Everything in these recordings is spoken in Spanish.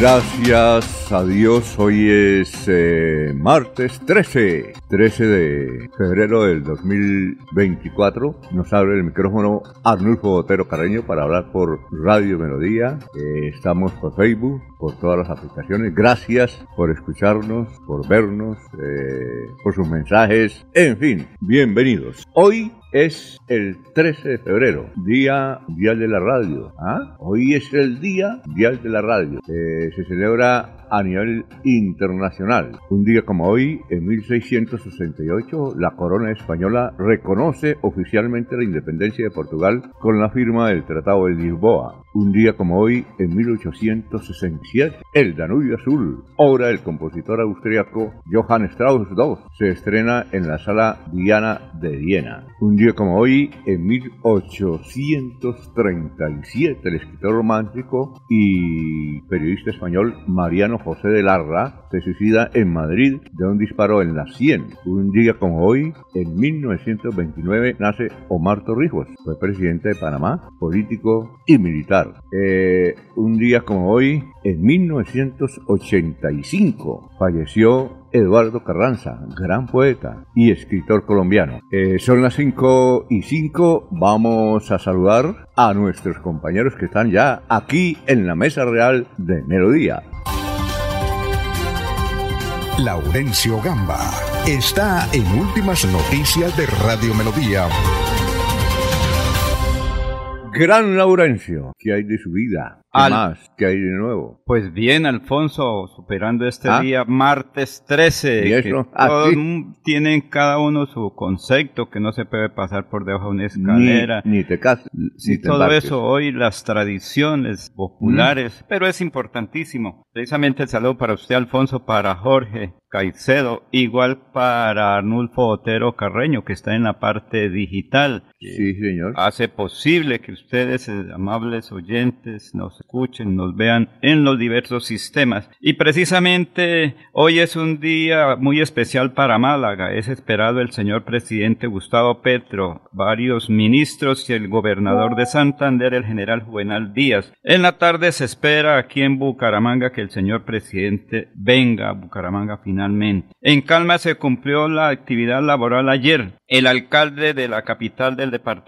Gracias a Dios, hoy es eh, martes 13, 13 de febrero del 2024. Nos abre el micrófono Arnulfo Botero Carreño para hablar por Radio Melodía. Eh, estamos por Facebook, por todas las aplicaciones. Gracias por escucharnos, por vernos, eh, por sus mensajes. En fin, bienvenidos. Hoy es el 13 de febrero, Día Mundial de la Radio. ¿Ah? Hoy es el Día Mundial de la Radio. se celebra a nivel internacional. Un día como hoy, en 1668, la corona española reconoce oficialmente la independencia de Portugal con la firma del Tratado de Lisboa. Un día como hoy, en 1867, El Danubio Azul, obra del compositor austriaco Johann Strauss II, se estrena en la Sala Diana de Viena. Un día como hoy, en 1837, el escritor romántico y periodista español Mariano José de Larra se suicida en Madrid de un disparo en la sien. Un día como hoy, en 1929, nace Omar Torrijos, fue presidente de Panamá, político y militar. Eh, un día como hoy, en 1985, falleció Eduardo Carranza, gran poeta y escritor colombiano. Eh, son las 5 y 5, vamos a saludar a nuestros compañeros que están ya aquí en la mesa real de Melodía. Laurencio Gamba está en Últimas Noticias de Radio Melodía. Gran Laurencio, ¿qué hay de su vida? ¿Qué más? ¿Qué hay de nuevo? Pues bien, Alfonso, superando este ¿Ah? día, martes 13, ¿Y eso? que ¿Ah, todos tienen cada uno su concepto, que no se puede pasar por debajo de una escalera. Ni, te casas. Todo eso, hoy las tradiciones populares, mm. pero es importantísimo. Precisamente el saludo para usted, Alfonso, para Jorge Caicedo, igual para Arnulfo Otero Carreño, que está en la parte digital. Sí, señor. Hace posible que ustedes, amables oyentes, nos escuchen, nos vean en los diversos sistemas. Y precisamente hoy es un día muy especial para Málaga. Es esperado el señor presidente Gustavo Petro, varios ministros y el gobernador de Santander, el general Juvenal Díaz. En la tarde se espera aquí en Bucaramanga que el señor presidente venga a Bucaramanga finalmente. En calma se cumplió la actividad laboral ayer. El alcalde de la capital del departamento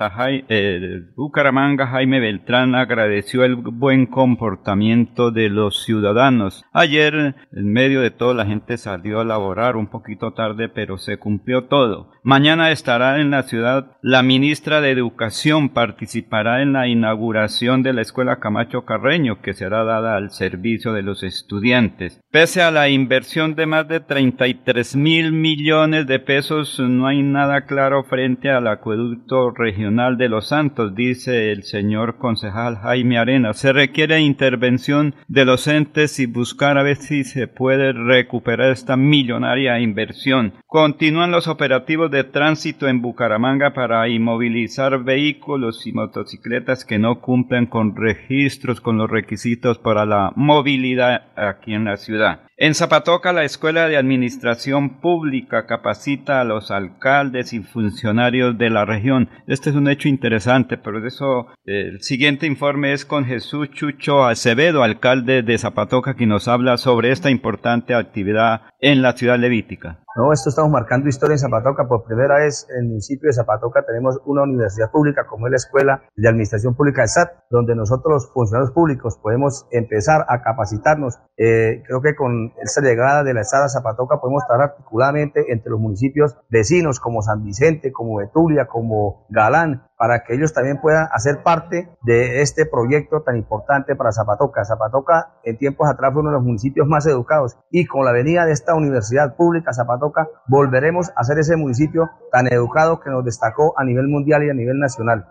eh, Bucaramanga, Jaime Beltrán, agradeció el buen comportamiento de los ciudadanos. Ayer, en medio de todo, la gente salió a laborar un poquito tarde, pero se cumplió todo. Mañana estará en la ciudad la ministra de Educación, participará en la inauguración de la Escuela Camacho Carreño, que será dada al servicio de los estudiantes. Pese a la inversión de más de 33 mil millones de pesos, no hay nada claro frente al acueducto regional de Los Santos, dice el señor concejal Jaime Arena. Se requiere intervención de los entes y buscar a ver si se puede recuperar esta millonaria inversión. Continúan los operativos de tránsito en Bucaramanga para inmovilizar vehículos y motocicletas que no cumplen con registros con los requisitos para la movilidad aquí en la ciudad. En Zapatoca, la Escuela de Administración Pública capacita a los alcaldes y funcionarios de la región. Este es un hecho interesante, pero eso el siguiente informe es con Jesús Chucho Acevedo, alcalde de Zapatoca, quien nos habla sobre esta importante actividad en la ciudad levítica. No, esto estamos marcando historia en Zapatoca. Por primera vez en el municipio de Zapatoca tenemos una universidad pública como es la Escuela de Administración Pública de SAT, donde nosotros los funcionarios públicos podemos empezar a capacitarnos. Eh, creo que con esta llegada de la SAT a Zapatoca podemos estar articuladamente entre los municipios vecinos como San Vicente, como Betulia, como Galán, para que ellos también puedan hacer parte de este proyecto tan importante para Zapatoca. Zapatoca en tiempos atrás fue uno de los municipios más educados y con la venida de esta universidad pública Zapatoca volveremos a ser ese municipio tan educado que nos destacó a nivel mundial y a nivel nacional.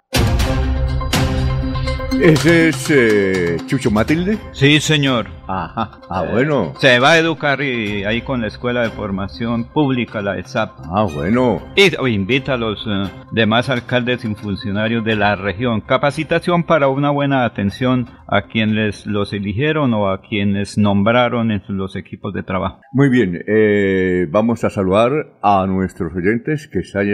¿Ese es eh, Chucho Matilde? Sí, señor. Ajá. Ah, bueno. Se va a educar y, ahí con la Escuela de Formación Pública, la ESAP. Ah, bueno. Y o invita a los eh, demás alcaldes y funcionarios de la región. Capacitación para una buena atención a quienes los eligieron o a quienes nombraron en los equipos de trabajo. Muy bien. Eh, vamos a saludar a nuestros oyentes que están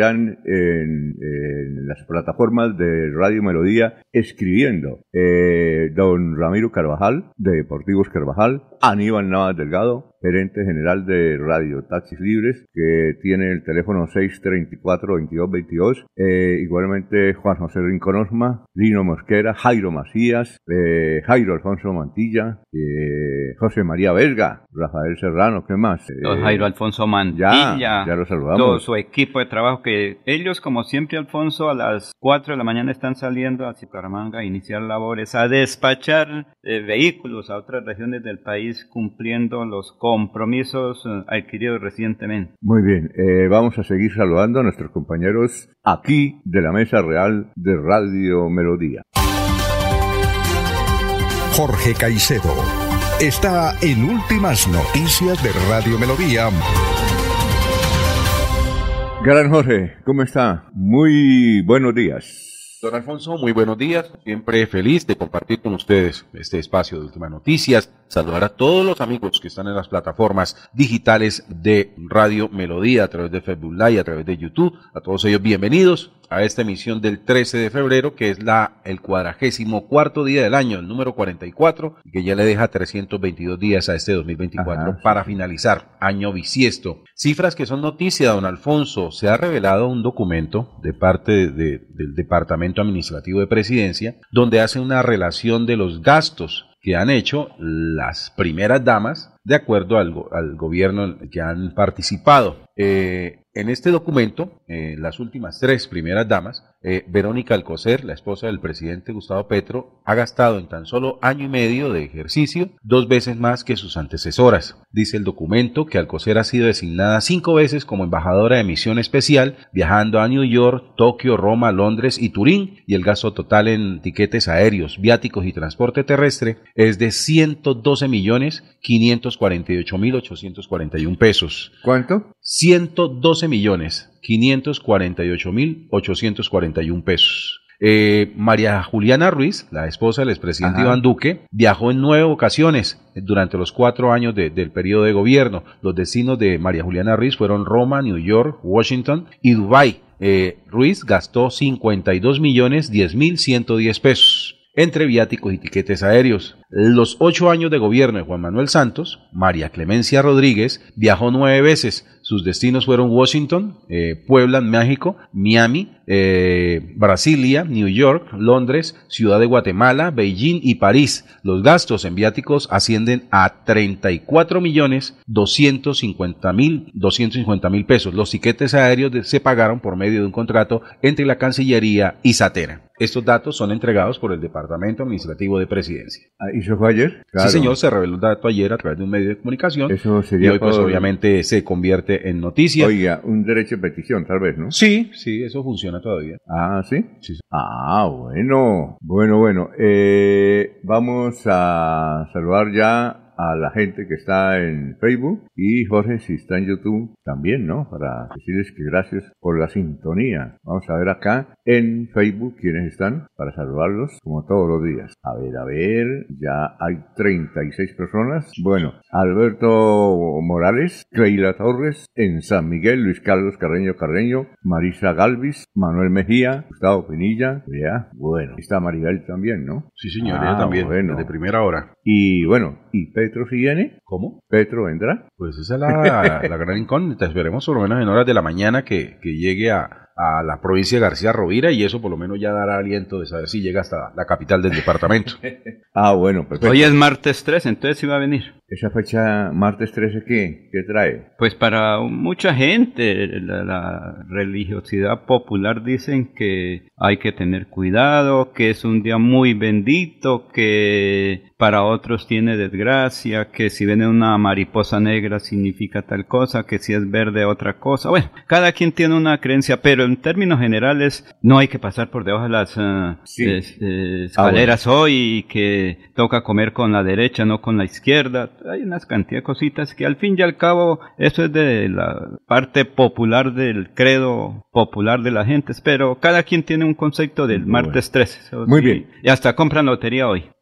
en, en las plataformas de Radio Melodía escribiendo. Eh, don Ramiro Carvajal, de Deportivos Carvajal, Aníbal Navas Delgado, gerente general de Radio Taxis Libres, que tiene el teléfono 634-2222. Eh, igualmente Juan José Rincón Osma, Lino Mosquera, Jairo Macías, eh, Jairo Alfonso Mantilla, eh, José María Vesga, Rafael Serrano, ¿qué más? Jairo Alfonso Mantilla. Ya, ya lo saludamos. Todo su equipo de trabajo, que ellos, como siempre, Alfonso, a las 4 de la mañana están saliendo a Zicaramanga a iniciar labores, a despachar vehículos a otras regiones del país, cumpliendo los compromisos eh, adquiridos recientemente. Muy bien, eh, vamos a seguir saludando a nuestros compañeros aquí de la Mesa Real de Radio Melodía. Jorge Caicedo está en Últimas Noticias de Radio Melodía. Gran Jorge, ¿cómo está? Muy buenos días. Don Alfonso, muy buenos días. Siempre feliz de compartir con ustedes este espacio de últimas noticias. Saludar a todos los amigos que están en las plataformas digitales de Radio Melodía a través de Facebook Live, a través de YouTube. A todos ellos bienvenidos a esta emisión del 13 de febrero, que es la el cuadragésimo cuarto día del año, el número 44, y que ya le deja 322 días a este 2024 para finalizar año bisiesto. Cifras que son noticia, don Alfonso. Se ha revelado un documento de parte del Departamento Administrativo de Presidencia, donde hace una relación de los gastos que han hecho las primeras damas de acuerdo al, al gobierno que han participado. Eh, en este documento, eh, las últimas tres primeras damas, eh, Verónica Alcocer, la esposa del presidente Gustavo Petro, ha gastado en tan solo año y medio de ejercicio dos veces más que sus antecesoras. Dice el documento que Alcocer ha sido designada cinco veces como embajadora de misión especial, viajando a New York, Tokio, Roma, Londres y Turín, y el gasto total en tiquetes aéreos, viáticos y transporte terrestre es de 112 millones 548 mil 841 pesos. ¿Cuánto? 112 millones 548 mil 841 pesos. Eh, María Juliana Ruiz, la esposa del expresidente Iván Duque, viajó en nueve ocasiones durante los cuatro años del periodo de gobierno. Los destinos de María Juliana Ruiz fueron Roma, New York, Washington y Dubái. Eh, Ruiz gastó 52 millones 10 mil 110 pesos entre viáticos y tiquetes aéreos. Los ocho años de gobierno de Juan Manuel Santos, María Clemencia Rodríguez viajó nueve veces. Sus destinos fueron Washington, eh, Puebla, México, Miami, eh, Brasilia, New York, Londres, Ciudad de Guatemala, Beijing y París. Los gastos en viáticos ascienden a 34 millones 250 mil 250 mil pesos. Los tiquetes aéreos se pagaron por medio de un contrato entre la Cancillería y Satera. Estos datos son entregados por el Departamento Administrativo de Presidencia. Ah, ¿Y eso fue ayer? Sí, señor, se reveló el dato ayer a través de un medio de comunicación. Eso sería y hoy, pues, obviamente, se convierte en noticia. Oiga, un derecho de petición, tal vez, ¿no? Sí, sí, eso funciona todavía. Ah, ¿sí? Sí. sí. Ah, bueno. Bueno, bueno. Eh, vamos a saludar ya a la gente que está en Facebook y Jorge si está en YouTube también, ¿no? Para decirles que gracias por la sintonía. Vamos a ver acá en Facebook quiénes están para saludarlos como todos los días. A ver, a ver, ya hay 36 personas. Bueno, Alberto Morales, Cleila Torres, en San Miguel, Luis Carlos Carreño Carreño, Marisa Galvis, Manuel Mejía, Gustavo Pinilla, ya, bueno, está Maribel también, ¿no? Sí, señor, ella ah, también, bueno. desde primera hora. Y bueno, ¿y Petro si viene? ¿Cómo? ¿Petro vendrá? Pues esa es la, la gran incógnita. Esperemos por lo menos en horas de la mañana que, que llegue a, a la provincia de García Rovira y eso por lo menos ya dará aliento de saber si llega hasta la capital del departamento. ah, bueno, perfecto. Hoy es martes 3, entonces iba a venir. ¿Esa fecha, martes 13, qué? ¿Qué trae? Pues para mucha gente, la, la religiosidad popular dicen que hay que tener cuidado, que es un día muy bendito, que para otros tiene desgracia, que si viene una mariposa negra significa tal cosa, que si es verde otra cosa. Bueno, cada quien tiene una creencia, pero en términos generales no hay que pasar por debajo de las uh, escaleras hoy y que toca comer con la derecha, no con la izquierda. Hay una cantidad de cositas que al fin y al cabo eso es de la parte popular del credo popular de la gente, pero cada quien tiene un concepto del martes 13. Muy bien. Y hasta compran lotería hoy.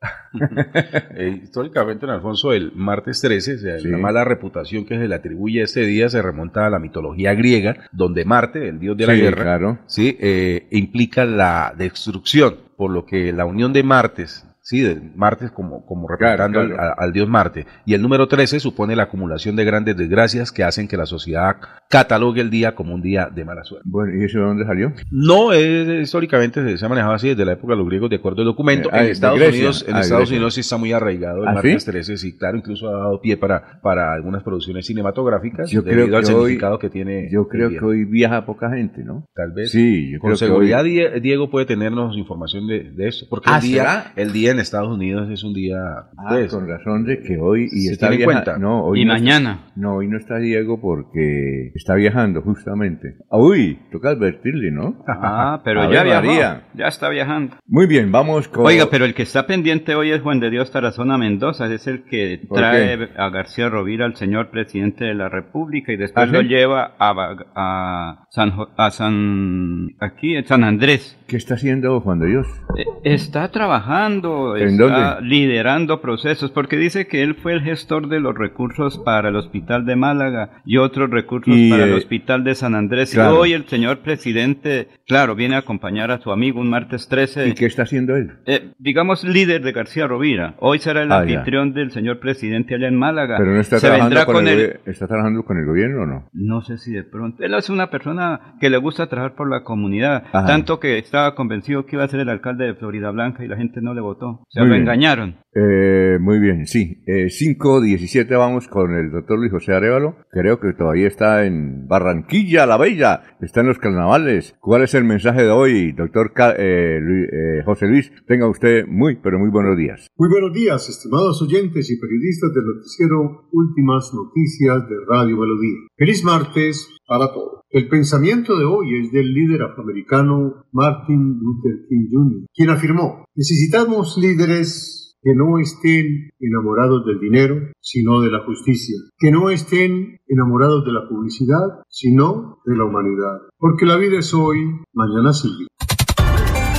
Eh, históricamente, en Alfonso, el martes 13, la mala reputación que se le atribuye a este día se remonta a la mitología griega, donde Marte, el dios de la guerra, ¿sí? Eh, implica la destrucción, por lo que la unión de Martes sí, de martes como, como representando Al, dios Marte. Y el número 13 supone la acumulación de grandes desgracias que hacen que la sociedad catalogue el día como un día de mala suerte. Bueno, ¿y eso de dónde salió? No, es, históricamente se ha manejado así desde la época de los griegos de acuerdo al documento. Eh, en Estados Unidos, en ah, Estados Unidos sí está muy arraigado el ¿Ah, martes 13, sí, claro, incluso ha dado pie para, para algunas producciones cinematográficas yo debido creo al significado que tiene. Yo creo que hoy viaja poca gente, ¿no? Tal vez. Sí, yo Con seguridad Diego puede tenernos información de, de eso, porque el, ¿Ah, día, el día en Estados Unidos es un día. Ah, pues, con razón de que hoy y está viajando. cuenta. No, hoy y mañana. no, hoy no está Diego porque está viajando justamente. Uy, toca advertirle, ¿no? Ah, pero ya viajó. Ya está viajando. Muy bien, vamos con. Oiga, pero el que está pendiente hoy es Juan de Dios Tarazona Mendoza, es el que trae a García Rovira al señor presidente de la República y después ¿Ah, lo lleva a, a San a San aquí en San Andrés. ¿Qué está haciendo Juan de Dios? Eh, está trabajando. ¿En dónde? liderando procesos, porque dice que él fue el gestor de los recursos para el Hospital de Málaga y otros recursos para el eh, Hospital de San Andrés. Y hoy el señor presidente, claro, viene a acompañar a su amigo un martes 13. ¿Y qué está haciendo él? Eh, digamos, líder de García Rovira. Hoy será el ah, anfitrión del señor presidente allá en Málaga. Pero no está trabajando con, el, ¿Está trabajando con el gobierno o no? No sé si de pronto. Él es una persona que le gusta trabajar por la comunidad, tanto que estaba convencido que iba a ser el alcalde de Florida Blanca y la gente no le votó. Se lo engañaron eh, muy bien, sí. Eh, 5.17 vamos con el doctor Luis José Arevalo. Creo que todavía está en Barranquilla, la Bella. Está en los carnavales. ¿Cuál es el mensaje de hoy, doctor eh, eh, José Luis? Tenga usted muy, pero muy buenos días. Muy buenos días, estimados oyentes y periodistas del noticiero Últimas Noticias de Radio Melodía. Feliz martes para todos. El pensamiento de hoy es del líder afroamericano Martin Luther King Jr., quien afirmó, necesitamos líderes que no estén enamorados del dinero, sino de la justicia, que no estén enamorados de la publicidad, sino de la humanidad, porque la vida es hoy, mañana sigue.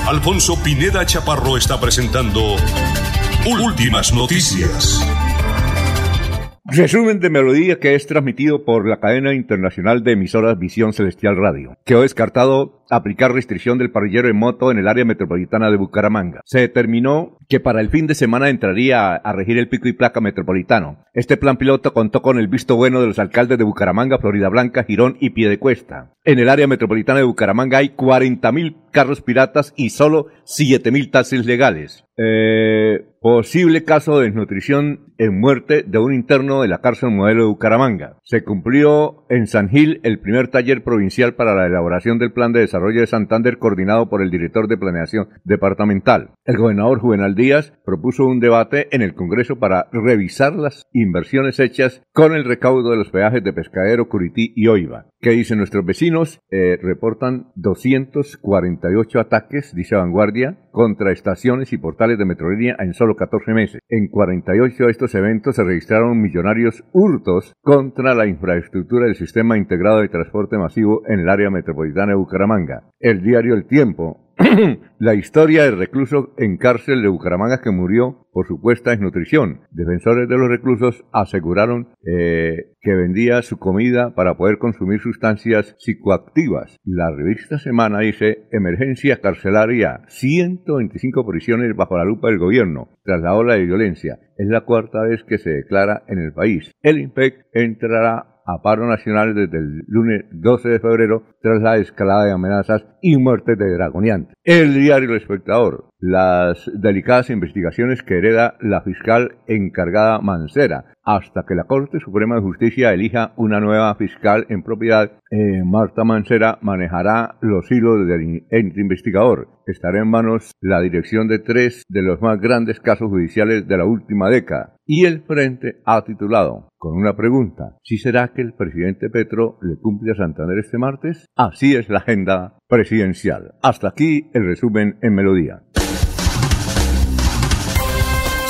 Alfonso Pineda Chaparro está presentando Últimas Noticias. Resumen de melodía que es transmitido por la cadena internacional de emisoras Visión Celestial Radio. Quedó descartado aplicar restricción del parrillero en moto en el área metropolitana de Bucaramanga. Se determinó que para el fin de semana entraría a regir el pico y placa metropolitano. Este plan piloto contó con el visto bueno de los alcaldes de Bucaramanga, Florida Blanca, Girón y Piedecuesta. En el área metropolitana de Bucaramanga hay 40.000 carros piratas y solo 7.000 taxis legales. Eh, posible caso de desnutrición en muerte de un interno de la cárcel modelo de Bucaramanga. Se cumplió en San Gil el primer taller provincial para la elaboración del plan de desarrollo de Santander coordinado por el director de planeación departamental. El gobernador Juvenal Díaz propuso un debate en el Congreso para revisar las inversiones hechas con el recaudo de los peajes de Pescadero, Curití y Oiva. ¿Qué dicen nuestros vecinos? Eh, reportan 240 48 ataques, dice Vanguardia, contra estaciones y portales de Metrolínea en solo 14 meses. En 48 de estos eventos se registraron millonarios hurtos contra la infraestructura del sistema integrado de transporte masivo en el área metropolitana de Bucaramanga. El diario El Tiempo la historia del recluso en cárcel de Bucaramanga que murió por supuesta desnutrición. Defensores de los reclusos aseguraron eh, que vendía su comida para poder consumir sustancias psicoactivas. La revista Semana dice emergencia carcelaria, 125 prisiones bajo la lupa del gobierno tras la ola de violencia. Es la cuarta vez que se declara en el país. El IMPEC entrará a paro nacional desde el lunes 12 de febrero tras la escalada de amenazas y muertes de dragoniantes. El diario El Espectador, las delicadas investigaciones que hereda la fiscal encargada Mancera hasta que la Corte Suprema de Justicia elija una nueva fiscal en propiedad, eh, Marta Mancera manejará los hilos del ente investigador. Estará en manos la dirección de tres de los más grandes casos judiciales de la última década. Y el Frente ha titulado con una pregunta, ¿si será que el presidente Petro le cumple a Santander este martes? Así es la agenda presidencial. Hasta aquí el resumen en melodía.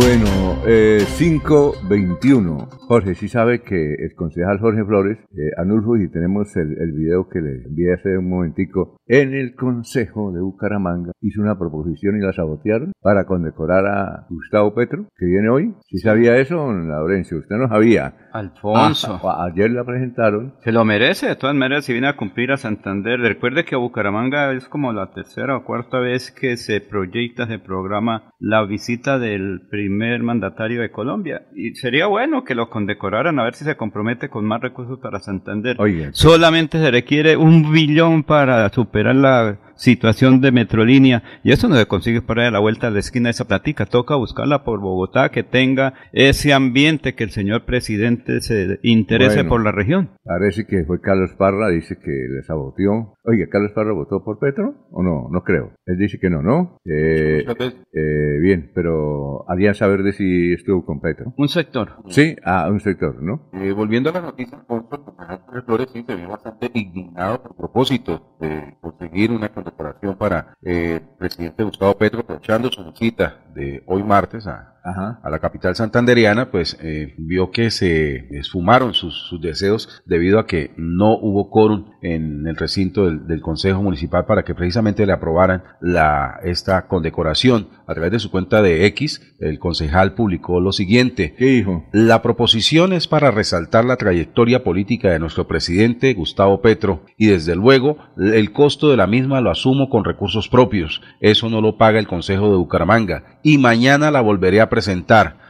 Bueno, eh, 521. Jorge, sí sabe que el concejal Jorge Flores, eh, Anulfo, y tenemos el, el, video que le envié hace un momentico, en el Consejo de Bucaramanga hizo una proposición y la sabotearon para condecorar a Gustavo Petro, que viene hoy. ¿Sí sabía eso, Laurencio? Usted no sabía. Alfonso. Ah, ayer la presentaron. Se lo merece, de todas maneras, si viene a cumplir a Santander. Recuerde que a Bucaramanga es como la tercera o cuarta vez que se proyecta, se programa la visita del primer mandatario de Colombia. Y sería bueno que lo condecoraran a ver si se compromete con más recursos para Santander. Oye. Solamente se requiere un billón para superar la situación de Metrolínea y eso no se consigue por ahí a la vuelta de la esquina de esa platica, toca buscarla por Bogotá que tenga ese ambiente que el señor presidente se interese Bueno. por la región. Parece que fue Carlos Parra, dice que le saboteó. Oye, ¿Carlos Parra votó por Petro o no? No creo. Él dice que no, ¿no? Eh, eh, bien, pero harían saber de si estuvo con Petro. Un sector. Sí, a un sector, ¿no? Eh, volviendo a la noticia, Alfonso, Flores sí se vio bastante indignado por propósito de conseguir una condecoración para eh, el presidente Gustavo Petro, aprovechando su visita de hoy martes a, Ajá. a la capital santanderiana, pues eh, vio que se esfumaron sus, sus deseos debido a que no hubo quórum en el recinto del, del Consejo Municipal para que precisamente le aprobaran la, esta condecoración. A través de su cuenta de X, el concejal publicó lo siguiente. ¿Qué dijo? La proposición es para resaltar la trayectoria política de nuestro presidente Gustavo Petro y desde luego el costo de la misma lo asumo con recursos propios. Eso no lo paga el Consejo de Bucaramanga y mañana la volveré a presentar.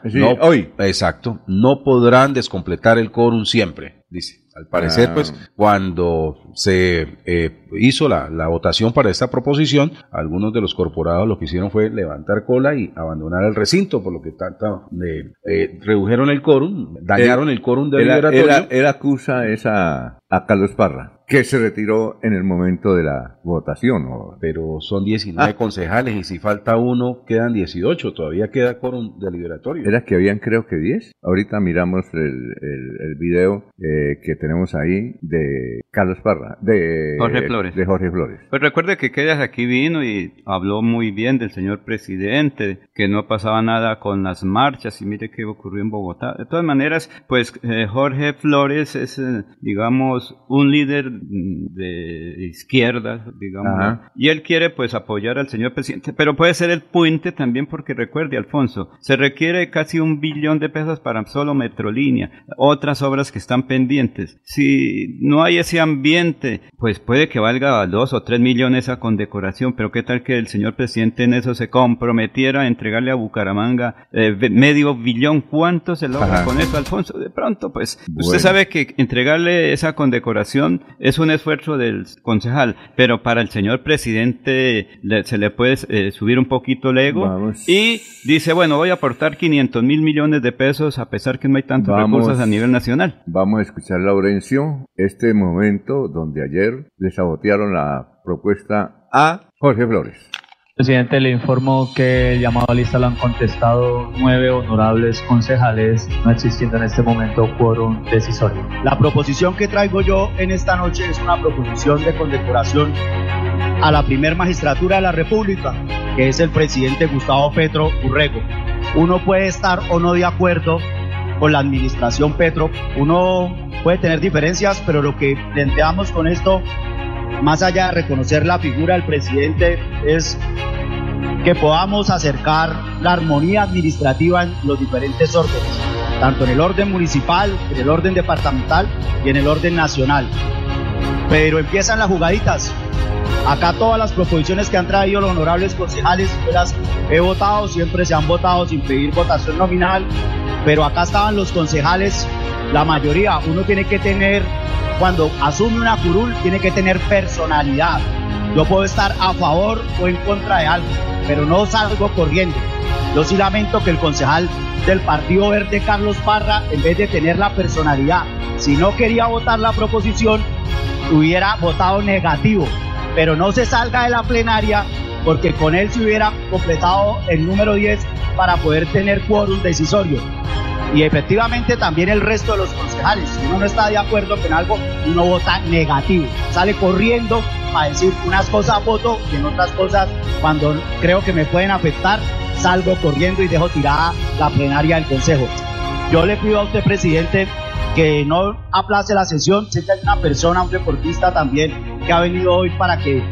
Sí, No- hoy. Exacto. No podrán descompletar el quórum siempre, dice. Al parecer, Ah. pues, cuando se eh, hizo la, la votación para esta proposición, algunos de los corporados lo que hicieron fue levantar cola y abandonar el recinto, por lo que tanta, eh, eh, redujeron el quórum, dañaron el quórum Él, deliberatorio. él- él acusa esa, a Carlos Parra, que se retiró en el momento de la votación. ¿o? pero son 19 Ah. concejales y si falta uno quedan 18, todavía queda quórum deliberatorio. Era que habían creo que 10. Ahorita miramos el, el, el video eh, que tenemos ahí de Carlos Parra, de Jorge Flores. De Jorge Flores. Pues recuerde que Quedas aquí vino y habló muy bien del señor presidente, que no pasaba nada con las marchas y mire qué ocurrió en Bogotá. De todas maneras, pues eh, Jorge Flores es, eh, digamos, un líder de izquierda, digamos, y él quiere pues apoyar al señor presidente, pero puede ser el puente también porque recuerde, Alfonso, se requiere casi un billón de pesos para solo Metrolínea, otras obras que están pendientes. Si no hay ese ambiente, pues puede que valga dos o tres millones esa condecoración, pero qué tal que el señor presidente en eso se comprometiera a entregarle a Bucaramanga eh, medio billón, ¿cuánto se logra con eso, Alfonso? De pronto, pues usted sabe que entregarle esa condecoración es un esfuerzo del concejal, pero para el señor presidente se le puede eh, subir un poquito el ego y dice, bueno, voy a aportar 500 mil millones de pesos a pesar que no hay tantos recursos a nivel nacional. Vamos a escuchar, Laurencio, este momento donde ayer le sabotearon la propuesta a Jorge Flores. Presidente, le informo que el llamado a lista lo han contestado nueve honorables concejales, no existiendo en este momento quórum decisorio. La proposición que traigo yo en esta noche es una proposición de condecoración a la primer magistratura de la República, que es el presidente Gustavo Petro Urrego. Uno puede estar o no de acuerdo con la administración Petro, uno puede tener diferencias, pero lo que planteamos con esto más allá de reconocer la figura del presidente, es que podamos acercar la armonía administrativa en los diferentes órdenes, tanto en el orden municipal, en el orden departamental y en el orden nacional. Pero empiezan las jugaditas. Acá todas las proposiciones que han traído los honorables concejales, yo las he votado, siempre se han votado sin pedir votación nominal, pero acá estaban los concejales, la mayoría, uno tiene que tener cuando asume una curul tiene que tener personalidad. Yo puedo estar a favor o en contra de algo, pero no salgo corriendo. Yo sí lamento que el concejal del Partido Verde, Carlos Parra, en vez de tener la personalidad, si no quería votar la proposición, hubiera votado negativo. Pero no se salga de la plenaria porque con él se hubiera completado el número 10 para poder tener quórum decisorio y efectivamente también el resto de los concejales. Si uno no está de acuerdo con algo, uno vota negativo. Sale corriendo para decir unas cosas voto y en otras cosas, cuando creo que me pueden afectar, salgo corriendo y dejo tirada la plenaria del Consejo. Yo le pido a usted, presidente, que no aplace la sesión. Que hay una persona, un deportista también, que ha venido hoy para que,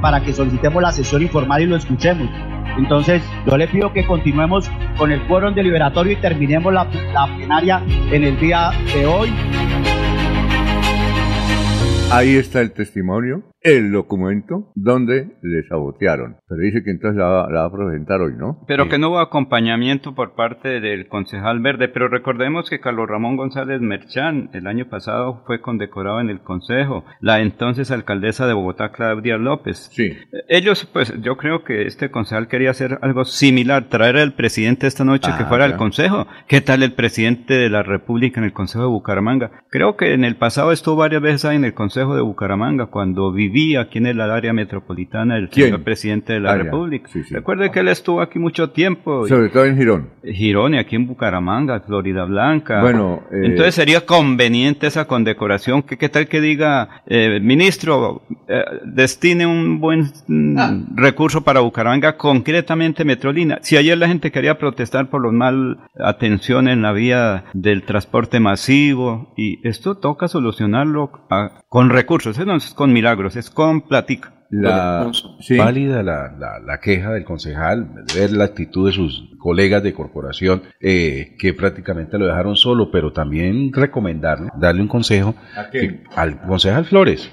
para que solicitemos la sesión informal y lo escuchemos. Entonces, yo le pido que continuemos con el quórum deliberatorio y terminemos la, la plenaria en el día de hoy. Ahí está el testimonio el documento donde le sabotearon. Pero dice que entonces la, va a presentar hoy, ¿no? Pero que no hubo acompañamiento por parte del concejal verde. Pero recordemos que Carlos Ramón González Merchán el año pasado fue condecorado en el consejo. La entonces alcaldesa de Bogotá, Claudia López. Sí. Ellos, pues yo creo que este concejal quería hacer algo similar, traer al presidente esta noche que ah, fuera al consejo. ¿Qué tal el presidente de la República en el consejo de Bucaramanga? Creo que en el pasado estuvo varias veces ahí en el consejo de Bucaramanga cuando vivió aquí en el área metropolitana el señor presidente de la República. Recuerde que él estuvo aquí mucho tiempo. Sobre todo en Girón. Girón y aquí en Bucaramanga, Florida Blanca. Bueno, eh, entonces sería conveniente esa condecoración. ¿Qué, qué tal que diga, eh, ministro, eh, destine un buen mm, ah. recurso para Bucaramanga, concretamente Metrolina? Si ayer la gente quería protestar por los mal atención en la vía del transporte masivo y esto toca solucionarlo con recursos, no es con milagros, es con La, Válida la, la, queja del concejal, ver la actitud de sus colegas de corporación eh, que prácticamente lo dejaron solo, pero también recomendarle, darle un consejo al concejal Flores,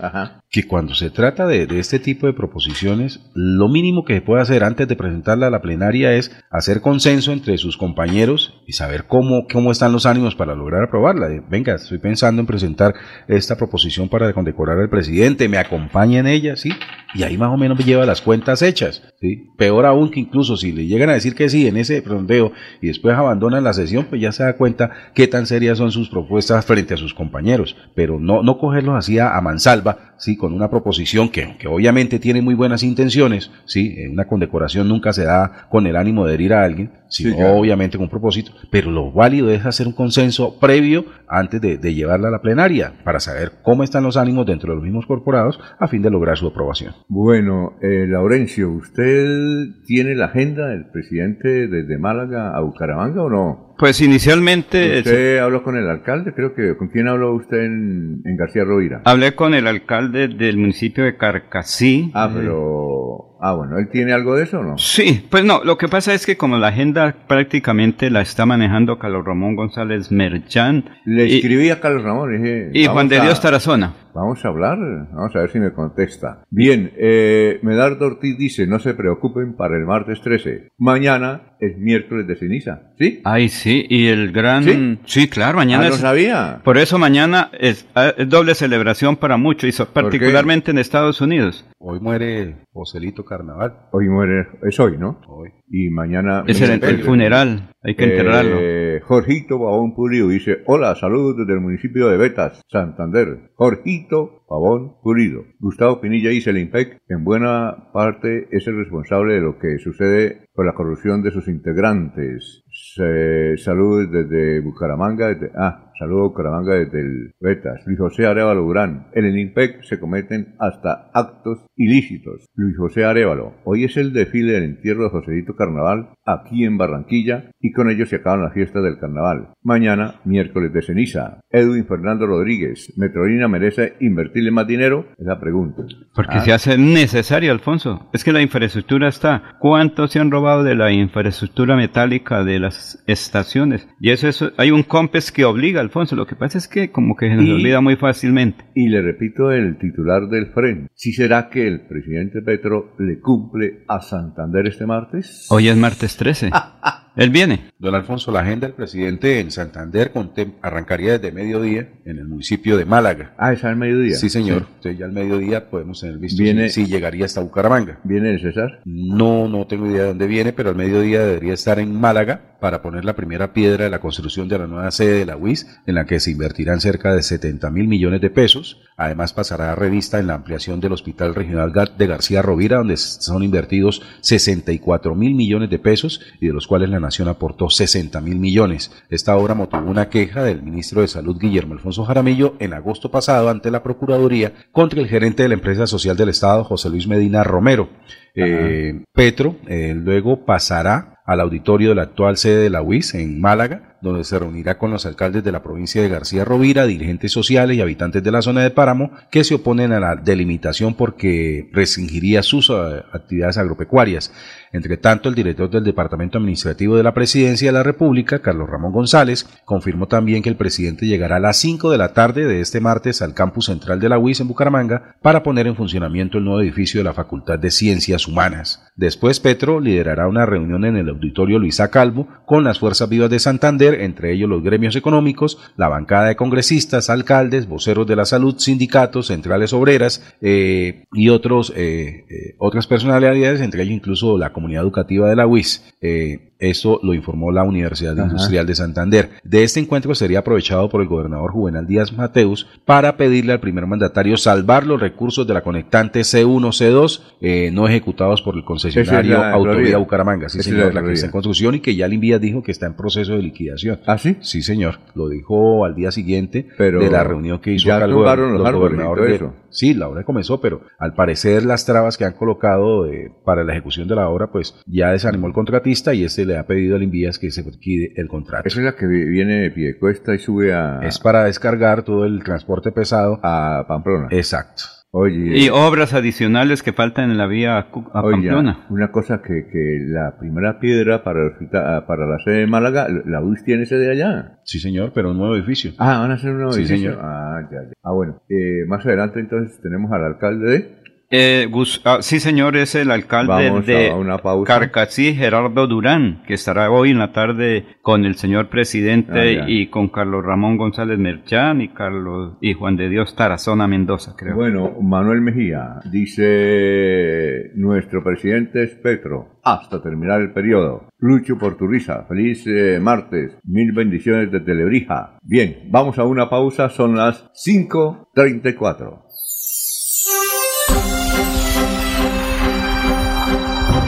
que cuando se trata de, este tipo de proposiciones, lo mínimo que se puede hacer antes de presentarla a la plenaria es hacer consenso entre sus compañeros y saber cómo, cómo están los ánimos para lograr aprobarla. Venga, estoy pensando en presentar esta proposición para condecorar al presidente, me acompaña en ella, ¿sí? Y ahí más o menos me lleva las cuentas hechas, ¿sí? Peor aún que incluso si le llegan a decir que sí en ese frondeo y después abandonan la sesión, pues ya se da cuenta qué tan serias son sus propuestas frente a sus compañeros. Pero no, no cogerlos así a, mansalva, ¿sí? Con una proposición que, que obviamente tiene muy buenas intenciones, ¿sí? Una condecoración nunca se da con el ánimo de herir a alguien, sino obviamente con un propósito. Pero lo válido es hacer un consenso previo antes de, de llevarla a la plenaria para saber cómo están los ánimos dentro de los mismos corporados a fin de lograr su aprobación. Bueno, eh, Laurencio, ¿usted tiene la agenda del presidente desde Málaga a Bucaramanga o no? Pues inicialmente... ¿Usted habló con el alcalde? Creo que... ¿Con quién habló usted en, García Rovira? Hablé con el alcalde del municipio de Carcasí. Ah, pero... Ah, bueno, ¿él tiene algo de eso o no? Sí, pues no, lo que pasa es que como la agenda prácticamente la está manejando Carlos Ramón González Merchán. Le escribí a Carlos Ramón y Juan de Dios Tarazona. Vamos a hablar, vamos a ver si me contesta. Bien, eh, Medardo Ortiz dice, no se preocupen para el martes 13. Mañana es miércoles de ceniza, ¿sí? Ay, sí, y el gran... ¿Sí? Sí, claro, mañana Ah, no es... sabía. Por eso mañana es, ah, es doble celebración para muchos, y so- qué? particularmente en Estados Unidos. Hoy muere Joselito Carnaval. Hoy muere, es hoy, ¿no? Hoy. Y mañana... Es el, funeral, hay que enterrarlo. Eh, Jorgito Pavón Pulido dice, hola, saludos desde el municipio de Betas, Santander. Jorgito Pavón Pulido. Gustavo Pinilla dice, el IMPEC en buena parte es el responsable de lo que sucede con la corrupción de sus integrantes. Saludos desde Bucaramanga, desde- ah, saludos Bucaramanga desde el Betas. Luis José Arevalo Durán. En el IMPEC se cometen hasta actos ilícitos. Luis José Arevalo. Hoy es el desfile del entierro de Joselito Carnaval aquí en Barranquilla y con ello se acaban las fiestas del carnaval. Mañana, miércoles de ceniza. Edwin Fernando Rodríguez. ¿Metrolina merece invertirle más dinero? Es la pregunta. Porque Ah, se hace necesario, Alfonso. Es que la infraestructura está. ¿Cuánto se han robado de la infraestructura metálica de las estaciones? Y eso, eso hay un COMPES que obliga, Alfonso. Lo que pasa es que como que se nos Y- olvida muy fácilmente. Y le repito el titular del FREN. ¿Sí será que el presidente Petro le cumple a Santander este martes? Hoy es martes 13. Él viene. Don Alfonso, la agenda del presidente en Santander contem- arrancaría desde mediodía en el municipio de Málaga. Ah, es al mediodía. Sí, señor. Entonces ya al mediodía podemos tener visto Viene- si, si llegaría hasta Bucaramanga. ¿Viene el César? No, no tengo idea de dónde viene, pero al mediodía debería estar en Málaga para poner la primera piedra de la construcción de la nueva sede de la UIS, en la que se invertirán cerca de 70 mil millones de pesos. Además pasará a revista en la ampliación del Hospital Regional de García Rovira, donde son invertidos 64 mil millones de pesos y de los cuales la Nación aportó 60 mil millones. Esta obra motivó una queja del ministro de Salud Guillermo Alfonso Jaramillo en agosto pasado ante la Procuraduría contra el gerente de la empresa social del Estado, José Luis Medina Romero. Eh, Petro eh, luego pasará al auditorio de la actual sede de la UIS en Málaga, donde se reunirá con los alcaldes de la provincia de García Rovira, dirigentes sociales y habitantes de la zona de Páramo que se oponen a la delimitación porque restringiría sus eh, actividades agropecuarias. Entre tanto, el director del Departamento Administrativo de la Presidencia de la República, Carlos Ramón González, confirmó también que el presidente llegará a las 5 de la tarde de este martes al campus central de la UIS en Bucaramanga para poner en funcionamiento el nuevo edificio de la Facultad de Ciencias Humanas. Después, Petro liderará una reunión en el auditorio Luisa Calvo con las fuerzas vivas de Santander, entre ellos los gremios económicos, la bancada de congresistas, alcaldes, voceros de la salud, sindicatos, centrales obreras eh, y otros, eh, eh, otras personalidades, entre ellos incluso la comunidad educativa de la UIS. Eh, esto lo informó la Universidad Ajá. Industrial de Santander. De este encuentro sería aprovechado por el gobernador Juvenal Díaz Mateus para pedirle al primer mandatario salvar los recursos de la conectante C1, C2, eh, no ejecutados por el concesionario es Autovía. Bucaramanga. Sí, Esa es la señor, la que está en construcción y que ya el Invías dijo que está en proceso de liquidación. ¿Ah, sí? Sí, señor. Lo dijo al día siguiente Pero de la reunión que hizo ya acá el gober- los gobernadores de-. Sí, la obra comenzó, pero al parecer las trabas que han colocado eh, para la ejecución de la obra, pues ya desanimó el contratista y este le ha pedido al Invías que se liquide el contrato. Esa es la que vi- viene de Piedecuesta y sube a, Es para descargar todo el transporte pesado. a Pamplona. Exacto. Oye, Y obras adicionales que faltan en la vía a, oye, Pamplona. una cosa que, que la primera piedra para, el hospital- para la sede de Málaga, la UIS tiene sede allá. Sí, señor, pero un nuevo edificio. Ah, van a hacer un nuevo Sí, edificio? señor. Ah, ya, ya. Ah, bueno. Eh, más adelante entonces tenemos al alcalde de... Eh, Gus- ah, sí, señor, es el alcalde Vamos de una Gerardo Durán, que estará hoy en la tarde con el señor presidente Ah, y con Carlos Ramón González Merchán y Carlos y Juan de Dios Tarazona Mendoza, creo. Bueno, Manuel Mejía dice, nuestro presidente es Petro, hasta terminar el periodo. Lucho por tu risa, feliz eh, martes, mil bendiciones de Telebrija. Bien, vamos a una pausa, son las 5.34.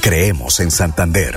Creemos en Santander.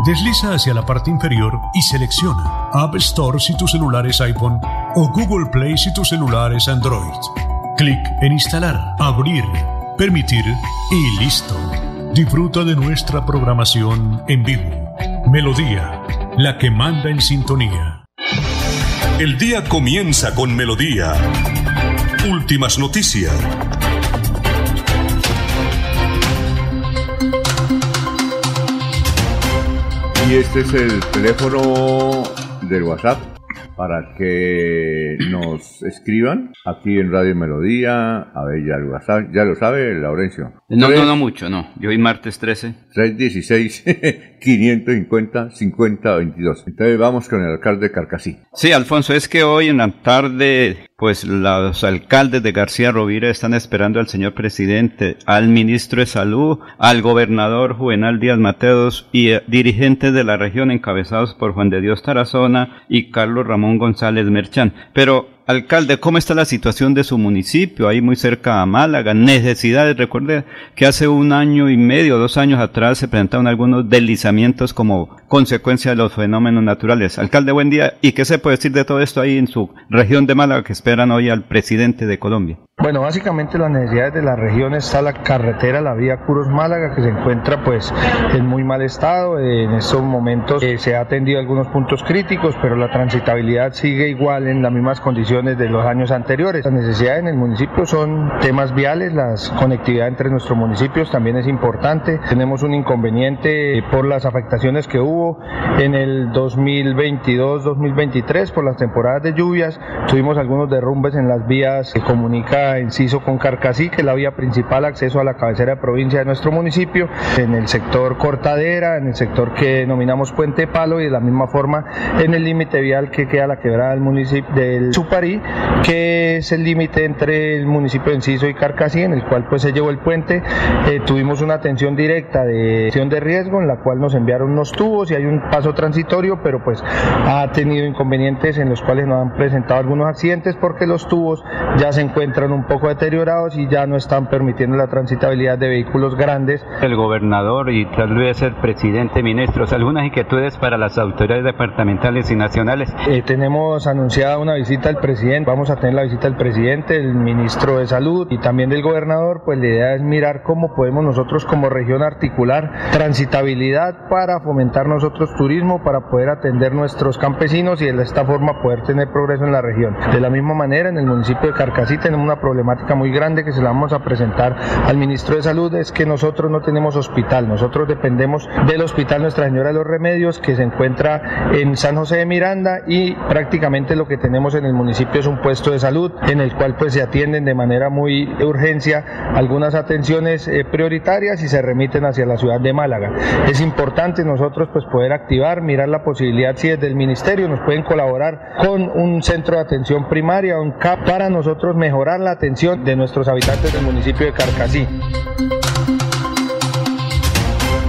Desliza hacia la parte inferior y selecciona App Store si tu celular es iPhone o Google Play si tu celular es Android. Clic en Instalar, Abrir, Permitir y listo. Disfruta de nuestra programación en vivo. Melodía, la que manda en sintonía. El día comienza con Melodía. Últimas noticias. Y este es el teléfono del WhatsApp para que nos escriban aquí en Radio Melodía. A ver, ya lo, sabe, ya lo sabe, Laurencio. No, no, no mucho, no. Yo hoy martes 13. 316 550 5022. Entonces vamos con el alcalde de Carcasí. Sí, Alfonso, es que hoy en la tarde, pues los alcaldes de García Rovira están esperando al señor presidente, al ministro de Salud, al gobernador Juvenal Díaz Mateos y eh, dirigentes de la región encabezados por Juan de Dios Tarazona y Carlos Ramón González Merchán. Pero Alcalde, ¿cómo está la situación de su municipio? Ahí muy cerca a Málaga. Necesidades. Recuerde que hace un año y medio, dos años atrás, se presentaron algunos deslizamientos como consecuencia de los fenómenos naturales. Alcalde, buen día. ¿Y qué se puede decir de todo esto ahí en su región de Málaga que esperan hoy al presidente de Colombia? Bueno, básicamente las necesidades de la región está la carretera, la vía Curos Málaga, que se encuentra pues en muy mal estado. En estos momentos eh, se ha atendido algunos puntos críticos, pero la transitabilidad sigue igual en las mismas condiciones de los años anteriores. Las necesidades en el municipio son temas viales, la conectividad entre nuestros municipios también es importante. Tenemos un inconveniente por las afectaciones que hubo en el 2022-2023 por las temporadas de lluvias. Tuvimos algunos derrumbes en las vías que comunican Enciso con Carcasí, que es la vía principal acceso a la cabecera de provincia de nuestro municipio, en el sector Cortadera, en el sector que denominamos Puente Palo y de la misma forma en el límite vial que queda la quebrada del municipio del Que es el límite entre el municipio de Enciso y Carcasí, en el cual pues se llevó el puente. Eh, tuvimos una atención directa de acción de riesgo, en la cual nos enviaron unos tubos y hay un paso transitorio, pero pues ha tenido inconvenientes en los cuales nos han presentado algunos accidentes porque los tubos ya se encuentran un poco deteriorados y ya no están permitiendo la transitabilidad de vehículos grandes. El gobernador y tal vez el presidente, ministros, algunas inquietudes para las autoridades departamentales y nacionales. Eh, tenemos anunciada una visita al presidente, vamos a tener la visita del presidente, el ministro de salud y también del gobernador, pues la idea es mirar cómo podemos nosotros como región articular transitabilidad para fomentar nosotros turismo, para poder atender nuestros campesinos y de esta forma poder tener progreso en la región. De la misma manera, en el municipio de Carcasí tenemos una problemática muy grande que se la vamos a presentar al ministro de Salud es que nosotros no tenemos hospital, nosotros dependemos del hospital Nuestra Señora de los Remedios que se encuentra en San José de Miranda y prácticamente lo que tenemos en el municipio es un puesto de salud en el cual pues se atienden de manera muy de urgencia algunas atenciones eh, prioritarias y se remiten hacia la ciudad de Málaga. Es importante nosotros pues poder activar, mirar la posibilidad si desde el ministerio nos pueden colaborar con un centro de atención primaria, un CAP para nosotros mejorar la atención de nuestros habitantes del municipio de Carcasí.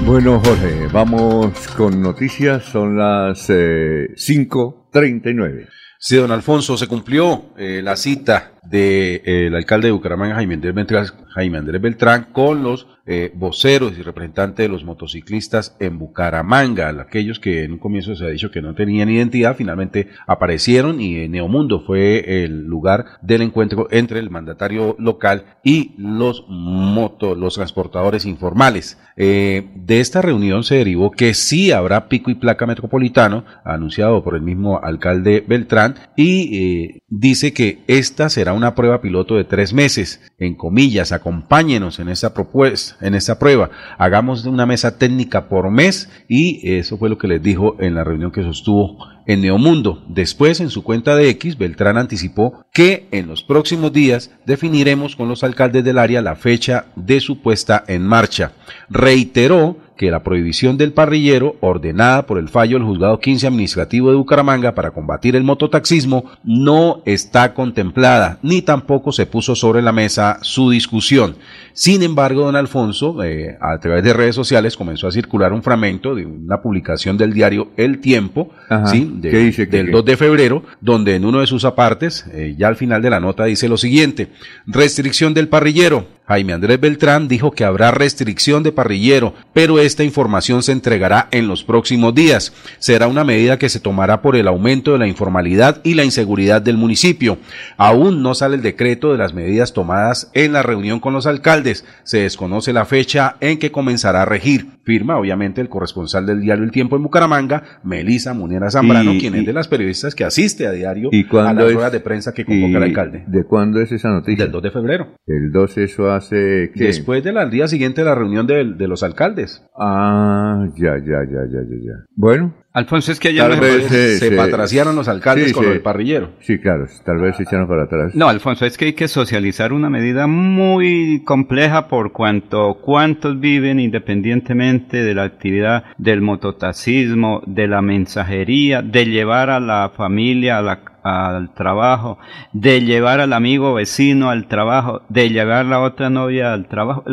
Bueno, Jorge, vamos con noticias. Son las 5.39. Sí, don Alfonso, se cumplió eh, la cita del alcalde de Bucaramanga, Jaime Andrés Beltrán, Jaime Andrés Beltrán con los eh, voceros y representantes de los motociclistas en Bucaramanga, aquellos que en un comienzo se ha dicho que no tenían identidad, finalmente aparecieron y Neomundo fue el lugar del encuentro entre el mandatario local y los los transportadores informales. Eh, de esta reunión se derivó que sí habrá pico y placa metropolitano, anunciado por el mismo alcalde Beltrán, y eh, dice que esta será una prueba piloto de tres meses. En comillas, acompáñenos en esta propuesta, en prueba. Hagamos una mesa técnica por mes y eso fue lo que les dijo en la reunión que sostuvo en Neomundo. Después, en su cuenta de X, Beltrán anticipó que en los próximos días definiremos con los alcaldes del área la fecha de su puesta en marcha. Reiteró que la prohibición del parrillero, ordenada por el fallo del Juzgado 15 Administrativo de Bucaramanga para combatir el mototaxismo, no está contemplada, ni tampoco se puso sobre la mesa su discusión. Sin embargo, don Alfonso, eh, a través de redes sociales, comenzó a circular un fragmento de una publicación del diario El Tiempo, ¿sí? del 2 de febrero, donde en uno de sus apartes, eh, ya al final de la nota, dice lo siguiente, restricción del parrillero, Jaime Andrés Beltrán dijo que habrá restricción de parrillero, pero esta información se entregará en los próximos días. Será una medida que se tomará por el aumento de la informalidad y la inseguridad del municipio. Aún no sale el decreto de las medidas tomadas en la reunión con los alcaldes. Se desconoce la fecha en que comenzará a regir. Firma, obviamente, el corresponsal del diario El Tiempo en Bucaramanga, Melisa Muniera Zambrano, quien es de las periodistas que asiste a diario a las ruedas de prensa que convoca el alcalde. ¿De cuándo es esa noticia? Del 2 de febrero. El 2 eso Después del día siguiente de la reunión de, de, los alcaldes. Ah, ya, ya, ya, ya, ya, ya. Bueno. Alfonso, es que ayer se, se, patraciaron los alcaldes con el parrillero. Sí, claro, tal vez se echaron para atrás. No, Alfonso, es que hay que socializar una medida muy compleja por cuanto cuántos viven independientemente de la actividad del mototaxismo, de la mensajería, de llevar a la familia a la al trabajo, de llevar al amigo vecino al trabajo, de llevar la otra novia al trabajo.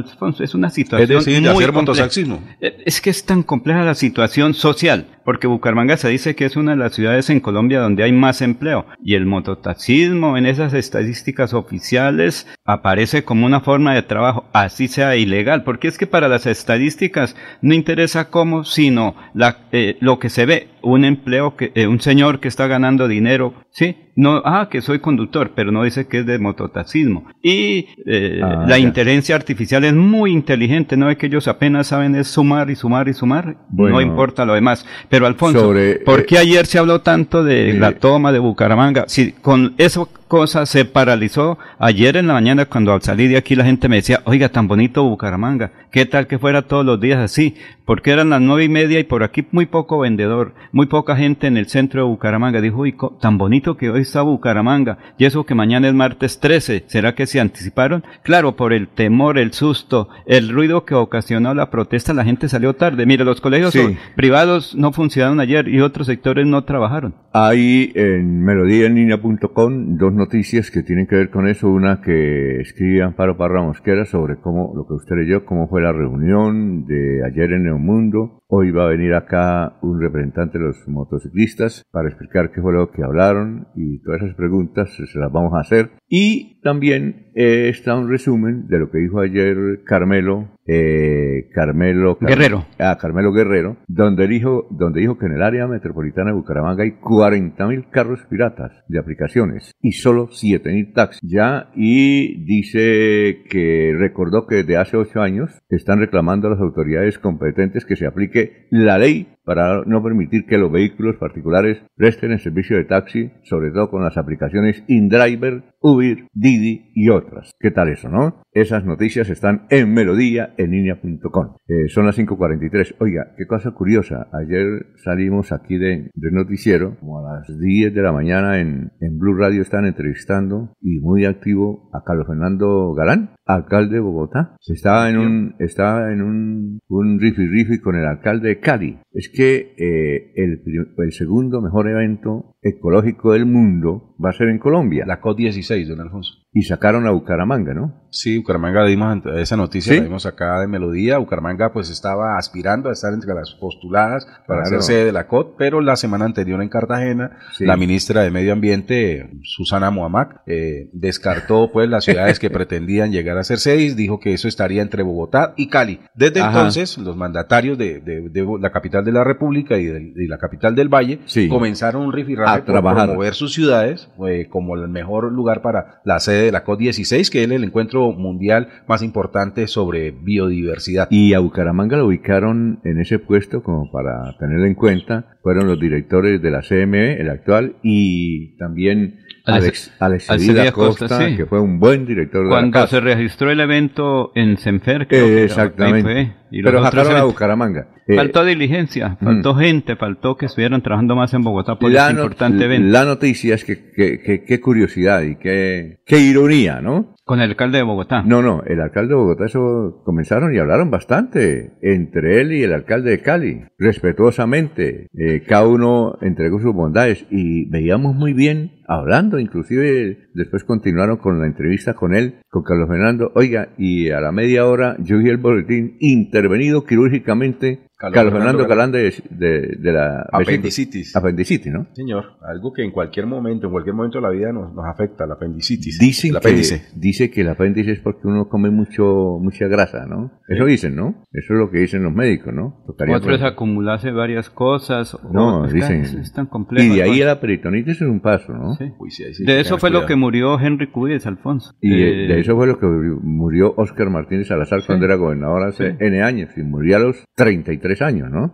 Es una situación es decir, muy hacer eh, Es que es tan compleja la situación social, porque Bucaramanga se dice que es una de las ciudades en Colombia donde hay más empleo, y el mototaxismo en esas estadísticas oficiales aparece como una forma de trabajo, así sea ilegal, porque es que para las estadísticas no interesa cómo, sino la, eh, lo que se ve, un empleo, que, eh, un señor que está ganando dinero, ¿sí? No, ah, que soy conductor, pero no dice que es de mototaxismo. Y eh, ah, la inteligencia artificial es muy inteligente, no es que ellos apenas saben es sumar y sumar y sumar, no importa lo demás. Pero Alfonso, ¿por qué ayer se habló tanto de la toma de Bucaramanga? Si con eso cosa se paralizó ayer en la mañana cuando al salir de aquí la gente me decía, oiga, tan bonito Bucaramanga, ¿qué tal que fuera todos los días así? Porque eran las nueve y media y por aquí muy poco vendedor, muy poca gente en el centro de Bucaramanga. Dijo, uy, tan bonito que hoy está Bucaramanga y eso que mañana es martes 13, ¿será que se anticiparon? Claro, por el temor, el susto, el ruido que ocasionó la protesta, la gente salió tarde. Mire, los colegios privados no funcionaron ayer y otros sectores no trabajaron. Hay en melodíaenlínea.com dos noticias que tienen que ver con eso. Una que escribe Amparo Parra Mosquera sobre cómo, lo que usted leyó, cómo fue la reunión de ayer en el mundo. Hoy va a venir acá un representante de los motociclistas para explicar qué fue lo que hablaron y todas esas preguntas se las vamos a hacer. Y también eh, está un resumen de lo que dijo ayer Carmelo eh, Carmelo Guerrero. Ah, Carmelo Guerrero, donde dijo, donde dijo que en el área metropolitana de Bucaramanga hay 40.000 carros piratas de aplicaciones y solo 7.000 taxis. Ya, y dice que recordó que desde hace ocho años están reclamando a las autoridades competentes que se aplique la ley para no permitir que los vehículos particulares presten el servicio de taxi, sobre todo con las aplicaciones InDriver, Uber, Didi y otras. ¿Qué tal eso, no? Esas noticias están en melodía en línea.com. Eh, son las 5.43. Oiga, qué cosa curiosa. Ayer salimos aquí de, noticiero, como a las 10 de la mañana en, en Blue Radio están entrevistando y muy activo a Carlos Fernando Galán, alcalde de Bogotá. Estaba en un, en un, un rifi rifi con el alcalde de Cali. Es que eh, el, el, segundo mejor evento ecológico del mundo va a ser en Colombia. La COP16, don Alfonso. y sacaron a Bucaramanga, ¿no? Sí, Bucaramanga dimos esa noticia, la vimos acá de Melodía. Bucaramanga pues estaba aspirando a estar entre las postuladas para hacerse de la COT, pero la semana anterior en Cartagena, la ministra de Medio Ambiente, Susana Muamac, eh, descartó pues las ciudades que pretendían llegar a ser seis, dijo que eso estaría entre Bogotá y Cali. Desde entonces, los mandatarios de, la capital de la República y de, la capital del Valle comenzaron un rifirrafe a trabajar. promover sus ciudades eh, como el mejor lugar para la sede de la COT 16, que es el encuentro mundial más importante sobre biodiversidad. Y a Bucaramanga lo ubicaron en ese puesto como para tenerlo en cuenta. Fueron los directores de la CME, el actual, y también Alex, Alex, Costa, que fue un buen director Cuando de la se registró el evento en Senfer, exactamente. Pero sacaron a Bucaramanga. Eh, faltó diligencia, faltó mm. gente, faltó que estuvieran trabajando más en Bogotá por la este importante evento. La noticia es que qué curiosidad y qué ironía, ¿no? Con el alcalde de Bogotá. No, no, el alcalde de Bogotá eso comenzaron y hablaron bastante entre él y el alcalde de Cali, respetuosamente. Eh, cada uno entregó sus bondades y veíamos muy bien hablando, inclusive después continuaron con la entrevista con él, con Carlos Fernando. Oiga, y a la media hora yo vi el boletín intervenido quirúrgicamente Carlos, Fernando Galán de, de, la apendicitis. Apendicitis, ¿no? Señor, algo que en cualquier momento, en cualquier momento de la vida nos, nos afecta, la apendicitis. Dicen que, dice que el apéndice es porque uno come mucho mucha grasa, ¿no? Eso dicen, ¿no? Eso es lo que dicen los médicos, ¿no? Otros acumularse varias cosas. No, dicen. Es, tan complejo. Y de ahí a la peritonitis es un paso, ¿no? Sí. De eso fue lo que murió Henry Cuyes, Alfonso. Y de, eso fue lo que murió Oscar Martínez Salazar cuando era gobernador hace N años y murió a los 33 años, ¿no?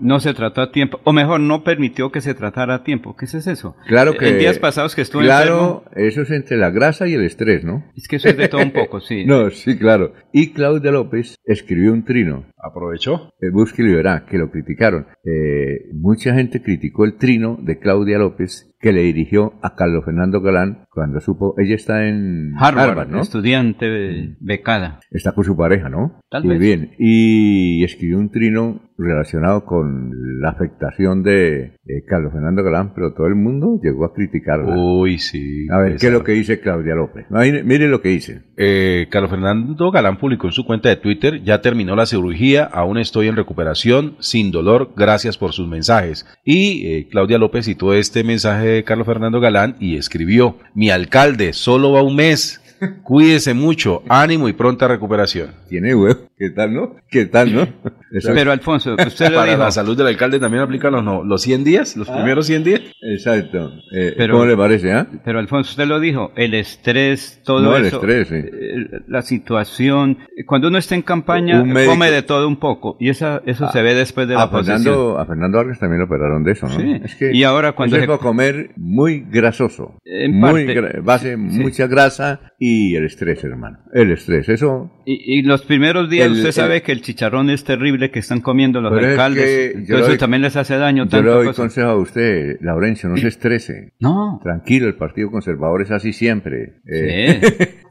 No se trató a tiempo, o mejor, no permitió que se tratara a tiempo. ¿Qué es eso? Claro que. En días pasados que estuve Claro, eso es entre la grasa y el estrés, ¿no? Es que eso es de todo un poco, sí. no, sí, claro. Y Claudia López escribió un trino. ¿Aprovechó? Busque y verá, que lo criticaron. Eh, mucha gente criticó el trino de Claudia López que le dirigió a Carlos Fernando Galán cuando supo, ella está en Harvard, ¿no? Estudiante becada. Está con su pareja, ¿no? Muy bien. Y escribió un trino relacionado con la afectación de Carlos Fernando Galán, pero todo el mundo llegó a criticarla. Uy, sí. A ver, ¿qué es lo que dice Claudia López? Mire, lo que dice. Eh, Carlos Fernando Galán publicó en su cuenta de Twitter, ya terminó la cirugía, aún estoy en recuperación, sin dolor, gracias por sus mensajes. Y eh, Claudia López citó este mensaje de Carlos Fernando Galán y escribió, mi alcalde, solo va un mes, Cuídese mucho, ánimo y pronta recuperación. Tiene huevo. ¿Qué tal, no? ¿Qué tal, no? Pero Alfonso, usted Para la salud del alcalde también aplica los, no, los 100 días, los ah. primeros 100 días. Exacto. Eh, ¿Cómo le parece, ah? Pero Alfonso, usted lo dijo, el estrés, todo no, el estrés, sí. Eh, la situación. Cuando uno está en campaña, come de todo un poco. Y esa, eso se ve después de la a Fernando, A Fernando Vargas también lo operaron de eso, ¿no? Sí. Es que y ahora cuando... Es comer muy grasoso. muy base, mucha grasa y el estrés, hermano. El estrés, eso... Y, los primeros días usted sabe que el chicharrón es terrible que están comiendo los alcaldes. eso también les hace daño. Yo le doy consejo a usted, Laurencio, no se estrese. No. Tranquilo, el Partido Conservador es así siempre. Eh,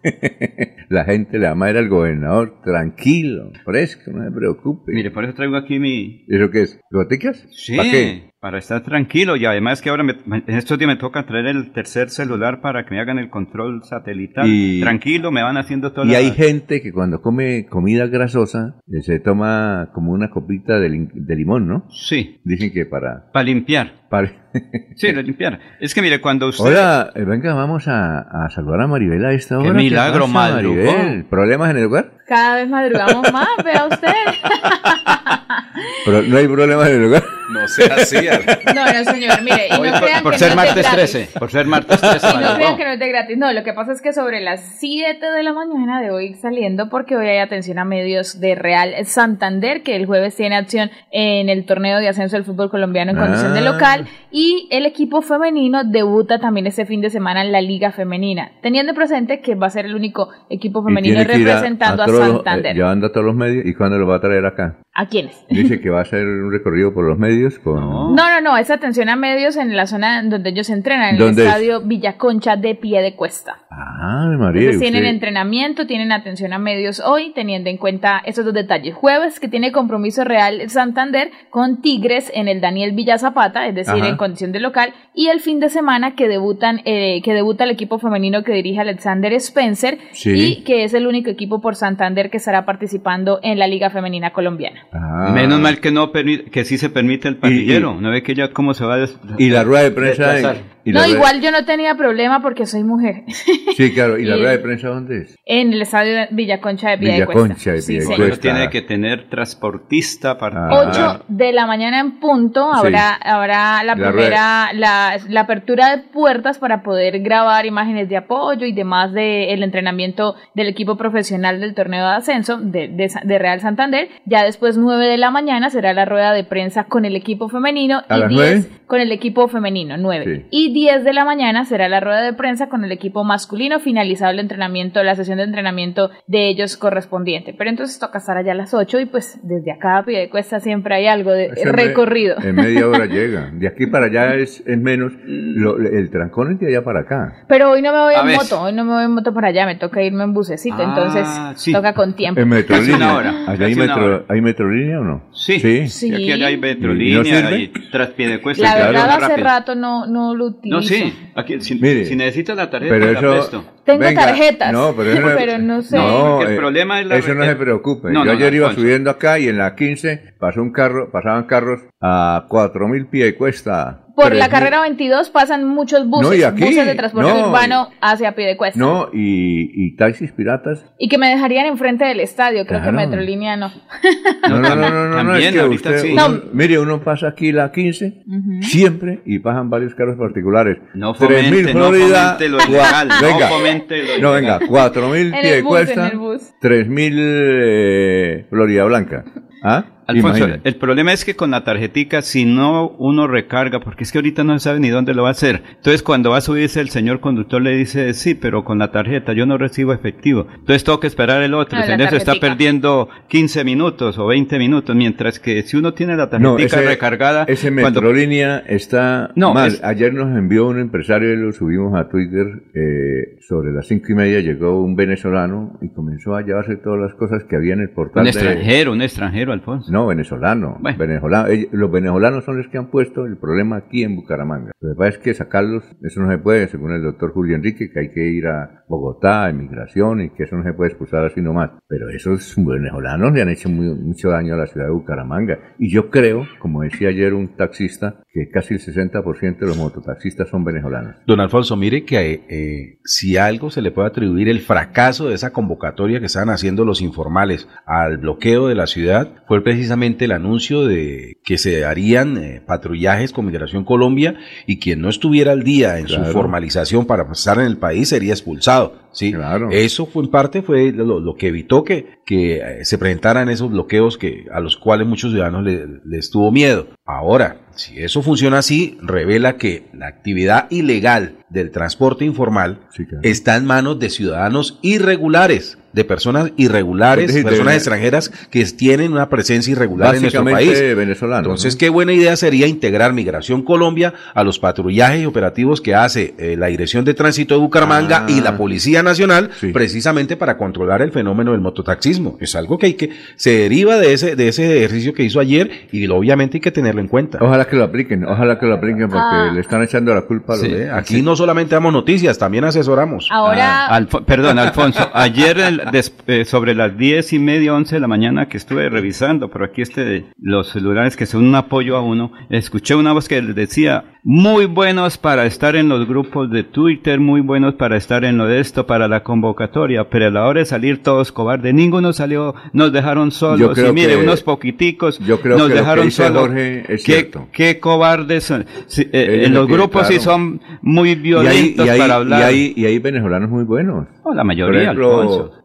la gente le ama al gobernador, tranquilo, fresco, no se preocupe. Mire, por eso traigo aquí mi... ¿Eso qué es? ¿Goticas? Sí. ¿Para qué? Para estar tranquilo y además que ahora en estos días me toca traer el tercer celular para que me hagan el control satelital. tranquilo, me van haciendo todo. Y hay gente que cuando come comida grasosa eh, se toma como una copita de, limón, ¿no? Sí. Dicen que para... Para limpiar. Para... sí, para limpiar. Es que mire, cuando usted... Hola, eh, venga, vamos a, saludar a Maribel a esta hora. Qué milagro, Maribel. ¿Problemas en el lugar? Cada vez madrugamos más, vea usted. Pero no hay problemas en el lugar. No sea así. No, no, señor, mire. Y no crean por, que ser no martes 13. Por ser martes 13. Y no crean que no es de gratis. No, lo que pasa es que sobre las 7 de la mañana de hoy saliendo, porque hoy hay atención a medios de Real Santander, que el jueves tiene acción en el torneo de ascenso del fútbol colombiano en condición de ah. local. Y el equipo femenino debuta también este fin de semana en la Liga Femenina, teniendo presente que va a ser el único equipo femenino representando a, Santander. llevando a todos los medios. ¿Y cuándo lo va a traer acá? ¿A quiénes? Dice que va a hacer un recorrido por los medios con... No, no, no, es atención a medios en la zona donde ellos entrenan, en el estadio Villaconcha de Pie de Cuesta. Ah, María. Entonces tienen entrenamiento, tienen atención a medios hoy, teniendo en cuenta esos dos detalles. Jueves, que tiene compromiso real Santander con Tigres en el Daniel Villa Zapata, es decir, en condición de local, y el fin de semana que debutan, eh, que debuta el equipo femenino que dirige Alexander Spencer y que es el único equipo por Santander que estará participando en la Liga Femenina Colombiana. Ah. Menos mal que no que sí se permite el patillero. no ve que ya cómo se va a Y la rueda de prensa. no, igual yo no tenía problema porque soy mujer. Sí, claro. ¿Y la rueda de prensa dónde es? En el estadio Villaconcha de Villaconcha de sí, tiene que tener transportista para. 8 de la mañana en punto habrá, habrá la, primera, la, la, apertura de puertas para poder grabar imágenes de apoyo y demás del entrenamiento del equipo profesional del torneo de ascenso de, de, de Real Santander. Ya después 9 de la mañana será la rueda de prensa con el equipo femenino y 10 con el equipo femenino, 9. Y 10 de la mañana será la rueda de prensa con el equipo masculino, finalizado el entrenamiento, la sesión de entrenamiento de ellos correspondiente. Pero entonces toca estar allá a las 8 y pues desde acá a pie de cuesta siempre hay algo de recorrido. En media hora llega. De aquí para allá es, es menos. el trancón es de allá para acá. Pero hoy no me voy en moto, hoy no me voy en moto para allá, me toca irme en bucecito, ah, entonces toca con tiempo. En metrolínea. ¿Allá hay, metro, hay metrolínea o no? Sí. Sí. Aquí allá hay metrolínea y traspié de cuesta. La verdad hace rato no, no lo utilizo. No, sí. Aquí, si, si necesitas la tarjeta, pero eso, Tengo tarjetas. No, pero, no sé. No, el problema es la Eso no se preocupe. Yo ayer iba subiendo acá y en la 15 pasó un carro, pasaban carros a 4000 pies cuesta por la carrera 22 pasan muchos buses, buses de transporte urbano hacia cuesta. No, y, y, taxis piratas. Y que me dejarían enfrente del estadio, creo que Metrolínea no. No, no, no, no, no, es que usted, mire, uno pasa aquí la 15, siempre, y pasan varios carros particulares. No fomente, no fomente lo ilegal, venga, no fomente lo No, venga, 4.000 cuesta, 3.000 eh, Florida Blanca. ¿Ah? Alfonso, el problema es que con la tarjetica, si no uno recarga, porque es que ahorita no se sabe ni dónde lo va a hacer. Entonces, cuando va a subirse, el señor conductor le dice, sí, pero con la tarjeta yo no recibo efectivo. Entonces, tengo que esperar el otro. el señor se está perdiendo 15 minutos o 20 minutos, mientras que si uno tiene la tarjetica recargada. Ese Metrolínea está mal. Ayer nos envió un empresario y lo subimos a Twitter. Eh, sobre las cinco y media llegó un venezolano y comenzó a llevarse todas las cosas que había en el portal. Un extranjero, un extranjero, Alfonso. No, venezolano. venezolano. los venezolanos son los que han puesto el problema aquí en Bucaramanga. Lo que pasa es que sacarlos, eso no se puede, según el doctor Julio Enrique, que hay que ir a Bogotá, a inmigración, y que eso no se puede expulsar así nomás. Pero esos venezolanos le han hecho mucho daño a la ciudad de Bucaramanga. Y yo creo, como decía ayer un taxista, que casi el 60% de los mototaxistas son venezolanos. Don Alfonso, mire que eh, si algo se le puede atribuir el fracaso de esa convocatoria que estaban haciendo los informales al bloqueo de la ciudad, fue precisamente precisamente el anuncio de que se harían eh, patrullajes con Migración Colombia y quien no estuviera al día en su formalización para pasar en el país sería expulsado. Sí, claro. Eso fue en parte fue lo, que evitó que, que eh, se presentaran esos bloqueos que a los cuales muchos ciudadanos les le tuvo miedo. Ahora, si eso funciona así, revela que la actividad ilegal del transporte informal está en manos de ciudadanos irregulares de personas irregulares, personas extranjeras que tienen una presencia irregular en nuestro país. Venezolano, Entonces, qué buena idea sería integrar Migración Colombia a los patrullajes y operativos que hace eh, la Dirección de Tránsito de Bucaramanga y la ah. Policía Nacional, precisamente para controlar el fenómeno del mototaxismo. Es algo que hay que se deriva de ese de ese ejercicio que hizo ayer y obviamente hay que tenerlo en cuenta. Ojalá que lo apliquen, ojalá que lo apliquen porque ah. le están echando la culpa a los Aquí no solamente damos noticias, también asesoramos. Ahora, ah, perdón, Alfonso, ayer el, eh, sobre las diez y media, once de la mañana que estuve revisando, pero aquí este, los celulares que son un apoyo a uno, escuché una voz que decía, muy buenos para estar en los grupos de Twitter, muy buenos para estar en lo de esto, para la convocatoria, pero a la hora de salir todos cobardes, ninguno salió, nos dejaron solos, y mire, unos poquiticos, yo creo nos que dejaron solos. ¿Qué, qué, cobardes son. Eh, en los grupos sí son muy violentos para hablar. Y hay, y hay venezolanos muy buenos. la mayoría,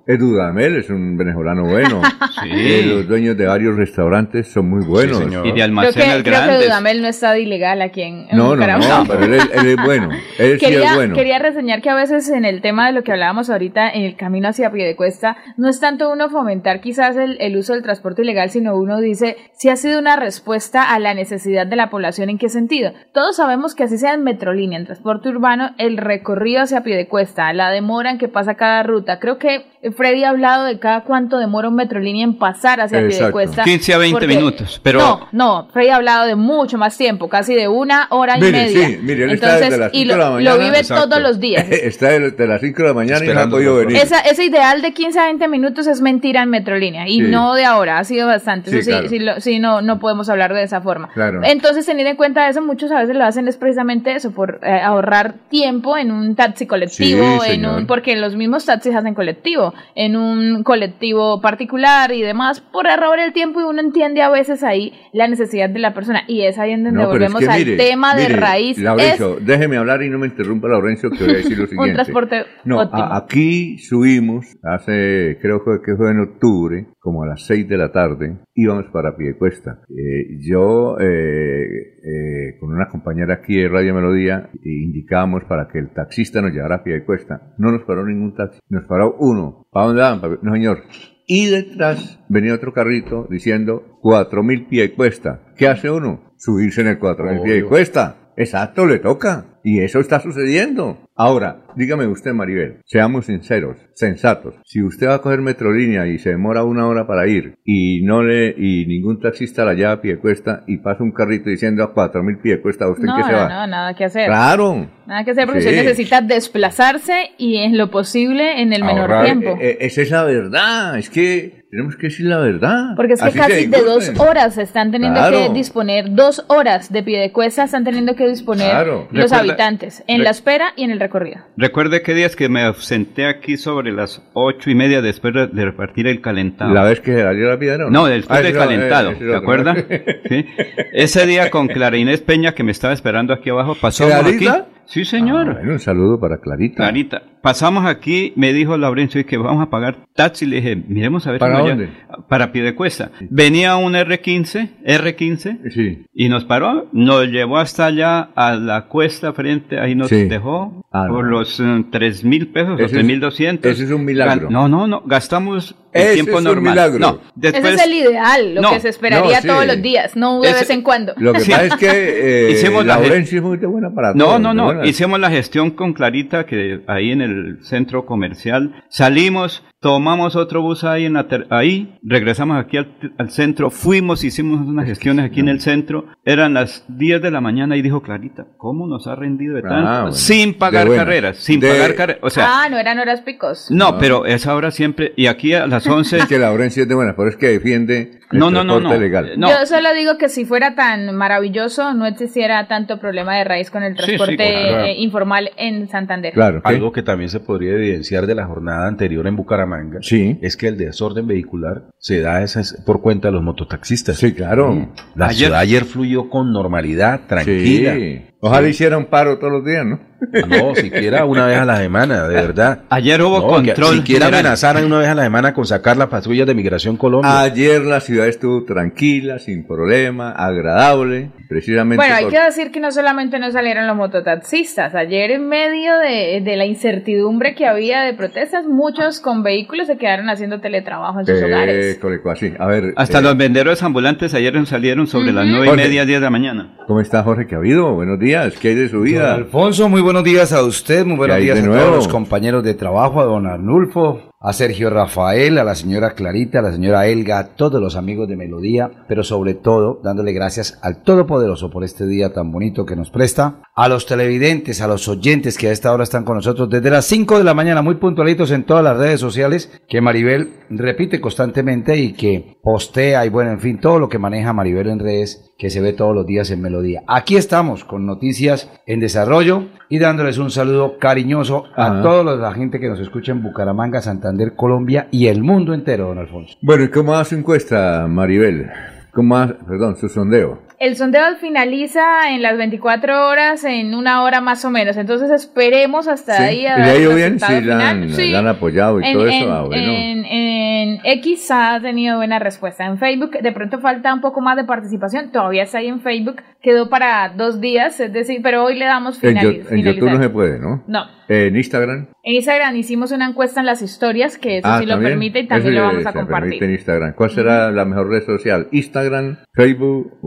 Es Dudamel, es un venezolano bueno. Sí. Eh, los dueños de varios restaurantes son muy buenos. Y de Creo que, almacenes creo que grandes. Dudamel no está ilegal aquí en, en No, no, no, pero él, es- él es bueno. Él sí Quería, es bueno. quería reseñar que a veces en el tema de lo que hablábamos ahorita, en el camino hacia Piedecuesta, no es tanto uno fomentar quizás el, el uso del transporte ilegal, sino uno dice si ha sido una respuesta a la necesidad de la población, ¿en qué sentido? Todos sabemos que así sea en Metrolínea, en transporte urbano, el recorrido hacia Piedecuesta, la demora en que pasa cada ruta. Creo que Freddy ha hablado de cada cuánto demora un Metrolínea en pasar hacia Exacto. Piedecuesta. 15 a 20 porque- minutos, pero- No, no, Freddy ha hablado de mucho más tiempo, casi de una hora y Mire, media. sí, mire, él está Entonces, desde las y 5 de lo, la lo mañana. vive Exacto. todos los días. Está desde las 5 de la mañana y no ha Esperando podido venir. Esa, ese ideal de 15 a 20 minutos es mentira en Metrolínea y Sí. no de ahora, ha sido bastante. Sí, Eso sí, claro. sí, lo- sí, no, no podemos hablar de esa forma. Claro. Entonces, teniendo en cuenta eso, muchos a veces lo hacen es precisamente eso, por eh, ahorrar tiempo en un taxi colectivo, Sí, en un, porque los mismos taxis hacen colectivo, en un colectivo particular y demás, por ahorrar el tiempo y uno entiende a veces ahí la necesidad de la persona y es ahí en donde No, pero es volvemos que al mire, tema de raíz. Laurencio, déjeme hablar y no me interrumpa, Laurencio, que voy a decir lo siguiente. un transporte No, a- aquí subimos hace, creo que que fue en octubre, como a las 6 de la tarde, íbamos para Piedecuesta. Eh, yo, eh, eh, con una compañera aquí de Radio Melodía, eh, indicábamos para que el taxista nos llevara a Piedecuesta. No nos paró ningún taxi, nos paró uno. ¿Para dónde van? No, señor. Y detrás venía otro carrito diciendo 4.000 pie cuesta. ¿Qué hace uno? Subirse en el 4.000 pie Obvio. cuesta. Exacto, le toca. Y eso está sucediendo. Ahora, dígame usted, Maribel, seamos sinceros, sensatos. Si usted va a coger Metrolínea y se demora una hora para ir y no le y ningún taxista la lleva a pie cuesta y pasa un carrito diciendo a 4.000 pie cuesta, ¿usted no, en qué se va? no, nada que hacer. Claro. Nada que hacer porque Sí. usted necesita desplazarse y en lo posible en el menor Ahorrar, tiempo. eh, eh, esa es la verdad. Es que tenemos que decir la verdad. Porque es que Así casi de dos horas están teniendo Claro. que disponer, dos horas de pie de cuesta están teniendo que disponer Claro. los Recuerda- habitantes en la espera y en el recorrido. Recuerde que días que me ausenté aquí sobre las ocho y media después de de repartir el calentado. ¿La vez que se salió la piedra? o No, después Ah, del calentado, ¿te acuerdas? Sí. Ese día con Clara Inés Peña que me estaba esperando aquí abajo, pasamos aquí. Sí, señor. Ah, bueno, un saludo para Clarita. Clarita. Pasamos aquí, me dijo Laurencio y que vamos a pagar taxi. Le dije, miremos a ver ¿Para dónde? allá- Para Piedecuesta. Venía un R15, R15, Sí. y nos paró, nos llevó hasta allá a la cuesta frente, ahí nos Sí. dejó Ah, por no. los eh, tres mil pesos o Ese es- tres mil doscientos. ese es un milagro. Gan- No, no, no, gastamos el Ese tiempo es un normal. milagro. No, después Ese es el ideal, lo No, que se esperaría no, sí. todos los días, no de Ese- vez en cuando. Lo que Sí. pasa es que eh, Hicimos la Laurencio es muy buena para No, todo, no, no. buena. Hicimos la gestión con Clarita, que ahí en el centro comercial. Salimos, tomamos otro bus ahí, en la ter- ahí regresamos aquí al, al centro, fuimos, hicimos unas gestiones aquí en el centro. Eran las 10 de la mañana y dijo Clarita, ¿cómo nos ha rendido de Ah, tanto? bueno. Sin pagar De carreras, sin De- pagar carreras. O sea, ah, no eran horas picos. no, pero esa hora siempre, y aquí a las 11... Es que Laurencio es de buena, pero es que defiende el No, no, no, no. legal. No. Yo solo digo que si fuera tan maravilloso, no existiera tanto problema de raíz con el Sí, sí, transporte claro. eh, informal en Santander. Claro. ¿qué? Algo que también se podría evidenciar de la jornada anterior en Bucaramanga Sí. es que el desorden vehicular se da esas- por cuenta de los mototaxistas. Sí, claro. La Ayer- ciudad ayer fluyó con normalidad, tranquila. Sí. Ojalá hiciera un paro todos los días, ¿no? No, siquiera una vez a la semana, de verdad. Ayer hubo No, control siquiera general. amenazaran una vez a la semana con sacar las patrullas de Migración Colombia. Ayer la ciudad estuvo tranquila, sin problema, agradable, precisamente Bueno, hay por- que decir que no solamente no salieron los mototaxistas. Ayer, en medio de, de la incertidumbre que había de protestas, muchos con vehículos se quedaron haciendo teletrabajo en sus Eh, hogares. Coleco, así. A ver, Hasta eh, los venderos ambulantes ayer salieron sobre las nueve y media, 10 de la mañana. ¿cómo está Jorge? ¿Qué ha habido? Buenos días, ¿qué hay de su Don vida? Alfonso, muy buenos días a usted, muy buenos ¿Qué hay días a nuevo? todos los compañeros de trabajo, a don Arnulfo, a Sergio Rafael, a la señora Clarita, a la señora Elga, a todos los amigos de Melodía, pero sobre todo dándole gracias al Todopoderoso por este día tan bonito que nos presta, a los televidentes, a los oyentes que a esta hora están con nosotros desde las 5 de la mañana, muy puntualitos en todas las redes sociales, que Maribel repite constantemente y que postea y bueno, en fin, todo lo que maneja Maribel en redes que se ve todos los días en Melodía. Aquí estamos con noticias en desarrollo y dándoles un saludo cariñoso a Ajá. toda la gente que nos escucha en Bucaramanga, Santander, Colombia y el mundo entero, don Alfonso. Bueno, ¿y cómo su encuesta, Maribel? ¿Cómo va, perdón, su sondeo? El sondeo finaliza en las 24 horas, en una hora más o menos. Entonces esperemos hasta ahí. ¿Y a le ver ha bien? Sí, la han, final. Sí. la han apoyado y En, todo en- eso. Ah, bueno. en- en X ha tenido buena respuesta. En Facebook, de pronto falta un poco más de participación. Todavía está ahí en Facebook. Quedó para dos días, es decir, pero hoy le damos en, finali- Yo- en YouTube no se puede, ¿no? No. En Instagram. En Instagram hicimos una encuesta en las historias, que eso Ah, sí lo ¿también? permite y también Eso lo vamos a compartir. permite en Instagram. ¿Cuál será la mejor red social? ¿Instagram, Facebook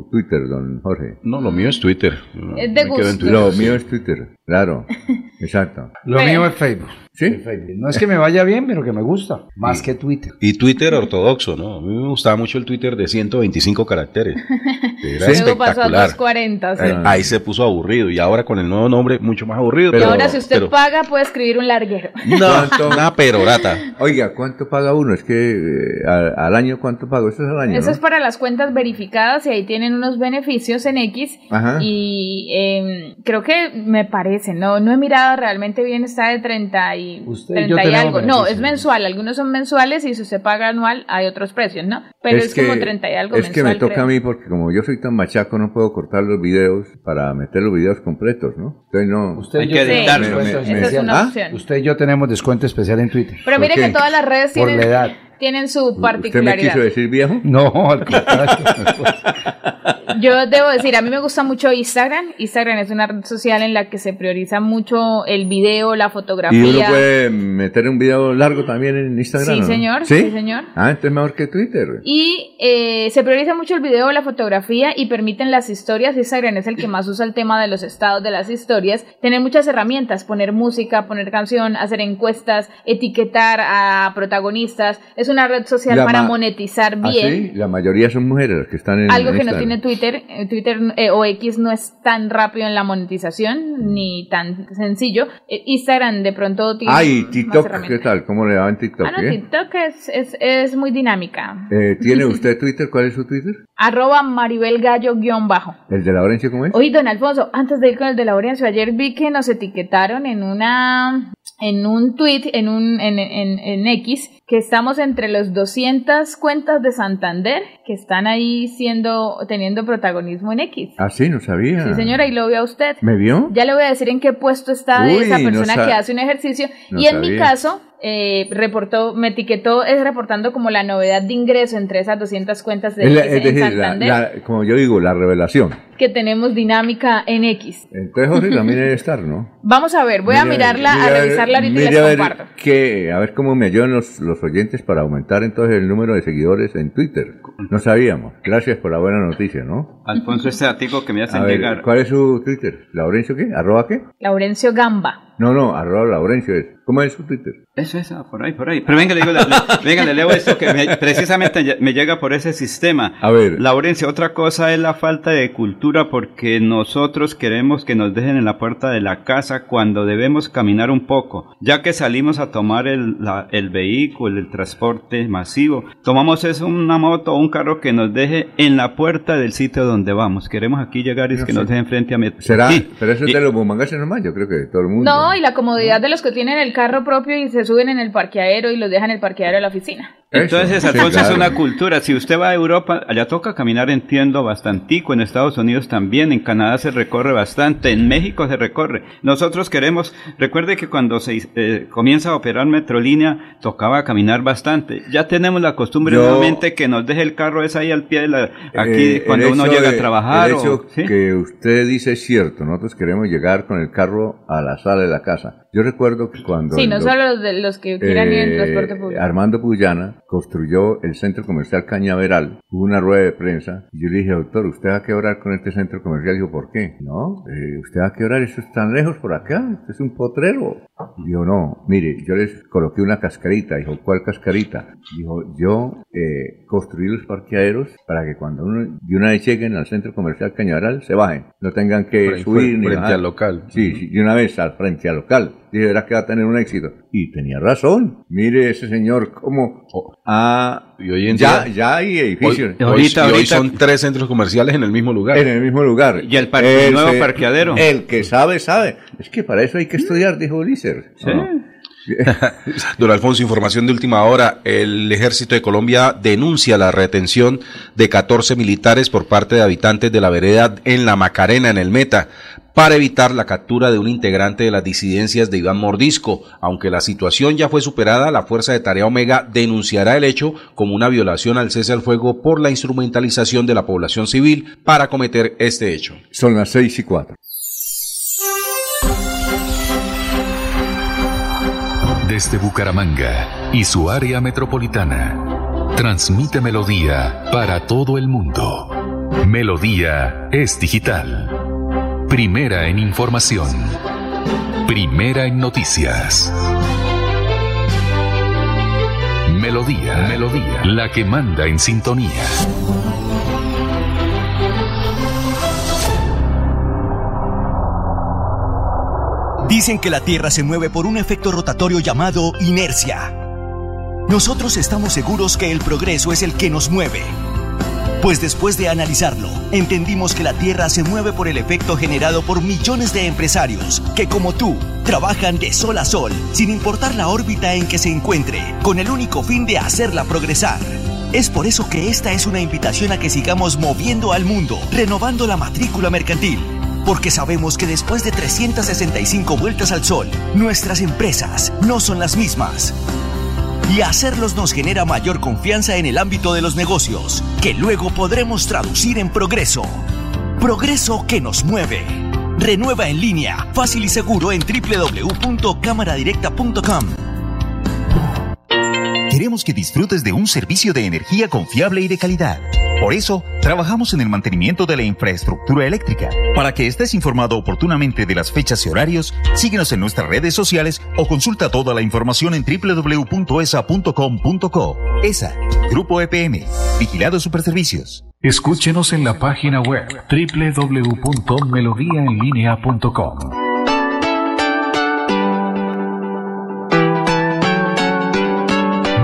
o Twitter, don Jorge? No, lo mío es Twitter. Es de gusto. Twitter. Lo mío es Twitter, claro. Exacto. Lo Bueno. mío es Facebook. ¿Sí? No es que me vaya bien, pero que me gusta. Más que Twitter. Y Twitter ortodoxo, ¿no? A mí me gustaba mucho el Twitter de 125 caracteres. Era Luego pasó a espectacular. 240. sí. Eh, ahí se puso aburrido y ahora con el nuevo nombre mucho más aburrido. y pero- ahora si usted pero- paga puede escribir un larguero. No, una perorata. Oiga, ¿cuánto paga uno? Es que eh, al, al año, ¿cuánto pago? Eso es al año, Eso ¿no? es para las cuentas verificadas y ahí tienen unos beneficios en X. Ajá. Y eh, creo que me parece, no no he mirado realmente bien, está de 30 y, Usted y 30 yo y algo. No, es mensual, algunos son mensuales y si usted paga anual hay otros precios, ¿no? Pero es, como 30 y algo es que me mensual. toca creo. a mí porque como yo soy tan machaco no puedo cortar los videos para meter los videos completos, ¿no? Entonces no. Usted Hay que es ¿Ah? Usted y yo tenemos descuento especial en Twitter. Pero ¿Por mire qué? que todas las redes Por tienen, la edad. tienen su ¿Usted me particularidad. quiso decir viejo? No, al contrario. Yo debo decir, a mí me gusta mucho Instagram. Instagram es una red social en la que se prioriza mucho el video, la fotografía. Y uno puede meter un video largo también en Instagram. Sí, ¿no? señor, sí, señor. Ah, entonces mejor que Twitter. Y eh, se prioriza mucho el video, la fotografía y permiten las historias. Instagram es el que más usa el tema de los estados de las historias. Tener muchas herramientas, poner música, poner canción, hacer encuestas, etiquetar a protagonistas. Es una red social La para monetizar Ah, bien. sí, la mayoría son mujeres las que están en Algo que no Instagram. Tiene Twitter, eh, Twitter eh, o X no es tan rápido en la monetización ni tan sencillo. Eh, Instagram de pronto tiene Ay, más TikTok. ¿qué tal? ¿Cómo le va en TikTok? Ah, no, eh? TikTok es, es, es muy dinámica. Eh, ¿Tiene usted Twitter? ¿Cuál es su Twitter? Arroba Maribel Gallo guion bajo. ¿El de Laurencio cómo es? Oye, don Alfonso, antes de ir con el de Laurencio, ayer vi que nos etiquetaron en una en un tweet, en un en, en, en X, que estamos entre los 200 cuentas de Santander que están ahí siendo teniendo protagonismo en X. Ah, sí, no sabía. Sí, señora, y lo veo a usted. ¿Me vio? Ya le voy a decir en qué puesto está Uy, esa persona que hace un ejercicio. no y en mi caso, eh, reportó, me etiquetó, es reportando como la novedad de ingreso entre esas 200 cuentas de Es, la- X es en decir, la- Santander, la- como yo digo, la revelación. que tenemos dinámica en X. Entonces Jorge también debe estar, ¿no? Vamos a ver, voy a mirarla, a ver- revisarla ahorita y mire les a ver comparto. que- a ver cómo me ayudan los, los oyentes para aumentar entonces el número de seguidores en Twitter. No sabíamos. Gracias por la buena noticia, ¿no? Alfonso, este artículo que me hacen A ver, llegar. ¿cuál es su Twitter? ¿Laurencio qué? ¿Arroba qué? Laurencio Gamba. No, no, arroba Laurencio es. ¿Cómo es su Twitter? Eso es, ah, por ahí, por ahí. Pero venga, le digo, le, le- venga, le leo esto que me- precisamente me llega por ese sistema. A ver. Laurencia, otra cosa es la falta de cultura porque nosotros queremos que nos dejen en la puerta de la casa cuando debemos caminar un poco. Ya que salimos a tomar el, la- el vehículo, el transporte masivo, tomamos eso, una moto o un carro que nos deje en la puerta del sitio donde vamos. Queremos aquí llegar y es No que sé. nos dejen frente a mi... ¿Será? Sí. Pero eso es de los bumangases nomás, yo creo que de todo el mundo. No, y la comodidad de los que tienen el carro propio y se suben en el parqueadero y los dejan en el parqueadero de la oficina. Entonces, Eso, sí, Alfonso, es una cultura. Si usted va a Europa, allá toca caminar, entiendo, bastantico. En Estados Unidos también. En Canadá se recorre bastante. En México se recorre. Nosotros queremos... Recuerde que cuando se eh, comienza a operar Metrolínea, tocaba caminar bastante. Ya tenemos la costumbre Yo- nuevamente que nos deje el carro es ahí al pie de la... Aquí, Eh, cuando el uno llega de- a trabajar. El o- hecho ¿sí? que usted dice es cierto. Nosotros queremos llegar con el carro a la sala de la casa. Yo recuerdo que cuando... Sí, no solo los, de los que quieran ir en eh, transporte público. Armando Puyana construyó el centro comercial Cañaveral. Hubo una rueda de prensa. Y yo le dije, doctor, ¿usted va a quebrar con este centro comercial? Dijo, ¿por qué? No, eh, ¿usted va a quebrar? Eso es tan lejos por acá. Esto es un potrero. Y dijo, no, mire, yo les coloqué una cascarita. Dijo, ¿cuál cascarita? Dijo, yo eh, construí los parqueaderos para que cuando uno, de una vez lleguen al centro comercial Cañaveral, se bajen. No tengan que Frente- subir ni frente bajar. al local. Sí, sí, de una vez al frente al local. Dije, verás que va a tener un éxito. Y tenía razón. Mire ese señor cómo... Ah, Y hoy en ya, día- ya hay edificios. hoy- Ahorita, y hoy ahorita- son tres centros comerciales en el mismo lugar. En el mismo lugar. Y el parque- Ese- nuevo parqueadero. El que sabe, sabe. Es que para eso hay que estudiar, dijo Ulises. Sí. No. Don Alfonso, información de última hora. El ejército de Colombia denuncia la retención de 14 militares por parte de habitantes de la vereda en la Macarena, en el Meta, para evitar la captura de un integrante de las disidencias de Iván Mordisco. Aunque la situación ya fue superada, la Fuerza de Tarea Omega denunciará el hecho como una violación al cese al fuego por la instrumentalización de la población civil para cometer este hecho. Son las seis y cuatro. Desde Bucaramanga y su área metropolitana, transmite Melodía para todo el mundo. Melodía es digital. Primera en información. Primera en noticias. Melodía, Melodía, la que manda en sintonía. Dicen que la Tierra se mueve por un efecto rotatorio llamado inercia. Nosotros estamos seguros que el progreso es el que nos mueve pues después de analizarlo, entendimos que la Tierra se mueve por el efecto generado por millones de empresarios que, como tú, trabajan de sol a sol, sin importar la órbita en que se encuentre, con el único fin de hacerla progresar. Es por eso que esta es una invitación a que sigamos moviendo al mundo, renovando la matrícula mercantil. Porque sabemos que después de 365 vueltas al sol, nuestras empresas no son las mismas y hacerlos nos genera mayor confianza en el ámbito de los negocios, que luego podremos traducir en progreso. Progreso que nos mueve. Renueva en línea, fácil y seguro en www.cámaradirecta.com. Queremos que disfrutes de un servicio de energía confiable y de calidad. Por eso, trabajamos en el mantenimiento de la infraestructura eléctrica. Para que estés informado oportunamente de las fechas y horarios, síguenos en nuestras redes sociales o consulta toda la información en www.esa.com.co. ESA, Grupo EPM, Vigilado Superservicios. Escúchenos en la página web www.melodiaenlinea.com.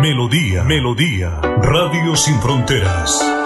Melodía, Melodía, Radio Sin Fronteras.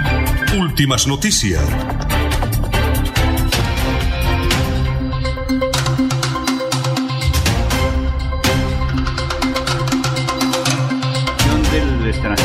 Últimas noticias.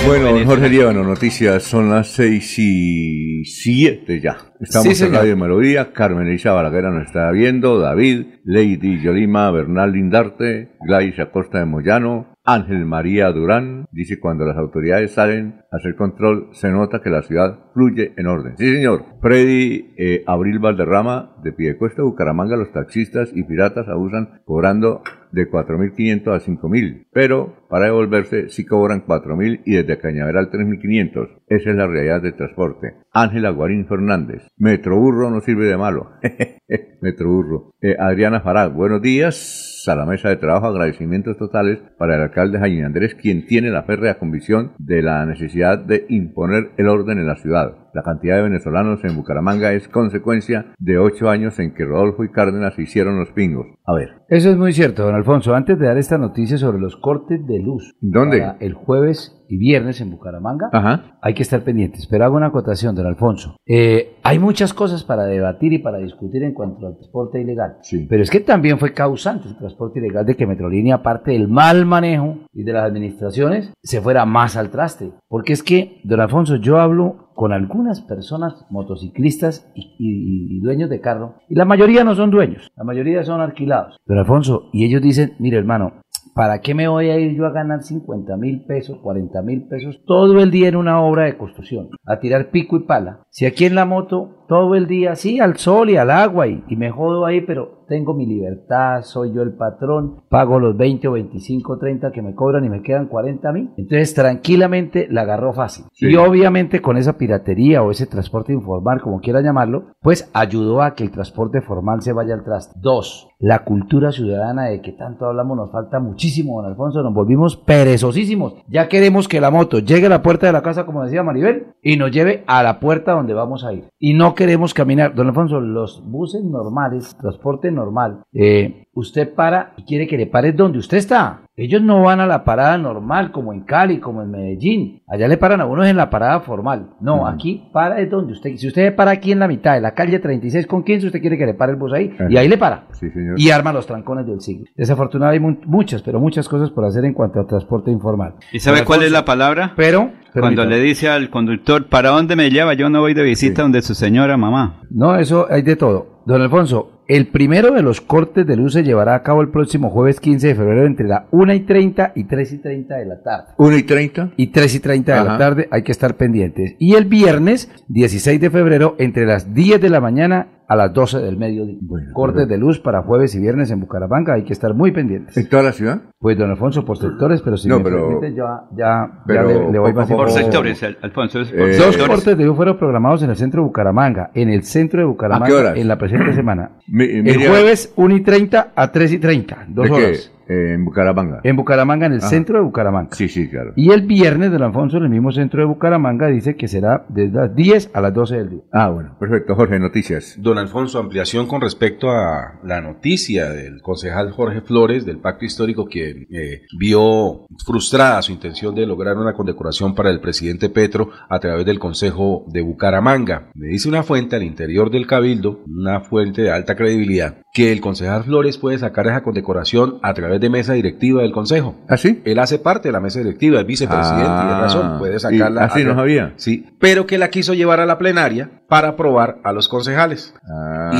Bueno, Jorge Líbano, noticias son las seis y siete ya. Estamos Sí, en. Radio Melodía, Carmen Elisa Balaguer nos está viendo, David, Lady Yolima, Bernal Lindarte, Gladys Acosta de Moyano, Ángel María Durán, dice cuando las autoridades salen a hacer control se nota que la ciudad fluye en orden. Sí, señor. Freddy eh, Abril Valderrama, de Piedecuesta, Bucaramanga, los taxistas y piratas abusan cobrando de 4.500 a 5.000, pero para devolverse sí cobran 4.000 y desde Cañaveral 3.500. Esa es la realidad del transporte. Ángela Guarín Fernández, Metroburro no sirve de malo. Metroburro. Eh, Adriana Farag, buenos días. A la mesa de trabajo, agradecimientos totales para el alcalde Jaime Andrés, quien tiene la férrea convicción de la necesidad de imponer el orden en la ciudad. La cantidad de venezolanos en Bucaramanga es consecuencia de ocho años en que Rodolfo y Cárdenas hicieron los pingos. A ver. Eso es muy cierto, don Alfonso. Antes de dar esta noticia sobre los cortes de luz ¿Dónde? para el jueves y viernes en Bucaramanga, Ajá. hay que estar pendientes. Pero hago una acotación, don Alfonso. Eh, hay muchas cosas para debatir y para discutir en cuanto al transporte ilegal. Sí. Pero es que también fue causante el transporte ilegal de que Metrolínea, aparte del mal manejo y de las administraciones, se fuera más al traste. Porque es que, don Alfonso, yo hablo con algunas personas motociclistas y, dueños de carro, y la mayoría no son dueños, la mayoría son alquilados. Don Alfonso, y ellos dicen, mire hermano, ¿para qué me voy a ir yo a ganar 50 mil pesos, 40 mil pesos todo el día en una obra de construcción? A tirar pico y pala. Si aquí en la moto todo el día, sí, al sol y al agua y, y me jodo ahí, pero tengo mi libertad, soy yo el patrón, pago los 20 o 25, 30 que me cobran y me quedan 40 mil. Entonces tranquilamente la agarró fácil. Sí. Y obviamente con esa piratería o ese transporte informal, como quiera llamarlo, pues ayudó a que el transporte formal se vaya al traste. Dos, la cultura ciudadana de que tanto hablamos nos falta muchísimo, don Alfonso, nos volvimos perezosísimos. Ya queremos que la moto llegue a la puerta de la casa, como decía Maribel, y nos lleve a la puerta donde vamos a ir. Y no queremos caminar. Don Alfonso, los buses normales, transporte normal, eh, usted para y quiere que le pare donde usted está. Ellos no van a la parada normal como en Cali, como en Medellín. Allá le paran a uno en la parada formal. No, aquí para es donde usted. Si usted para aquí en la mitad de la calle 36 con 15, usted quiere que le pare el bus ahí. Y ahí le para. Sí, señor. Y arma los trancones del siglo. Desafortunadamente hay mu- muchas, pero muchas cosas por hacer en cuanto al transporte informal. ¿Y sabe cuál es la palabra? Pero, Cuando le dice al conductor, ¿para dónde me lleva? Yo no voy de visita donde su señora mamá. No, eso hay de todo. Don Alfonso, el primero de los cortes de luz se llevará a cabo el próximo jueves 15 de febrero entre la 1 y 30 y 3 y 30 de la tarde. 1 y 30. Y 3 y 30 de la Ajá. tarde hay que estar pendientes. Y el viernes 16 de febrero entre las 10 de la mañana a las 12 del mediodía. cortes de luz para jueves y viernes en Bucaramanga, hay que estar muy pendientes. ¿En toda la ciudad? Pues don Alfonso, por sectores, pero si No, me pero- permite, ya, ya, pero ya le, le voy más Por sectores, Al- Alfonso. es por Eh, Dos cortes de luz fueron programados en el centro de Bucaramanga, en el centro de ¿A qué Bucaramanga, horas? en la presente semana. Mi- El jueves 1 y 30 a 3 y 30, dos ¿de qué? Eh, en Bucaramanga. En Bucaramanga, en el Ajá. centro de Bucaramanga. Sí, sí, claro. Y el viernes, don Alfonso, en el mismo centro de Bucaramanga, dice que será desde las 10 a las 12 del día. Ah, bueno, perfecto. Jorge, noticias. Don Alfonso, ampliación con respecto a la noticia del concejal Jorge Flores del pacto histórico que eh, vio frustrada su intención de lograr una condecoración para el presidente Petro a través del Consejo de Bucaramanga. Me dice una fuente al interior del Cabildo, una fuente de alta credibilidad, que el concejal Flores puede sacar esa condecoración a través de mesa directiva del Consejo. ¿Ah, sí? Él hace parte de la mesa directiva, es vicepresidente, Ah, y de razón, puede sacarla. así no sabía. Sí, pero que la quiso llevar a la plenaria para aprobar a los concejales. Ah,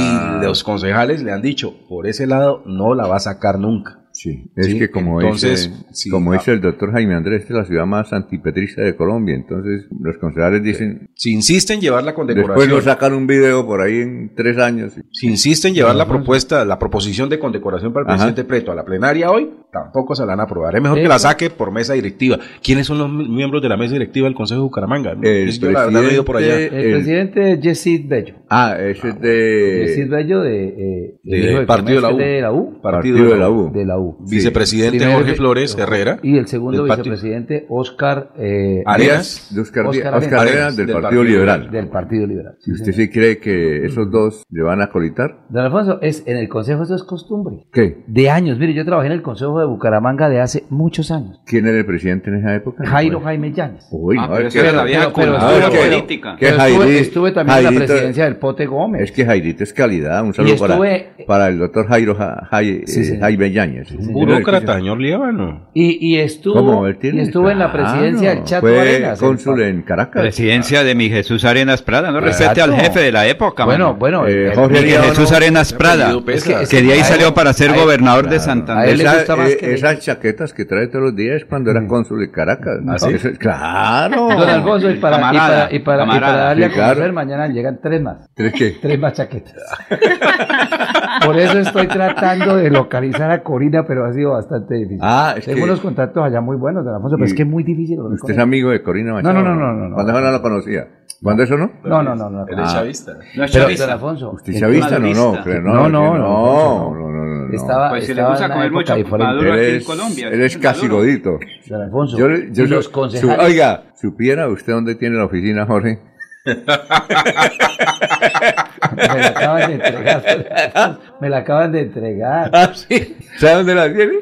Y los concejales le han dicho, por ese lado no la va a sacar nunca. Sí, es Sí, que como entonces, dice, sí, como ah. dice el doctor Jaime Andrés, esta es la ciudad más antipetrista de Colombia. Entonces, los concejales dicen, Si insiste en llevar la después condecoración, nos sacan un video por ahí en tres años. si insiste en llevar la propuesta, la proposición de condecoración para el Ajá. presidente Preto a la plenaria hoy, tampoco se la van a aprobar. Es mejor que la saque por mesa directiva. ¿Quiénes son los mi- miembros de la mesa directiva del Consejo de Bucaramanga? El la por allá. presidente- El, El- presidente es Yesid Bello. Ah, ese es Yesid de Bello de, eh, de Partido de la U. de la U. Partido de la U. De la U. Vicepresidente Primero Jorge Flores Herrera. Y el segundo vicepresidente Oscar eh, Arenas. de Oscar, Oscar Oscar. Arenas del, Del Partido, Partido Liberal. del Partido Liberal. ¿Y usted sí cree que esos dos le van a colitar? Don Alfonso, es, en el Consejo eso es costumbre. ¿Qué? De años. Mire, yo trabajé en el Consejo de Bucaramanga de hace muchos años. ¿Quién era el presidente en esa época? Jairo Jaime Llanes. Uy, Ah, no, pero es que pero- es que- política. que Pero estuve, estuve también en la Jairito- presidencia del Pote Gómez. Es que Jairito es calidad. Un saludo para, estuve- para el doctor Jairo Ja- Jai- Sí, eh. Jaime Yáñez. Señor. Burócrata, señor Líbano. Y, y estuvo, ¿Cómo? Él tiene- y estuvo en la presidencia del Chato Fue Arenas. cónsul en Caracas. Presidencia de mi Jesús Arenas Prada. No respete al jefe de la época, Bueno, mano. bueno, Eh, Jorge Mi Jesús Arenas Prada. que de ahí salió para ser él- gobernador de. Santander. Esa- eh, que- esas chaquetas que trae todos los días cuando era cónsul de Caracas. ¿Ah, sí? Eso es- claro. Don Alfonso, y para, y Camarada, para, y para, y para camarada. darle Sí, a conocer, claro. mañana llegan tres más. ¿Tres qué? Tres más chaquetas. Por eso estoy tratando de localizar a Corina, pero ha sido bastante difícil. Ah, es Tengo que- unos contactos allá muy buenos, don Alfonso, pero es que es muy difícil. ¿Usted es amigo de Corina Machado? No, no, no, no, no, ¿Cuándo no. no lo conocía? ¿Cuándo eso no? No, no, no. no. Él es Ah. chavista. No es Pero, chavista. don Alfonso, ¿Usted es chavista? No, no, creo, No, no, no, no, no, no, no, no, no. Estaba, Pues si le gusta comer mucho maduro aquí en Colombia. él es casi godito. Don Alfonso, Yo, yo, y los concejales. oiga, ¿supiera usted dónde tiene la oficina, Jorge? Me la acaban de entregar. Me la acaban de entregar. Ah, sí. ¿Sabe dónde la tiene?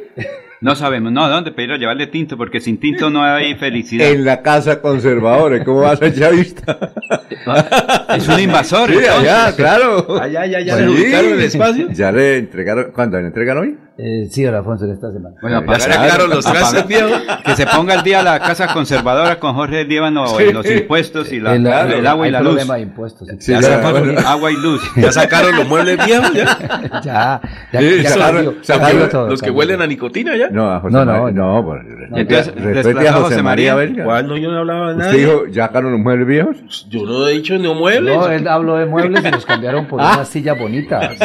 No sabemos, no, ¿dónde pedir a llevarle tinto? Porque sin tinto no hay felicidad. En la casa conservadora. ¿Cómo va a ser chavista? Es un invasor. Sí, entonces. allá, claro. Allá, ya, ya le ubicaron el espacio. Ya le entregaron. ¿Cuándo le entregan hoy? Eh, sí, don Alfonso, en esta semana. Bueno, Ya pagar- sacaron los trastes, viejo. Que se ponga al día la casa conservadora con Jorge Líbano Sí. en los impuestos y la, El- el, agua y la luz. problema de impuestos. sí. Ya ya, sacaron bueno. agua y luz. Ya sacaron los muebles viejos, ya. ya, ya, ya sacaron- cambió, sacaron cambió todo, Los que cambió huelen a nicotina, ya. No, a José No, no, María. no. No, pues, respete, Entonces, a- respete a José María María. ¿Cuál no? Yo no hablaba de ¿Usted nada. dijo, ya sacaron los muebles viejos? Yo no he dicho no muebles. No, él habló de muebles y los cambiaron por Ah. unas sillas bonitas.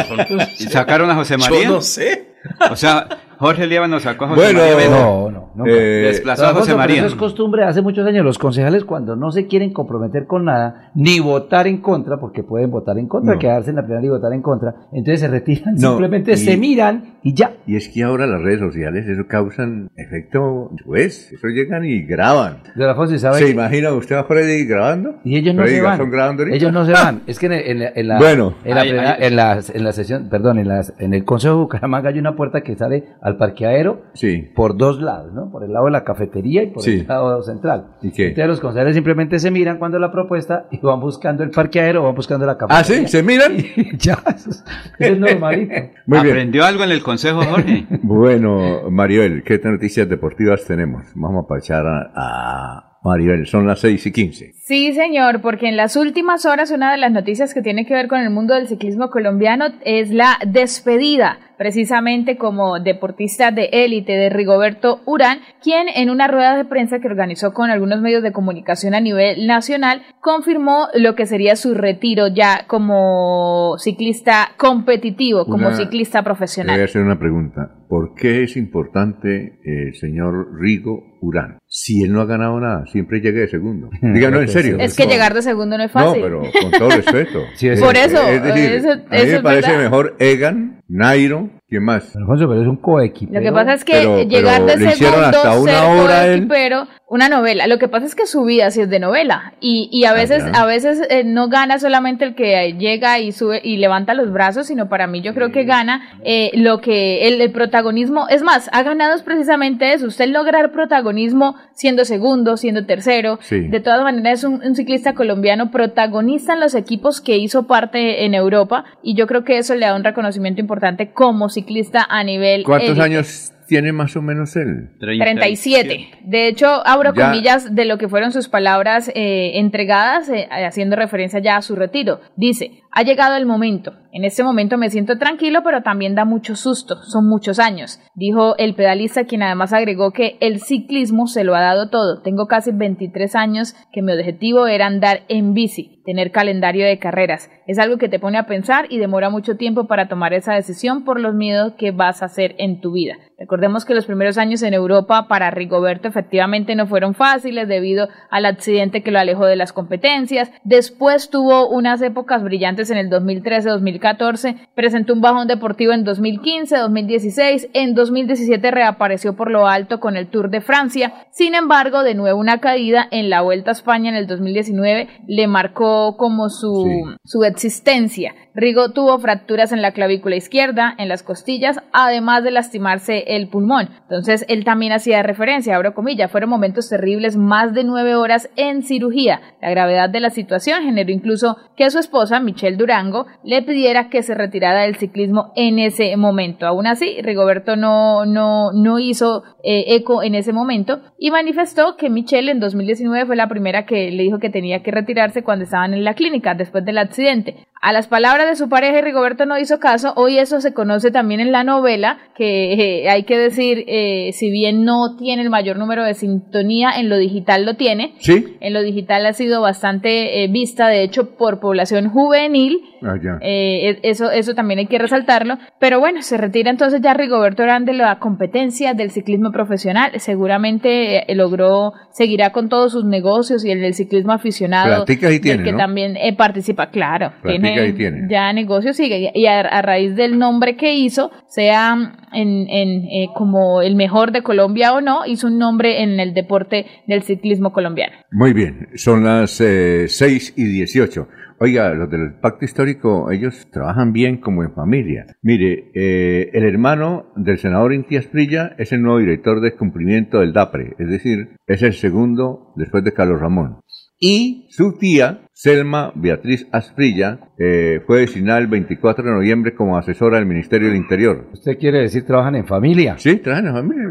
Y sacaron a José María. Yo no sé. O sea, Jorge Lieva nos sacó a José Bueno, María. No, no, nunca. Eh, Desplazó a José María. Eso es costumbre hace muchos años. Los concejales cuando no se quieren comprometer con nada, ni votar en contra, porque pueden votar en contra, No. quedarse en la plenaria y votar en contra, entonces se retiran, No, simplemente y- se miran y ya. Y es que ahora las redes sociales, eso causan efecto, pues, eso llegan y graban. De Alfonso, ¿y sabe ¿Se imagina usted a Freddy grabando? Y ellos no Freddy se van. Grabando? Ellos no se van. Es que en, en la, en la- Bueno. en la, en la- en la sesión, perdón, en, las- en el Consejo de Bucaramanga hay una puerta que sale al parqueadero Sí. por dos lados, ¿no? Por el lado de la cafetería y por Sí. el lado central. ¿Y qué? Entonces los concejales simplemente se miran cuando la propuesta y van buscando el parqueadero, van buscando la Ah, cafetería. sí, se miran. ya, eso es, eso es normalito. Muy bien. ¿Aprendió algo en el consejo, Jorge? Bueno, Maribel, ¿qué noticias deportivas tenemos? Vamos a parchar a, a Maribel, son las 6 y 15. Sí, señor, porque en las últimas horas una de las noticias que tiene que ver con el mundo del ciclismo colombiano es la despedida, precisamente como deportista de élite de Rigoberto Urán, quien en una rueda de prensa que organizó con algunos medios de comunicación a nivel nacional confirmó lo que sería su retiro ya como ciclista competitivo, como Una- ciclista Le voy a profesional. hacer una pregunta. ¿Por qué es importante el señor Rigo Urán? Si él no ha ganado nada, siempre llega de segundo. Díganos en serio. Es que llegar de segundo no es No, fácil. pero con todo respeto. Sí, es Por eso, Es decir, eso- a mí me es parece verdad. mejor Egan, Nairo, ¿quién más? Alfonso, pero es un coequipo. Lo que pasa es que Pero- llegar pero de segundo, hasta una ser hora él. pero una novela. Lo que pasa es que su vida sí es de novela y, y a veces Ah, ya. a veces eh, no gana solamente el que llega y sube y levanta los brazos, sino para mí yo creo que gana eh, lo que el, el protagonismo. Es más, ha ganado es precisamente eso. Usted lograr protagonismo siendo segundo, siendo tercero. Sí. De todas maneras es un, un ciclista colombiano protagonista en los equipos que hizo parte en Europa y yo creo que eso le da un reconocimiento importante como ciclista a nivel ¿Cuántos élite. años tiene más o menos él? 37. De hecho, abro Ya. comillas de lo que fueron sus palabras eh, entregadas, eh, haciendo referencia ya a su retiro. Dice, ha llegado el momento. En este momento me siento tranquilo, pero también da mucho susto. Son muchos años. Dijo el pedalista, quien además agregó que el ciclismo se lo ha dado todo. Tengo casi 23 años, que mi objetivo era andar en bici, tener calendario de carreras. Es algo que te pone a pensar y demora mucho tiempo para tomar esa decisión por los miedos que vas a hacer en tu vida. Recordemos que los primeros años en Europa para Rigoberto efectivamente no fueron fáciles debido al accidente que lo alejó de las competencias. Después tuvo unas épocas brillantes en el 2013-2014, presentó un bajón deportivo en 2015, 2016, en 2017 reapareció por lo alto con el Tour de Francia. Sin embargo, de nuevo una caída en la Vuelta a España en el 2019 le marcó como su, su existencia. Rigo tuvo fracturas en la clavícula izquierda, en las costillas, además de lastimarse el pulmón. Entonces, él también hacía referencia, abro comillas, fueron momentos terribles, más de nueve horas en cirugía. La gravedad de la situación generó incluso que su esposa, Michelle Durango, le pidiera que se retirara del ciclismo en ese momento. Aún así, Rigoberto no, no, no hizo eh, eco en ese momento y manifestó que Michelle en 2019 fue la primera que le dijo que tenía que retirarse cuando estaban en la clínica después del accidente. A las palabras de su pareja Rigoberto no hizo caso, hoy eso se conoce también en la novela, que eh, hay que decir, eh, si bien no tiene el mayor número de sintonía, en lo digital lo tiene. Sí. En lo digital ha sido bastante eh, vista, de hecho, por población juvenil. Ah, ya. Eh, es- eso, eso también hay que resaltarlo. Pero bueno, se retira entonces ya Rigoberto Urán de la competencia del ciclismo profesional. Seguramente logró, seguirá con todos sus negocios y el del ciclismo aficionado. Platica y del tiene, que ¿no? también participa, claro. Platica tiene, y tiene. ya negocios sigue. Y a, a raíz del nombre que hizo, sea en, en, eh, como el mejor de Colombia o no, hizo un nombre en el deporte del ciclismo colombiano. Muy bien, son las eh, 6 y 18. Oiga, los del pacto histórico, ellos trabajan bien como en familia. Mire, eh, el hermano del senador Inti Asprilla es el nuevo director de cumplimiento del DAPRE, es decir, es el segundo después de Carlos Ramón. Y su tía, Selma Beatriz Asprilla, eh, fue designada el 24 de noviembre como asesora del Ministerio del Interior. ¿Usted quiere decir trabajan en familia? Sí, trabajan en familia.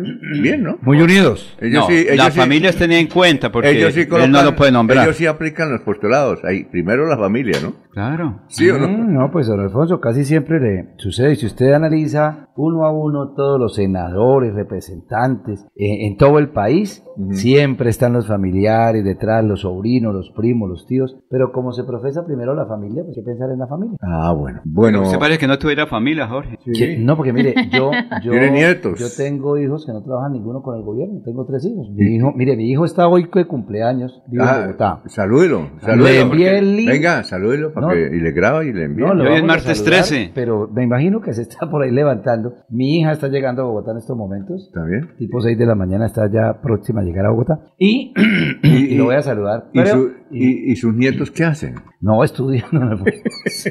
Bien, ¿no? Muy unidos. Ellos no, sí, ellos la sí- familia es tenida en cuenta porque ellos sí él colocan- no lo puede nombrar. Ellos sí aplican los postulados. Ahí, primero la familia, ¿no? Claro. ¿Sí o no? Mm, no, pues don Alfonso, casi siempre le sucede. Si usted analiza uno a uno todos los senadores, representantes eh, en todo el país, siempre están los familiares detrás, los sobrinos, los primos, los tíos. Pero Pero como se profesa primero la familia, pues hay que pensar en la familia. Ah, bueno. Bueno. Se parece que no tuviera familia, Jorge. No, porque mire, yo, yo, Tiene nietos. yo tengo hijos que no trabajan ninguno con el gobierno, tengo tres hijos. Mi hijo, mire, mi hijo está hoy de cumpleaños, vive en Ah, Bogotá. Salúdelo, salúdelo. Le envié porque- el link. Venga, salúdelo para No. que- y le graba y le envía. No, Hoy es martes saludar, 13. Pero me imagino que se está por ahí levantando. Mi hija está llegando a Bogotá en estos momentos. ¿Está bien? Tipo 6 de la mañana está ya próxima a llegar a Bogotá. Y, y lo voy a saludar. ¿Y, Pero- su- y- y sus nietos qué hacen? No, estudian, don Alfonso.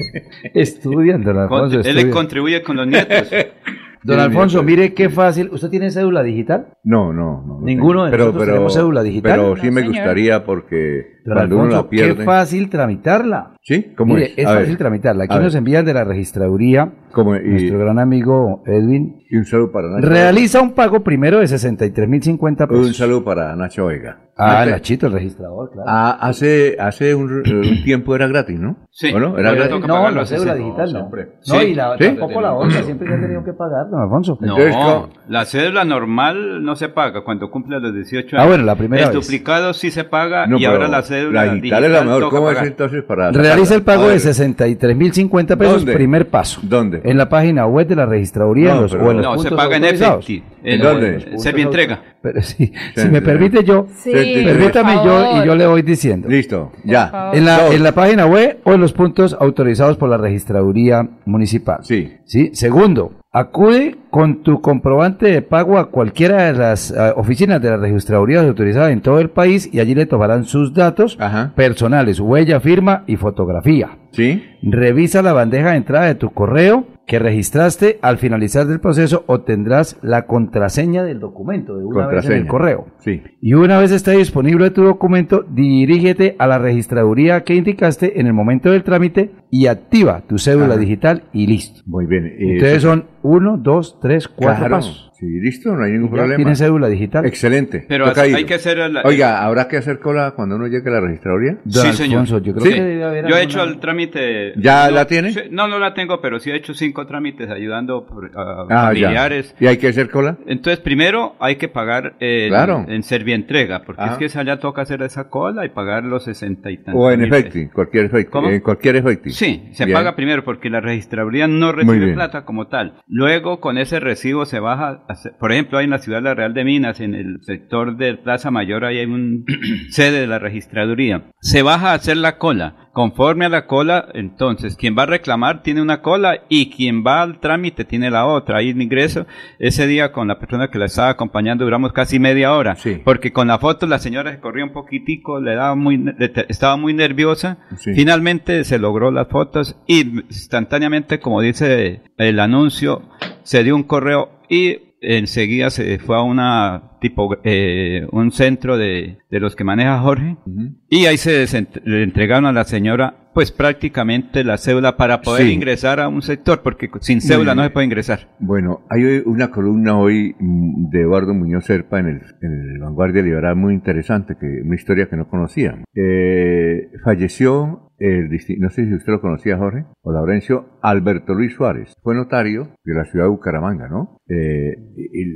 estudian, don Alfonso. Él le contribuye con los nietos. Don Alfonso, mire qué fácil. ¿Usted tiene cédula digital? No, no, no. no Ninguno de nosotros tenemos cédula digital. Pero No, sí me señor. gustaría porque Don cuando uno Alfonso, la pierde. qué fácil tramitarla. ¿Sí? ¿Cómo Mire, es? es A ver. fácil tramitarla. Aquí A nos ver. envían de la registraduría ¿Cómo es? nuestro Y, gran amigo Edwin. y un saludo para Nacho. Realiza un pago primero de 63.050 Vega. Un pesos. saludo para Nacho Vega. Ah, Nate- Nachito, el registrador, claro. Ah, hace, hace un, un tiempo era gratis, ¿no? Sí. ¿O no? Era gratis. no, pagarlo la cédula 60. digital no. hombre. No, Sí. y la, ¿Sí? tampoco la otra, siempre se ha tenido que pagar, don Alfonso. No, Entonces, la cédula normal no se paga cuando cumple los 18 años. Ah, bueno, la primera El vez. duplicado sí se paga No, y ahora la cédula La digital es la mejor. ¿Cómo es pagar. entonces para Realiza el pago de ver, 63.050 pesos, ¿Dónde? primer paso. ¿Dónde? En la página web de la registraduría No, en los- pero- o en los No, se paga en efectivo. ¿En dónde? Se me entrega. Pero sí, si Sí, me sí. permite yo, Sí, permítame yo y yo le voy diciendo. Listo, ya. En la, en la página web o en los puntos autorizados por la registraduría municipal. Sí. ¿Sí? Segundo, acude con tu comprobante de pago a cualquiera de las eh, oficinas de la registraduría autorizadas en todo el país y allí le tomarán sus datos Ajá. personales, huella, firma y fotografía. ¿Sí? Revisa la bandeja de entrada de tu correo que registraste. Al finalizar del proceso obtendrás la contraseña del documento de una vez en el correo. Sí. Y una vez esté disponible tu documento, dirígete a la registraduría que indicaste en el momento del trámite y activa tu cédula Ajá. digital y listo. Muy bien. eh, Entonces son uno, dos, tres, cuatro claro. pasos. Sí, listo, no hay ningún Ya problema. tiene cédula digital. Excelente. Pero hay que hacer la- Oiga, ¿habrá que hacer cola cuando uno llegue a la registraduría? Don Sí, señor. Yo creo Sí. que debe haber Yo he hecho el trámite. ¿Ya no, la tiene? no, no la tengo, pero sí he hecho cinco trámites ayudando a Ah, familiares. ya. ¿Y hay que hacer cola? Entonces, primero hay que pagar el- Claro. en Servientrega, porque Ajá. es que esa ya toca hacer esa cola y pagar los sesenta y tantos. O en efecti, cualquier efecti. ¿Cómo? En cualquier efecti. Sí, se Bien. paga primero porque la registraduría no recibe plata como tal. Luego, con ese recibo se baja, por ejemplo, hay en la ciudad de la Real de Minas, en el sector de Plaza Mayor, ahí hay un sede de la registraduría. Se baja a hacer la cola. Conforme a la cola, entonces, quien va a reclamar tiene una cola y quien va al trámite tiene la otra. Ahí en ingreso, ese día con la persona que la estaba acompañando duramos casi media hora. Sí. Porque con la foto la señora se corría un poquitico, le daba muy, le- estaba muy nerviosa. Sí. Finalmente se logró las fotos y instantáneamente, como dice el anuncio, se dio un correo y enseguida se fue a una tipo eh, un centro de, de los que maneja Jorge. Y ahí se le entregaron a la señora pues prácticamente la cédula para poder Sí. ingresar a un sector porque sin cédula no se puede ingresar. Bueno, hay una columna hoy mm, de Eduardo Muñoz Serpa en el, en el Vanguardia Liberal muy interesante, que una historia que no conocía. Eh, falleció el, no sé si usted lo conocía, Jorge, o Laurencio, Alberto Luis Suárez. Fue notario de la ciudad de Bucaramanga, ¿no? Eh,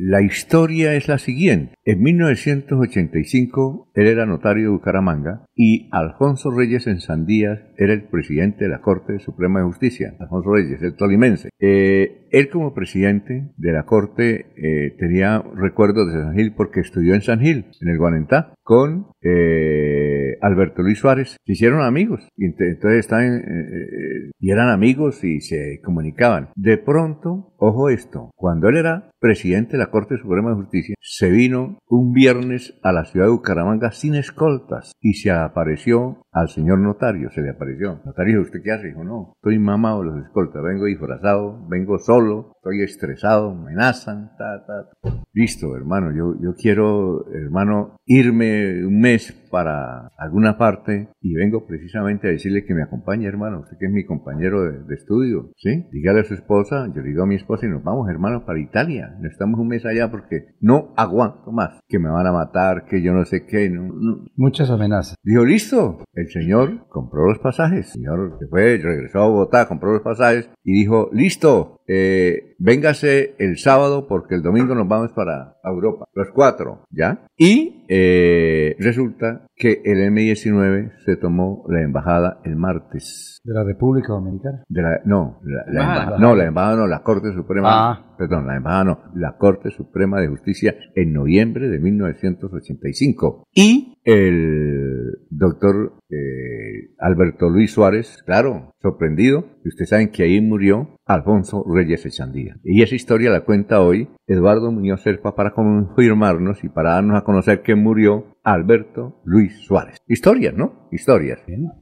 la historia es la siguiente. En 1985, él era notario de Bucaramanga y Alfonso Reyes en Sandías era el presidente de la Corte Suprema de Justicia. Alfonso Reyes, el tolimense. Eh, él como presidente de la Corte eh, tenía recuerdos de San Gil porque estudió en San Gil, en el Guanentá, con eh, Alberto Luis Suárez. Se hicieron amigos y ent- entonces eh, y eran amigos y se comunicaban. De pronto, ojo esto, cuando él era presidente de la Corte Suprema de Justicia, se vino un viernes a la ciudad de Bucaramanga sin escoltas y se apareció al señor notario, se le apareció. Notario, ¿usted qué hace? Dijo, no, estoy mamado de los escoltas, vengo disfrazado, vengo solo, estoy estresado, me amenazan, ta, ta, ta. Listo, hermano, yo, yo quiero, hermano, irme un mes para alguna parte y vengo precisamente a decirle que me acompañe, hermano, usted que es mi compañero de, de estudio, ¿sí? Dígale a su esposa, yo le digo a mi esposa y nos vamos, hermano, para Italia. Estamos un mes allá porque no aguanto más, que me van a matar, que yo no sé qué, no, no. Muchas amenazas. Dijo, listo. El señor compró los pasajes. El señor se fue, regresó a Bogotá, compró los pasajes y dijo, listo. Eh, véngase el sábado porque el domingo nos vamos para Europa, los cuatro, ¿ya? Y eh, resulta que el M-19 se tomó la embajada el martes. ¿De la República Dominicana? De la, no, la, la Ah, embajada, no, la embajada no, la Corte Suprema, Ah. perdón, la embajada no, la Corte Suprema de Justicia en noviembre de 1985. Y el doctor eh, Alberto Luis Suárez, claro, sorprendido, y ustedes saben que ahí murió Alfonso Reyes Echandía. Y esa historia la cuenta hoy Eduardo Muñoz Serpa para confirmarnos y para darnos a conocer que murió Alberto Luis Suárez. Historias, ¿no? Historias.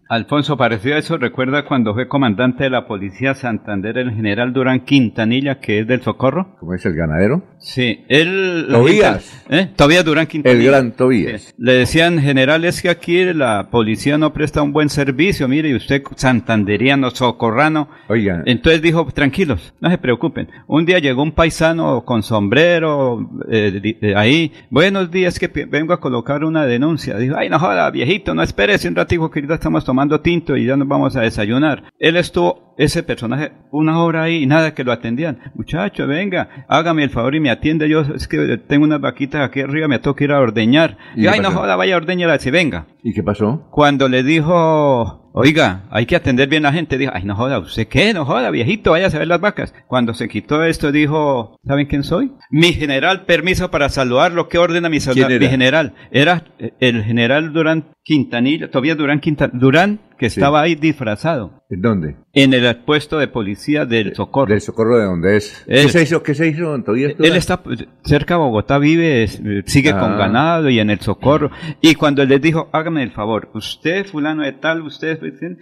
Alfonso, pareció eso, recuerda cuando fue comandante de la policía Santander el general Durán Quintanilla, que es del Socorro. ¿Cómo es el ganadero? Sí, él... Tobías. ¿Eh? Tobías Durán Quintanilla. El gran Tobías. Sí. Le decían, general, es que aquí la policía no presta un buen servicio, mire, y usted santanderiano, socorrano. Oigan. Entonces dijo, tranquilos, no se preocupen. Un día llegó un paisano con sombrero, eh, eh, ahí, buenos días, que vengo a colocar una denuncia. Dijo, ay, no joda, viejito, no espérese un ratico que ahorita estamos tomando tinto y ya nos vamos a desayunar. Él estuvo, ese personaje, una hora ahí y nada que lo atendían. Muchacho, venga, hágame el favor y me atiende. Yo es que tengo unas vaquitas aquí arriba, me toca ir a ordeñar. ¿Y Y, ay, no joda, vaya a ordeñarlas y venga. ¿Y qué pasó? Cuando le dijo, oiga, hay que atender bien a la gente, dijo, ay, no joda, ¿usted qué? No joda, viejito, vaya a ver las vacas. Cuando se quitó esto, dijo, ¿saben quién soy? Mi general, permiso para saludarlo, ¿qué ordena mi, era? mi general? Era eh, el general Durán Quintanilla, todavía Durán Quintanilla, Durán, que Sí. estaba ahí disfrazado. ¿En dónde? En el puesto de policía del Socorro. Del Socorro de dónde es. Él- ¿Qué se hizo? ¿Qué se hizo? Él está cerca de Bogotá, vive, es- eh, sigue Ah. con ganado y en el socorro. Y cuando él les dijo, hágame el favor, usted, fulano de tal, usted,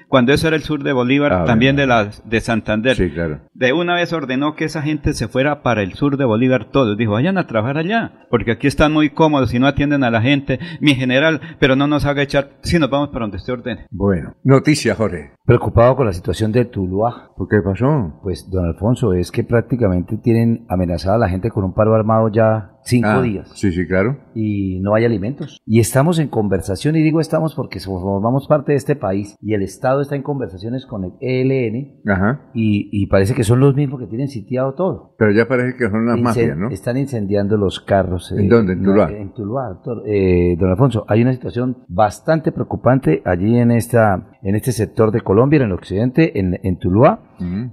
cuando eso era el sur de Bolívar, Ah, también de la de Santander. Sí, claro. De una vez ordenó que esa gente se fuera para el sur de Bolívar todos. Dijo, vayan a trabajar allá, porque aquí están muy cómodos y no atienden a la gente. Mi general, pero no nos haga echar, si nos vamos para donde usted ordene. Bueno, noticia, Jorge. Preocupado con la situación de Tuluá. ¿Por qué pasó? Pues, don Alfonso, es que prácticamente tienen amenazada a la gente con un paro armado ya cinco Ah, días Sí, sí, claro. y no hay alimentos. Y estamos en conversación, y digo estamos porque formamos parte de este país y el Estado está en conversaciones con el ELN Ajá. y, y parece que son los mismos que tienen sitiado todo. Pero ya parece que son Incen- mafias, ¿no? Están incendiando los carros. ¿En dónde? ¿En no, Tuluá? En Tuluá, doctor. Eh, don Alfonso, hay una situación bastante preocupante allí en esta en este sector de Colombia, en el occidente, en, en Tuluá.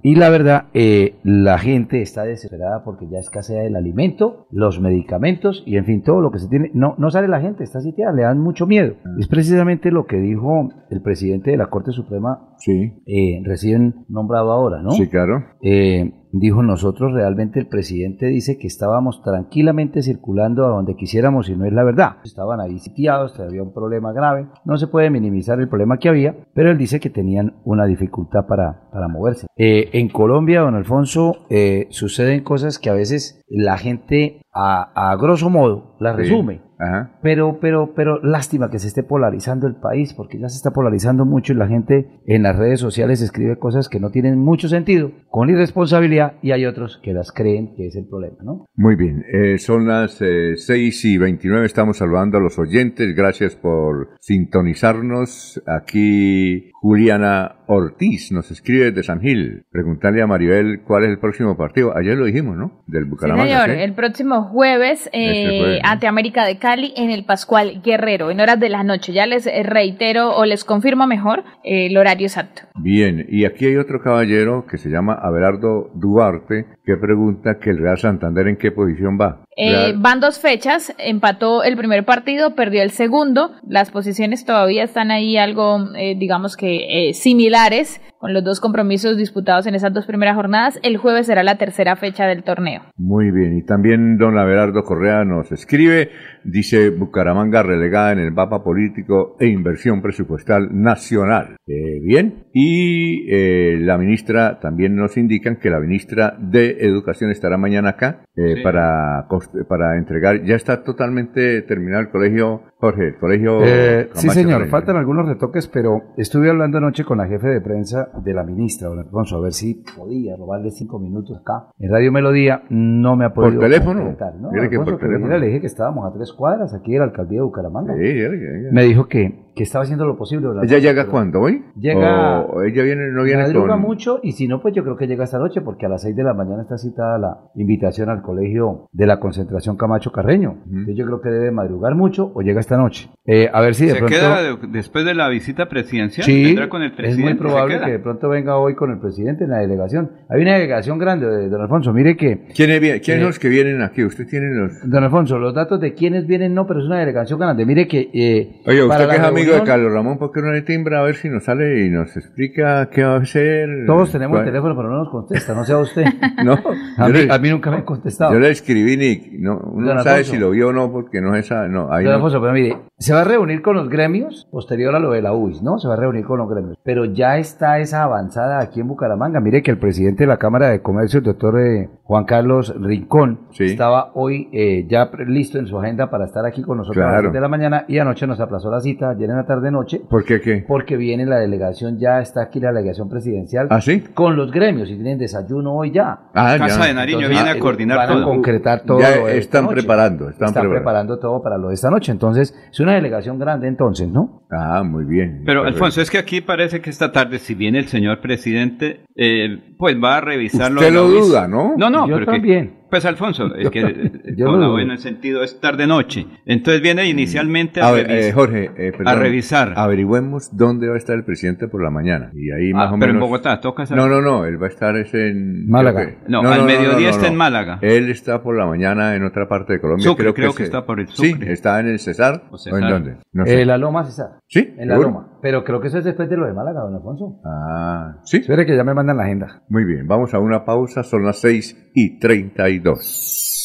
Y la verdad, eh, la gente está desesperada porque ya escasea el alimento, los medicamentos y en fin, todo lo que se tiene. No, no sale la gente, está sitiada, le dan mucho miedo. Es precisamente lo que dijo el presidente de la Corte Suprema Sí, eh, recién nombrado ahora, ¿no? sí, claro. Eh, dijo nosotros realmente el presidente dice que estábamos tranquilamente circulando a donde quisiéramos y no es la verdad. Estaban ahí sitiados, había un problema grave, no se puede minimizar el problema que había, pero él dice que tenían una dificultad para, para moverse. Eh, en Colombia, don Alfonso, eh, suceden cosas que a veces la gente a, a grosso modo Sí. resume. Ajá. Pero, pero, pero lástima que se esté polarizando el país, porque ya se está polarizando mucho y la gente en las redes sociales escribe cosas que no tienen mucho sentido, con irresponsabilidad, y hay otros que las creen que es el problema, ¿no? Muy bien, eh, son las eh, 6 y 29, estamos saludando a los oyentes, gracias por sintonizarnos. Aquí Juliana Ortiz nos escribe desde San Gil, preguntarle a Maribel cuál es el próximo partido. Ayer lo dijimos, ¿no? Del Sí, Bucaramanga. señor, ¿sí? el próximo jueves eh, Este jueves, ¿no? ante América de Cali en el Pascual Guerrero, en horas de la noche. Ya les eh, reitero o les confirmo mejor eh, el horario exacto. Bien, y aquí hay otro caballero que se llama Abelardo Duarte que pregunta que el Real Santander en qué posición va. Eh, van dos fechas, empató el primer partido, perdió el segundo, las posiciones todavía están ahí algo, eh, digamos que eh, similares, con los dos compromisos disputados en esas dos primeras jornadas. El jueves será la tercera fecha del torneo. Muy bien, y también don Abelardo Correa nos escribe, dice Bucaramanga relegada en el mapa político e inversión presupuestal nacional. Eh, bien, y eh, la ministra también nos indican que la ministra de Educación estará mañana acá eh, Sí. para, para entregar, ya está totalmente terminado el colegio, Jorge, el colegio... Eh, sí, señor, faltan algunos retoques, pero estuve hablando anoche con la jefe de prensa de la ministra, don Alfonso, a ver si podía robarle cinco minutos acá. En Radio Melodía no me ha ¿Por podido teléfono? concretar, ¿no? Que Alfonso, por que viniera, teléfono. le dije que estábamos a tres cuadras aquí de la alcaldía de Bucaramanga. Sí, que. Me dijo que que estaba haciendo lo posible. ¿Ella llega cuándo? ¿Hoy? Llega. ¿O ella viene, no viene madruga con...? mucho y si no, pues yo creo que llega esta noche porque a las 6 de la mañana está citada la invitación al colegio de la concentración Camacho Carreño. Entonces yo creo que debe madrugar mucho o llega esta noche. Eh, a ver si de ¿Se pronto... queda de- después de la visita presidencial? Sí, ¿Vendrá con el es presidente? muy ¿Se probable que de pronto venga hoy con el presidente en la delegación. Hay una delegación grande, de don Alfonso. Mire que... ¿Quiénes, vi- quiénes Eh, los que vienen aquí? ¿Usted tiene los...? Don Alfonso, los datos de quiénes vienen no, pero es una delegación grande. Mire que... eh, Oye, usted para que es la amigo de Carlos Ramón, ¿por qué no le timbra a ver si nos sale y nos explica qué va a hacer? Todos tenemos ¿Cuál- el teléfono, pero no nos contesta, no sea usted. No, a, mí, le- a mí nunca me han contestado. Yo le escribí ni... No, uno no sabe si lo vio o no, porque no es esa... No, ahí Don no- Alfonso, pero mire, se va a reunir con los gremios posterior a lo de la UIS, ¿no? Se va a reunir con los gremios. Pero ya está esa avanzada aquí en Bucaramanga. Mire que el presidente de la Cámara de Comercio, el doctor eh, Juan Carlos Rincón, estaba hoy eh, ya listo en su agenda para estar aquí con nosotros a las Claro. 7 de la mañana y anoche nos aplazó la cita, ayer en la tarde-noche. ¿Por qué qué? Porque viene la delegación, ya está aquí la delegación presidencial. ¿Ah, sí? Con los gremios y tienen desayuno hoy ya. Ah, Casa ya. de Nariño Entonces, viene a eh, coordinar van a todo. concretar todo. Ya están preparando, están preparando. preparando todo para lo de esta noche. Entonces, es una delegación grande entonces, ¿no? Ah, muy bien. Pero. Alfonso, es que aquí parece que esta tarde, si viene el señor presidente, eh, pues va a revisarlo. Usted lo duda, ¿no? No, no, Yo pero que- también. Pues Alfonso, es que eh, Yo con lo la dudo. buena sentido es tarde-noche. Entonces viene inicialmente a, A ver, eh, Jorge, eh, perdón, a revisar. Averigüemos dónde va a estar el presidente por la mañana. Y ahí Ah, más o pero en menos. Bogotá, toca saber. No, no, no, él va a estar es en. Málaga. creo que- No, al mediodía está en Málaga. Él está por la mañana en otra parte de Colombia. Sucre, creo que se- está por el Sí, Sucre. está en el Cesar. ¿O, Cesar. en dónde? No sé. Eh, la Loma César. Sí, En la. Loma. Pero creo que eso es después de lo de Málaga, don Alfonso. Ah, sí. Espere que ya me mandan la agenda. Muy bien, vamos a una pausa, son las 6 y 32.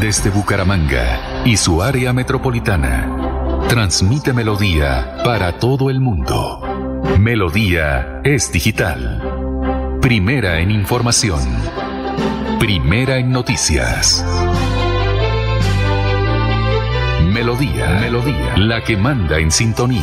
Desde Bucaramanga y su área metropolitana, transmite Melodía para todo el mundo. Melodía es digital. Primera en información. Primera en noticias. Melodía, Melodía, la que manda en sintonía.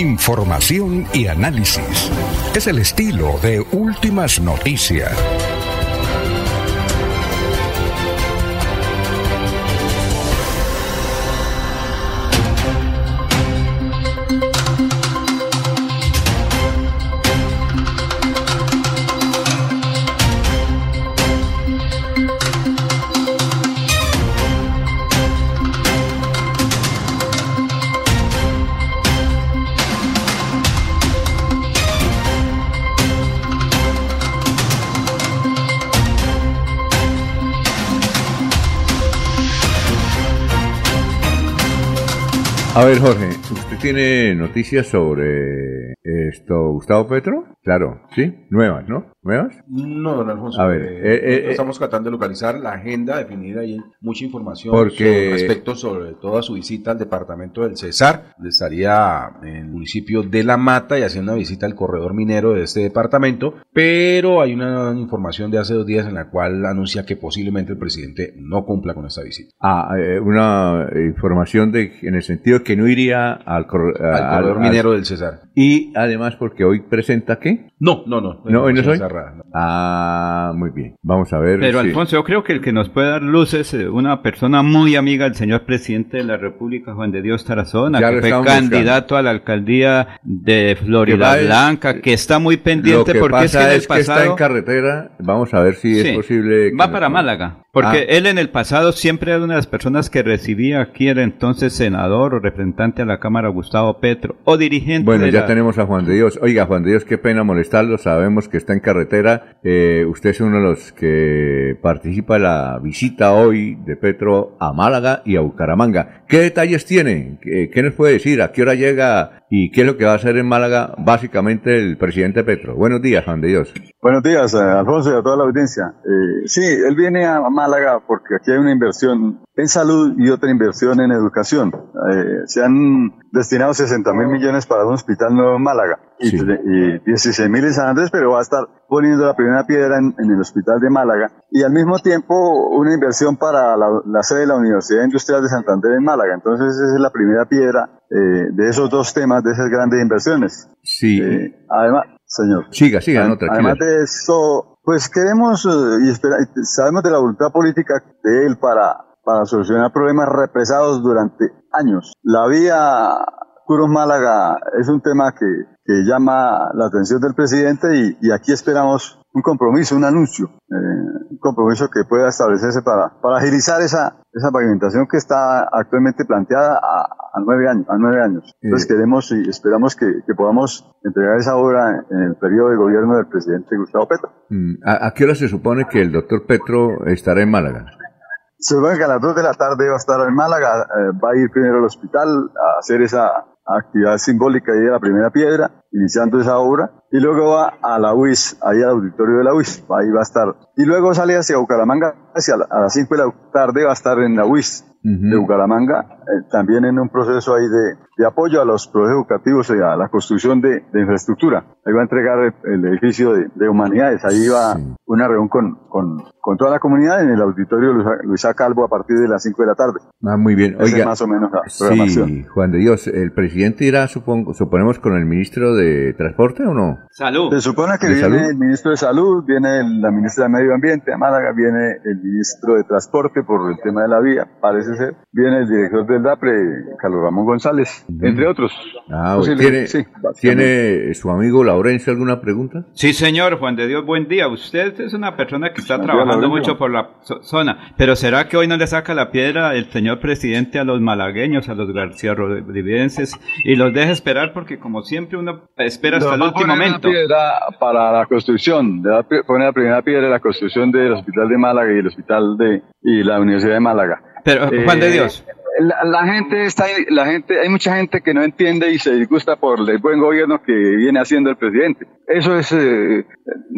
Información y análisis. Es el estilo de Últimas Noticias. A ver, Jorge, ¿usted tiene noticias sobre esto, Gustavo Petro? Claro, sí, nuevas, ¿no? ¿Nuevas? No, don Alfonso. A ver, eh, eh, eh, estamos tratando de localizar la agenda definida y mucha información Porque- sobre- respecto sobre toda su visita al departamento del Cesar. Estaría en el municipio de La Mata y haciendo una visita al corredor minero de este departamento, pero hay una información de hace dos días en la cual anuncia que posiblemente el presidente no cumpla con esta visita. Ah, eh, una información de, en el sentido que no iría al, cor- Al corredor minero del Cesar. Y además porque hoy presenta qué? No, no, no. No, hoy no soy. Cerrada, no. Ah, muy bien. Vamos a ver. Pero si- Alfonso, yo creo que el que nos puede dar luz es eh, una persona muy amiga del señor presidente de la República, Juan de Dios Tarazona, Ya que fue candidato a la alcaldía de Que Florida va es- Blanca, que está muy Lo pendiente que porque es que en el es que está pasado en carretera. Vamos a ver si Sí, es posible. que va nos- para Málaga. Porque Ah. él en el pasado siempre era una de las personas que recibía aquí el entonces senador o representante a la Cámara Gustavo Petro o dirigente Bueno, de ya la- tenemos a Juan de Dios. Oiga, Juan de Dios, qué pena molestarlo. Sabemos que está en carretera. Eh, usted es uno de los que participa en la visita hoy de Petro a Málaga y a Bucaramanga. ¿Qué detalles tiene? ¿Qué, qué nos puede decir? ¿A qué hora llega? ¿Y qué es lo que va a hacer en Málaga básicamente el presidente Petro? Buenos días, Juan de Dios. Buenos días, eh, Alfonso y a toda la audiencia. Eh, sí, él viene a Málaga porque aquí hay una inversión en salud y otra inversión en educación. Eh, se han destinado 60 mil millones para un hospital nuevo en Málaga y, y 16 mil en San Andrés, pero va a estar poniendo la primera piedra en, en el hospital de Málaga y al mismo tiempo una inversión para la, la sede de la Universidad Industrial de Santander en Málaga. Entonces esa es la primera piedra eh, de esos dos temas, de esas grandes inversiones. Sí. Eh, además, señor. Siga, siga, no. Además de eso, pues queremos y espera- y sabemos de la voluntad política de él para, para solucionar problemas represados durante años. La vía Curos-Málaga es un tema que, que llama la atención del presidente y, y aquí esperamos un compromiso, un anuncio, eh, un compromiso que pueda establecerse para, para agilizar esa, esa pavimentación que está actualmente planteada a, a nueve años. A nueve años. Entonces queremos y esperamos que, que podamos entregar esa obra en el periodo de gobierno del presidente Gustavo Petro. Mm, ¿A, a qué hora se supone que el doctor Petro estará en Málaga? Se supone que a las 2 de la tarde va a estar en Málaga, eh, va a ir primero al hospital a hacer esa actividad simbólica ahí de la primera piedra, iniciando esa obra, y luego va a la UIS, ahí al auditorio de la UIS, ahí va a estar. Y luego sale hacia Bucaramanga, hacia la- a las 5 de la tarde va a estar en la UIS de Bucaramanga, eh, también en un proceso ahí de, de apoyo a los procesos educativos y a la construcción de, de infraestructura. Ahí va a entregar el, el edificio de, de humanidades, ahí va una reunión con, con, con toda la comunidad en el auditorio Luisa, Calvo a partir de las 5 de la tarde. Ah, muy bien. Esa es Oiga, más o menos la programación. sí, Juan de Dios, ¿el presidente irá, supongo, suponemos, con el ministro de Transporte o no? Salud. Se supone que ¿De viene salud? el ministro de Salud, viene la ministra de Medio Ambiente de Málaga, viene el ministro de Transporte por el tema de la vía, parece ser, viene el director del DAPRE, Carlos Ramón González, entre otros. Ah, Posible- ¿tiene, sí. ¿tiene su amigo Laurencio alguna pregunta? Sí, señor Juan de Dios, buen día. Usted es una persona que está día, trabajando mucho por la zo- zona, pero ¿será que hoy no le saca la piedra el señor presidente a los malagueños, a los García Rodríguez y los deja esperar porque como siempre uno espera hasta el último momento? piedra para la construcción, le va a pi- poner la primera piedra de la construcción del Hospital de Málaga y el Hospital de y la Universidad de Málaga. Pero Juan de Eh, Dios, La, la gente está, la gente, hay mucha gente que no entiende y se disgusta por el buen gobierno que viene haciendo el presidente. Eso es, eh,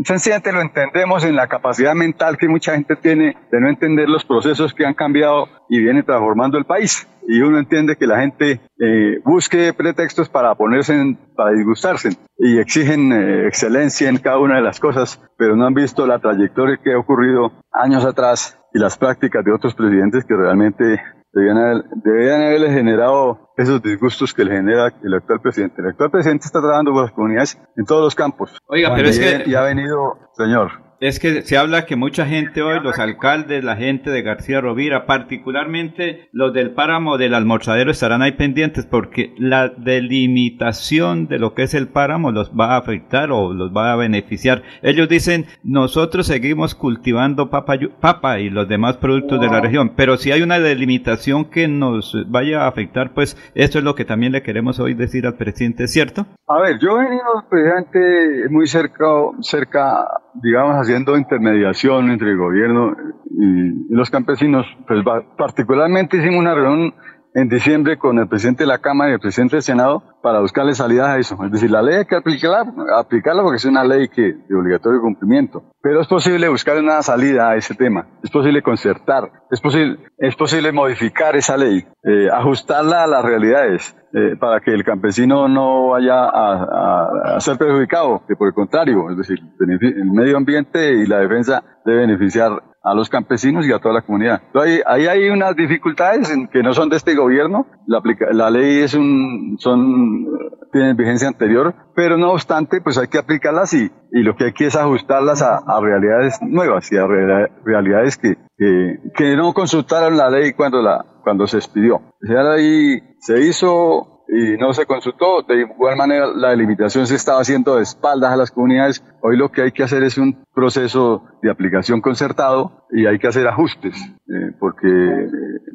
sencillamente lo entendemos en la capacidad mental que mucha gente tiene de no entender los procesos que han cambiado y viene transformando el país. Y uno entiende que la gente eh, busque pretextos para ponerse, en- para disgustarse y exigen eh, excelencia en cada una de las cosas, pero no han visto la trayectoria que ha ocurrido años atrás y las prácticas de otros presidentes que realmente debían, haber- debían haberle generado esos disgustos que le genera el actual presidente. El actual presidente está trabajando con las comunidades en todos los campos. Oiga, pero es que- Y ha venido, señor. Es que se habla que mucha gente hoy, los alcaldes, la gente de García Rovira, particularmente los del páramo del almorzadero, estarán ahí pendientes porque la delimitación de lo que es el páramo los va a afectar o los va a beneficiar. Ellos dicen, nosotros seguimos cultivando papa, papa y los demás productos de la región, pero si hay una delimitación que nos vaya a afectar, pues esto es lo que también le queremos hoy decir al presidente, ¿cierto? A ver, yo he venido precisamente muy cerca, cerca, digamos, haciendo intermediación entre el gobierno y, los campesinos. Pues particularmente hicimos una reunión en diciembre con el presidente de la Cámara y el presidente del Senado para buscarle salidas a eso. Es decir, la ley hay que aplicarla, aplicarla porque es una ley que, de obligatorio cumplimiento. Pero es posible buscar una salida a ese tema. Es posible concertar. Es posible, es posible modificar esa ley, eh, ajustarla a las realidades. Eh, para que el campesino no vaya a, a, ser perjudicado, que por el contrario, es decir, el medio ambiente y la defensa debe beneficiar a los campesinos y a toda la comunidad. ahí, ahí, hay unas dificultades en que no son de este gobierno. La, la ley es un, son, tienen vigencia anterior, pero no obstante, pues hay que aplicarlas y, y lo que hay que es ajustarlas a, a realidades nuevas y a realidades que, que, que, no consultaron la ley cuando la, cuando se expidió. La ley se hizo y no se consultó. De igual manera, la delimitación se estaba haciendo de espaldas a las comunidades. Hoy lo que hay que hacer es un proceso de aplicación concertado y hay que hacer ajustes, eh, porque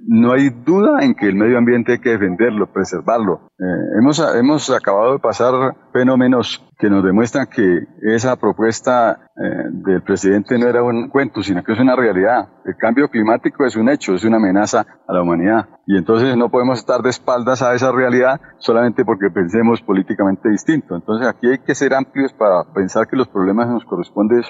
no hay duda en que el medio ambiente hay que defenderlo, preservarlo. Eh, hemos, hemos acabado de pasar fenómenos que nos demuestran que esa propuesta eh, del presidente no era un cuento, sino que es una realidad. El cambio climático es un hecho, es una amenaza a la humanidad. Y entonces no podemos estar de espaldas a esa realidad solamente porque pensemos políticamente distinto. Entonces aquí hay que ser amplios para pensar que los problemas nos corresponde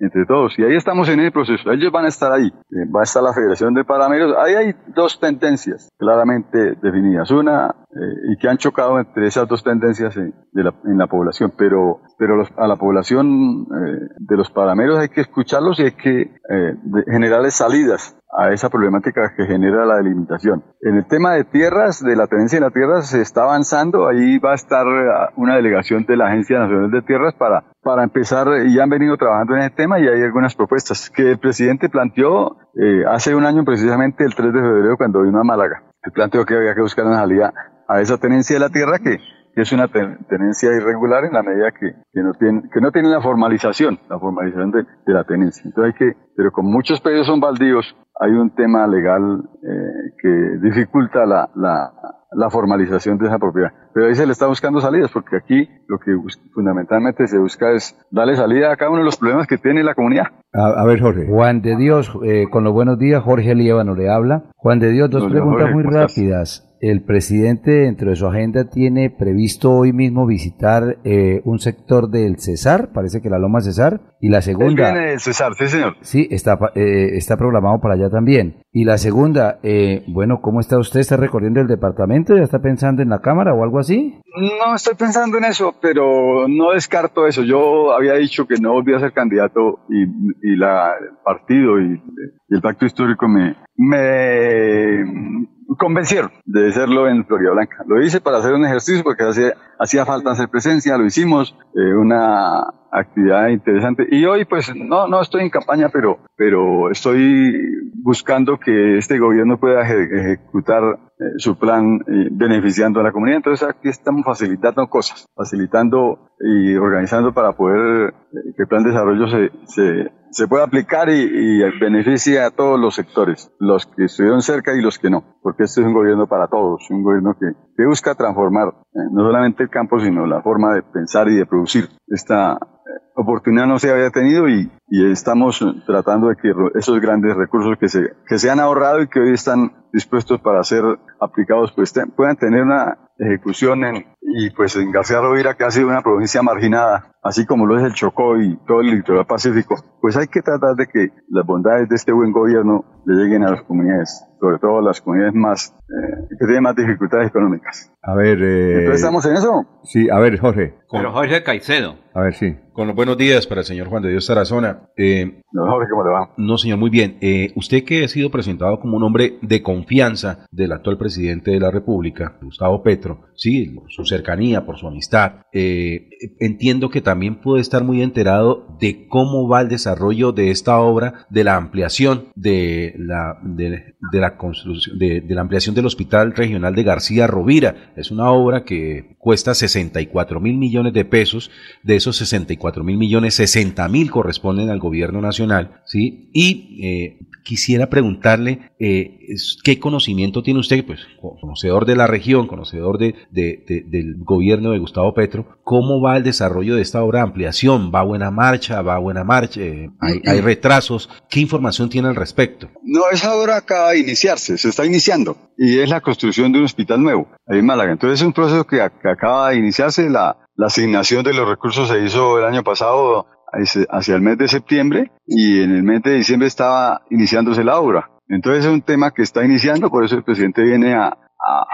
entre todos. Y ahí estamos en el proceso. Ellos van a estar ahí. Eh, va a estar la Federación de Parameros. Ahí hay dos tendencias claramente definidas. Una, eh, y que han chocado entre esas dos tendencias en, la, población. Pero, pero a la población eh, de los parameros hay que escucharlos y hay que generarles salidas a esa problemática que genera la delimitación. En el tema de tierras, de la tenencia de la tierra, se está avanzando. Ahí va a estar una delegación de la Agencia Nacional de Tierras para, para empezar, y han venido trabajando en ese tema y hay algunas propuestas que el presidente planteó eh, hace un año, precisamente el 3 de febrero, cuando vino a Málaga. El planteó que había que buscar una salida a esa tenencia de la tierra que que es una tenencia irregular en la medida que, que, no tiene que no tiene la formalización, la formalización de, de, la tenencia. Entonces hay que, pero como muchos predios son baldíos, hay un tema legal eh, que dificulta la, la, la, formalización de esa propiedad. Pero ahí se le está buscando salidas, porque aquí lo que fundamentalmente se busca es darle salida a cada uno de los problemas que tiene la comunidad. A, ver, Jorge. Juan de Dios, eh, con los buenos días, Jorge Líbano le habla. Juan de Dios, dos preguntas muy rápidas el presidente dentro de su agenda tiene previsto hoy mismo visitar eh, un sector del Cesar, parece que la Loma Cesar, y la segunda... Él viene del Cesar, sí señor. Sí, está, eh, está programado para allá también. Y la segunda, eh, bueno, ¿cómo está usted? ¿Está recorriendo el departamento? ¿Ya está pensando en la Cámara o algo así? No estoy pensando en eso, pero no descarto eso. Yo había dicho que no volvía a ser candidato y, y la, el partido y, el pacto histórico me, me convencieron de serlo en Florida Blanca. Lo hice para hacer un ejercicio porque hacía, hacía falta hacer presencia, lo hicimos, eh, una actividad interesante. Y hoy pues no, no estoy en campaña, pero, pero estoy buscando que este gobierno pueda ejecutar eh, su plan eh, beneficiando a la comunidad. Entonces aquí estamos facilitando cosas, facilitando y organizando para poder que el plan de desarrollo se, se se puede aplicar y, beneficie a todos los sectores, los que estuvieron cerca y los que no, porque este es un gobierno para todos, un gobierno que, que busca transformar eh, no solamente el campo, sino la forma de pensar y de producir. Esta eh, oportunidad no se había tenido y, y, estamos tratando de que esos grandes recursos que se, que se han ahorrado y que hoy están dispuestos para ser aplicados, pues puedan tener una ejecución en, y pues en García Rovira, que ha sido una provincia marginada, así como lo es el Chocó y todo el litoral pacífico, pues hay que tratar de que las bondades de este buen gobierno le lleguen a las comunidades, sobre todo a las comunidades más eh, que tienen más dificultades económicas. A ver, eh, entonces estamos en eso. Sí, a ver, Jorge. Pero Jorge Caicedo. A ver, sí. Con los buenos días para el señor Juan de Dios Tarazona. Eh, no, Jorge, ¿cómo le va? No, señor, muy bien. Eh, usted que ha sido presentado como un hombre de confianza del actual presidente de la República, Gustavo Petro, sí, por su cercanía, por su amistad, eh, entiendo que también puede estar muy enterado de cómo va el desarrollo de esta obra, de la ampliación de la, de, la construcción, de, la ampliación del Hospital Regional de García Rovira. Es una obra que cuesta 64 mil millones de pesos, de esos 64 mil millones, 60 mil corresponden al gobierno nacional, ¿sí? Y eh, quisiera preguntarle eh, qué conocimiento tiene usted, pues conocedor de la región, conocedor de, del gobierno de Gustavo Petro, ¿cómo va el desarrollo de esta obra de ampliación? ¿Va a buena marcha? ¿Va a buena marcha? Eh, ¿Hay, hay retrasos? ¿Qué información tiene al respecto? No, esa obra acaba de iniciarse, se está iniciando, y es la construcción de un hospital nuevo ahí en Málaga. Entonces es un proceso que, que acaba de iniciarse, la, la asignación de los recursos se hizo el año pasado hacia el mes de septiembre y en el mes de diciembre estaba iniciándose la obra. Entonces es un tema que está iniciando, por eso el presidente viene a,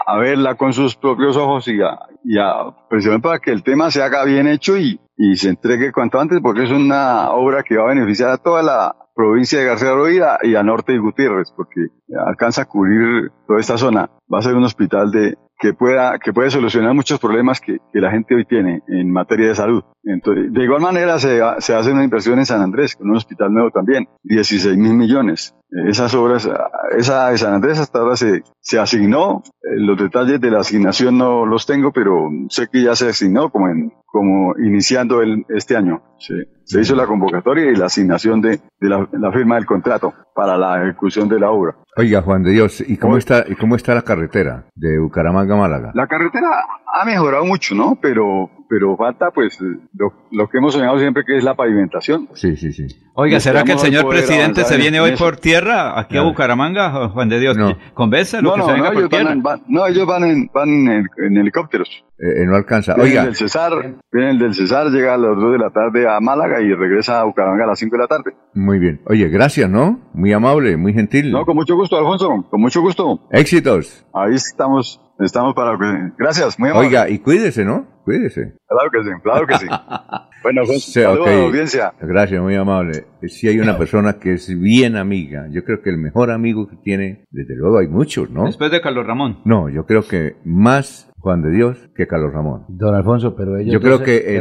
a, verla con sus propios ojos y a, y a precisamente para que el tema se haga bien hecho y, y se entregue cuanto antes, porque es una obra que va a beneficiar a toda la provincia de García Rovira y a Norte de Gutiérrez, porque alcanza a cubrir toda esta zona. Va a ser un hospital de, que pueda que puede solucionar muchos problemas que, que, la gente hoy tiene en materia de salud. Entonces, de igual manera se, se hace una inversión en San Andrés, con un hospital nuevo también, 16 mil millones. Esas obras, esa de San Andrés hasta ahora se, se asignó, los detalles de la asignación no los tengo, pero sé que ya se asignó como, en, como iniciando el, este año. Se hizo la convocatoria y la asignación de, de la, firma del contrato para la ejecución de la obra. Oiga, Juan de Dios, ¿y cómo, está, y cómo está la carretera de Bucaramanga a Málaga? La carretera ha mejorado mucho, ¿no? Pero, pero falta, pues, lo, lo, que hemos soñado siempre que es la pavimentación. Sí, sí, sí. Oiga, ¿será que el señor presidente se viene hoy por tierra aquí a Bucaramanga, Juan de Dios? No. Convence no, que no, se venga no, por ellos tierra. van, van- no, ellos van en, van en, en helicópteros. Eh, no alcanza. Viene Oiga, el del Cesar, viene el del Cesar, llega a las 2 de la tarde a Málaga y regresa a Bucaramanga a las 5 de la tarde. muy bien. Oye, gracias, ¿no? Muy amable, muy gentil. No, con mucho gusto, Alfonso, con mucho gusto. Éxitos. Ahí estamos, estamos para lo que... Gracias, muy amable. Oiga, y cuídese, ¿no? Cuídese. Claro que sí, claro que sí. bueno, Alfonso, Sí, saludos ok. a la audiencia. Gracias, muy amable. Si hay una persona que es bien amiga, yo creo que el mejor amigo que tiene, desde luego hay muchos, ¿no? Después de Carlos Ramón. No, yo creo que más Juan de Dios que Carlos Ramón. Don Alfonso, pero ellos Yo creo dos- que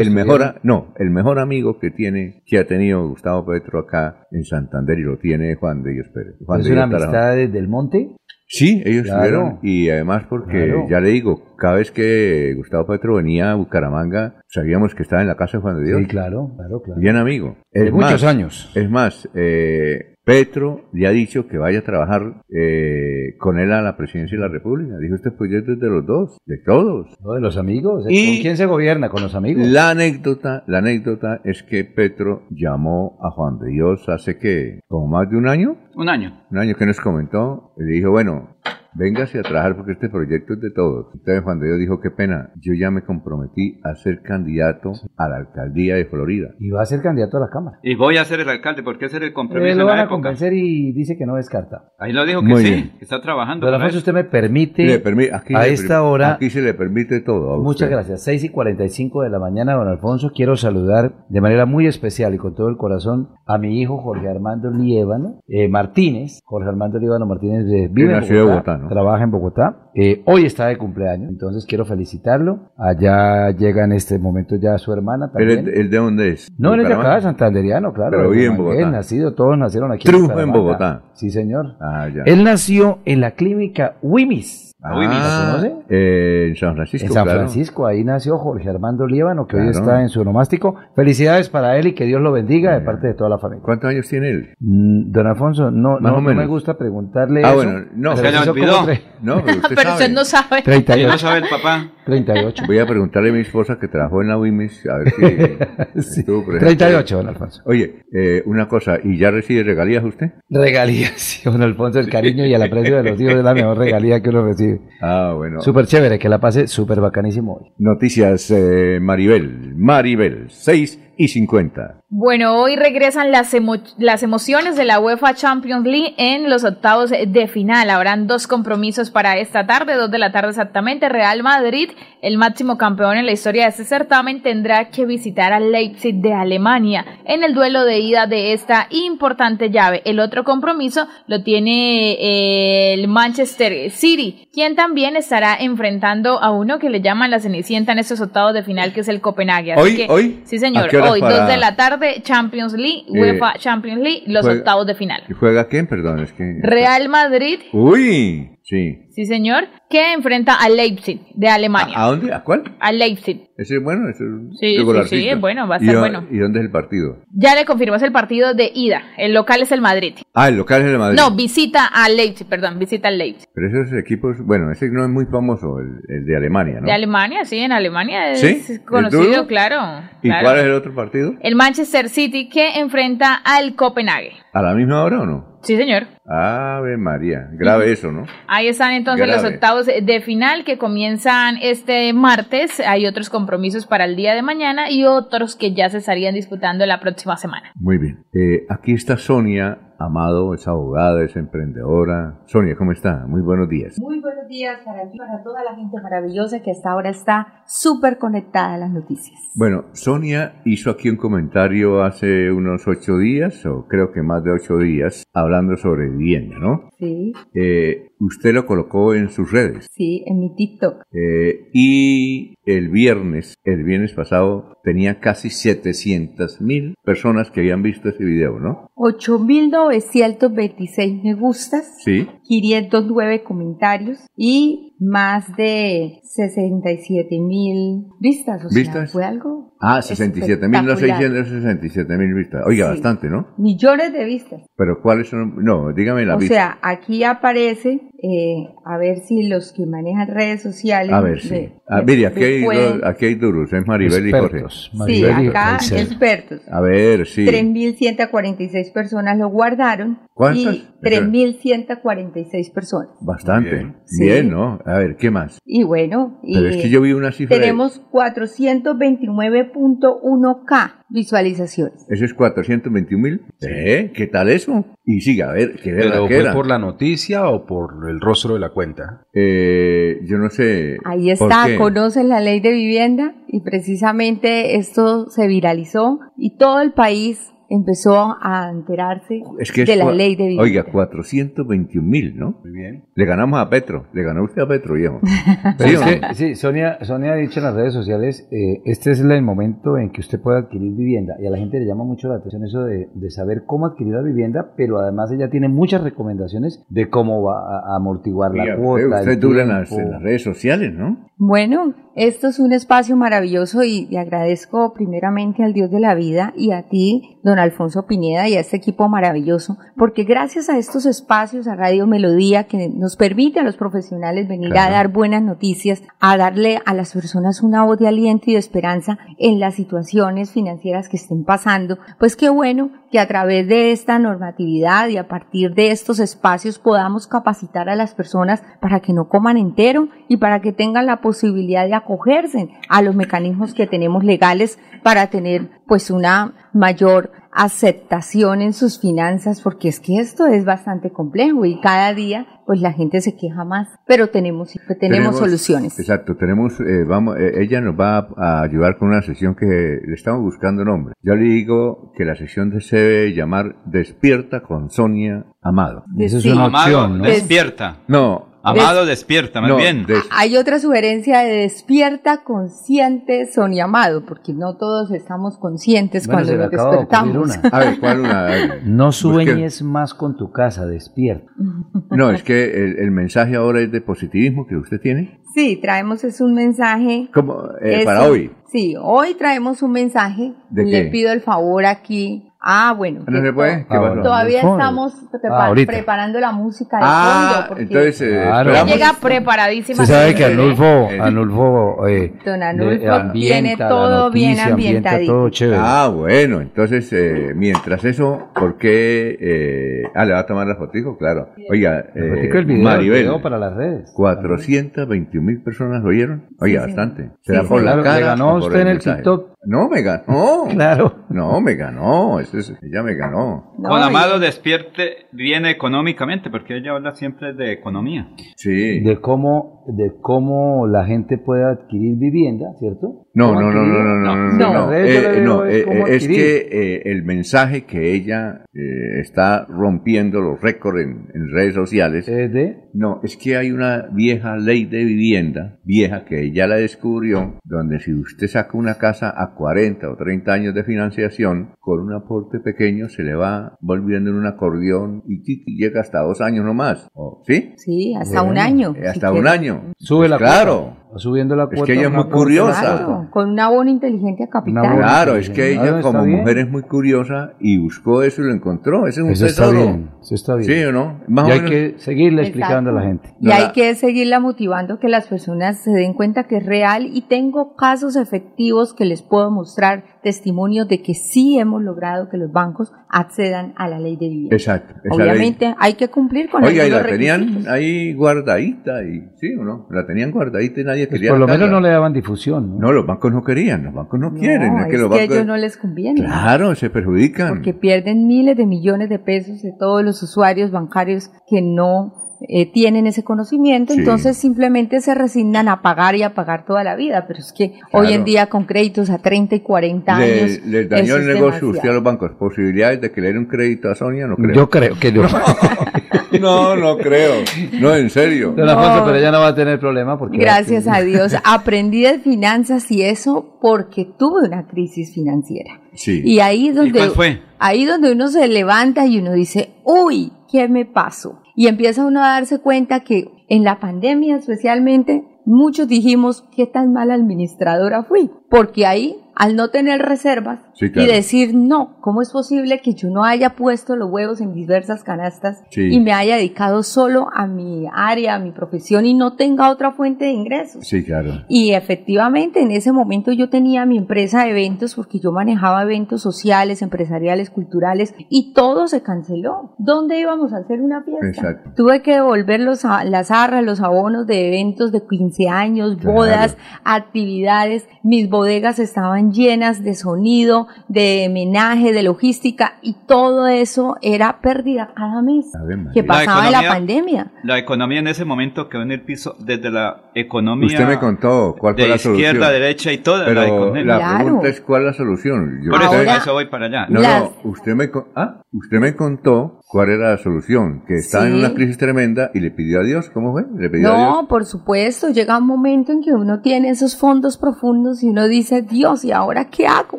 el, mejor, a- no, el mejor amigo que tiene, que ha tenido Gustavo Petro acá en Santander y lo tiene Juan de Dios Pérez. Juan ¿Es de una Dios Tarajón. amistad desde el monte? Sí, ellos Claro. estuvieron y además porque Claro. ya le digo, cada vez que Gustavo Petro venía a Bucaramanga, sabíamos que estaba en la casa de Juan de Dios. Sí, claro, claro, claro. Bien amigo. De Es muchos más, años. Es más, eh, Petro le ha dicho que vaya a trabajar eh, con él a la presidencia de la República. Dijo, este proyecto es de los dos, de todos. ¿No? De los amigos. Y- ¿Con quién se gobierna? ¿Con los amigos? La anécdota, la anécdota es que Petro llamó a Juan de Dios hace que, como más de un año, Un año. un año que nos comentó, y le dijo, bueno, véngase a trabajar porque este proyecto es de todos. Entonces Juan de Dios dijo, qué pena, yo ya me comprometí a ser candidato a la alcaldía de Florida. Y va a ser candidato a la Cámara. Y voy a ser el alcalde, porque ese era el compromiso Eh, lo en van la a época. convencer y dice que no descarta. Ahí lo dijo que Muy sí, bien. que está trabajando. Don para Alfonso, usted me permite, Le permi- aquí a le esta permi- hora, Aquí se le permite todo. a muchas usted. gracias, 6 y 45 de la mañana, don Alfonso, quiero saludar de manera muy especial y con todo el corazón a mi hijo Jorge Armando Líbano eh, Martínez. Jorge Armando Líbano Martínez eh, vive en Bogotá, Bogotá, ¿no? trabaja en Bogotá. Eh, hoy está de cumpleaños, entonces quiero felicitarlo. Allá llega en este momento ya su hermana ¿Él, también. él de dónde es? No, él es de acá, santanderiano, claro. Pero de vive en Bogotá. nacido, todos nacieron aquí. En. Bogotá. Sí, señor. Ah, ya. Él nació en la clínica Wimis. Ah, ¿La conoce? eh, en San Francisco. En San claro. Francisco, ahí nació Jorge Armando Líbano, que hoy está en su onomástico. Felicidades para él y que Dios lo bendiga de parte de toda la familia. ¿Cuántos años tiene él? Mm, Don Alfonso, no, no, me gusta preguntarle Ah, eso, bueno, no. Se le olvidó. No, pero usted Pero sabe. usted no sabe. Y 38. no sabe el papá. 38. Voy a preguntarle a mi esposa que trabajó en la WIMIS a ver si Sí, estuvo presente. 38, don Alfonso. Oye, eh, una cosa, ¿y ya recibe regalías usted? Regalías, sí, don Alfonso, el cariño y el aprecio de los hijos es la mejor regalía que uno recibe. Ah, bueno. Súper chévere, que la pase súper bacanísimo hoy. Noticias eh, Maribel. Maribel, 6 y 50. Bueno, hoy regresan las, emo- las emociones de la UEFA Champions League en los octavos de final. Habrán dos compromisos para esta tarde, dos de la tarde exactamente. Real Madrid, el máximo campeón en la historia de este certamen, tendrá que visitar al Leipzig de Alemania en el duelo de ida de esta importante llave. El otro compromiso lo tiene eh, el Manchester City, quien también estará enfrentando a uno que le llaman la Cenicienta en estos octavos de final, que es el Copenhague. Así ¿Hoy? que- ¿Hoy? Sí, señor. ¿A qué Hoy, para- dos de la tarde, Champions League, Eh, UEFA Champions League, los juega- octavos de final. ¿Y juega quién? Perdón, es que... Real Madrid Uy, Sí. Sí, señor, que enfrenta a Leipzig de Alemania. ¿A, a dónde? ¿A cuál? A Leipzig. Ese es bueno, ese es Sí, sí, sí, es bueno, va a ¿Y ser dó- bueno. ¿Y dónde es el partido? Ya le confirmó es el partido de ida. El local es el Madrid. Ah, el local es el Madrid. No, visita a Leipzig, perdón, visita al Leipzig. Pero esos equipos, bueno, ese no es muy famoso, el, el de Alemania, ¿no? De Alemania, sí, en Alemania es ¿Sí? ¿Es conocido, claro. ¿Y claro. cuál es el otro partido? El Manchester City que enfrenta al Copenhague. ¿A la misma hora o no? Sí, señor. Ave María, grave eso, ¿no? Ahí están entonces los octavos de final que comienzan este martes. Hay otros compromisos para el día de mañana y otros que ya se estarían disputando la próxima semana. Muy bien. Eh, aquí está Sonia Amado, es abogada, es emprendedora. Sonia, ¿cómo está? Muy buenos días. Muy buenos días para ti, para toda la gente maravillosa que hasta ahora está súper conectada a las noticias. Bueno, Sonia hizo aquí un comentario hace unos ocho días, o creo que más de ocho días, hablando sobre vivienda, ¿no? Sí, Eh, usted lo colocó en sus redes. sí, en mi TikTok. Eh, y el viernes, el viernes pasado, tenía casi 700 mil personas que habían visto ese video, ¿no? 8.926 me gustas, Sí. 509 comentarios y más de 67.000 vistas. O sea, ¿Vistas? fue algo Ah, 67 mil, no espectacular. 667 mil vistas. Oiga, Sí. bastante, ¿no? Millones de vistas. Pero ¿cuáles son? No, dígame la O vista. sea, aquí aparece, eh, a ver si los que manejan redes sociales. A ver, sí. Ah, mire, aquí hay, pueden- aquí hay duros, es Maribel Expertos, y Jorge. Sí, acá expertos. A ver, sí. 3.146 personas lo guardaron. ¿Cuántas? Y 3.146 personas. Bastante. Bien. Bien. ¿no? A ver, ¿qué más? Y bueno, y Pero es que yo vi una cifra de- tenemos 429.1K visualizaciones. Eso es 421 mil. ¿Eh? ¿Qué tal eso? Y siga, a ver, ¿qué ¿Pero fue era? por la noticia o por el rostro de la cuenta? Eh, yo no sé. Ahí ¿por está, conocen la ley de vivienda y precisamente esto se viralizó y todo el país empezó a enterarse Es que es de la ley de vivienda. Oiga, 421 mil, ¿no? Muy bien. Le ganamos a Petro. Le ganó usted a Petro, viejo. Pero ¿Sí que, sí, Sonia, Sonia ha dicho en las redes sociales, eh, este es el momento en que usted puede adquirir vivienda y a la gente le llama mucho la atención eso de, de saber cómo adquirir la vivienda, pero además ella tiene muchas recomendaciones de cómo va a, a amortiguar la cuota. usted, dura en las, tiempo. en las redes sociales, ¿no? Bueno, esto es un espacio maravilloso y le agradezco primeramente al Dios de la vida y a ti, don Alfonso Pineda, y a este equipo maravilloso, porque gracias a estos espacios, a Radio Melodía, que nos permite a los profesionales venir a dar buenas noticias, a darle a las personas una voz de aliento y de esperanza en las situaciones financieras que estén pasando, pues qué bueno que a través de esta normatividad y a partir de estos espacios podamos capacitar a las personas para que no coman entero y para que tengan la posibilidad de acogerse a los mecanismos que tenemos legales para tener pues una mayor aceptación en sus finanzas porque es que esto es bastante complejo y cada día pues la gente se queja más pero tenemos tenemos, soluciones Exacto, tenemos, eh, vamos, eh, ella nos va a, a ayudar con una sesión que le estamos buscando nombre. Yo le digo que la sesión se debe llamar Despierta con Sonia Amado. Eso es una Amado, opción, ¿no? despierta. No. Amado, despierta, más No, bien. des- Hay otra sugerencia de despierta consciente Sonia Amado, porque no todos estamos conscientes Bueno, cuando nos de despertamos. una. A ver, ¿cuál una? A ver. No Busque- sueñes más con tu casa, despierta. No, es que el, el mensaje ahora es de positivismo que usted tiene. Sí, traemos es un mensaje. ¿Cómo? Eh, para hoy. Sí, hoy traemos un mensaje. ¿De Le qué? pido el favor aquí. Ah, bueno. ¿No se puede? to- ¿Qué pasó? Todavía estamos prepa- Ah, preparando la música de Ah, fondo. Porque entonces, eh, Claro. Llega preparadísima. Se sabe que. Anulfo, Anulfo, eh, Don Anulfo tiene todo bien noticia, ambienta ambientadito. todo chévere. Ah, bueno, entonces, eh, mientras eso, ¿por qué? eh, ah, le va a tomar la fotico, claro. Oiga, eh, fotico, el video, el Maribel, video para las redes. 421 mil personas lo oyeron. Oiga, Sí, bastante. Sí, ¿Será sí. por la Claro, cara? le ganó usted en el? TikTok. No, me ganó. Claro. No, me ganó. Eso es- ella me ganó. Con Amado despierte bien económicamente, porque ella habla siempre de economía. Sí. De cómo, de cómo la gente puede adquirir vivienda, ¿cierto? No, ¿Cómo no, no, no, no, no, no, no, eh, no, es eh, eh, es que eh, el mensaje que ella eh, está rompiendo los récords en, en redes sociales. ¿Es de? No, es que hay una vieja ley de vivienda, vieja que ella la descubrió, donde si usted saca una casa a 40 o 30 años de financiación, con un aporte pequeño se le va volviendo en un acordeón y, ti- y llega hasta dos años nomás. ¿O- ¿Sí? Sí, hasta un Bueno, año. eh, Hasta si un quiere. año. Sube la Pues claro. cuota. Subiendo la Es cuota. que ella es muy curiosa. Claro, con un abono inteligente a capital. abono. Claro, es que ella está como bien. mujer es muy curiosa y buscó eso y lo encontró. Ese es un Eso está tesoro. bien, eso está bien. Sí o no? Más y o hay menos- que seguirle explicando a la Exacto. gente. Y hay que seguirla motivando que las personas se den cuenta que es real y tengo casos efectivos que les puedo mostrar testimonios de que sí hemos logrado que los bancos accedan a la ley de vivienda. Exacto. Obviamente hay que cumplir con ley. Oiga, y la tenían requisitos. ahí guardadita y sí o no, la tenían guardadita y nadie Pues quería. por lo menos no le daban difusión. ¿no? No, los bancos no querían, los bancos no, quieren. Es es que los que a bancos. ellos no les conviene. Claro, se perjudican. Porque pierden miles de millones de pesos de todos los usuarios bancarios que no eh, tienen ese conocimiento, Sí. entonces simplemente se resignan a pagar y a pagar toda la vida. Pero es que Claro. hoy en día con créditos a 30 y 40 años. Le, les dañó el negocio usted a los bancos. ¿Posibilidades de que le den un crédito a Sonia? No creo. Yo creo que no. no, no creo. No, en serio. Don Alfonso, pero ella no va a tener problema porque... Gracias a Dios. Aprendí de finanzas y eso porque tuve una crisis financiera. Sí. Y ahí donde, cuál fue? ahí donde uno se levanta y uno dice, uy, ¿qué me pasó? Y empieza uno a darse cuenta que en la pandemia especialmente, muchos dijimos, ¿qué tan mala administradora fui? Porque ahí, al no tener reservas Sí, claro. y decir, no, ¿cómo es posible que yo no haya puesto los huevos en diversas canastas Sí. y me haya dedicado solo a mi área, a mi profesión y no tenga otra fuente de ingresos? Sí, claro. Y efectivamente en ese momento yo tenía mi empresa de eventos porque yo manejaba eventos sociales, empresariales, culturales y todo se canceló. ¿Dónde íbamos a hacer una fiesta? Exacto. Tuve que devolver los, las arras, los abonos de eventos de 15 años, Claro. bodas, actividades. Mis bodegas estaban llenas de sonido, de menaje, de logística y todo eso era pérdida cada mes que pasaba en la pandemia. La economía en ese momento quedó en el piso desde la economía. Usted me contó cuál de fue la izquierda, solución. derecha y toda Pero la economía. la Claro. pregunta es cuál es la solución. Yo- Por eso, usted- eso voy para allá. No, Las- no, usted me, con- ah, usted me contó cuál era la solución, que estaba en una crisis tremenda y le pidió a Dios, ¿cómo fue? Le pidió a Dios. No, por supuesto, llega un momento en que uno tiene esos fondos profundos y uno dice, Dios, ¿y ahora qué hago?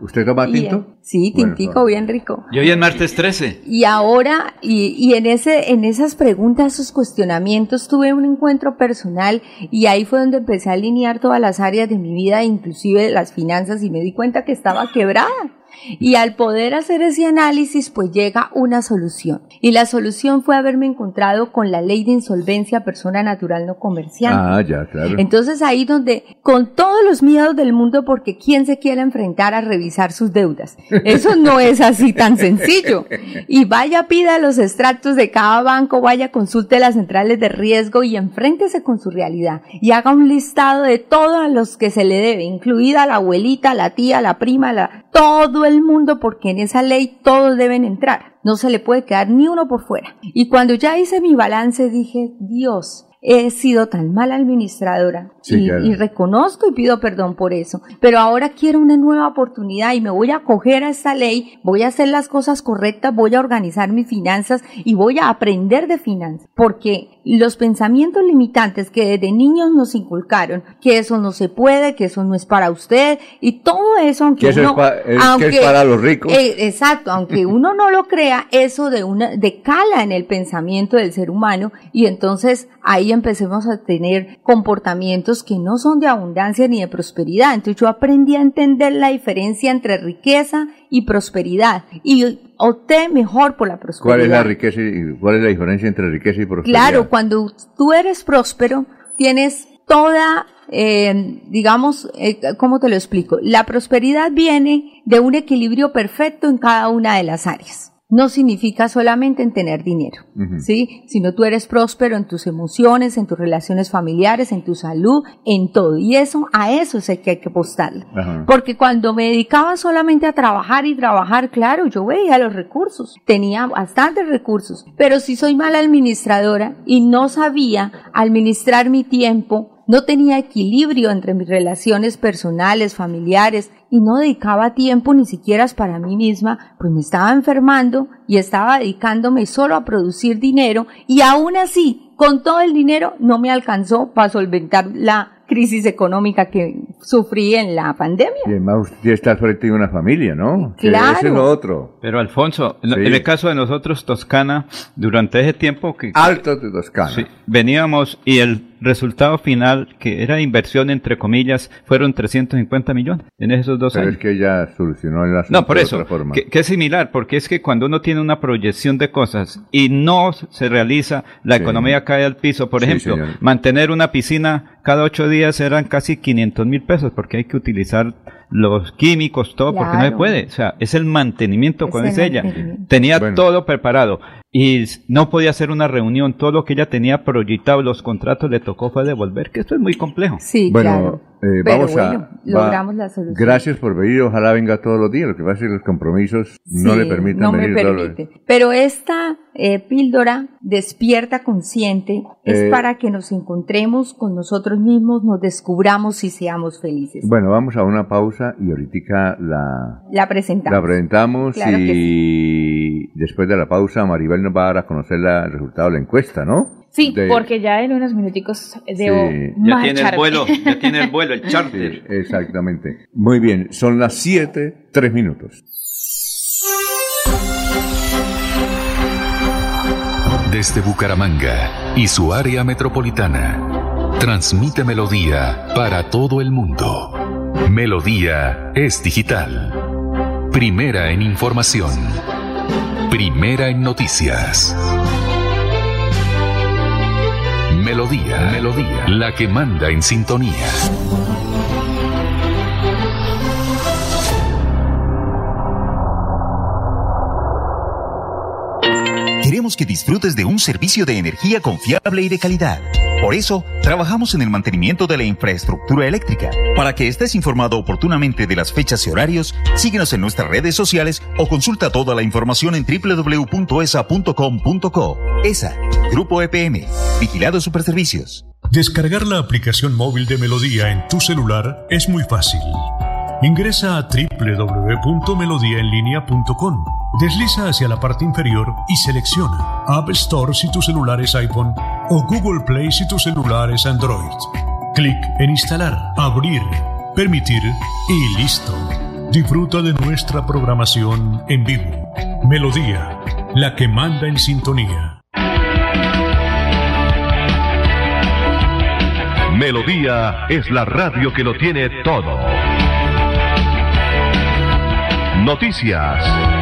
¿Usted toma Y, tinto? sí, Bueno, tintico, no. bien rico. Y hoy es martes 13. Y ahora, y, y en ese, en esas preguntas, esos cuestionamientos, tuve un encuentro personal y ahí fue donde empecé a alinear todas las áreas de mi vida, inclusive las finanzas, y me di cuenta que estaba quebrada. Y al poder hacer ese análisis, pues llega una solución. Y la solución fue haberme encontrado con la ley de insolvencia persona natural no comerciante. Ah, ya, claro. Entonces ahí donde, con todos los miedos del mundo, porque ¿quién se quiere enfrentar a revisar sus deudas? Eso no es así tan sencillo. Y vaya, pida los extractos de cada banco, vaya, consulte las centrales de riesgo y enfréntese con su realidad. Y haga un listado de todos los que se le debe, incluida la abuelita, la tía, la prima, la, todo el mundo, porque en esa ley todos deben entrar. No se le puede quedar ni uno por fuera. Y cuando ya hice mi balance, dije, Dios, he sido tan mala administradora Sí, y, claro. y reconozco y pido perdón por eso. Pero ahora quiero una nueva oportunidad y me voy a acoger a esta ley, voy a hacer las cosas correctas, voy a organizar mis finanzas y voy a aprender de finanzas. Porque los pensamientos limitantes que desde niños nos inculcaron, que eso no se puede, que eso no es para usted y todo eso, aunque Que eso es uno, es- que es para los ricos. eh, exacto, aunque uno no lo crea, eso de una, de cala en el pensamiento del ser humano y entonces ahí empecemos a tener comportamientos que no son de abundancia ni de prosperidad. Entonces yo aprendí a entender la diferencia entre riqueza y prosperidad y opté mejor por la prosperidad. ¿Cuál es la riqueza y cuál es la diferencia entre riqueza y prosperidad? Claro, cuando tú eres próspero, tienes toda, eh, digamos, eh, ¿cómo te lo explico? La prosperidad viene de un equilibrio perfecto en cada una de las áreas. No significa solamente en tener dinero, Ujú. ¿sí? Sino tú eres próspero en tus emociones, en tus relaciones familiares, en tu salud, en todo. Y eso, a eso es el que hay que apostarle. Porque cuando me dedicaba solamente a trabajar y trabajar, claro, yo veía los recursos, tenía bastantes recursos, pero si soy mala administradora y no sabía administrar mi tiempo, no tenía equilibrio entre mis relaciones personales, familiares, y no dedicaba tiempo ni siquiera para mí misma, pues me estaba enfermando y estaba dedicándome solo a producir dinero y aún así, con todo el dinero, no me alcanzó para solventar la crisis económica que sufrí en la pandemia. Y además usted está frente de una familia, ¿no? Claro. Que es lo otro. Pero Alfonso, en el caso de nosotros, Toscana, durante ese tiempo que... Alto de Toscana. Sí, veníamos y el resultado final, que era inversión entre comillas, fueron 350 millones en esos dos Pero años. es que ya solucionó el asunto No, por de eso, otra forma. que, que es similar, porque es que cuando uno tiene una proyección de cosas y no se realiza, la Sí. economía cae al piso. Por Sí, ejemplo, señor. mantener una piscina cada ocho días eran casi 500 mil pesos, porque hay que utilizar los químicos, todo, porque no se puede. O sea, es el mantenimiento, Es el ella. Tenía Bueno. todo preparado y no podía hacer una reunión. Todo lo que ella tenía proyectado, los contratos le tocó fue devolver, que esto es muy complejo. Sí, bueno, claro. eh, Pero vamos bueno, a... va- logramos la solución. Gracias por venir, ojalá venga todos los días. Lo que pasa es que los compromisos no Sí, le permiten no me venir todos los permite. Pero esta eh, píldora despierta consciente es Eh, para que nos encontremos con nosotros mismos, nos descubramos y seamos felices. Bueno, vamos a una pausa y ahorita la, La presentamos. la presentamos Claro y después de la pausa Maribel nos va a dar a conocer la- el resultado de la encuesta, ¿no? Sí, De- porque ya en unos minuticos debo Sí. Ya tiene el vuelo, ya tiene el vuelo, el charter. Sí, exactamente. Muy bien, son las 7, 3 minutos. Desde Bucaramanga y su área metropolitana, transmite Melodía para todo el mundo. Melodía es digital. Primera en información. Primera en noticias. Melodía, Melodía, la que manda en sintonía. Queremos que disfrutes de un servicio de energía confiable y de calidad. Por eso, trabajamos en el mantenimiento de la infraestructura eléctrica. Para que estés informado oportunamente de las fechas y horarios, síguenos en nuestras redes sociales o consulta toda la información en www.esa.com.co. ESA, Grupo EPM, Vigilado Superservicios. Descargar la aplicación móvil de Melodía en tu celular es muy fácil. Ingresa a www.melodiaenlinea.com. Desliza hacia la parte inferior y selecciona App Store si tu celular es iPhone o Google Play si tu celular es Android. Clic en Instalar, Abrir, Permitir y listo. Disfruta de nuestra programación en vivo. Melodía, la que manda en sintonía. Melodía es la radio que lo tiene todo. Noticias.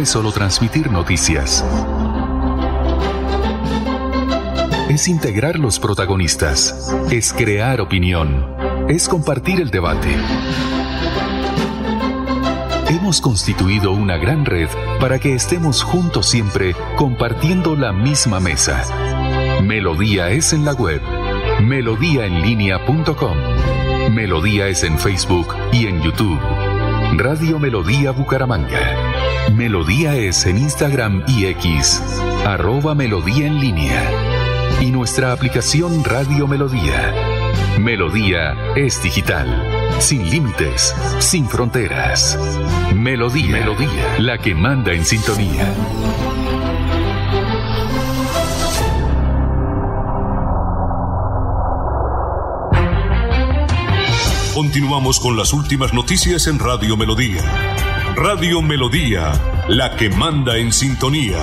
Es solo transmitir noticias. Es integrar los protagonistas. Es crear opinión. Es compartir el debate. Hemos constituido una gran red para que estemos juntos siempre compartiendo la misma mesa. Melodía es en la web. Melodíaenlínea.com. Melodía es en Facebook y en YouTube. Radio Melodía Bucaramanga. Melodía es en Instagram y X. Arroba Melodía en línea. Y nuestra aplicación Radio Melodía. Melodía es digital. Sin límites, sin fronteras. Melodía, Melodía, la que manda en sintonía. Continuamos con las últimas noticias en Radio Melodía. Radio Melodía, la que manda en sintonía.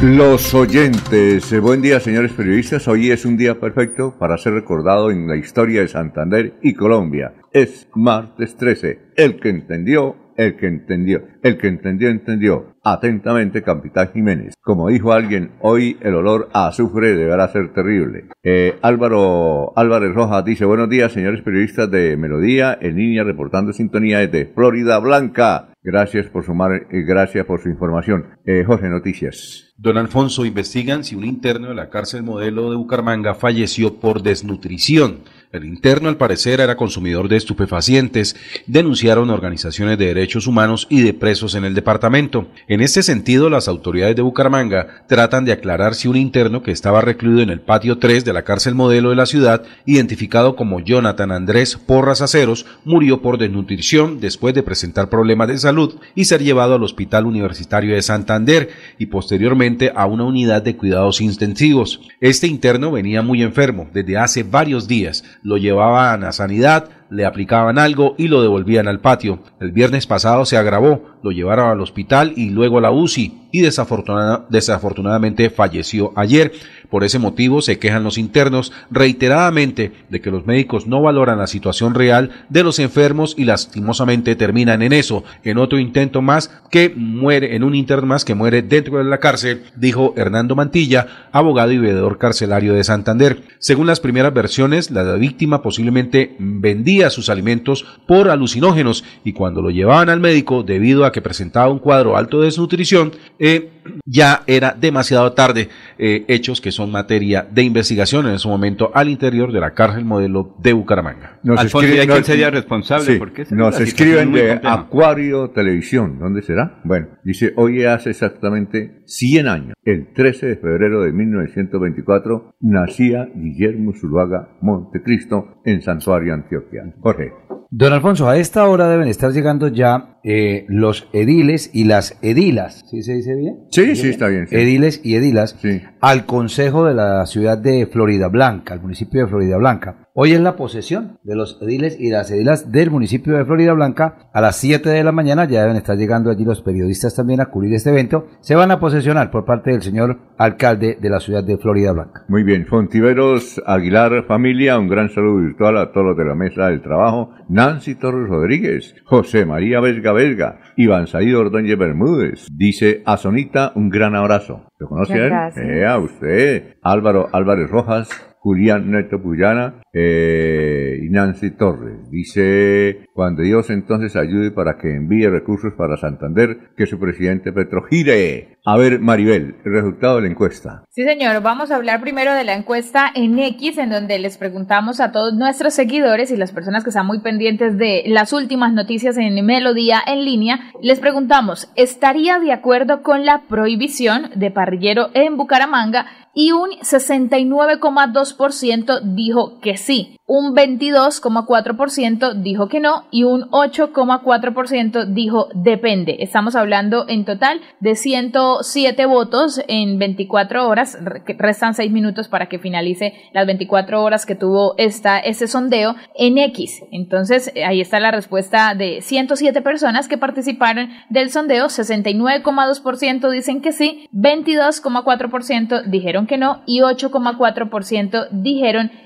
Los oyentes, eh, buen día señores periodistas, hoy es un día perfecto para ser recordado en la historia de Santander y Colombia. Es martes 13, el que entendió, el que entendió, el que entendió, entendió. Atentamente, Capitán Jiménez. Como dijo alguien, hoy el olor a azufre deberá ser terrible. Eh, Álvaro Álvarez Rojas dice, buenos días señores periodistas de Melodía, en línea reportando sintonía desde Florida Blanca. Gracias por sumar, eh, gracias por su información. Eh, Jorge, noticias. Don Alfonso, investigan si un interno de la cárcel modelo de Bucaramanga falleció por desnutrición. El interno, al parecer, era consumidor de estupefacientes, denunciaron organizaciones de derechos humanos y de presos en el departamento. En este sentido, las autoridades de Bucaramanga tratan de aclarar si un interno que estaba recluido en el patio 3 de la cárcel modelo de la ciudad, identificado como Jonathan Andrés Porras Aceros, murió por desnutrición después de presentar problemas de salud y ser llevado al Hospital Universitario de Santander y posteriormente a una unidad de cuidados intensivos. Este interno venía muy enfermo desde hace varios días lo llevaban a sanidad, le aplicaban algo y lo devolvían al patio. El viernes pasado se agravó, lo llevaron al hospital y luego a la UCI y desafortunadamente falleció ayer. Por ese motivo se quejan los internos reiteradamente de que los médicos no valoran la situación real de los enfermos y lastimosamente terminan en eso, en otro intento más que muere, en un interno más que muere dentro de la cárcel, dijo Hernando Mantilla, abogado y veedor carcelario de Santander. Según las primeras versiones, la víctima posiblemente vendía sus alimentos por alucinógenos y cuando lo llevaban al médico debido a que presentaba un cuadro alto de desnutrición, eh, ya era demasiado tarde, eh, hechos que son materia de investigación en ese momento al interior de la cárcel modelo de Bucaramanga. Nos Alfonso, escriben, quién sería responsable? Sí, nos escriben de Acuario Televisión, ¿dónde será? Bueno, dice, hoy hace exactamente 100 años, el 13 de febrero de 1924, nacía Guillermo Zuluaga Montecristo en Santuario, Antioquia. Jorge. Don Alfonso, a esta hora deben estar llegando ya eh, los ediles y las edilas. ¿Sí se dice bien? Sí, sí, está bien. Ediles y edilas al Consejo de la ciudad de Florida Blanca, al municipio de Florida Blanca. Hoy es la posesión de los ediles y las edilas del municipio de Florida Blanca. A las 7 de la mañana ya deben estar llegando allí los periodistas también a cubrir este evento. Se van a posesionar por parte del señor alcalde de la ciudad de Florida Blanca. Muy bien, Fontiveros Aguilar familia, un gran saludo virtual a todos los de la mesa del trabajo. Nancy Torres Rodríguez, José María Vesga Vesga, Iván Saído Ordóñez Bermúdez. Dice a Sonita un gran abrazo. ¿Lo conoce él? Eh, a usted. Álvaro Álvarez Rojas, Julián Neto Puyana eh, y Nancy Torres. Dice, cuando Dios entonces ayude para que envíe recursos para Santander, que su presidente Petro gire. A ver, Maribel, el resultado de la encuesta. Sí, señor, vamos a hablar primero de la encuesta en X, en donde les preguntamos a todos nuestros seguidores y las personas que están muy pendientes de las últimas noticias en Melodía en línea, les preguntamos, ¿estaría de acuerdo con la prohibición de parrillero en Bucaramanga? Y un 69,2% dijo que sí. Un 22,4% dijo que no y un 8,4% dijo depende. Estamos hablando en total de 107 votos en 24 horas. Restan 6 minutos para que finalice las 24 horas que tuvo este sondeo en X. Entonces ahí está la respuesta de 107 personas que participaron del sondeo. 69,2% dicen que sí, 22,4% dijeron que no y 8,4% dijeron que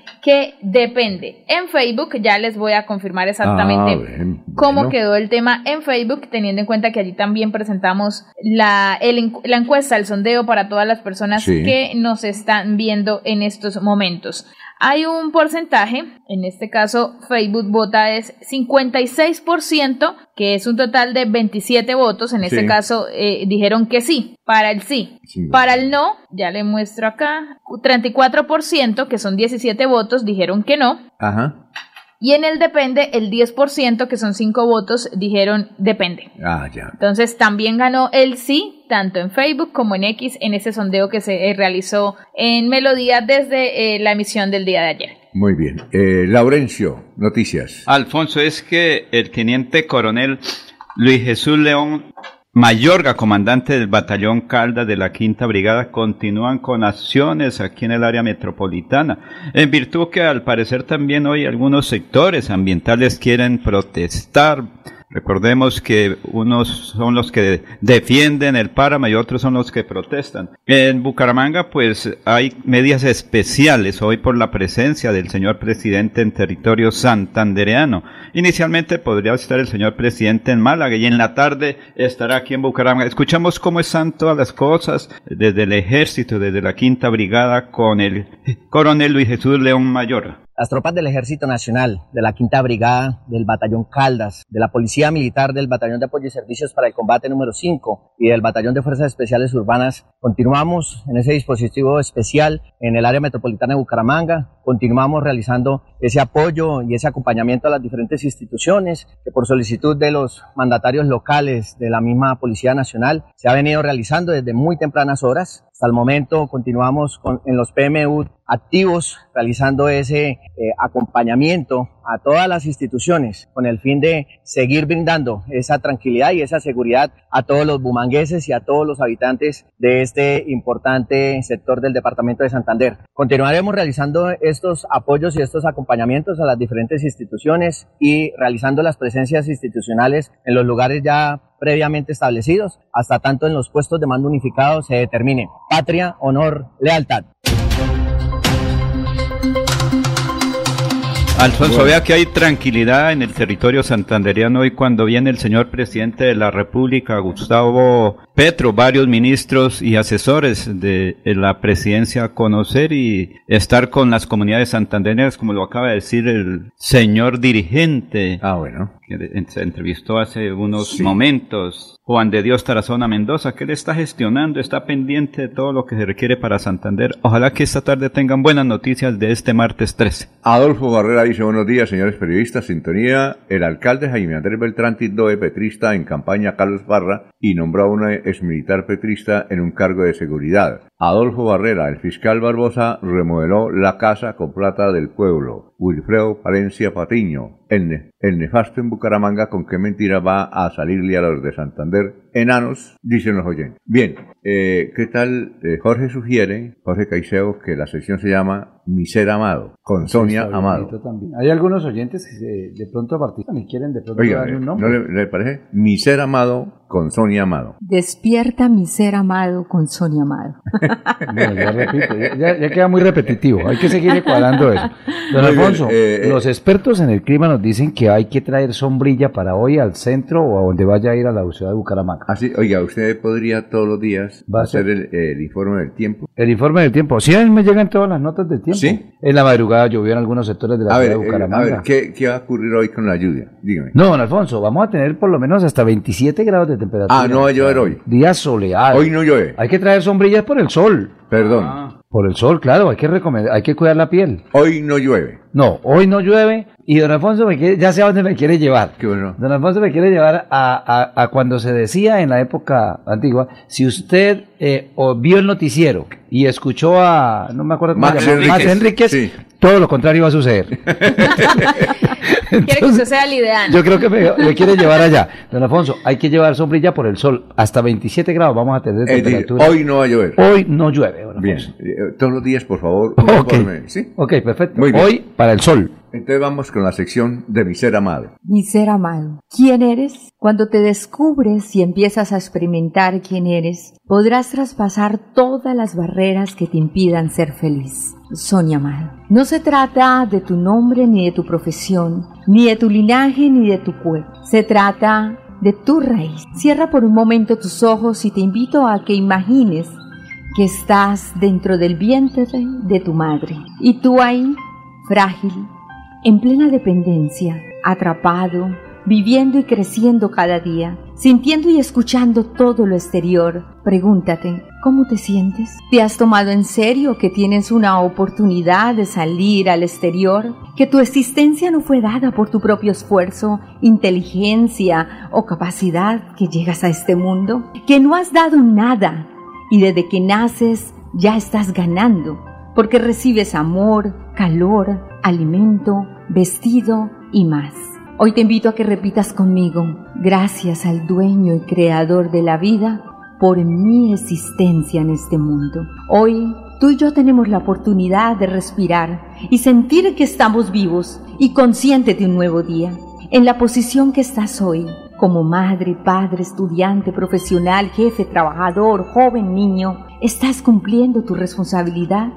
depende. En Facebook ya les voy a confirmar exactamente ah, cómo quedó el tema en Facebook, teniendo en cuenta que allí también presentamos la, la encuesta, el sondeo para todas las personas que nos están viendo en estos momentos. Hay un porcentaje, en este caso Facebook vota es 56%, que es un total de 27 votos, en este caso eh, dijeron que sí, para el sí. Para el no, ya le muestro acá, 34%, que son 17 votos, dijeron que no. Ajá. Y en el depende, el 10%, que son 5 votos, dijeron depende. Ah, ya. Entonces también ganó el sí, tanto en Facebook como en X, en ese sondeo que se eh, realizó en Melodía desde eh, la emisión del día de ayer. Muy bien. Eh, Laurencio, noticias. Alfonso, es que el teniente coronel Luis Jesús León Mayorga, comandante del batallón Caldas de la Quinta Brigada, continúan con acciones aquí en el área metropolitana, en virtud que al parecer también hoy algunos sectores ambientales quieren protestar Recordemos que unos son los que defienden el páramo y otros son los que protestan. En Bucaramanga pues hay medidas especiales hoy por la presencia del señor presidente en territorio santandereano. Inicialmente podría estar el señor presidente en Málaga y en la tarde estará aquí en Bucaramanga. Escuchamos cómo están todas las cosas desde el ejército, desde la quinta brigada con el coronel Luis Jesús León Mayor. Las tropas del Ejército Nacional, de la Quinta Brigada, del Batallón Caldas, de la Policía Militar, del Batallón de Apoyo y Servicios para el Combate número 5 y del Batallón de Fuerzas Especiales Urbanas, continuamos en ese dispositivo especial en el área metropolitana de Bucaramanga, continuamos realizando ese apoyo y ese acompañamiento a las diferentes instituciones que por solicitud de los mandatarios locales de la misma Policía Nacional se ha venido realizando desde muy tempranas horas. Hasta el momento continuamos con, en los PMU activos realizando ese eh, acompañamiento a todas las instituciones con el fin de seguir brindando esa tranquilidad y esa seguridad a todos los bumangueses y a todos los habitantes de este importante sector del departamento de Santander. Continuaremos realizando estos apoyos y estos acompañamientos a las diferentes instituciones y realizando las presencias institucionales en los lugares ya previamente establecidos, hasta tanto en los puestos de mando unificados se determine patria, honor, lealtad. Alfonso, vea que hay tranquilidad en el territorio santanderiano y cuando viene el señor presidente de la República, Gustavo Petro, varios ministros y asesores de la presidencia a conocer y estar con las comunidades santandereanas, como lo acaba de decir el señor dirigente. Ah, bueno. Que se entrevistó hace unos momentos. Juan de Dios Tarazona Mendoza, que él está gestionando, está pendiente de todo lo que se requiere para Santander. Ojalá que esta tarde tengan buenas noticias de este martes 13. Adolfo Barrera dice buenos días, señores periodistas. Sintonía, el alcalde Jaime Andrés Beltrán tildó de petrista en campaña Carlos Barra y nombró a una exmilitar petrista en un cargo de seguridad. Adolfo Barrera, el fiscal Barbosa, remodeló la casa con plata del pueblo. Wilfredo Palencia Patiño, el, el, nefasto en Bucaramanga, ¿con qué mentira va a salirle a los de Santander? Enanos, dicen los oyentes. Bien, eh, ¿qué tal? Eh, Jorge sugiere, Jorge Caicedo, que la sección se llama Mi Ser Amado, con Sonia Amado. También. Hay algunos oyentes que de pronto participan y quieren de pronto Oiga, darle un ¿no nombre. le, le parece? Mi Ser Amado, con Sonia Amado. Despierta mi ser amado con Sonia Amado. Bueno, ya repito, ya, queda muy repetitivo. Hay que seguir cuadrando eso. Don Alfonso, eh, eh. los expertos en el clima nos dicen que hay que traer sombrilla para hoy al centro o a donde vaya a ir a la ciudad de Bucaramanga. Así, oiga, usted podría todos los días Va a hacer el, el informe del tiempo. El informe del tiempo. Sí, a mí me llegan todas las notas del tiempo. ¿Sí? En la madrugada llovió en algunos sectores de la A ver, ciudad de eh, a Bucaramanga. ver, ¿qué, ¿qué va a ocurrir hoy con la lluvia? Dígame. No, don Alfonso, vamos a tener por lo menos hasta 27 grados de temperatura. Ah, no va a llover hoy. Día soleado. Hoy no llueve. Hay que traer sombrillas por el sol. Perdón. Por el sol, claro, hay que recomendar, hay que cuidar la piel. Hoy no llueve. No, hoy no llueve y don Alfonso me quiere, ya sé a dónde me quiere llevar. Qué bueno. Don Alfonso me quiere llevar a, a- a cuando se decía en la época antigua, si usted eh, o vio el noticiero y escuchó a, no me acuerdo cómo Max se llama, Max Enríquez. Enríquez, Sí. todo lo contrario va a suceder. Quiere que usted sea el ideal. Yo creo que me, me quiere llevar allá. Don Alfonso, hay que llevar sombrilla por el sol. Hasta 27 grados vamos a tener decir, temperatura. hoy no va a llover. Hoy no llueve, don Bien. Alfonso. Eh, Todos los días, por favor, un Ok. informe. ¿Sí? Ok, perfecto. Muy bien. Hoy para el sol. Entonces vamos con la sección de mi ser amado. Mi ser amado, ¿quién eres? Cuando te descubres y empiezas a experimentar quién eres, podrás traspasar todas las barreras que te impidan ser feliz. Sonia Amado. No se trata de tu nombre ni de tu profesión, ni de tu linaje ni de tu cuerpo. Se trata de tu raíz. Cierra por un momento tus ojos y te invito a que imagines que estás dentro del vientre de tu madre. Y tú ahí, frágil, en plena dependencia, atrapado, viviendo y creciendo cada día, sintiendo y escuchando todo lo exterior, pregúntate, ¿cómo te sientes? ¿Te has tomado en serio que tienes una oportunidad de salir al exterior? ¿Que tu existencia no fue dada por tu propio esfuerzo, inteligencia o capacidad que llegas a este mundo? ¿Que no has dado nada y desde que naces ya estás ganando? porque recibes amor, calor, alimento, vestido y más. Hoy te invito a que repitas conmigo, gracias al dueño y creador de la vida por mi existencia en este mundo. Hoy tú y yo tenemos la oportunidad de respirar y sentir que estamos vivos y conscientes de un nuevo día. En la posición que estás hoy, como madre, padre, estudiante, profesional, jefe, trabajador, joven, niño, estás cumpliendo tu responsabilidad.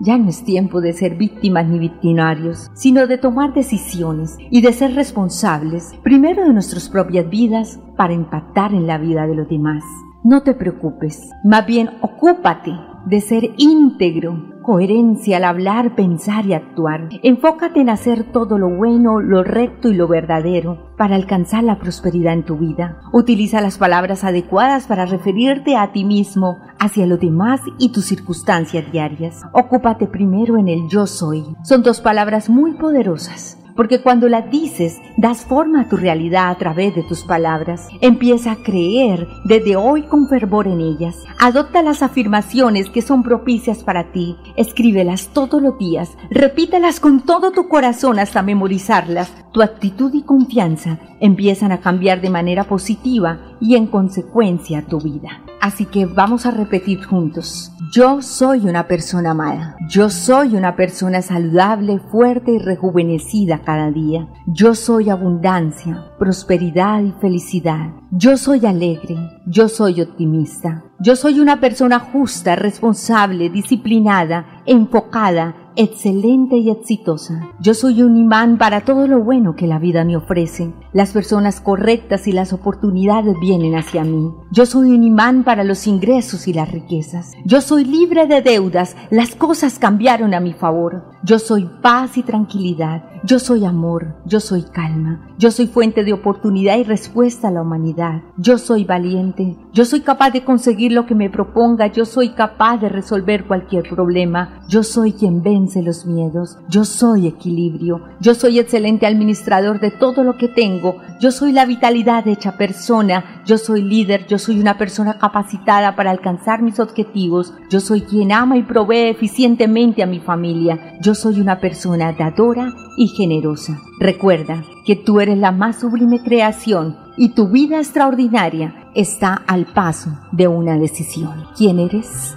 Ya no es tiempo de ser víctimas ni victimarios, sino de tomar decisiones y de ser responsables, primero de nuestras propias vidas, para impactar en la vida de los demás. No te preocupes, más bien ocúpate de ser íntegro, coherencia al hablar, pensar y actuar. Enfócate en hacer todo lo bueno, lo recto y lo verdadero para alcanzar la prosperidad en tu vida. Utiliza las palabras adecuadas para referirte a ti mismo, hacia los demás y tus circunstancias diarias. Ocúpate primero en el yo soy. Son dos palabras muy poderosas porque cuando la dices, das forma a tu realidad a través de tus palabras. Empieza a creer desde hoy con fervor en ellas. Adopta las afirmaciones que son propicias para ti. Escríbelas todos los días. Repítelas con todo tu corazón hasta memorizarlas. Tu actitud y confianza empiezan a cambiar de manera positiva y en consecuencia tu vida. Así que vamos a repetir juntos. Yo soy una persona amada. Yo soy una persona saludable, fuerte y rejuvenecida cada día. Yo soy abundancia, prosperidad y felicidad. Yo soy alegre. Yo soy optimista. Yo soy una persona justa, responsable, disciplinada, enfocada, excelente y exitosa. Yo soy un imán para todo lo bueno que la vida me ofrece. Las personas correctas y las oportunidades vienen hacia mí. Yo soy un imán para los ingresos y las riquezas. Yo soy libre de deudas. Las cosas cambiaron a mi favor. Yo soy paz y tranquilidad. Yo soy amor. Yo soy calma. Yo soy fuente de oportunidad y respuesta a la humanidad. Yo soy valiente. Yo soy capaz de conseguir lo que me proponga. Yo soy capaz de resolver cualquier problema. Yo soy quien los miedos. Yo soy equilibrio. Yo soy excelente administrador de todo lo que tengo. Yo soy la vitalidad hecha persona. Yo soy líder. Yo soy una persona capacitada para alcanzar mis objetivos. Yo soy quien ama y provee eficientemente a mi familia. Yo soy una persona dadora y generosa. Recuerda que tú eres la más sublime creación y tu vida extraordinaria está al paso de una decisión. ¿Quién eres?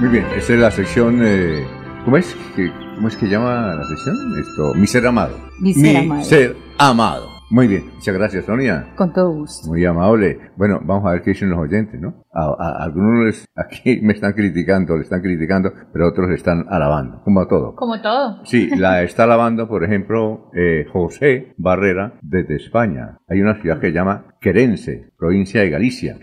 Muy bien, esa es la sección. eh, ¿Cómo es? que ¿Cómo es que llama la sección? Esto, mi ser amado. Mi ser amado. ser amado. Muy bien, muchas gracias, Sonia. Con todo gusto. Muy amable. Bueno, vamos a ver qué dicen los oyentes, ¿no? A, a- algunos les- aquí me están criticando, le están criticando, pero otros le están alabando, como a todo. Como todo. Sí, la está alabando, por ejemplo, eh, José Barrera desde España. Hay una ciudad que se llama Querense, provincia de Galicia,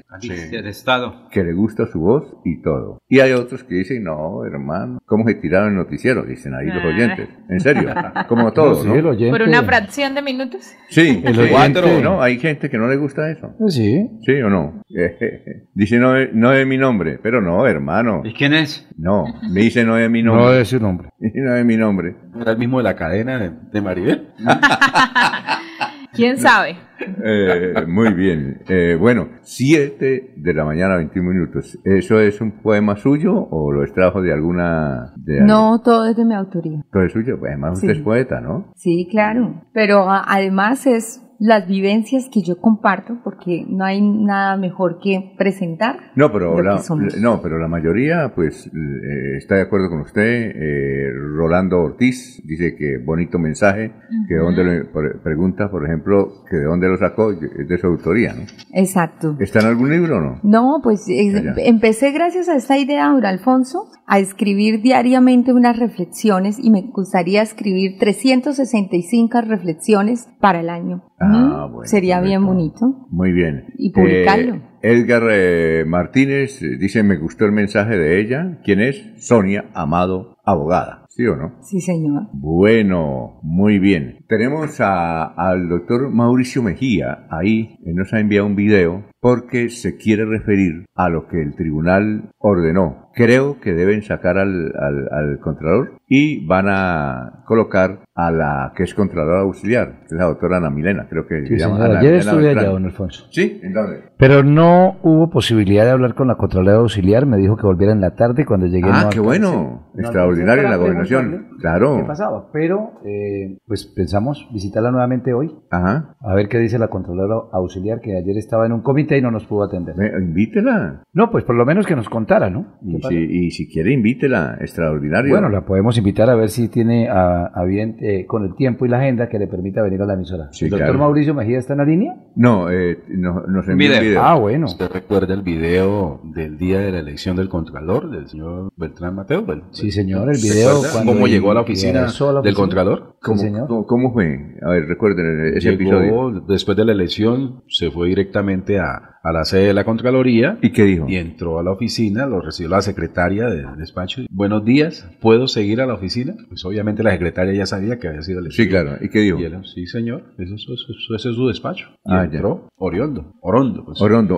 Del Estado. que le gusta su voz y todo. Y hay otros que dicen, no, hermano, ¿cómo se tiraron el noticiero? Dicen ahí los Ah. oyentes. En serio, como todos, sí, ¿no? oyente. Por una fracción de minutos. Sí, El oyente. cuatro, ¿no? Hay gente que no le gusta eso. Sí. ¿Sí o no? dice no, es- no es mi nombre, pero no, hermano. ¿Y quién es? No, me dice no es mi nombre. No es su nombre. No es mi nombre. ¿Era el mismo de la cadena de, de Maribel? ¿Quién sabe? Eh, muy bien. Eh, bueno, 7 de la mañana, 21 minutos. ¿Eso es un poema suyo o lo extrajo de alguna... De No, todo es de mi autoría. ¿Todo es suyo? Pues además usted es poeta, ¿no? Sí, claro. Pero a- además es las vivencias que yo comparto porque no hay nada mejor que presentar. No, pero la, que no, pero la mayoría, pues, eh, está de acuerdo con usted. Eh, Rolando Ortiz dice que bonito mensaje, que de dónde lo, por- pregunta, por ejemplo, que de dónde lo sacó, es de su autoría, ¿no? Exacto. ¿Está en algún libro o no? No, pues eh, empecé gracias a esta idea, don Alfonso, a escribir diariamente unas reflexiones y me gustaría escribir 365 reflexiones para el año. Ah, bueno, Sería bien bonito. Muy bien. Y publicarlo. Eh, Edgar eh, Martínez eh, dice, me gustó el mensaje de ella. ¿Quién es? Sonia Amado, abogada. ¿Sí o no? Sí, señor. Bueno, muy bien. Tenemos a- al doctor Mauricio Mejía ahí. Él nos ha enviado un video porque se quiere referir a lo que el tribunal ordenó. Creo que deben sacar al, al, al contralor y van a colocar a la que es contralora auxiliar, que es la doctora Ana Milena, creo que Sí, se llama. Ana Ayer Milena estuve allá, don Alfonso. ¿Sí? ¿En dónde? Pero no hubo posibilidad de hablar con la Contralora Auxiliar. Me dijo que volviera en la tarde y cuando llegué. Ah, no qué bueno. No en la gobernación. Claro. ¿Qué pasaba? Pero, eh, pues pensamos visitarla nuevamente hoy. Ajá. A ver qué dice la Contralora Auxiliar, que ayer estaba en un comité y no nos pudo atender. invítela. No, pues por lo menos que nos contara, ¿no? ¿Qué Y si, y si quiere, invítela. Extraordinario. Bueno, la podemos invitar a ver si tiene a, a bien eh, con el tiempo y la agenda que le permita venir a la emisora. Sí, ¿El doctor claro. Mauricio Mejía está en la línea? No, eh, no- nos envió un video. Ah, bueno. ¿Usted recuerda el video del día de la elección del Contralor, del señor Beltrán Mateo? Bel- Sí, señor, el ¿Se video ¿Cómo llegó a la oficina a la del oficina? Contralor? ¿Cómo, cómo- cómo fue? A ver, recuerden ese Llegó, episodio. después de la elección, se fue directamente a, a la sede de la Contraloría. ¿Y qué dijo? Y entró a la oficina, lo recibió la secretaria del despacho. Buenos días, ¿puedo seguir a la oficina? Pues obviamente la secretaria ya sabía que había sido elección. Sí, claro. ¿Y qué dijo? Y él, sí, señor, eso, es- eso es- ese es su despacho. Y Ah, ya. entró Oriondo, Orondo. pues. Orondo.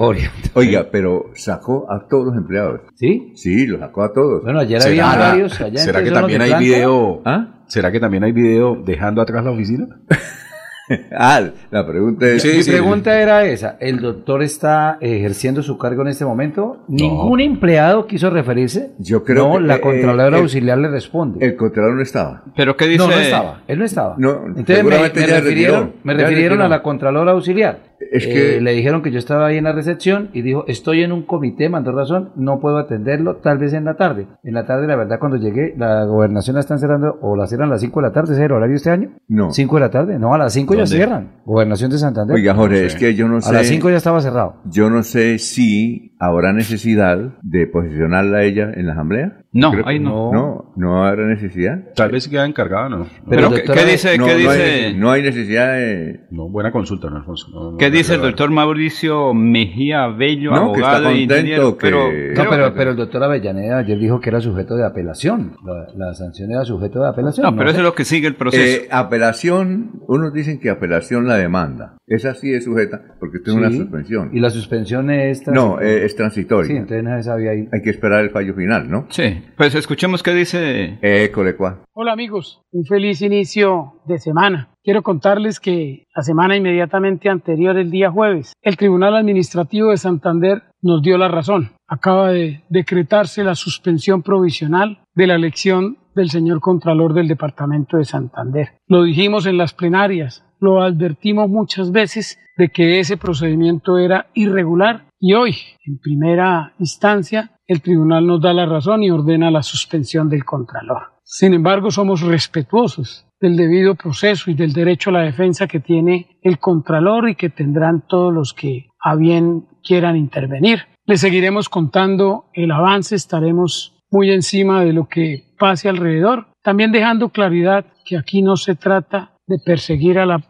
Oiga, pero sacó a todos los empleados. ¿Sí? Sí, los sacó a todos. Bueno, ayer ¿Será, había varios allá. ¿será que también ¿no? hay planta. video? ¿Ah? ¿Será que también hay video dejando atrás la oficina? ah, la pregunta es... Mi pregunta era esa. ¿El doctor está ejerciendo su cargo en este momento? ¿Ningún empleado quiso referirse? Yo creo no, que, la eh, Contralora eh, Auxiliar le responde. El Contralor no estaba. ¿Pero qué dice? No, no estaba. Él no estaba. No, Entonces me, refirieron, retiró, me refirieron a la Contralora Auxiliar. Es que- Eh, le dijeron que yo estaba ahí en la recepción y dijo, estoy en un comité, mandó razón, no puedo atenderlo, tal vez en la tarde. En la tarde, la verdad, cuando llegué, la gobernación la están cerrando, o la cierran a las 5 de la tarde, ¿ese es el horario este año? No. 5 de la tarde, no, a las 5 ya cierran. Gobernación de Santander. Oiga, Jorge, No es que yo no sé... A las 5 ya estaba cerrado. Yo no sé si habrá necesidad de posicionarla a ella en la asamblea. No, Creo que ahí no. No, no habrá necesidad. Tal vez queda encargada, ¿no? Pero, ¿qué, qué dice? no, ¿qué no dice? hay, no hay necesidad de... No, buena consulta, ¿no, Alfonso? No, no, ¿Qué no, dice el no, no. doctor Mauricio Mejía Bello, No, que está abogado e contento ingeniero? que- Pero, No, pero, pero el doctor Avellaneda ayer dijo que era sujeto de apelación. La, la sanción era sujeto de apelación. no, pero sé. eso es lo que sigue el proceso. Eh, apelación, unos dicen que apelación la demanda. Esa sí es sujeta porque tiene una Sí. suspensión. Y la suspensión es No, transitoria. eh, es transitoria. Sí, entonces nadie sabía ahí. Hay que esperar el fallo final, ¿no? Sí, pues escuchemos qué dice. Colecua. Hola amigos, un feliz inicio de semana. Quiero contarles que la semana inmediatamente anterior, el día jueves, el Tribunal Administrativo de Santander nos dio la razón. Acaba de decretarse la suspensión provisional de la elección del señor Contralor del Departamento de Santander. Lo dijimos en las plenarias, lo advertimos muchas veces de que ese procedimiento era irregular y hoy, en primera instancia, el tribunal nos da la razón y ordena la suspensión del Contralor. Sin embargo, somos respetuosos del debido proceso y del derecho a la defensa que tiene el Contralor y que tendrán todos los que a bien quieran intervenir. Les seguiremos contando el avance, estaremos muy encima de lo que pase alrededor, también dejando claridad que aquí no se trata de perseguir al,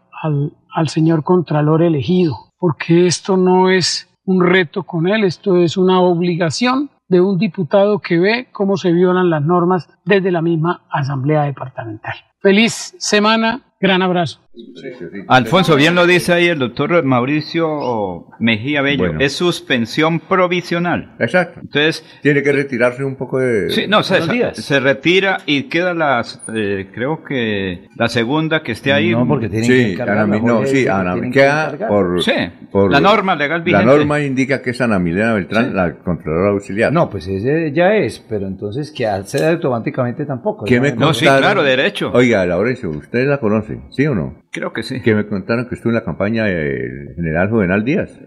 al señor Contralor elegido, porque esto no es un reto con él, esto es una obligación de un diputado que ve cómo se violan las normas desde la misma Asamblea Departamental. Feliz semana, gran abrazo. Alfonso, bien lo dice ahí el doctor Mauricio Mejía Bello. Bueno. Es suspensión provisional. Exacto. Entonces, Tiene que retirarse un poco de... sí, no, se, días. se retira y queda las, eh, creo que la segunda que esté ahí. No, porque tienen Sí, que no, sí, que queda por, Sí, por- la norma legal La norma indica que es Ana Milena Beltrán, la Contralora Auxiliar. No, pues ese ya es, pero entonces que acceda automáticamente tampoco. ¿Qué ¿no? me No, sí, claro, derecho. Oiga, Laurencio, ¿usted la conoce? ¿Sí o no? Creo que sí. Que me contaron que estuvo en la campaña del general Juvenal Díaz.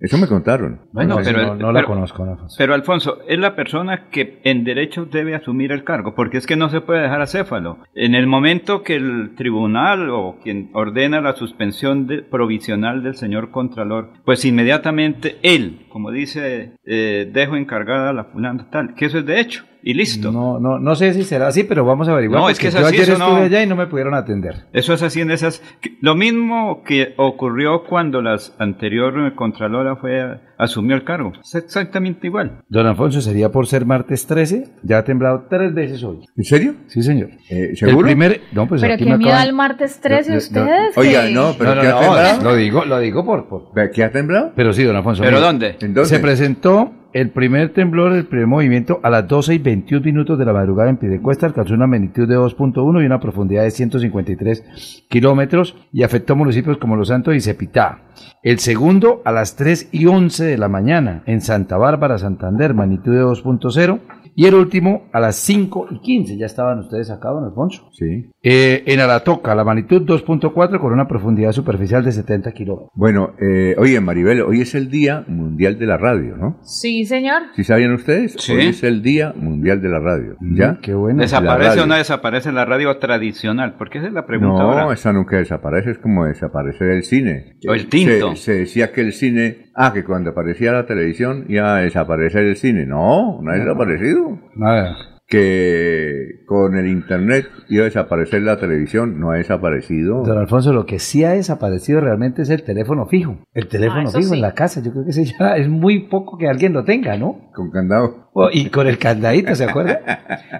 Eso me contaron. Bueno, No, pero, no, no la conozco, no, Alfonso. Pero Alfonso, es la persona que en derecho debe asumir el cargo, porque es que no se puede dejar acéfalo. En el momento que el tribunal o quien ordena la suspensión de- provisional del señor Contralor, pues inmediatamente él, como dice, eh, dejo encargada a la fulana tal, que eso es de hecho, y listo. No, no, no sé si será así, pero vamos a averiguar. No, es que es yo así, ayer eso no- estuve allá y no me pudieron atender. Eso es así en esas... Lo mismo que ocurrió cuando la anterior Contralora fue asumió el cargo. Es exactamente igual. Don Alfonso, sería por ser martes 13, ya ha temblado tres veces hoy. ¿En serio? Sí, señor. Eh, ¿Seguro? El primer, no, pues Pero aquí qué me miedo acaban- al martes 13 No, no, ustedes. Oiga, que- no, pero No, ¿qué no, ha temblado? lo digo, lo digo por, por- ¿Ve ¿Qué ha temblado? Pero sí, don Alfonso. ¿Pero mire, dónde? ¿En dónde? Se presentó el primer temblor, el primer movimiento a las 12 y 21 minutos de la madrugada en Piedecuesta, alcanzó una magnitud de 2.1 y una profundidad de 153 kilómetros y afectó municipios como Los Santos y Cepitá. El segundo a las 3 y 11 de la mañana en Santa Bárbara, Santander, magnitud de 2.0 Y el último a las 5 y 15. Ya estaban ustedes acá, don Alfonso. Sí. Eh, en Aratoca, la magnitud 2.4 con una profundidad superficial de 70 kilómetros. Bueno, eh, oye, Maribel, hoy es el Día Mundial de la Radio, ¿no? Sí, señor. ¿Sí sabían ustedes? Sí. Hoy es el Día Mundial de la Radio. ¿Ya? Qué bueno. ¿Desaparece o no desaparece la radio tradicional? Porque esa es la pregunta No, ahora. esa nunca desaparece, es como desaparecer el cine. O el tinto. Se, se decía que el cine, ah, que cuando aparecía la televisión iba a desaparecer el cine. No, no ha desaparecido. Nada. Que con el internet iba a desaparecer la televisión, no ha desaparecido. Don Alfonso, lo que sí ha desaparecido realmente es el teléfono fijo. El teléfono Ah, fijo sí. en la casa. Yo creo que ese ya es muy poco que alguien lo tenga, ¿no? Con candado. Oh, y con el candadito, ¿se acuerda?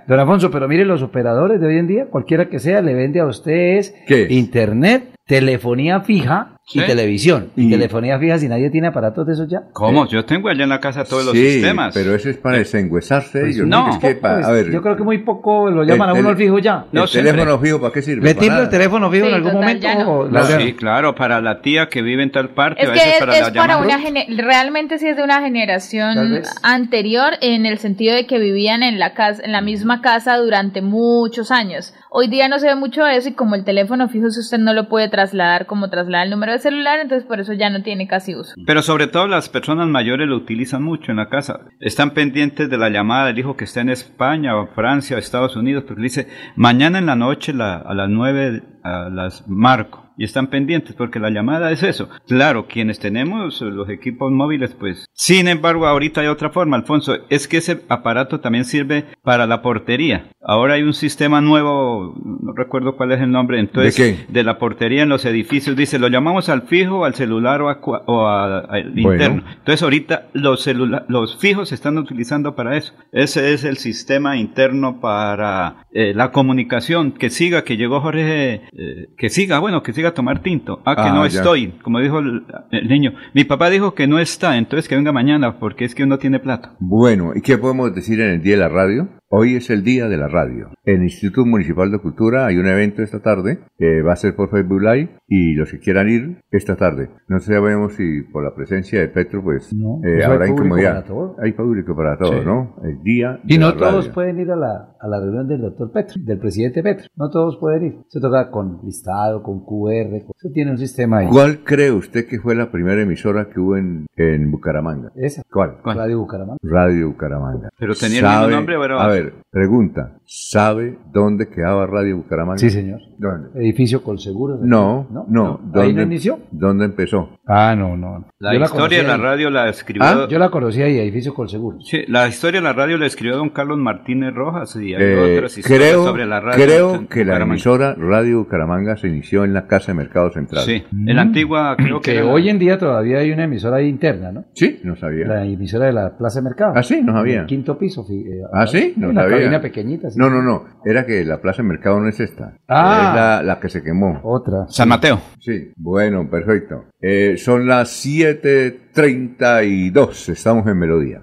Don Alfonso, pero mire, los operadores de hoy en día, cualquiera que sea, le vende a ustedes internet, telefonía fija y Sí. televisión. Y, Y- telefonía fija si nadie tiene aparatos de esos ya. ¿Cómo? Yo tengo allá en la casa todos los sí, sistemas. pero eso es para desengüesarse. Pues yo no. que es que pa- Pues, a ver, yo creo que muy poco lo llaman a el uno tele- fijo ya. No ¿el siempre. teléfono fijo para qué sirve? ¿Le Para el teléfono fijo Sí, en algún total, momento? ya no. o- No, Laureano? sí, claro, para la tía que vive en tal parte, Es a que es, para es la para una realmente sí es de una generación anterior en el sentido de que vivían en la casa, en la misma casa durante muchos años. Hoy día no se ve mucho eso y como el teléfono fijo si usted no lo puede trasladar como traslada el número de celular, entonces por eso ya no tiene casi uso. Pero sobre todo las personas mayores lo utilizan mucho en la casa. Están pendientes de la llamada del hijo que está en España o Francia o Estados Unidos, porque dice, mañana en la noche a las nueve a las marco. Y están pendientes porque la llamada es eso. Claro, quienes tenemos los equipos móviles, pues. Sin embargo, ahorita hay otra forma, Alfonso. Es que ese aparato también sirve para la portería. Ahora hay un sistema nuevo, no recuerdo cuál es el nombre, entonces, ¿De la portería en los edificios. Dice, lo llamamos al fijo, al celular o, a o a- al Bueno. interno. Entonces ahorita los celula- los fijos se están utilizando para eso. Ese es el sistema interno para eh, la comunicación. Que siga, que llegó Jorge, eh, que siga, bueno, que siga a tomar tinto. Ah, que Ah, no ya. estoy, como dijo el, el niño. Mi papá dijo que no está, entonces que venga mañana porque es que uno tiene plata. Bueno, ¿y qué podemos decir en el Día de la Radio? Hoy es el Día de la Radio. En el Instituto Municipal de Cultura hay un evento esta tarde, que va a ser por Facebook Live, y los que quieran ir, esta tarde. No sabemos si por la presencia de Petro, pues No, eh, pues hay habrá público incomodidad. para todo. Hay público para todo, Sí. ¿no? El Día Y de no la todos Radio. pueden ir a la, a la reunión del doctor Petro, del presidente Petro. No todos pueden ir. Se toca con listado, con QR. con- Eso tiene un sistema ahí. ¿Cuál cree usted que fue la primera emisora que hubo en, en Bucaramanga? Esa. ¿Cuál? Radio Bucaramanga. Radio Bucaramanga. Pero tenía el mismo nombre, ¿o era A ver, pregunta. ¿Sabe dónde quedaba Radio Bucaramanga? Sí, señor. ¿Dónde? Edificio Colseguro. No, no. ¿Ahí no inició? ¿Dónde empezó? Ah, no, no. La Yo historia de la radio la escribió... Ah, yo la conocí ahí, Edificio Colseguro. Sí, la historia de la radio la escribió don Carlos Martínez Rojas y hay Eh, otras historias creo sobre la radio. creo que la emisora Radio Bucaramanga se inició en la Casa de Mercado Central. Sí, en la antigua creo que, Que era la- hoy en día todavía hay una emisora ahí interna, ¿no? Sí, no sabía. La emisora de la Plaza de Mercado. Ah, sí, no sabía. En el quinto piso. eh, ¿Ah, sí? No una sabía. cabina pequeñita. sí. No, no, no. Era que la Plaza de Mercado no es esta. Ah. Es la, la que se quemó. Otra. San Mateo. Sí, bueno, perfecto. Eh, son las 7.32. Estamos en Melodía.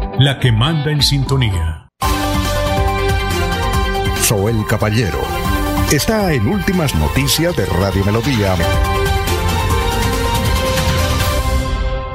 la que manda en sintonía. Soel Caballero está en Últimas Noticias de Radio Melodía.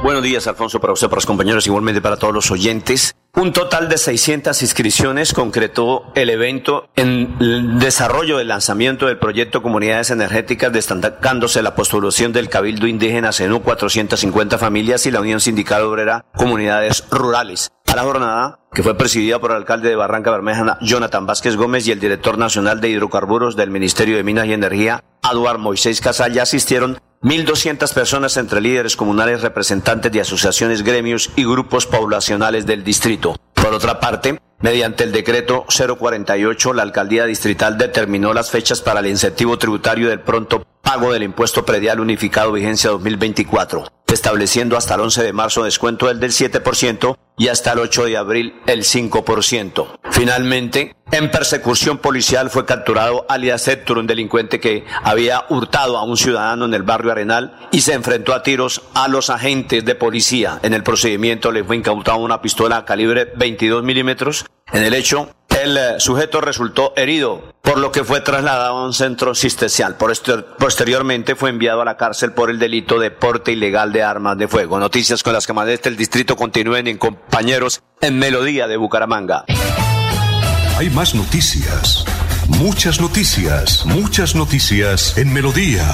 Buenos días, Alfonso, para usted, para los compañeros, igualmente para todos los oyentes. Un total de 600 inscripciones concretó el evento en el desarrollo del lanzamiento del proyecto Comunidades Energéticas, destacándose la postulación del Cabildo Indígena CENU 450 familias y la Unión Sindical Obrera Comunidades Rurales. La jornada, que fue presidida por el alcalde de Barranca Bermeja, Jonathan Vázquez Gómez, y el director nacional de hidrocarburos del Ministerio de Minas y Energía, Aduar Moisés Casalla, asistieron 1.200 personas entre líderes comunales, representantes de asociaciones, gremios y grupos poblacionales del distrito. Por otra parte, mediante el decreto 048, la alcaldía distrital determinó las fechas para el incentivo tributario del pronto pago del impuesto predial unificado vigencia 2024, estableciendo hasta el 11 de marzo descuento del del 7% y hasta el 8 de abril el 5%. Finalmente, en persecución policial fue capturado alias Héctor, un delincuente que había hurtado a un ciudadano en el barrio Arenal y se enfrentó a tiros a los agentes de policía. En el procedimiento le fue incautada una pistola calibre 22 milímetros. En el hecho, el eh, sujeto resultó herido, por lo que fue trasladado a un centro asistencial. Posteriormente fue enviado a la cárcel por el delito de porte ilegal de armas de fuego. Noticias con las que más del distrito continúen en compañeros en Melodía de Bucaramanga. Hay más noticias. Muchas noticias. Muchas noticias en Melodía.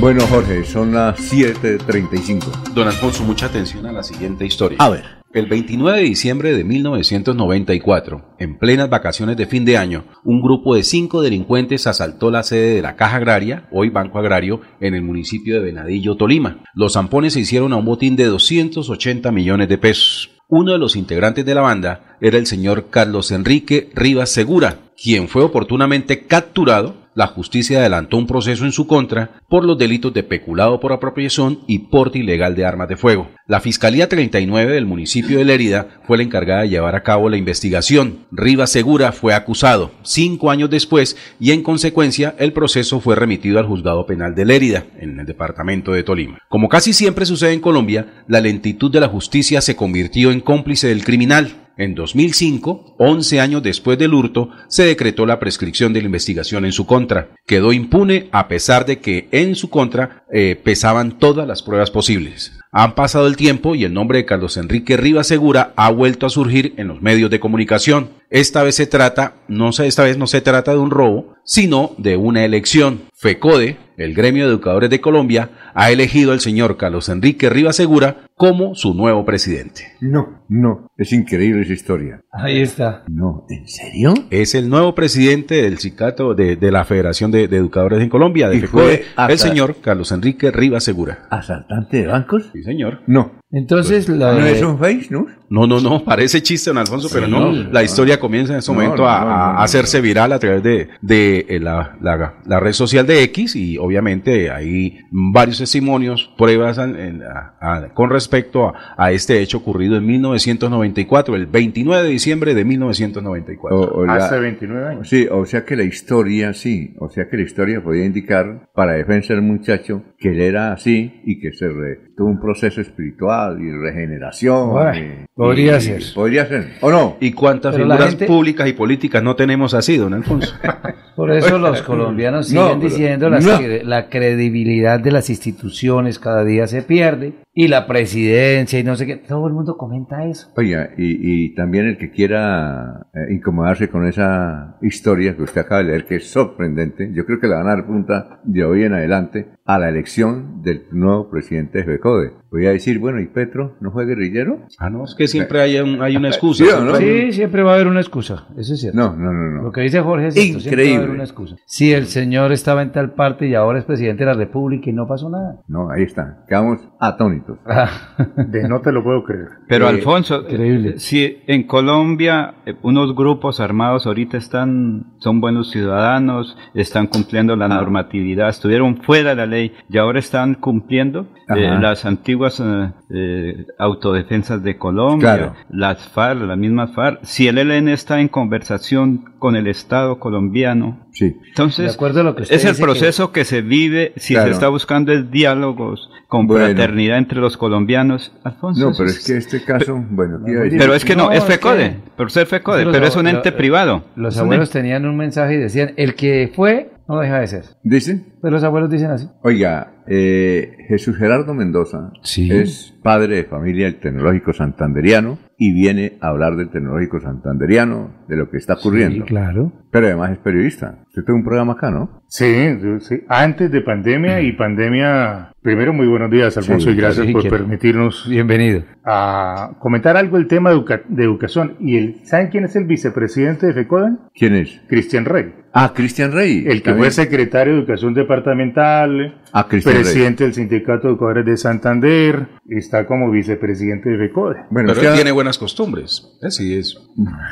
Bueno, Jorge, son las 7.35. Don Alfonso, mucha atención a la siguiente historia. A ver. El 29 de diciembre de 1994, en plenas vacaciones de fin de año, un grupo de cinco delincuentes asaltó la sede de la Caja Agraria, hoy Banco Agrario, en el municipio de Venadillo, Tolima. Los zampones se hicieron a un botín de 280 millones de pesos. Uno de los integrantes de la banda era el señor Carlos Enrique Rivas Segura, quien fue oportunamente capturado la justicia adelantó un proceso en su contra por los delitos de peculado por apropiación y porte ilegal de armas de fuego. La Fiscalía 39 del municipio de Lérida fue la encargada de llevar a cabo la investigación. Rivas Segura fue acusado cinco años después y en consecuencia el proceso fue remitido al juzgado penal de Lérida, en el departamento de Tolima. Como casi siempre sucede en Colombia, la lentitud de la justicia se convirtió en cómplice del criminal. En 2005, 11 años después del hurto, se decretó la prescripción de la investigación en su contra. Quedó impune a pesar de que en su contra eh, pesaban todas las pruebas posibles. Han pasado el tiempo y el nombre de Carlos Enrique Rivas Segura ha vuelto a surgir en los medios de comunicación. Esta vez se trata, no se, esta vez no se trata de un robo, sino de una elección. FECODE, el gremio de educadores de Colombia, ha elegido al señor Carlos Enrique Rivas Segura como su nuevo presidente. No, no, es increíble esa historia. Ahí está. No, ¿en serio? Es el nuevo presidente del sindicato de, de la Federación de, de Educadores en Colombia, de ¿Y FECODE, el señor Carlos Enrique Rivas Segura. ¿Asaltante de bancos? Sí, señor. No. Entonces, la ¿No de- es un face, no? No, no, no, parece chiste, don Alfonso, pero no, no, la no. historia comienza en ese No, momento no, a, no, a no, no. hacerse viral a través de, de eh, la, la- la red social de X y obviamente hay varios testimonios, pruebas en- en- a- a- con respecto a, a este hecho ocurrido en 1994, el 29 de diciembre de 1994. O- o la- Hace 29 años. Sí, o sea que la historia, sí, o sea que la historia podía indicar para defensa del muchacho que él era así y que se re- tuvo un proceso espiritual y regeneración. Bueno, y- podría y- ser. Podría ser, ¿o no? ¿Y cuántas Pero figuras gente- públicas y políticas no tenemos así, don Alfonso? Por eso los colombianos No, siguen pero- diciendo las no. cre- la credibilidad de las instituciones cada día se pierde y la presidencia y no sé qué. Todo el mundo comenta eso. Oiga, y, y también el que quiera eh, incomodarse con esa historia que usted acaba de leer, que es sorprendente, yo creo que le van a dar punta de hoy en adelante a la elección del nuevo presidente de FECODE. Voy a decir, bueno, ¿y Petro no fue guerrillero? Ah, no, es que siempre hay, un- hay una excusa. ¿Sí o no? Sí, siempre va a haber una excusa. Eso es cierto. No, no, no, no. Lo que dice Jorge es cierto, siempre va a Increíble. haber una excusa. Si el señor estaba en tal parte y ahora es presidente de la República y no pasó nada. No, ahí está. Quedamos atónitos. De no te lo puedo creer. Pero Eh, Alfonso, increíble. si en Colombia eh, unos grupos armados ahorita están, son buenos ciudadanos, están cumpliendo Ah. la normatividad, estuvieron fuera de la ley y ahora están cumpliendo eh, las antiguas eh, eh, autodefensas de Colombia, Claro. las FARC, las mismas FARC. Si el ELN está en conversación con el Estado colombiano, Sí. Entonces, De acuerdo a lo que usted es el proceso que... se vive si Claro. se está buscando el diálogos con Bueno. fraternidad entre los colombianos. Alfonso. No, pero es que este caso, bueno, ¿qué iba a decir? Pero es que no, No, es es FECODE, que- por ser FECODE, pero es un lo- ente privado. Los abuelos tenían un mensaje y decían, el que fue no deja de ser. ¿Dice? Pues los abuelos dicen así. Oiga, eh, Jesús Gerardo Mendoza Sí. es padre de familia del Tecnológico Santanderiano y viene a hablar del Tecnológico Santanderiano, de lo que está ocurriendo. claro. Pero además es periodista. Usted tiene un programa acá, ¿no? Sí, sí, antes de pandemia y pandemia. Primero, muy buenos días, Alfonso, Sí, y gracias sí, por quiero. permitirnos Bienvenido. a comentar algo el tema de, educa- de educación. ¿Y el, saben quién es el vicepresidente de FECODA? ¿Quién es? Cristian Rey. Ah, Cristian Rey. El que También. fue secretario de Educación Departamental, Ah, Cristian Rey. presidente del Sindicato de Educadores de Santander, está como vicepresidente de FECODE. Bueno, Pero usted- él tiene buenas costumbres. Eh, Sí, es,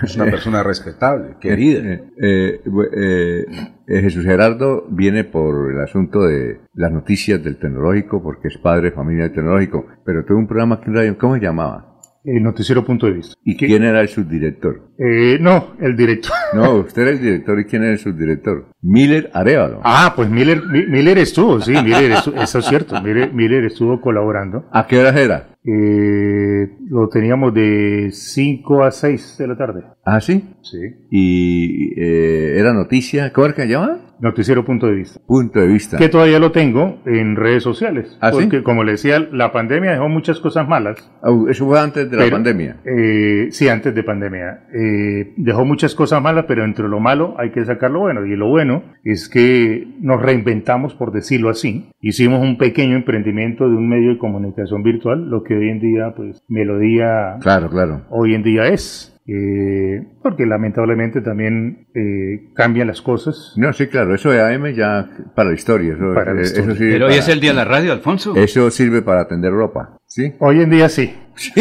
es una persona respetable, querida. Eh, eh, eh, eh, Jesús Gerardo viene por el asunto de las noticias del tecnológico, porque es padre de familia del tecnológico, pero tuvo un programa aquí en radio, ¿cómo se llamaba? El noticiero punto de vista. ¿Y quién era el subdirector? Eh, no, el director. No, usted era el director y quién era el subdirector. Miller Arevalo. Ah, pues Miller, Mi- Miller estuvo, sí, Miller estuvo, eso es cierto, Miller, Miller estuvo colaborando. ¿A qué horas era? Eh, lo teníamos de 5 a 6 de la tarde. Ah, sí. Sí. Y eh, era noticia, ¿cómo era que llama? Noticiero punto de vista. Punto de vista. Que todavía lo tengo en redes sociales. ¿Ah, sí? porque, como le decía, la pandemia dejó muchas cosas malas. Ah, Eso fue antes de la pandemia. Eh, sí, antes de pandemia. Eh, dejó muchas cosas malas, pero entre lo malo hay que sacar lo bueno. Y lo bueno es que nos reinventamos, por decirlo así. Hicimos un pequeño emprendimiento de un medio de comunicación virtual, lo que hoy en día, pues, Melodía Claro, claro. hoy en día es. Eh, porque lamentablemente también eh, cambian las cosas. No, sí, claro, eso de AM ya para la historia. Eso, Para la eh, historia. eso sirve Pero hoy para- es el día de la radio, Alfonso. Eso sirve para atender ropa, ¿sí? Hoy en día sí.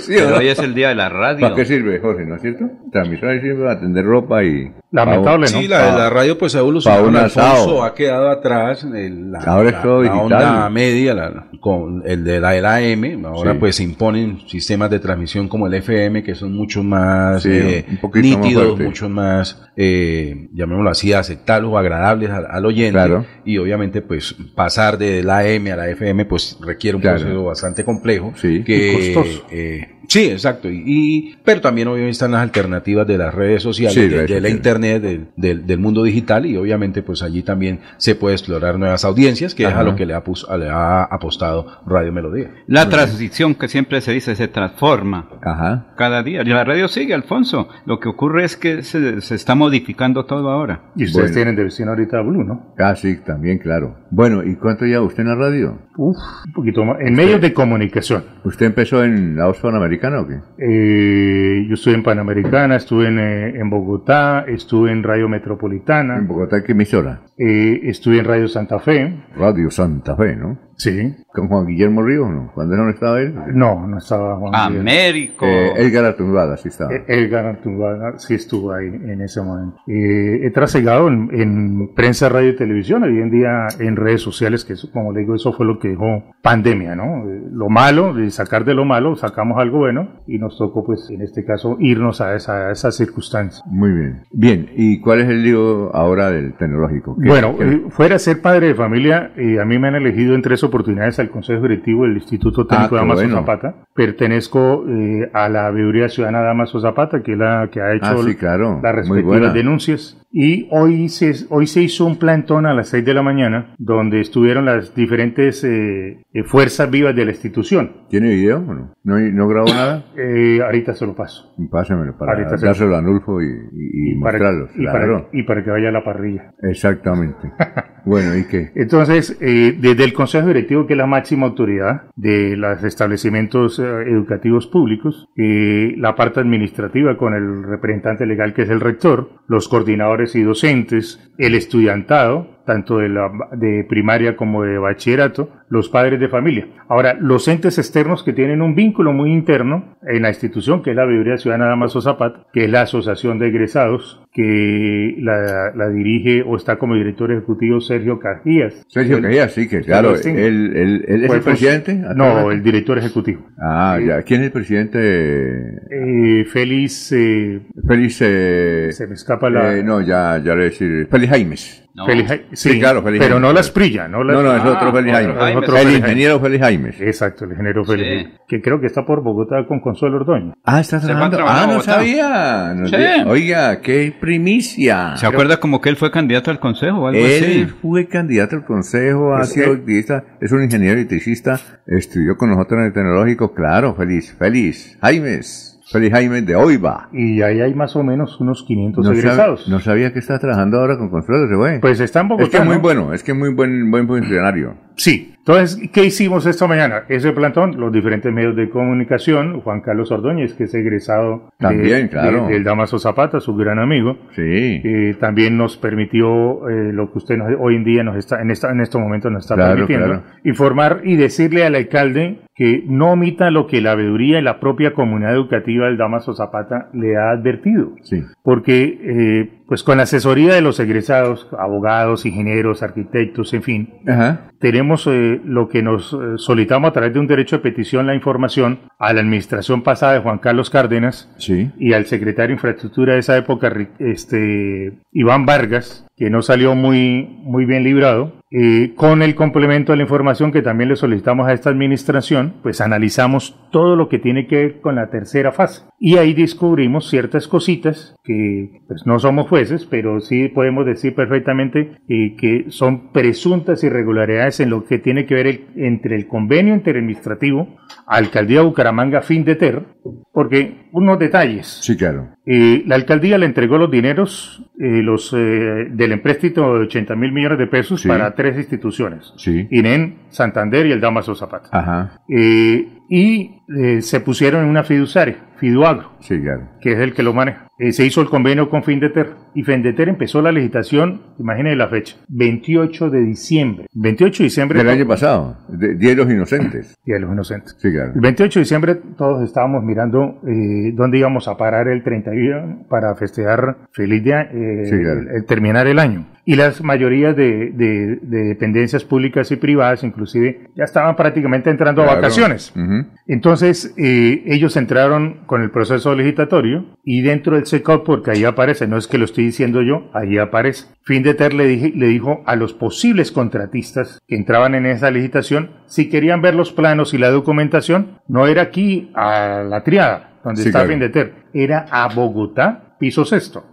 Sí, ¿o Pero no? hoy es el día de la radio. ¿Para qué sirve, Jorge, no es cierto? Transmisor sirve para atender ropa y... Lamentable, Sí, ¿no? la, la radio pues ha evolucionado. pa' un Alfonso asado. ha quedado atrás. el- la, Ahora es la- todo la digital. onda media, la- con el de la, el AM. Ahora Sí. pues se imponen sistemas de transmisión como el FM que son mucho más Sí, eh, un poquito más nítidos, mucho más, eh, llamémoslo así, aceptables o agradables al, al oyente. Claro. Y obviamente pues pasar de la AM a la FM pues requiere un Claro. proceso bastante complejo. Sí. que, Y costoso. eh, sí, exacto. Y, y- pero también obviamente están las alternativas de las redes sociales, Sí, de, de la internet, del, del, del mundo digital y obviamente pues allí también se puede explorar nuevas audiencias, que es a lo que le ha, pus- le ha apostado Radio Melodía. La transición que siempre se dice se transforma Ajá. cada día. Y la radio sigue, Alfonso. Lo que ocurre es que se, se está modificando todo ahora. Y ustedes Bueno. tienen de vecino ahorita a Blue, ¿no? Ah, sí, también, claro. Bueno, ¿y cuánto lleva usted en la radio? Uf, un poquito más. En medios de comunicación. ¿Usted empezó en la voz panamericana o qué? Eh, yo estuve en Panamericana, estuve en, eh, en Bogotá, estuve en Radio Metropolitana, ¿En Bogotá qué emisora? eh, estuve en Radio Santa Fe. Radio Santa Fe, ¿no? Sí. ¿Con Juan Guillermo Ríos no? ¿Cuándo no estaba él? No, no estaba Juan Guillermo. Américo. Eh, Edgar Artumbada, sí estaba. Eh, Edgar Artungada sí estuvo ahí en ese momento. Eh, he trasegado en, en prensa, radio y televisión, hoy en día en redes sociales, que eso, como le digo, eso fue lo que dejó pandemia, ¿no? Eh, lo malo, de sacar de lo malo, sacamos algo bueno y nos tocó, pues, en este caso, irnos a esa, a esa circunstancia. Muy bien. Bien, ¿y cuál es el lío ahora del tecnológico? ¿Qué- Bueno, qué- eh, fuera a ser padre de familia, eh, a mí me han elegido en tres oportunidades al Consejo Directivo del Instituto Técnico Ah, de Damaso bueno. Zapata. Pertenezco eh, a la Veeduría Ciudadana Damaso Zapata, que es la que ha hecho Ah, sí, claro. las respectivas denuncias. Y hoy se, hoy se hizo un plantón a las 6 de la mañana, donde estuvieron las diferentes eh, eh, fuerzas vivas de la institución. ¿Tiene video o no? ¿No, grabó nada? Eh, ahorita se lo paso. Pásemelo para Ahorita se- dárselo a Nulfo y, y- y para- mostrarlo. y, para, claro. y para que vaya a la parrilla. Exactamente. bueno, ¿y qué? Entonces, eh, desde el Consejo Directivo, que es la máxima autoridad de los establecimientos eh, educativos públicos, eh, la parte administrativa con el representante legal que es el rector, los coordinadores y docentes, el estudiantado, tanto de, la, de primaria como de bachillerato, los padres de familia. Ahora, los entes externos que tienen un vínculo muy interno en la institución, que es la Biblioteca Ciudadana Damaso Zapata, que es la Asociación de Egresados, que la, la dirige o está como director ejecutivo Sergio Cajías. Sergio Cajías, sí, que claro, él, él, él es el presidente. No, el director ejecutivo. Ah, ya. ¿Quién es el presidente? Eh, Félix. Eh, Félix. Eh, se me escapa la. eh, no, ya, ya le decir. Félix Jaimes. Félix Ja- Sí, sí, claro, Félix Pero no las Prilla, no, las- No, no, es Ah, otro Félix otro- Otro el Félix ingeniero Félix Jaimes. Exacto, el ingeniero Félix que creo que está por Bogotá con Consuelo Ordoño. Ah, está trabajando. Ah, no sabía. No Sí. sabía. Oiga, qué primicia. ¿Se acuerda como que él fue candidato al consejo o algo Él así? fue candidato al consejo, ha Pues sido activista, es un ingeniero electricista, estudió con nosotros en el tecnológico, claro, feliz, feliz, Jaimes, feliz Jaimes de Oiva. Y ahí hay más o menos unos 500 No, egresados. sab- no sabía que está trabajando ahora con Consuelo, se fue. Pues está en Bogotá, Es que es muy ¿no? bueno, es que es muy buen, buen funcionario. Sí. Entonces, ¿qué hicimos esta mañana? Ese plantón, los diferentes medios de comunicación, Juan Carlos Ordóñez, que es egresado de- También, claro. de- del Damaso Zapata, su gran amigo, Sí. eh, también nos permitió eh, lo que usted nos- hoy en día nos está, en, esta, en estos momentos nos está Claro, permitiendo, claro. informar y decirle al alcalde que no omita lo que la veeduría y la propia comunidad educativa del Damaso Zapata le ha advertido. Sí. Porque, eh, pues con la asesoría de los egresados, abogados, ingenieros, arquitectos, en fin, Ajá. tenemos eh, lo que nos eh, solicitamos a través de un derecho de petición la información a la administración pasada de Juan Carlos Cárdenas Sí. y al secretario de infraestructura de esa época, este, Iván Vargas, que no salió muy, muy bien librado, eh, con el complemento de la información que también le solicitamos a esta administración, pues analizamos todo lo que tiene que ver con la tercera fase. Y ahí descubrimos ciertas cositas que pues no somos jueces, pero sí podemos decir perfectamente eh, que son presuntas irregularidades en lo que tiene que ver el- entre el convenio interadministrativo, Alcaldía Bucaramanga, fin de ter, porque unos detalles. Sí, claro. Eh, la alcaldía le entregó los dineros eh, los, eh, del empréstito de 80 mil millones de pesos Sí. para tres instituciones. Sí. INEN, Santander y el Damaso Zapata. Ajá. Eh, y eh, se pusieron en una fiduciaria, Fiduagro, Sí, claro. que es el que lo maneja. Eh, se hizo el convenio con Findeter y Findeter empezó la licitación, imagínense la fecha, 28 de diciembre. 28 de diciembre. Del año pasado, de Día de los Inocentes. Día de los Inocentes. Sí, claro. El 28 de diciembre todos estábamos mirando eh, dónde íbamos a parar el 31 para festejar feliz día, eh, Sí, claro. el, el terminar el año. Y las mayorías de, de- de dependencias públicas y privadas, inclusive, ya estaban prácticamente entrando a vacaciones. Entonces, eh, ellos entraron con el proceso legislatorio y dentro del SECOP, porque ahí aparece, no es que lo estoy diciendo yo, ahí aparece. Findeter le, dije- le dijo a los posibles contratistas que entraban en esa licitación si querían ver los planos y la documentación, no era aquí a la triada, donde Sí, está claro. Findeter, era a Bogotá, piso sexto.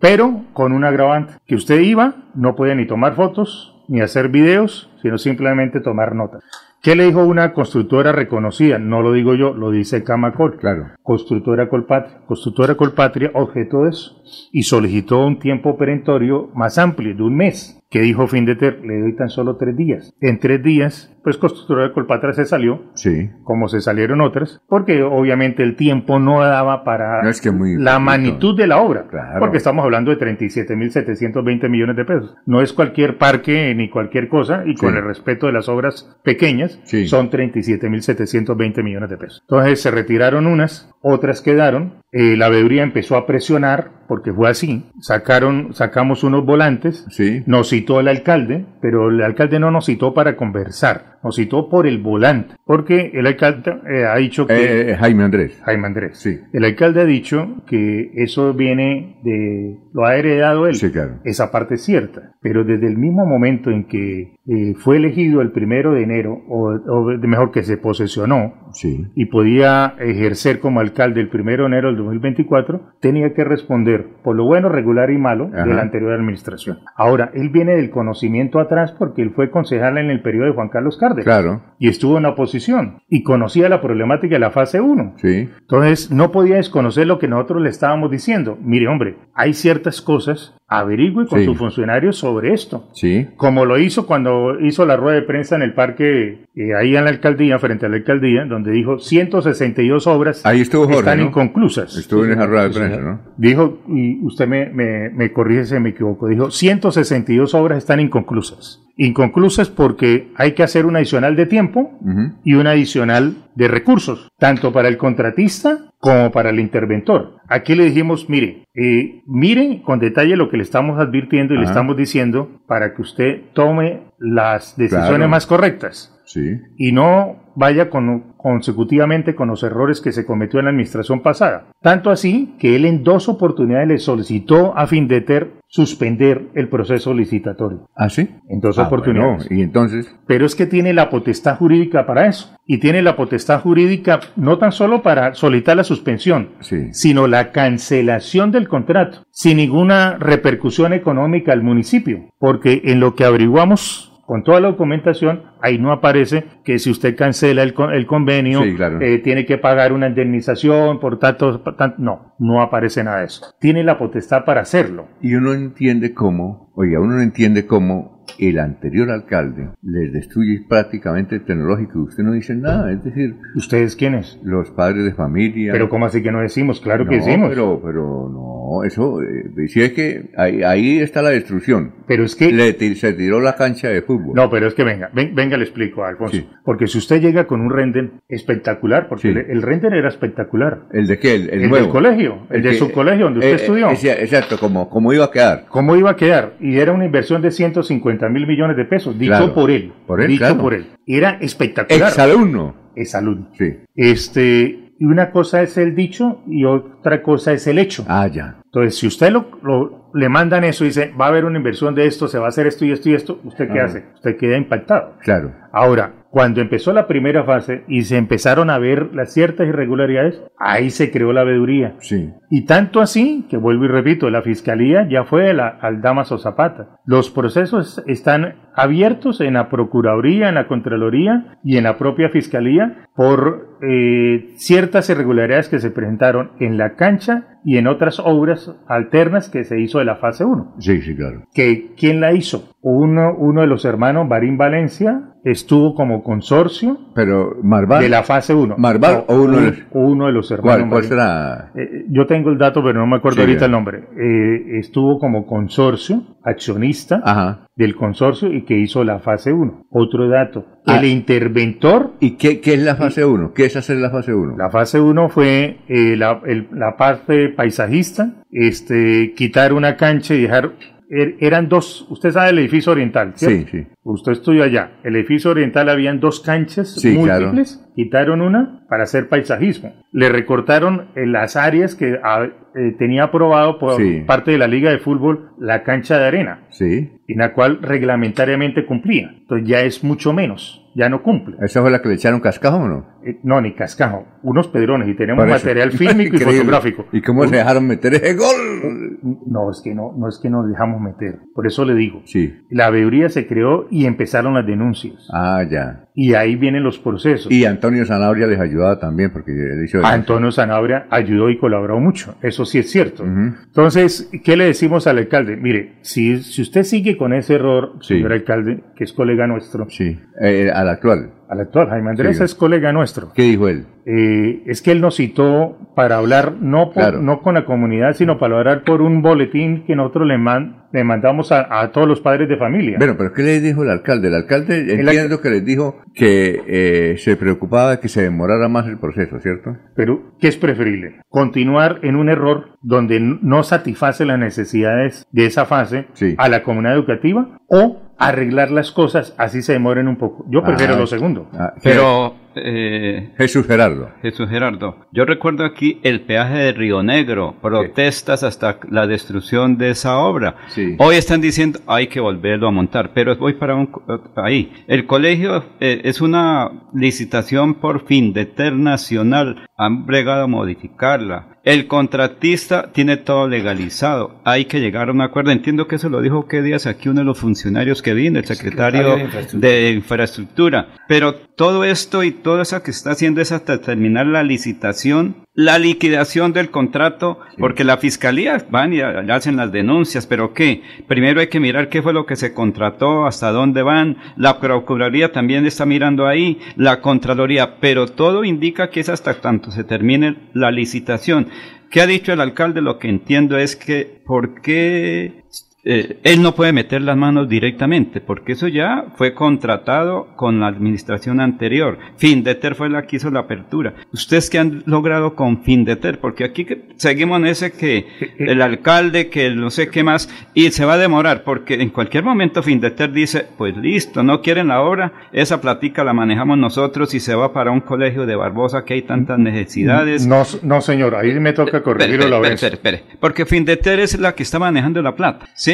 Pero con un agravante, que usted iba, no podía ni tomar fotos, ni hacer videos, sino simplemente tomar notas. ¿Qué le dijo una constructora reconocida? No lo digo yo, lo dice Camacol. Claro. Constructora Colpatria. Constructora Colpatria objetó eso y solicitó un tiempo perentorio más amplio, de un mes. ¿Qué dijo Findeter? Le doy tan solo tres días. En tres días, pues Constructora Colpatria se salió, Sí. como se salieron otras, porque obviamente el tiempo no daba para No es que muy la magnitud de la obra. Claro. Porque estamos hablando de 37.720 millones de pesos. No es cualquier parque ni cualquier cosa, y con el respeto de las obras pequeñas, Sí. son 37.720 millones de pesos. Entonces se retiraron unas, otras quedaron, eh, la veeduría empezó a presionar, porque fue así, sacaron, sacamos unos volantes, Sí. nos citó el alcalde, pero el alcalde no nos citó para conversar, nos citó por el volante, porque el alcalde eh, ha dicho que... Eh, eh, Jaime Andrés. Jaime Andrés. Sí. El alcalde ha dicho que eso viene de... lo ha heredado él. Sí, claro. Esa parte es cierta. Pero desde el mismo momento en que eh, fue elegido el primero de enero, o, o mejor que se posesionó, Sí. y podía ejercer como alcalde el primero de enero del 2024, tenía que responder por lo bueno, regular y malo Ajá. de la anterior administración. Ahora, él viene del conocimiento atrás porque él fue concejal en el periodo de Juan Carlos Cárdenas Claro. y estuvo en la oposición y conocía la problemática de la fase 1. Sí. Entonces, no podía desconocer lo que nosotros le estábamos diciendo. Mire, hombre, hay ciertas cosas averigüe con Sí. sus funcionarios sobre esto. Sí. Como lo hizo cuando hizo la rueda de prensa en el parque, eh, ahí en la alcaldía, frente a la alcaldía, donde dijo 162 obras Ahí estuvo Jorge, están ¿no? inconclusas. Estuvo en esa rueda de prensa. ¿no? Dijo, y usted me, me, me corrige si me equivoco, dijo 162 obras están inconclusas. Inconclusas porque hay que hacer un adicional de tiempo y un adicional de recursos, tanto para el contratista como para el interventor. Aquí le dijimos, mire, eh, mire con detalle lo que le estamos advirtiendo y le estamos diciendo para que usted tome las decisiones Claro. más correctas Sí. y no vaya con- consecutivamente con los errores que se cometió en la administración pasada. Tanto así que él en dos oportunidades le solicitó a Findeter suspender el proceso licitatorio. ¿Ah, sí? En dos Ah, oportunidades. bueno, y entonces, Pero es que tiene la potestad jurídica para eso. Y tiene la potestad jurídica no tan solo para solicitar la suspensión, sí. sino la cancelación del contrato, sin ninguna repercusión económica al municipio. Porque en lo que averiguamos con toda la documentación, ahí no aparece que si usted cancela el, con- el convenio, Sí, claro. eh, tiene que pagar una indemnización por tanto, No, no aparece nada de eso. Tiene la potestad para hacerlo. Y uno entiende cómo, oiga, uno no entiende cómo el anterior alcalde les destruye prácticamente el tecnológico y usted no dice nada. Es decir, ¿Ustedes quiénes? los padres de familia. Pero ¿cómo así que no decimos? Claro que decimos. Pero, pero no, eso, eh, si es que ahí, ahí está la destrucción. Pero es que... Le se tiró la cancha de fútbol. No, pero es que venga, ven- venga, le explico, Alfonso. Sí. Porque si usted llega con un render espectacular, porque Sí. el, el render era espectacular. ¿El de qué? El, el El nuevo. del colegio, el de que- su colegio donde usted eh, estudió. exacto, como, como iba a quedar. ¿Cómo iba a quedar? Y era una inversión de 150 mil millones de pesos, dicho Claro. por él. Por él, dicho claro. por él. Era espectacular. Exalumno. Exalumno. Sí. Este, y una cosa es el dicho y otra cosa es el hecho. Ah, ya. Entonces, si usted lo, lo- le mandan eso y dice, va a haber una inversión de esto, se va a hacer esto y esto y esto, ¿usted qué Ah. hace? Usted queda impactado. Claro. Ahora, cuando empezó la primera fase y se empezaron a ver las ciertas irregularidades, ahí se creó la veeduría. Sí. Y tanto así, que vuelvo y repito, la fiscalía ya fue la- al Damaso Zapata. Los procesos están abiertos en la Procuraduría, en la Contraloría y en la propia Fiscalía por eh, ciertas irregularidades que se presentaron en la cancha y en otras obras alternas que se hizo de la fase 1. Sí, sí, claro. Que, ¿Quién la hizo? Uno, uno de los hermanos, Barín Valencia, estuvo como consorcio Pero, Marval. de la fase 1. ¿Marval o uno de los- uno de los hermanos. ¿Cuál, será? Eh, yo tengo el dato, pero no me acuerdo Sí, ahorita el nombre. Eh, estuvo como consorcio, accionista Ajá. del consorcio y que hizo la fase 1. Otro dato. Ah. El interventor, ¿Y qué, qué es la fase 1? ¿Qué es hacer la fase 1? la fase 1 fue eh, la, el- la parte paisajista, este, quitar una cancha y dejar... er- eran dos, usted sabe el edificio oriental, ¿cierto? Sí, sí. Usted estudió allá. El edificio oriental habían dos canchas Sí, claro. múltiples. Quitaron una para hacer paisajismo. Le recortaron las áreas que ah, eh, tenía aprobado por Sí. parte de la Liga de Fútbol la cancha de arena, Sí. en la cual reglamentariamente cumplía. Entonces ya es mucho menos. Ya no cumple. ¿Esa fue la que le echaron cascajo o no? Eh, no, ni cascajo. Unos pedrones y tenemos material fílmico y fotográfico. ¿Y cómo se dejaron meter ese gol? No, es que no, no es que nos dejamos meter. Por eso le digo. Sí. La veeduría se creó y empezaron las denuncias. Ah, ya. Y ahí vienen los procesos. Y Antonio Zanabria les ayudaba también porque él hizo... Antonio Sanabria ayudó y colaboró mucho, eso sí es cierto. Entonces, ¿qué le decimos al alcalde? Mire, si, si usted sigue con ese error, Sí. señor alcalde, que es colega nuestro, Sí. Eh, al actual. al actual Jaime Andrés Sí. es colega nuestro, ¿Qué dijo él? eh, es que él nos citó para hablar no, por- Claro. no con la comunidad, sino para hablar por un boletín que nosotros le, man- le mandamos a, a todos los padres de familia. Bueno, pero ¿qué le dijo el alcalde? El alcalde El entiendo que les dijo que eh, se preocupaba de que se demorara más el proceso, ¿cierto? Pero, ¿qué es preferible? ¿Continuar en un error donde no satisface las necesidades de esa fase Sí. a la comunidad educativa o arreglar las cosas así se demoren un poco? Yo prefiero Ah, lo segundo. Ah, Pero, eh, Jesús Gerardo. Jesús Gerardo, yo recuerdo aquí el peaje de Río Negro, protestas hasta la destrucción de esa obra. Sí. Hoy están diciendo hay que volverlo a montar, pero voy para un, ahí. El colegio eh, es una licitación por fin de nacional, han bregado a modificarla. El contratista tiene todo legalizado, hay que llegar a un acuerdo. Entiendo que eso lo dijo qué días aquí uno de los funcionarios que vino, el secretario, Secretario de Infraestructura. de infraestructura. Pero todo esto y todo eso que está haciendo es hasta terminar la licitación la liquidación del contrato, porque la fiscalía van y hacen las denuncias, pero ¿qué? Primero hay que mirar qué fue lo que se contrató, hasta dónde van, la Procuraduría también está mirando ahí, la Contraloría, pero todo indica que es hasta tanto se termine la licitación. ¿Qué ha dicho el alcalde? Lo que entiendo es que, ¿por qué eh, él no puede meter las manos directamente, porque eso ya fue contratado con la administración anterior. Findeter fue la que hizo la apertura. ¿Ustedes qué han logrado con Findeter? Porque aquí seguimos en ese que el alcalde, que no sé qué más, y se va a demorar, porque en cualquier momento Findeter dice, pues listo, no quieren la obra, esa platica la manejamos nosotros y se va para un colegio de Barbosa que hay tantas necesidades. No, no señor, ahí me toca corregirlo la vez. Espere, espere, porque Findeter es la que está manejando la plata, ¿sí?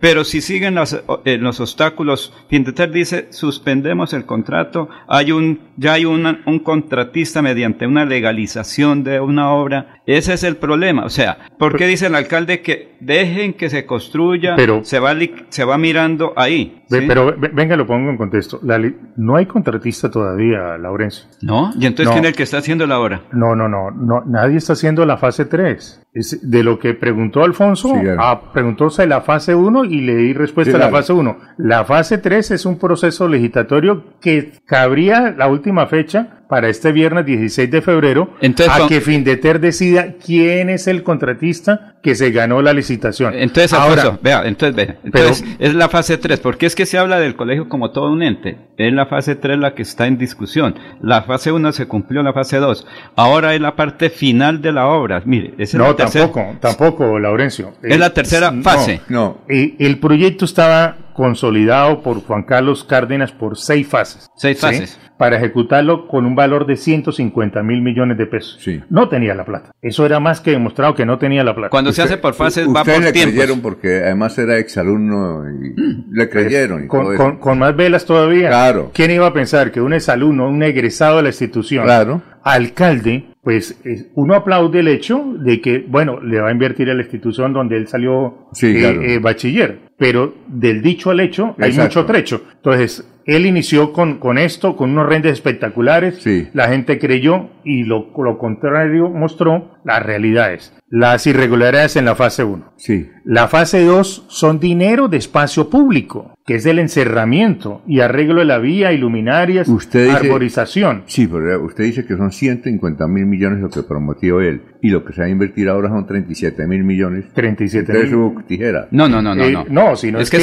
Pero si siguen los, eh, los obstáculos, Findeter dice, suspendemos el contrato, hay un, ya hay un contratista mediante una legalización de una obra, ese es el problema, o sea, ¿por qué dice el alcalde que dejen que se construya, pero, se, va, se va mirando ahí? Pero venga, lo pongo en contexto, no hay contratista todavía, Laurencio. ¿No? ¿Y entonces quién es el que está haciendo la obra? No, no, no, no nadie está haciendo la fase 3. de lo que preguntó Alfonso, ah, preguntóse la fase 1 y le di respuesta a la fase 1. La fase 3 es un proceso legislatorio que cabría la última fecha para este viernes 16 de febrero a que Findeter decida quién es el contratista que se ganó la licitación. Entonces, Ahora, vea, entonces, vea, entonces es la fase 3, porque es que se habla del colegio como todo un ente. Es la fase 3 la que está en discusión. La fase 1 se cumplió, la fase 2. Ahora es la parte final de la obra. Mire, es No, tampoco, tampoco, Laurencio. Es la tercera fase. No, el proyecto estaba consolidado por Juan Carlos Cárdenas por seis fases. Seis fases. Para ejecutarlo con un valor de 150 mil millones de pesos. Sí. No tenía la plata. Eso era más que demostrado que no tenía la plata. Cuando se hace por fases va por le creyeron porque además era exalumno y mm. le creyeron. con, con, más velas todavía. Claro. ¿Quién iba a pensar que un exalumno, un egresado de la institución, claro. Alcalde, pues uno aplaude el hecho de que, bueno, le va a invertir a la institución donde él salió eh, eh, bachiller. Pero del dicho al hecho hay mucho trecho. Entonces, él inició con, con esto, con unos rendes espectaculares, la gente creyó y lo, lo contrario mostró las realidades. Las irregularidades en la fase 1. Sí. La fase 2 son dinero de espacio público, que es el encerramiento y arreglo de la vía, iluminarias, arborización. Sí, pero usted dice que son 150 mil millones lo que prometió él y lo que se va a invertir ahora son 37 mil millones. 37 mil. tijera. No, no, no, no. Eh, no, sino es, que,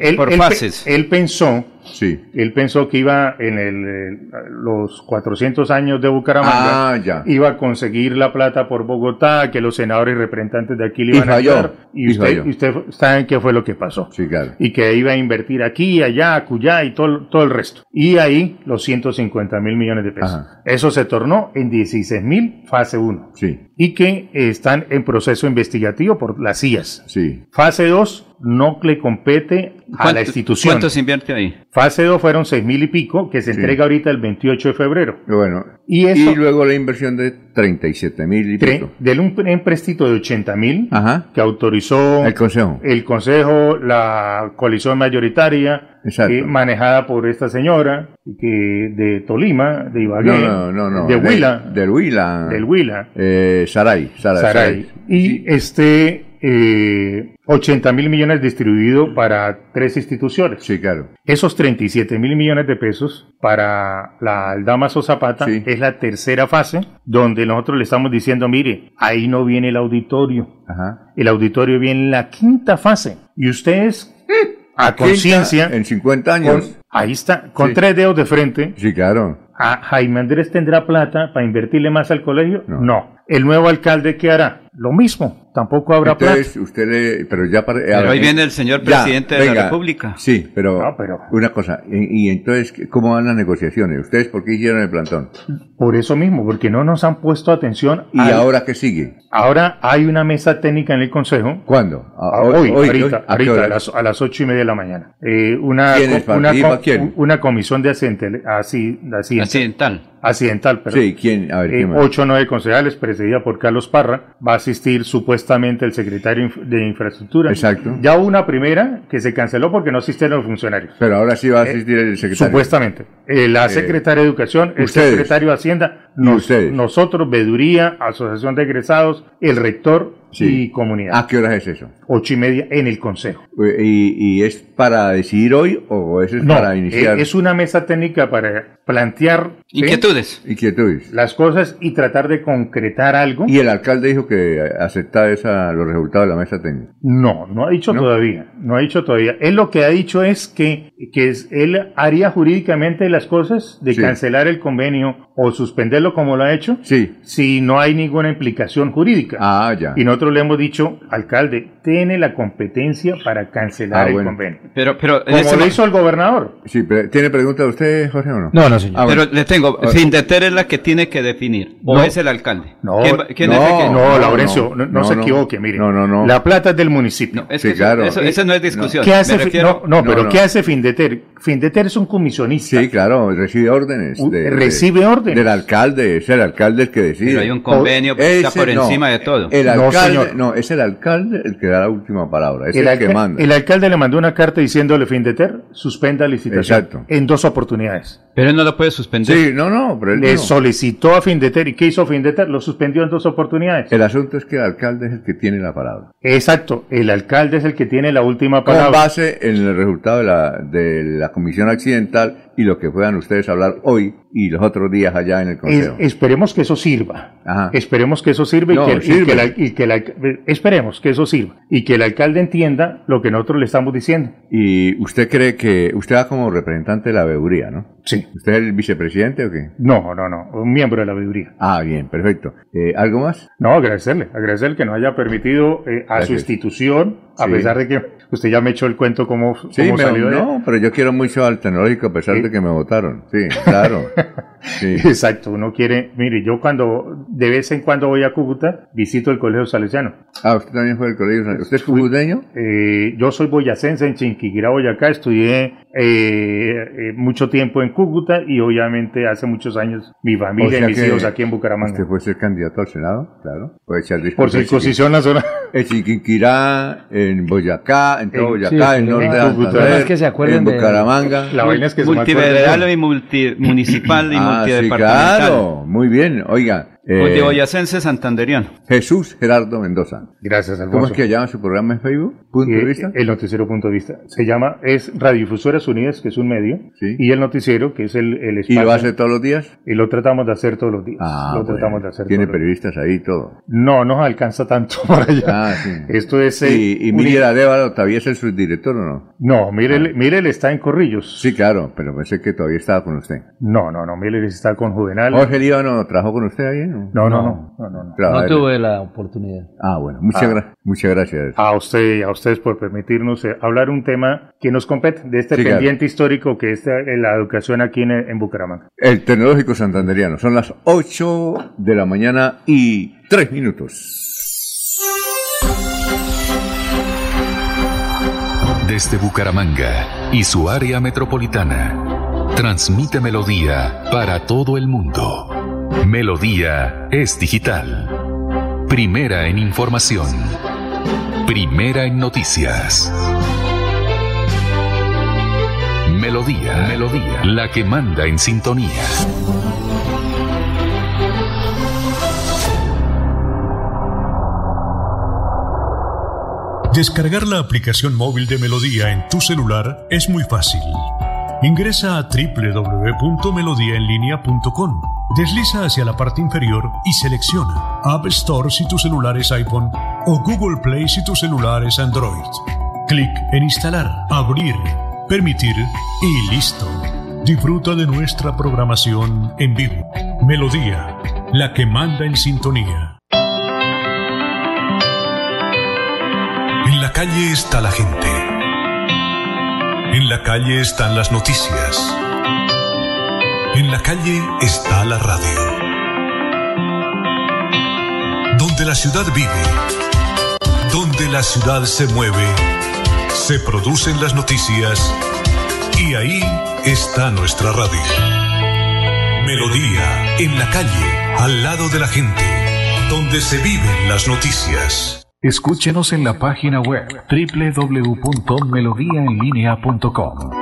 es por fases. Él pensó Sí. Él pensó que iba en el, los 400 años de Bucaramanga, ah, iba a conseguir la plata por Bogotá, que los senadores y representantes de aquí le iban a ayudar. Y, usted, usted sabe qué fue lo que pasó. Sí, claro. Y que iba a invertir aquí, allá, acullá y todo, todo el resto. Y ahí los 150 mil millones de pesos. Eso se tornó en 16 mil fase 1. Sí. Y que están en proceso investigativo por las CIAs. Sí. Fase 2 no le compete a la institución. ¿Cuánto se invierte ahí? Fase 2 fueron seis mil y pico, que se entrega ahorita el 28 de febrero. Bueno, y, eso, y luego la inversión de 37 mil y pico. De un empréstito de 80 mil que autorizó el Consejo. El Consejo, la coalición mayoritaria, eh, manejada por esta señora que de Tolima, de Ibagué, no, no, no, de Huila. del Huila. Del Huila. Eh, Saray, Saray, Saray. Y este eh, 80 mil millones distribuidos para tres instituciones. Sí, claro. Esos 37 mil millones de pesos para la Aldamazo Zapata es la tercera fase donde nosotros le estamos diciendo, mire, ahí no viene el auditorio. El auditorio viene en la quinta fase. Y ustedes, a conciencia... En 50 años. ahí está, con tres dedos de frente. Sí, claro. ¿A Jaime Andrés tendrá plata para invertirle más al colegio? no. ¿El nuevo alcalde qué hará? Lo mismo tampoco habrá Entonces, usted le, pero ya para, pero ahí viene el señor presidente de la República. Sí, pero, una cosa, y, entonces, ¿cómo van las negociaciones? ¿Ustedes por qué hicieron el plantón? Por eso mismo, porque no nos han puesto atención. ¿Y ahora qué sigue? Ahora hay una mesa técnica en el Consejo. ¿Cuándo? Ah, hoy, ahorita, ahorita a, las, ocho y media de la mañana. Eh, una, una, una, comisión de accidental. Accidental. Accidental, pero. Sí, ¿quién? A ver, ¿quién eh, ocho o nueve concejales, presidida por Carlos Parra, va a asistir supuestamente el secretario de infraestructura. Exacto. Ya hubo una primera que se canceló porque no asistieron los funcionarios. Pero ahora sí va a asistir el secretario. Supuestamente. Eh, la Eh, secretaria de Educación, el ustedes. secretario de Hacienda, nos- ustedes. nosotros, Veduría, Asociación de Egresados, el rector y comunidad. ¿A qué horas es eso? Ocho y media en el Consejo. ¿Y, y es para decidir hoy o eso es No, para iniciar? es una mesa técnica para plantear. Inquietudes. Inquietudes. las cosas y tratar de concretar algo. Y el alcalde dijo que aceptaba esa, los resultados de la mesa técnica. No, no ha dicho todavía, no ha dicho todavía. Él lo que ha dicho es que, que es- él haría jurídicamente las cosas de Sí. cancelar el convenio o suspenderlo como lo ha hecho sí. si no hay ninguna implicación jurídica. Ah, ya. Y nosotros le hemos dicho, alcalde, tiene la competencia para cancelar Ah, el bueno. convenio. Pero, pero, Como lo hizo el gobernador. Sí, pero ¿tiene pregunta de usted, Jorge, o no? No, no, señor. Ah, bueno. Pero le tengo, Ah, Findeter es la que tiene que definir, o No. es el alcalde. No, ¿Quién, no, es el que- no, Laurencio, no, no se equivoque, mire. No, no, no. La plata es del municipio. es que eso- eso- eso no es discusión. ¿Qué hace refiero- no, no, pero No, no. ¿qué hace Findeter? Findeter es un comisionista. Sí, claro, recibe órdenes. De- recibe órdenes. Del alcalde, es el alcalde el que decide. Pero hay un convenio que está por encima de todo. El No, alcalde, señor. no, es el alcalde el que da la última palabra, es el, el, que manda. el alcalde le mandó una carta diciéndole Findeter suspenda licitación Exacto. en dos oportunidades. Pero él no lo puede suspender. Sí, no, no, pero él Le no. solicitó a Findeter y ¿qué hizo Findeter? Lo suspendió en dos oportunidades. El asunto es que el alcalde es el que tiene la palabra. Exacto, el alcalde es el que tiene la última Con palabra. base en el resultado de la, de la comisión accidental y lo que puedan ustedes hablar hoy y los otros días allá en el Es- consejo. esperemos que eso sirva. Ajá. Esperemos que eso sirva y No, que, el- y que y alca- esperemos que eso sirva y que el alcalde entienda lo que nosotros le estamos diciendo. Y usted cree que usted va como representante de la veeduría, ¿no? Sí. ¿Usted es el vicepresidente o qué? No, no, no, un miembro de la veeduría. Ah, bien, perfecto. Eh, ¿Algo más? No, agradecerle, agradecerle que nos haya permitido eh, a su institución, a Sí. pesar de que usted ya me echó el cuento cómo, Sí, cómo me- salió de- no, pero yo quiero mucho al tecnológico a pesar de que me votaron. Sí, claro. Sí. Exacto, uno quiere, mire, yo cuando de vez en cuando voy a Cúcuta, visito el Colegio Salesiano. Ah, usted también fue del colegio. ¿Usted es cucuteño? Eh, yo soy boyacense en Chinquiquirá, Boyacá, estudié eh, eh, mucho tiempo en Cúcuta y obviamente hace muchos años mi familia O sea y mis hijos aquí en Bucaramanga. Usted puede ser candidato al Senado, claro. Puede echar Por circuncisión nacional. En Chiquinquirá, en Boyacá, en todo En- Boyacá, sí, en en norte de Cúcuta. Santander, Además que se acuerden en de- Bucaramanga. La vaina es que Multifederal acuerda. y multimunicipal y Ah, sí, multidepartamental. claro. Muy bien. Oiga. Eh, santanderiano. Jesús Gerardo Mendoza. Gracias, ¿Cómo Alfonso. es que llama su programa en Facebook? ¿Punto de Eh, vista? El noticiero Punto de Vista. Se llama, es Radiodifusoras Unidas, que es un medio, y el noticiero, que es el, el ¿Y espacio. lo hace todos los días? Y lo tratamos de hacer todos los días. Ah, lo bueno. tratamos de hacer Tiene todos los periodistas ahí y todo. días. No, no alcanza tanto para allá. Ah, sí. Esto es... eh, ¿Y, y Miguel Arevalo todavía es el subdirector o no? No, Miguel, Miguel está en Corrillos. Sí, claro, pero pensé que todavía estaba con usted. No, no, no, Miguel está con Juvenal. ¿Jorge Líbano trabajó con usted ahí? No, No, no, no, no, no, no. No tuve la oportunidad. Ah, bueno, muchas, Ah. gra- muchas gracias. A usted y a ustedes por permitirnos eh, hablar un tema que nos compete, de este Sí, claro. pendiente histórico que es eh, la educación aquí en, en Bucaramanga. El Tecnológico Santanderiano. Son las 8 de la mañana y 3 minutos. Desde Bucaramanga y su área metropolitana, transmite Melodía para todo el mundo. Melodía es digital. Primera en información. Primera en noticias. Melodía, Melodía, la que manda en sintonía. Descargar la aplicación móvil de Melodía en tu celular es muy fácil. Ingresa a www.melodiaenlinea.com. Desliza hacia la parte inferior y selecciona App Store si tu celular es iPhone o Google Play si tu celular es Android. Clic en Instalar, Abrir, Permitir y listo. Disfruta de nuestra programación en vivo. Melodía, la que manda en sintonía. En la calle está la gente. En la calle están las noticias. En la calle está la radio. Donde la ciudad vive, donde la ciudad se mueve, se producen las noticias y ahí está nuestra radio. Melodía, en la calle, al lado de la gente, donde se viven las noticias. Escúchenos en la página web www.melodiaenlinea.com.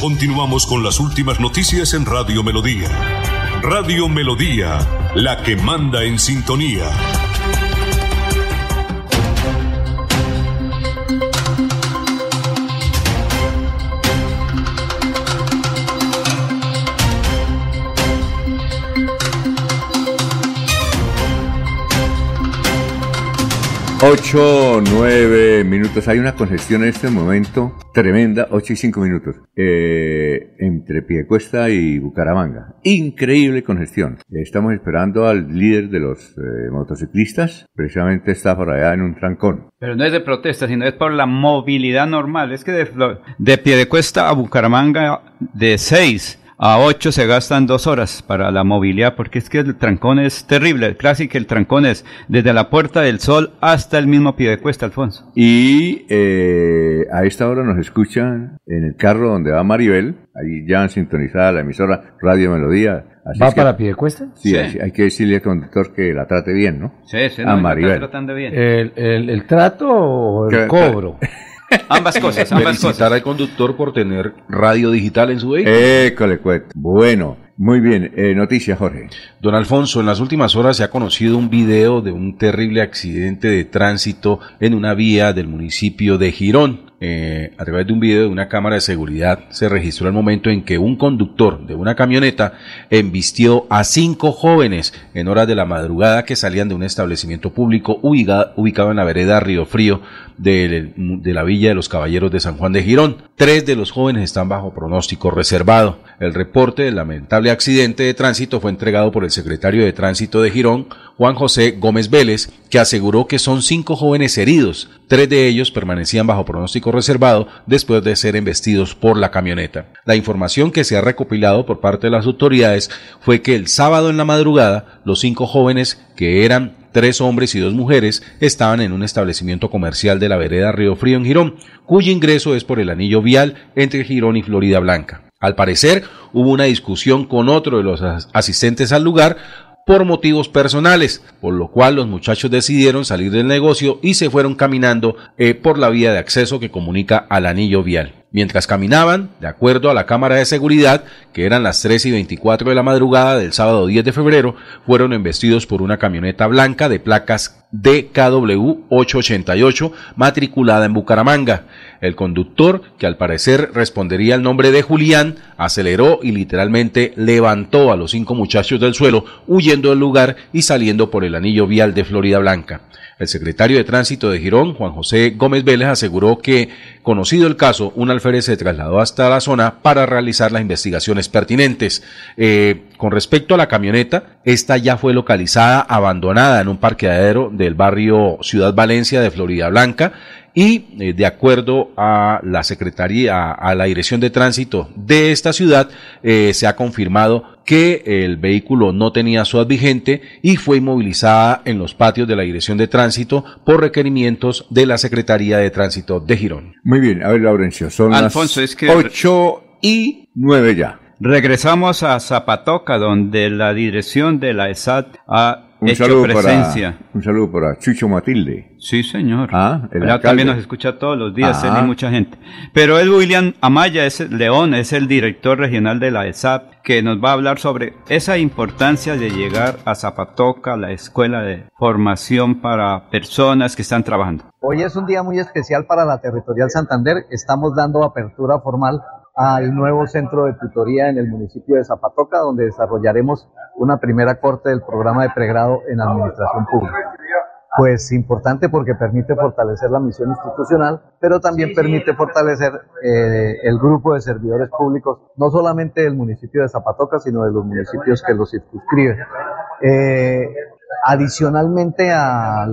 Continuamos con las últimas noticias en Radio Melodía. Radio Melodía, la que manda en sintonía. Ocho, nueve minutos. Hay una congestión en este momento tremenda, ocho y cinco minutos, eh, entre Piedecuesta y Bucaramanga. Increíble congestión. Estamos esperando al líder de los eh, motociclistas. Precisamente está por allá en un trancón. Pero no es de protesta, sino es por la movilidad normal. Es que de, de Piedecuesta a Bucaramanga de 6 a 8 se gastan dos horas para la movilidad, porque es que el trancón es terrible. Casi que el trancón es desde la Puerta del Sol hasta el mismo Piedecuesta, Alfonso. Y eh, a esta hora nos escuchan en el carro donde va Maribel. Ahí ya han sintonizada la emisora Radio Melodía. Así ¿Va es que- para Piedecuesta? Sí, Sí. Hay, hay que decirle al conductor que la trate bien, ¿no? Sí, sí, a no, la Maribel. está tratando bien. ¿El, el, el trato o el cobro? Ambas cosas, ambas Felicitar cosas. al conductor por tener radio digital en su vehículo. École, cuet. Bueno, muy bien. Eh, noticias, Jorge. Don Alfonso, en las últimas horas se ha conocido un video de un terrible accidente de tránsito en una vía del municipio de Girón. Eh, a través de un video de una cámara de seguridad se registró el momento en que un conductor de una camioneta embistió a cinco jóvenes en horas de la madrugada que salían de un establecimiento público ubica- ubicado en la vereda Río Frío de, la Villa de los Caballeros de San Juan de Girón. Tres de los jóvenes están bajo pronóstico reservado. El reporte del lamentable accidente de tránsito fue entregado por el secretario de Tránsito de Girón, Juan José Gómez Vélez, que aseguró que son cinco jóvenes heridos. Tres de ellos permanecían bajo pronóstico reservado después de ser embestidos por la camioneta. La información que se ha recopilado por parte de las autoridades fue que el sábado en la madrugada los cinco jóvenes, que eran tres hombres y dos mujeres, estaban en un establecimiento comercial de la vereda Río Frío en Girón, cuyo ingreso es por el anillo vial entre Girón y Florida Blanca. Al parecer, hubo una discusión con otro de los as- asistentes al lugar por motivos personales, por lo cual los muchachos decidieron salir del negocio y se fueron caminando eh, por la vía de acceso que comunica al anillo vial. Mientras caminaban, de acuerdo a la cámara de seguridad, que eran las 3 y 24 de la madrugada del sábado 10 de febrero, fueron embestidos por una camioneta blanca de placas DKW 888 matriculada en Bucaramanga. El conductor, que al parecer respondería al nombre de Julián, aceleró y literalmente levantó a los cinco muchachos del suelo, huyendo del lugar y saliendo por el anillo vial de Florida Blanca. El secretario de Tránsito de Girón, Juan José Gómez Vélez, aseguró que, conocido el caso, un alférez se trasladó hasta la zona para realizar las investigaciones pertinentes. Eh, con respecto a la camioneta, esta ya fue localizada abandonada en un parqueadero del barrio Ciudad Valencia de Florida Blanca y eh, de acuerdo a la Secretaría, a la Dirección de Tránsito de esta ciudad, eh, se ha confirmado que el vehículo no tenía SOAT vigente y fue inmovilizada en los patios de la Dirección de Tránsito por requerimientos de la Secretaría de Tránsito de Girón. Muy bien, a ver, Laurencio, son Alfonso, las es que- 8 y 9 ya. Regresamos a Zapatoca, donde la dirección de la ESAT ha Un hecho saludo, presencia. para, un saludo para Chucho Matilde. Sí, señor. Ah, el Allá también nos escucha todos los días, él Ah. y mucha gente. Pero el William Amaya es el- León, es el director regional de la ESAP, que nos va a hablar sobre esa importancia de llegar a Zapatoca, la escuela de formación para personas que están trabajando. Hoy es un día muy especial para la Territorial Santander. Estamos dando apertura formal al nuevo centro de tutoría en el municipio de Zapatoca, donde desarrollaremos una primera corte del programa de pregrado en Administración Pública. pues importante porque permite fortalecer la misión institucional, pero también permite fortalecer eh, el grupo de servidores públicos, no solamente del municipio de Zapatoca, sino de los municipios que los circunscriben. Eh, adicionalmente a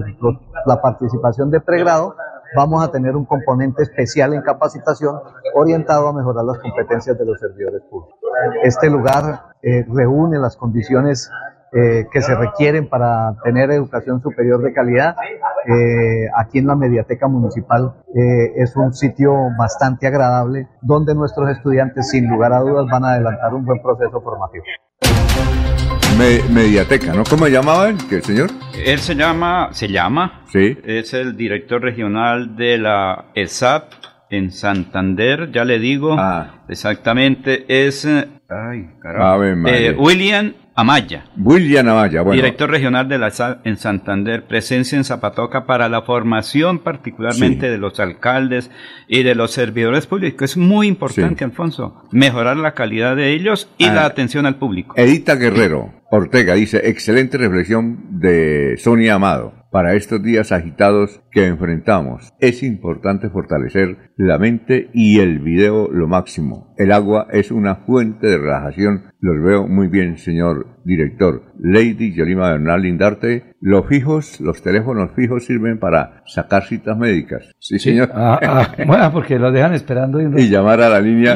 la participación de pregrado, vamos a tener un componente especial en capacitación orientado a mejorar las competencias de los servidores públicos. Este lugar eh, reúne las condiciones eh, que se requieren para tener educación superior de calidad. Eh, aquí en la Mediateca Municipal es un sitio bastante agradable donde nuestros estudiantes sin lugar a dudas van a adelantar un buen proceso formativo. Mediateca, ¿no? ¿Cómo llamaba él, el señor? Él se llama, se llama, sí. es el director regional de la ESAP en Santander, ya le digo, Ah. exactamente, es, eh, ay, María. eh, William Amaya. William Amaya, bueno. Director regional de la SA en Santander, presencia en Zapatoca para la formación particularmente Sí. de los alcaldes y de los servidores públicos. Es muy importante, Alfonso, mejorar la calidad de ellos y Ah. la atención al público. Edita Guerrero Ortega dice, excelente reflexión de Sonia Amado. Para estos días agitados que enfrentamos, es importante fortalecer la mente y el video lo máximo. El agua es una fuente de relajación. Los veo muy bien, señor director. Lady Yolima Bernal Lindarte, los fijos, los teléfonos fijos sirven para sacar citas médicas. Sí, señor. Ah, ah, bueno, porque los dejan esperando. Y, y llamar a la línea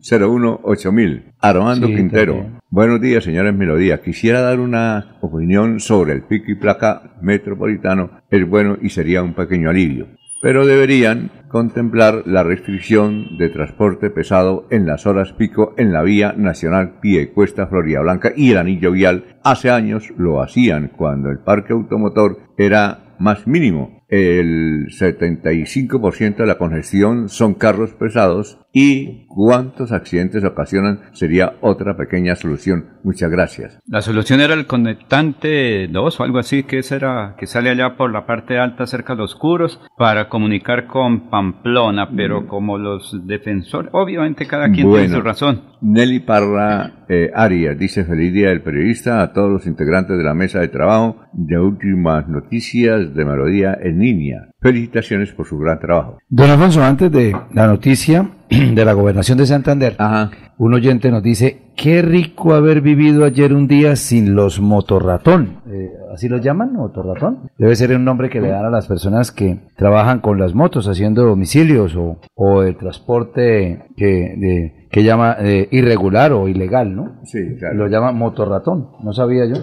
018000. Armando Sí, Quintero. también. Buenos días, señores Melodía. Quisiera dar una opinión sobre el pico y placa metropolitano. Es bueno y sería un pequeño alivio. Pero deberían contemplar la restricción de transporte pesado en las horas pico en la vía nacional Pie Cuesta Florida Blanca y el anillo vial. Hace años lo hacían cuando el parque automotor era más mínimo. El 75% de la congestión son carros pesados y cuántos accidentes ocasionan sería otra pequeña solución. Muchas gracias. La solución era el conectante 2 o algo así, que ese era que sale allá por la parte alta cerca de los curos para comunicar con Pamplona, pero como los defensores, obviamente cada quien tiene Bueno. su razón. Nelly Parra eh, Arias dice feliz día del periodista a todos los integrantes de la mesa de trabajo de últimas noticias de Melodía en línea. Felicitaciones por su gran trabajo. Don Alfonso, antes de la noticia de la gobernación de Santander, un oyente nos dice, qué rico haber vivido ayer un día sin los motorratón. Eh, ¿Así los llaman? ¿Motorratón? Debe ser un nombre que le dan a las personas que trabajan con las motos haciendo domicilios o, o el transporte que, de- que llama eh, irregular o ilegal, ¿no? Sí, claro. Lo llama motorratón, no sabía yo.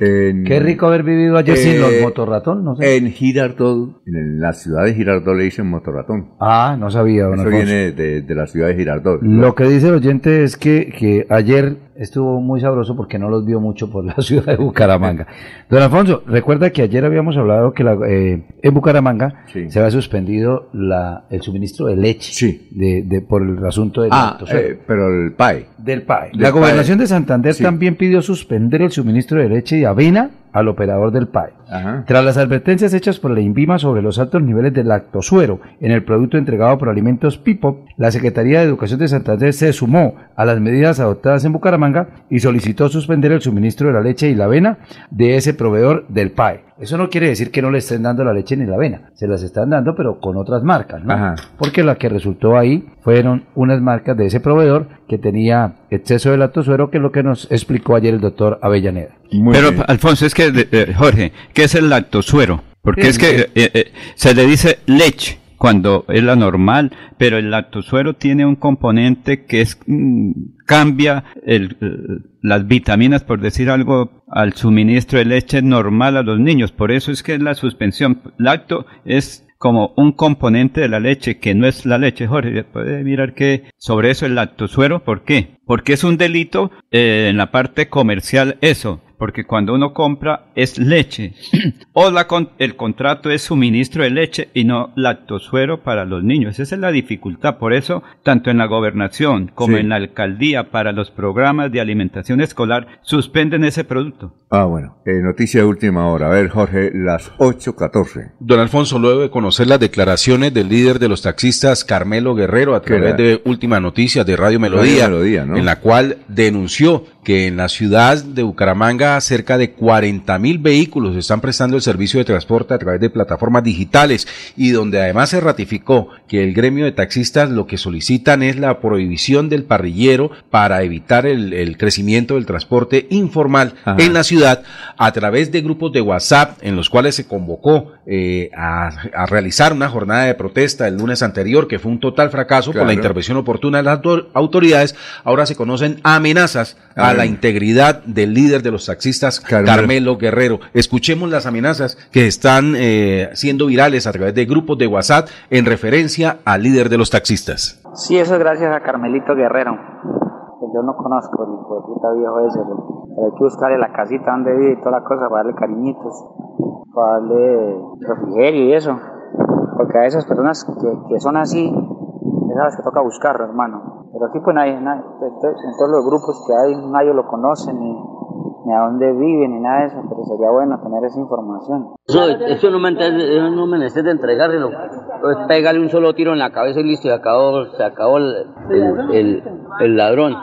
En- Qué rico haber vivido ayer sin Eh, los motorratón, no sé. En Girardot, en la ciudad de Girardot le dicen motorratón. Ah, no sabía, don Eso Alfonso. viene de, de la ciudad de Girardot. Lo que dice el oyente es que, que ayer estuvo muy sabroso porque no los vio mucho por la ciudad de Bucaramanga. Don Alfonso, recuerda que ayer habíamos hablado que la- eh, en Bucaramanga Sí. se había suspendido la, el suministro de leche de, de- por el asunto del Ah, eh, pero el PAE. Del PAE. Del La gobernación PAE. de Santander Sí. también pidió suspender el suministro de leche y avena al operador del PAE. Ajá. Tras las advertencias hechas por la INVIMA sobre los altos niveles de lactosuero en el producto entregado por Alimentos Pipo, la Secretaría de Educación de Santander se sumó a las medidas adoptadas en Bucaramanga y solicitó suspender el suministro de la leche y la avena de ese proveedor del PAE. Eso no quiere decir que no le estén dando la leche ni la avena, se las están dando pero con otras marcas, ¿no? Ajá. Porque la que resultó ahí fueron unas marcas de ese proveedor que tenía exceso de lactosuero, que es lo que nos explicó ayer el doctor Avellaneda. Pero, Alfonso, es que, de- eh, Jorge, ¿qué es el lactosuero? Porque Sí, es que eh, eh, se le dice leche cuando es la normal, pero el lactosuero tiene un componente que es mm, cambia el, eh, las vitaminas, por decir algo, al suministro de leche normal a los niños. Por eso es que la suspensión lacto es como un componente de la leche que no es la leche, Jorge. Puede mirar que sobre eso el lactosuero, ¿por qué? Porque es un delito eh, en la parte comercial eso. Porque cuando uno compra es leche. o la con- el contrato es suministro de leche y no lactosuero para los niños. Esa es la dificultad. Por eso, tanto en la gobernación como Sí. en la alcaldía para los programas de alimentación escolar suspenden ese producto. Ah, bueno. Eh, noticia de última hora. A ver, Jorge, las 8.14. Don Alfonso, luego de conocer las declaraciones del líder de los taxistas, Carmelo Guerrero, a ¿Qué través de Última Noticias de Radio Melodía, Radio Melodía, ¿no? en la cual denunció que en la ciudad de Bucaramanga cerca de 40 mil vehículos están prestando el servicio de transporte a través de plataformas digitales y donde además se ratificó que el gremio de taxistas lo que solicitan es la prohibición del parrillero para evitar el, el crecimiento del transporte informal Ajá. en la ciudad a través de grupos de WhatsApp en los cuales se convocó eh, a, a realizar una jornada de protesta el lunes anterior que fue un total fracaso por Claro. la intervención oportuna de las autor- autoridades. Ahora se conocen amenazas a la integridad del líder de los taxistas, Carmelo. Carmelo, Guerrero. Escuchemos las amenazas que están eh, siendo virales a través de grupos de WhatsApp en referencia al líder de los taxistas. Sí, eso es gracias a Carmelito Guerrero. Yo no conozco hijo de puta viejo ese. Pero hay que buscarle la casita donde vive y toda la cosa para darle cariñitos, para darle refrigerio y eso. Porque a esas personas que, que son así, es a las que toca buscarlo, hermano. Pero aquí pues nadie, nadie- en todos los grupos que hay, nadie lo conoce, ni, ni a dónde vive, ni nada de eso. Pero sería bueno tener esa información. Eso, eso no eso no me necesita entregárselo. Es pegarle un solo tiro en la cabeza y listo, y acabó, se acabó el, el, el- el ladrón.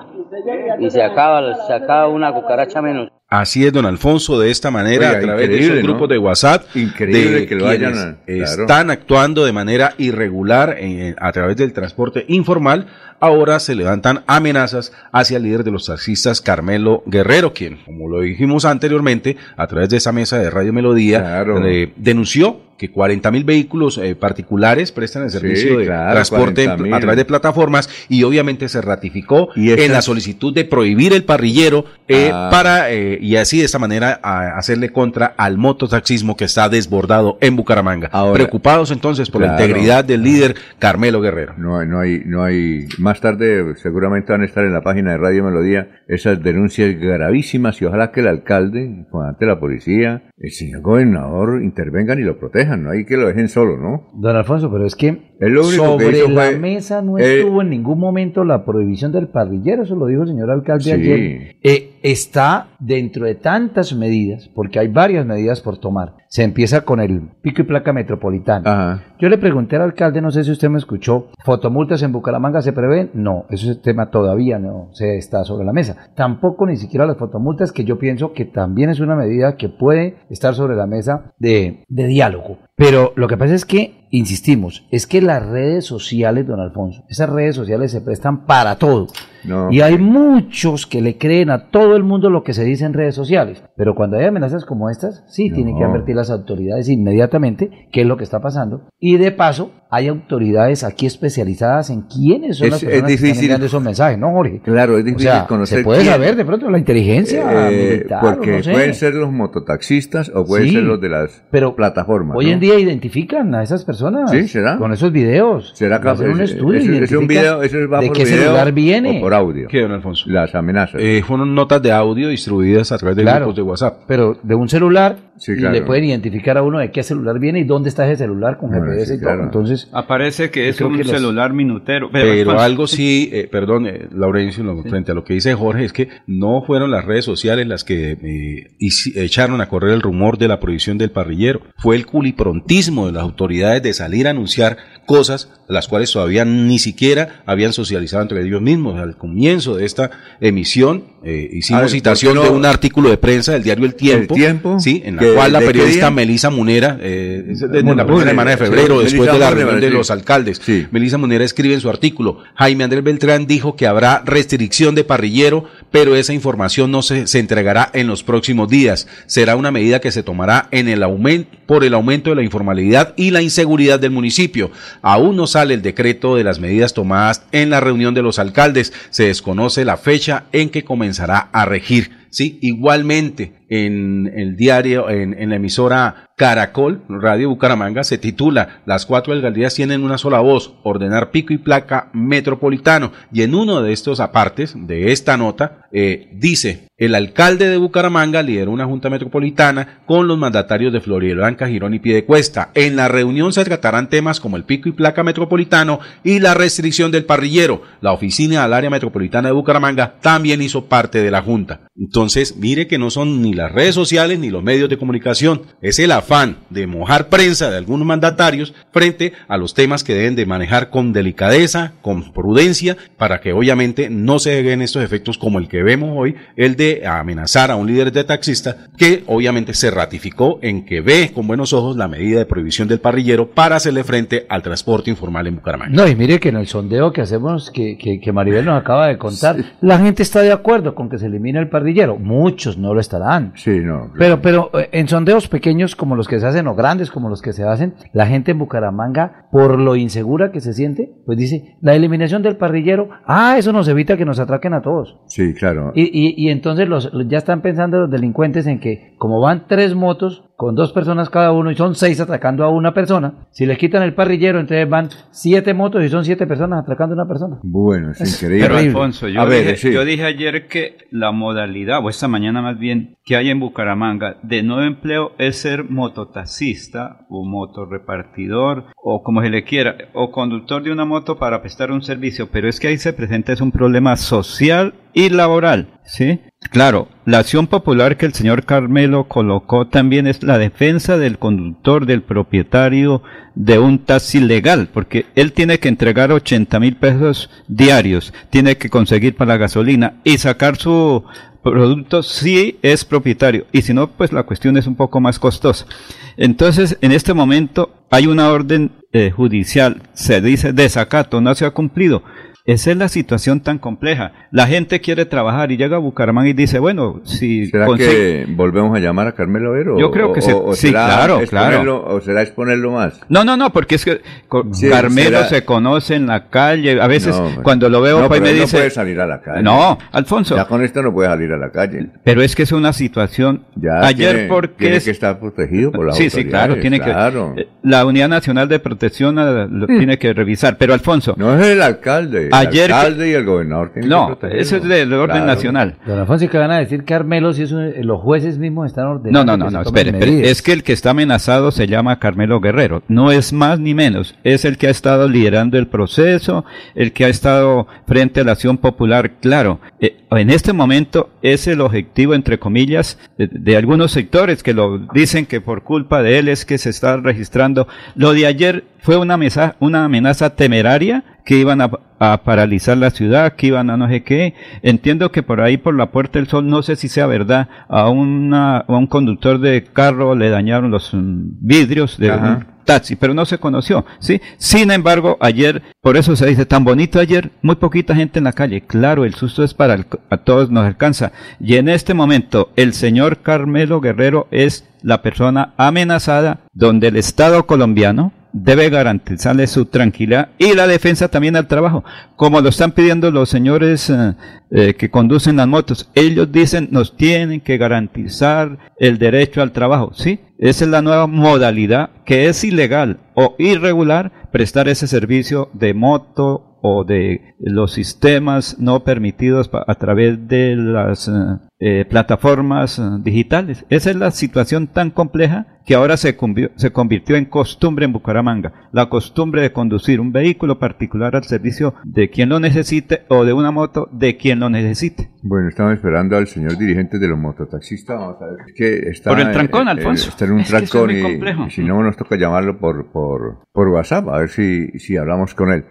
Y se acaba, se acaba una cucaracha menos. Así es, don Alfonso, de esta manera, Oiga, a través de esos ¿no? grupos de WhatsApp, Increíble de que lo hayan, claro. están actuando de manera irregular eh, a través del transporte informal, ahora se levantan amenazas hacia el líder de los taxistas, Carmelo Guerrero, quien, como lo dijimos anteriormente, a través de esa mesa de Radio Melodía, eh, denunció que 40 mil vehículos eh, particulares prestan el Sí, servicio de claro, transporte 40.000. a través de plataformas y obviamente se ratificó Y en la solicitud de prohibir el parrillero eh, Ah. para y así de esta manera a- hacerle contra al mototaxismo que está desbordado en Bucaramanga. Preocupados entonces por la integridad del líder Carmelo Guerrero. No, hay- no hay, no hay. Más tarde seguramente van a estar en la página de Radio Melodía esas denuncias gravísimas y ojalá que el alcalde, el comandante de la policía, el señor gobernador intervengan y lo protejan. No hay que lo dejen solo, ¿no? Don Alfonso, pero es que Es lo único que sobre hizo la fue- mesa no eh, estuvo en ningún momento la prohibición del parrillero, eso lo dijo el señor alcalde Sí. ayer. Eh, está dentro de tantas medidas, porque hay varias medidas por tomar. Se empieza con el pico y placa metropolitano. Yo le pregunté al alcalde, no sé si usted me escuchó, ¿fotomultas en Bucaramanga se prevén? No, eso es el tema todavía no se está sobre la mesa. Tampoco ni siquiera las fotomultas, que yo pienso que también es una medida que puede estar sobre la mesa de, de diálogo. Pero lo que pasa es que, insistimos, es que las redes sociales, don Alfonso, esas redes sociales se prestan para todo. No. Y hay muchos que le creen a todo el mundo lo que se dice en redes sociales. Pero cuando hay amenazas como estas, sí, tienen que No. advertir las autoridades inmediatamente qué es lo que está pasando. Y de paso, hay autoridades aquí especializadas en quiénes son Es- las es personas que están enviando esos mensajes, ¿no, Jorge? Claro, es O difícil sea, conocer se puede quién- saber de pronto la inteligencia Eh, militar, porque o no sé. pueden ser los mototaxistas o pueden Sí, ser los de las pero plataformas. Hoy ¿no? en día identifican a esas personas Sí, ¿será? con esos videos. ¿Será Va a hacer un estudio es un video, eso va de por qué video celular viene. o por audio? ¿Qué, don Alfonso? Las amenazas. Eh, fueron notas de audio distribuidas a través de Claro. grupos de WhatsApp. Pero de un celular Sí, y le pueden identificar a uno de qué celular viene y dónde está ese celular con Bueno, GPS sí, y todo. claro. Entonces, Aparece que es un que celular minutero. Pero algo sí, eh, perdón, eh, Laurencio, lo- frente a lo que dice Jorge, es que no fueron las redes sociales las que eh, echaron a correr el rumor de la prohibición del parrillero. Fue el culiprontismo de las autoridades de salir a anunciar cosas las cuales todavía ni siquiera habían socializado entre ellos mismos. Al comienzo de esta emisión eh, hicimos A ver, citación de un artículo de prensa del diario El Tiempo, El Tiempo, sí, en la cual la ¿de qué periodista? Melisa Munera, eh, de- de la primera semana de sí, febrero, después Melisa de la Munera, reunión de sí. los alcaldes, Melissa Munera escribe en su artículo, Jaime Andrés Beltrán dijo que habrá restricción de parrillero, pero esa información no se, se entregará en los próximos días. Será una medida que se tomará en el aumento, por el aumento de la informalidad y la inseguridad del municipio. Aún no sale el decreto de las medidas tomadas en la reunión de los alcaldes. Se desconoce la fecha en que comenzará a regir. Sí, igualmente en el diario, en, la emisora Caracol, Radio Bucaramanga, se titula Las cuatro alcaldías tienen una sola voz, ordenar pico y placa metropolitano. Y en uno de estos apartes de esta nota eh, dice, el alcalde de Bucaramanga lideró una junta metropolitana con los mandatarios de Florida Girón y Piedecuesta. En la reunión se tratarán temas como el pico y placa metropolitano y la restricción del parrillero. La oficina del área metropolitana de Bucaramanga también hizo parte de la junta. Entonces, mire que no son ni las redes sociales ni los medios de comunicación. Es el afán de mojar prensa de algunos mandatarios frente a los temas que deben de manejar con delicadeza, con prudencia, para que obviamente no se den estos efectos como el que vemos hoy, el de amenazar a un líder de taxista que obviamente se ratificó en que ve con buenos ojos la medida de prohibición del parrillero para hacerle frente al transporte informal en Bucaramanga. No, y mire que en el sondeo que hacemos, que, que, Maribel nos acaba de contar, la gente está de acuerdo con que se elimine el parrillero. Muchos no lo estarán. Sí, no. Pero, pero eh, en sondeos pequeños como los que se hacen o grandes como los que se hacen, la gente en Bucaramanga, por lo insegura que se siente, pues dice, la eliminación del parrillero, ah, eso nos evita que nos atraquen a todos. Sí, claro. Y, y, y entonces los, ya están pensando los delincuentes en que como van tres motos, con dos personas cada uno y son seis atracando a una persona. Si le quitan el parrillero, entonces van siete motos y son siete personas atracando a una persona. Bueno, es, increíble. Pero Alfonso, yo, dije, yo dije ayer que la modalidad, o esta mañana más bien, que hay en Bucaramanga de nuevo empleo es ser mototaxista o motorrepartidor o como se le quiera, o conductor de una moto para prestar un servicio, pero es que ahí se presenta es un problema social y laboral, ¿sí? Claro, la acción popular que el señor Carmelo colocó también es la defensa del conductor, del propietario de un taxi legal, porque él tiene que entregar 80 mil pesos diarios, tiene que conseguir para la gasolina y sacar su producto si es propietario y si no, pues la cuestión es un poco más costosa. Entonces, en este momento hay una orden eh, judicial, se dice desacato, no se ha cumplido. Esa es la situación tan compleja. La gente quiere trabajar y llega a Bucaramanga y dice, bueno, si... ¿Será que volvemos a llamar a Carmelo Vero? Yo creo que o, sí, claro, claro. ¿O será exponerlo más? No, no, no, porque es que Carmelo se conoce en la calle. A veces cuando lo veo, pues me dice... No puede salir a la calle. No, Alfonso. Ya con esto no puede salir a la calle. Pero es que es una situación... Ya Ayer porque... Tiene que estar protegido por la Sí, sí, claro, tiene que... Eh, la Unidad Nacional de Protección eh, lo mm. tiene que revisar. Pero Alfonso... No es el alcalde. Ayer... El alcalde el gobernador No, eso es del orden nacional. Don Alfonso, que van a decir Carmelo si eso, los jueces mismos están ordenando? No, no, no, no espere, es que el que está amenazado se llama Carmelo Guerrero, no es más ni menos, es el que ha estado liderando el proceso, el que ha estado frente a la acción popular, claro, eh, en este momento es el objetivo, entre comillas, de, algunos sectores que lo dicen que por culpa de él es que se está registrando. Lo de ayer fue una, mesa, una amenaza temeraria que iban a, paralizar la ciudad, que iban a no sé qué. Entiendo que por ahí, por la Puerta del Sol, no sé si sea verdad, a, una, a un conductor de carro le dañaron los mm, vidrios de un pero no se conoció, ¿sí? Sin embargo, ayer, por eso se dice tan bonito ayer, muy poquita gente en la calle. Claro, el susto es para a todos nos alcanza. Y en este momento, el señor Carmelo Guerrero es la persona amenazada donde el Estado colombiano debe garantizarle su tranquilidad y la defensa también al trabajo, como lo están pidiendo los señores eh, eh, que conducen las motos. Ellos dicen nos tienen que garantizar el derecho al trabajo, ¿sí? Esa es la nueva modalidad que es ilegal o irregular prestar ese servicio de moto o de los sistemas no permitidos a través de las eh, eh, plataformas eh, digitales. Esa es la situación tan compleja que ahora se, se convirtió en costumbre en Bucaramanga. La costumbre de conducir un vehículo particular al servicio de quien lo necesite o de una moto de quien lo necesite. Bueno, estamos esperando al señor dirigente de los mototaxistas. Vamos a ver. que está, por el trancón, Alfonso. está en un trancón y, si no nos toca llamarlo por, por, por WhatsApp a ver si, si hablamos con él.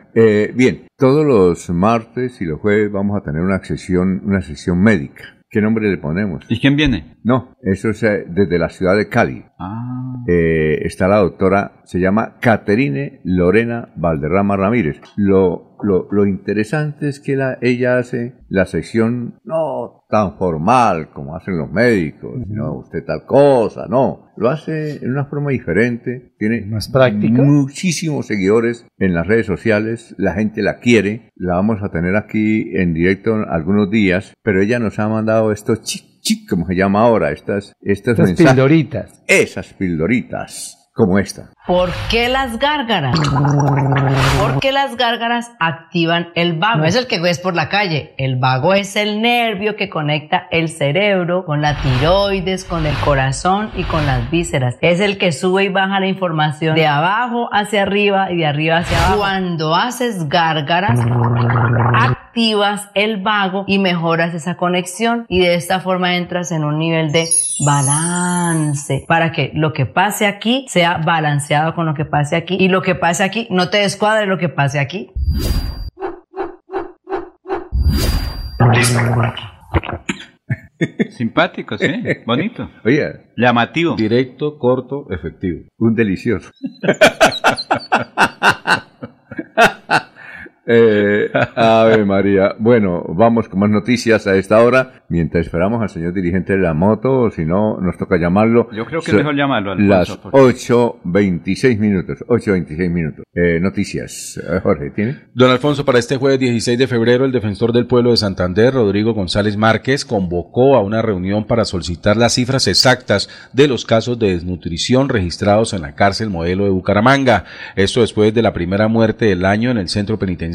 bien, todos los martes y los jueves vamos a tener una sesión, una sesión médica. ¿Qué nombre le ponemos? ¿Y quién viene? No, eso es eh, desde la ciudad de Cali. Ah. Eh, está la doctora, se llama Caterine Lorena Valderrama Ramírez. Lo, lo, lo interesante es que la, ella hace la sección no tan formal como hacen los médicos, sino usted tal cosa, no. Lo hace en una forma diferente, tiene más práctica. muchísimos seguidores en las redes sociales, la gente la quiere, la vamos a tener aquí en directo algunos días, pero ella nos ha mandado estos chic, como se llama ahora, estas, estas, pildoritas. Esas pildoritas como esta. ¿Por qué las gárgaras? Porque las gárgaras activan el vago. No es el que ves por la calle. El vago es el nervio que conecta el cerebro con la tiroides, con el corazón y con las vísceras. Es el que sube y baja la información de abajo hacia arriba y de arriba hacia abajo. Cuando haces gárgaras, activas el vago y mejoras esa conexión y de esta forma entras en un nivel de balance para que lo que pase aquí sea balanceado con lo que pase aquí y lo que pase aquí no te descuadre lo que pase aquí. Simpático, sí, bonito. Oye, llamativo. Directo, corto, efectivo. Un delicioso. Eh, Ave María. Bueno, vamos con más noticias a esta hora. Mientras esperamos al señor dirigente de la moto, o si no, nos toca llamarlo. Yo creo que es mejor llamarlo. Alfonso, las 8.26 minutos. 8.26 minutos. Eh, noticias. Eh, Jorge, ¿tiene? Don Alfonso, para este jueves 16 de febrero, el defensor del pueblo de Santander, Rodrigo González Márquez, convocó a una reunión para solicitar las cifras exactas de los casos de desnutrición registrados en la cárcel modelo de Bucaramanga. Esto después de la primera muerte del año en el centro penitenciario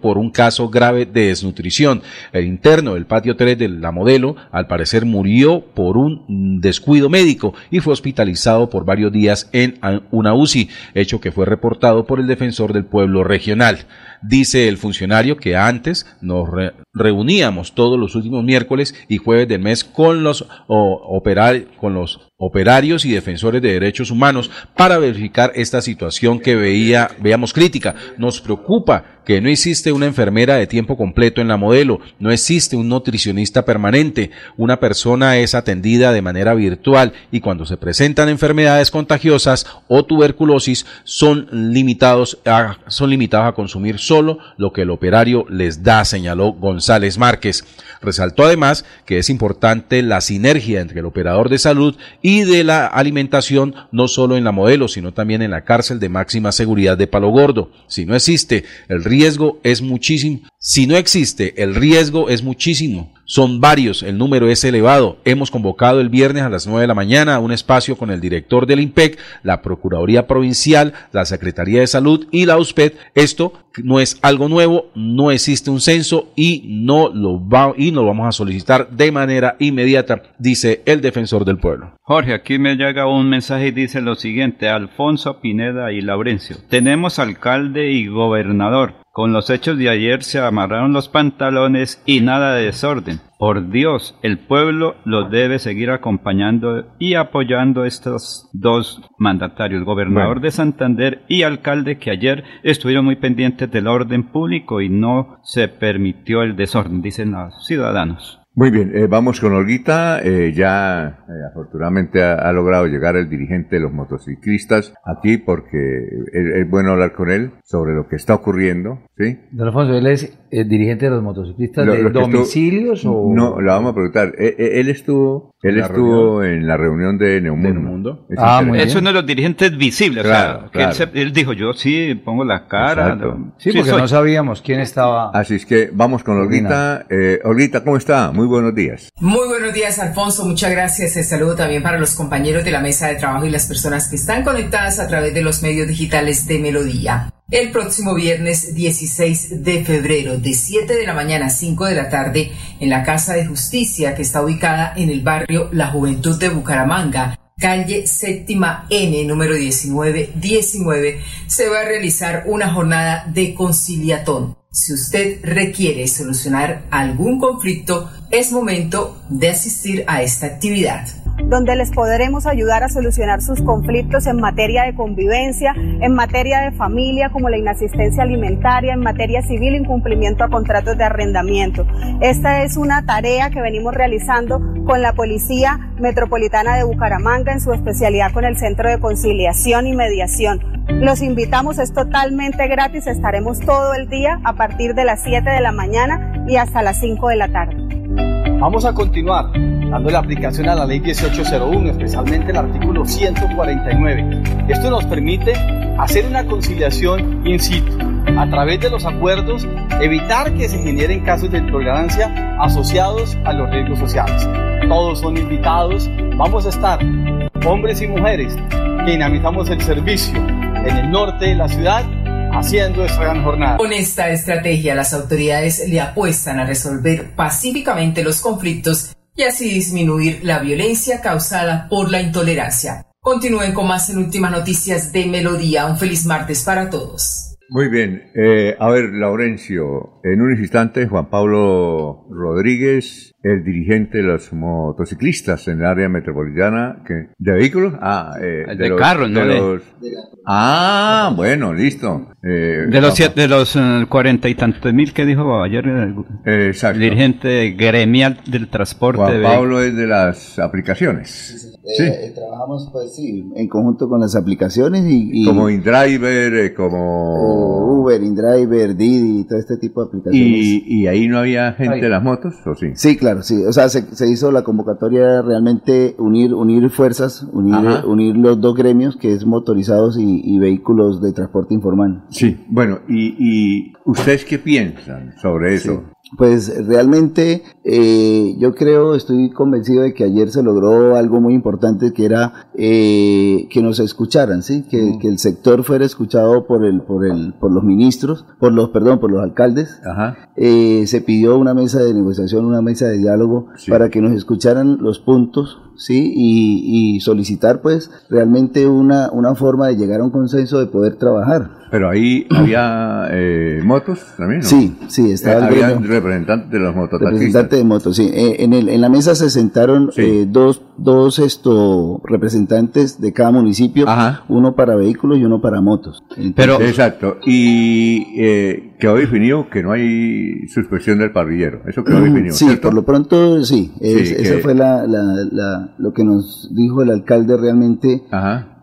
por un caso grave de desnutrición. El interno del patio 3 de la modelo, al parecer, murió por un descuido médico y fue hospitalizado por varios días en una UCI, hecho que fue reportado por el defensor del pueblo regional. Dice el funcionario que antes nos reuníamos todos los últimos miércoles y jueves del mes con los, con los operarios y defensores de derechos humanos para verificar esta situación que veía, veíamos crítica. Nos preocupa que no existe una enfermera de tiempo completo en la modelo, no existe un nutricionista permanente, una persona es atendida de manera virtual y cuando se presentan enfermedades contagiosas o tuberculosis son limitados a, son limitados a consumir solo lo que el operario les da, señaló González Márquez. Resaltó además que es importante la sinergia entre el operador de salud y de la alimentación, no solo en la modelo, sino también en la cárcel de máxima seguridad de Palo Gordo. Si no existe, el riesgo es muchísimo. Si no existe, el riesgo es muchísimo. Son varios, el número es elevado. Hemos convocado el viernes a las 9 de la mañana un espacio con el director del IMPEC, la Procuraduría Provincial, la Secretaría de Salud y la USPED. Esto no es algo nuevo, no existe un censo y no lo va y no lo vamos a solicitar de manera inmediata, dice el defensor del pueblo. Jorge, aquí me llega un mensaje y dice lo siguiente, Alfonso Pineda y Laurencio. Tenemos alcalde y gobernador. Con los hechos de ayer se amarraron los pantalones y nada de desorden. Por Dios, el pueblo los debe seguir acompañando y apoyando estos dos mandatarios, gobernador de Santander y alcalde que ayer estuvieron muy pendientes del orden público y no se permitió el desorden, dicen los ciudadanos. Muy bien, eh, vamos con Olguita. Eh, ya eh, afortunadamente ha, logrado llegar el dirigente de los motociclistas aquí porque es, bueno hablar con él sobre lo que está ocurriendo. ¿sí? Don Alfonso, ¿él es el dirigente de los motociclistas de domicilios o...? No, le vamos a preguntar. él estuvo él estuvo en la reunión de Neumundo. Ah, es uno de los dirigentes visibles. Claro, él, dijo, yo sí, pongo la cara. Sí, porque no sabíamos quién estaba. Así es que vamos con Olguita. Eh, Olguita, ¿cómo está? Muy buenos días. Muy buenos días, Alfonso. Muchas gracias. El saludo también para los compañeros de la mesa de trabajo y las personas que están conectadas a través de los medios digitales de Melodía. El próximo viernes 16 de febrero, de 7 de la mañana a 5 de la tarde, en la Casa de Justicia que está ubicada en el barrio La Juventud de Bucaramanga, calle séptima N, número 1919, se va a realizar una jornada de conciliatón. Si usted requiere solucionar algún conflicto, es momento de asistir a esta actividad donde les podremos ayudar a solucionar sus conflictos en materia de convivencia, en materia de familia, como la inasistencia alimentaria, en materia civil, incumplimiento a contratos de arrendamiento. Esta es una tarea que venimos realizando con la Policía Metropolitana de Bucaramanga en su especialidad con el Centro de Conciliación y Mediación. Los invitamos, es totalmente gratis, estaremos todo el día a partir de las 7 de la mañana y hasta las 5 de la tarde. Vamos a continuar dando la aplicación a la ley 1801, especialmente el artículo 149. Esto nos permite hacer una conciliación in situ, a través de los acuerdos, evitar que se generen casos de intolerancia asociados a los riesgos sociales. Todos son invitados, vamos a estar, hombres y mujeres, que dinamizamos el servicio en el norte de la ciudad haciendo esta gran jornada. Con esta estrategia, las autoridades le apuestan a resolver pacíficamente los conflictos y así disminuir la violencia causada por la intolerancia. Continúen con más en Últimas Noticias de Melodía. Un feliz martes para todos. Muy bien, eh, a ver, Laurencio, en un instante Juan Pablo Rodríguez, el dirigente de los motociclistas en el área metropolitana, que, ¿de vehículos? Ah, eh, de, los, carros, ¿no? Los, ah, bueno, listo. Eh, de los, de los cuarenta y tantos mil que dijo ayer el dirigente gremial del transporte. Juan Pablo es de las aplicaciones. Sí. Eh, trabajamos, pues sí, en conjunto con las aplicaciones y... como InDriver, eh, como... Uber, InDriver, Didi, todo este tipo de aplicaciones. ¿Y, y ahí no había gente de las motos, o sí? Sí, claro, sí. O sea, se, se hizo la convocatoria realmente unir unir fuerzas, unir, unir los dos gremios, que es motorizados y, y vehículos de transporte informal. Sí, bueno, ¿y, y ustedes qué piensan sobre eso? Pues realmente eh, yo creo, estoy convencido de que ayer se logró algo muy importante que era eh, que nos escucharan, sí, que, que, el sector fuera escuchado por el, por el, por los ministros, por los, perdón, por los alcaldes. Ajá. Eh, se pidió una mesa de negociación, una mesa de diálogo Sí. para que nos escucharan los puntos, sí, y, y solicitar pues realmente una, una forma de llegar a un consenso de poder trabajar. Pero ahí había eh, motos también, ¿no? Sí, sí, estaba el Había representantes de los mototaxistas. Representante de motos, sí. Eh, en, el, en la mesa se sentaron eh, dos, dos esto, representantes de cada municipio, uno para vehículos y uno para motos. Pero Exacto. Y eh, quedó definido que no hay suspensión del parrillero. Eso quedó definido. Sí, por lo pronto sí. Es- Sí, Esa que- fue la, la, la- lo que nos dijo el alcalde realmente.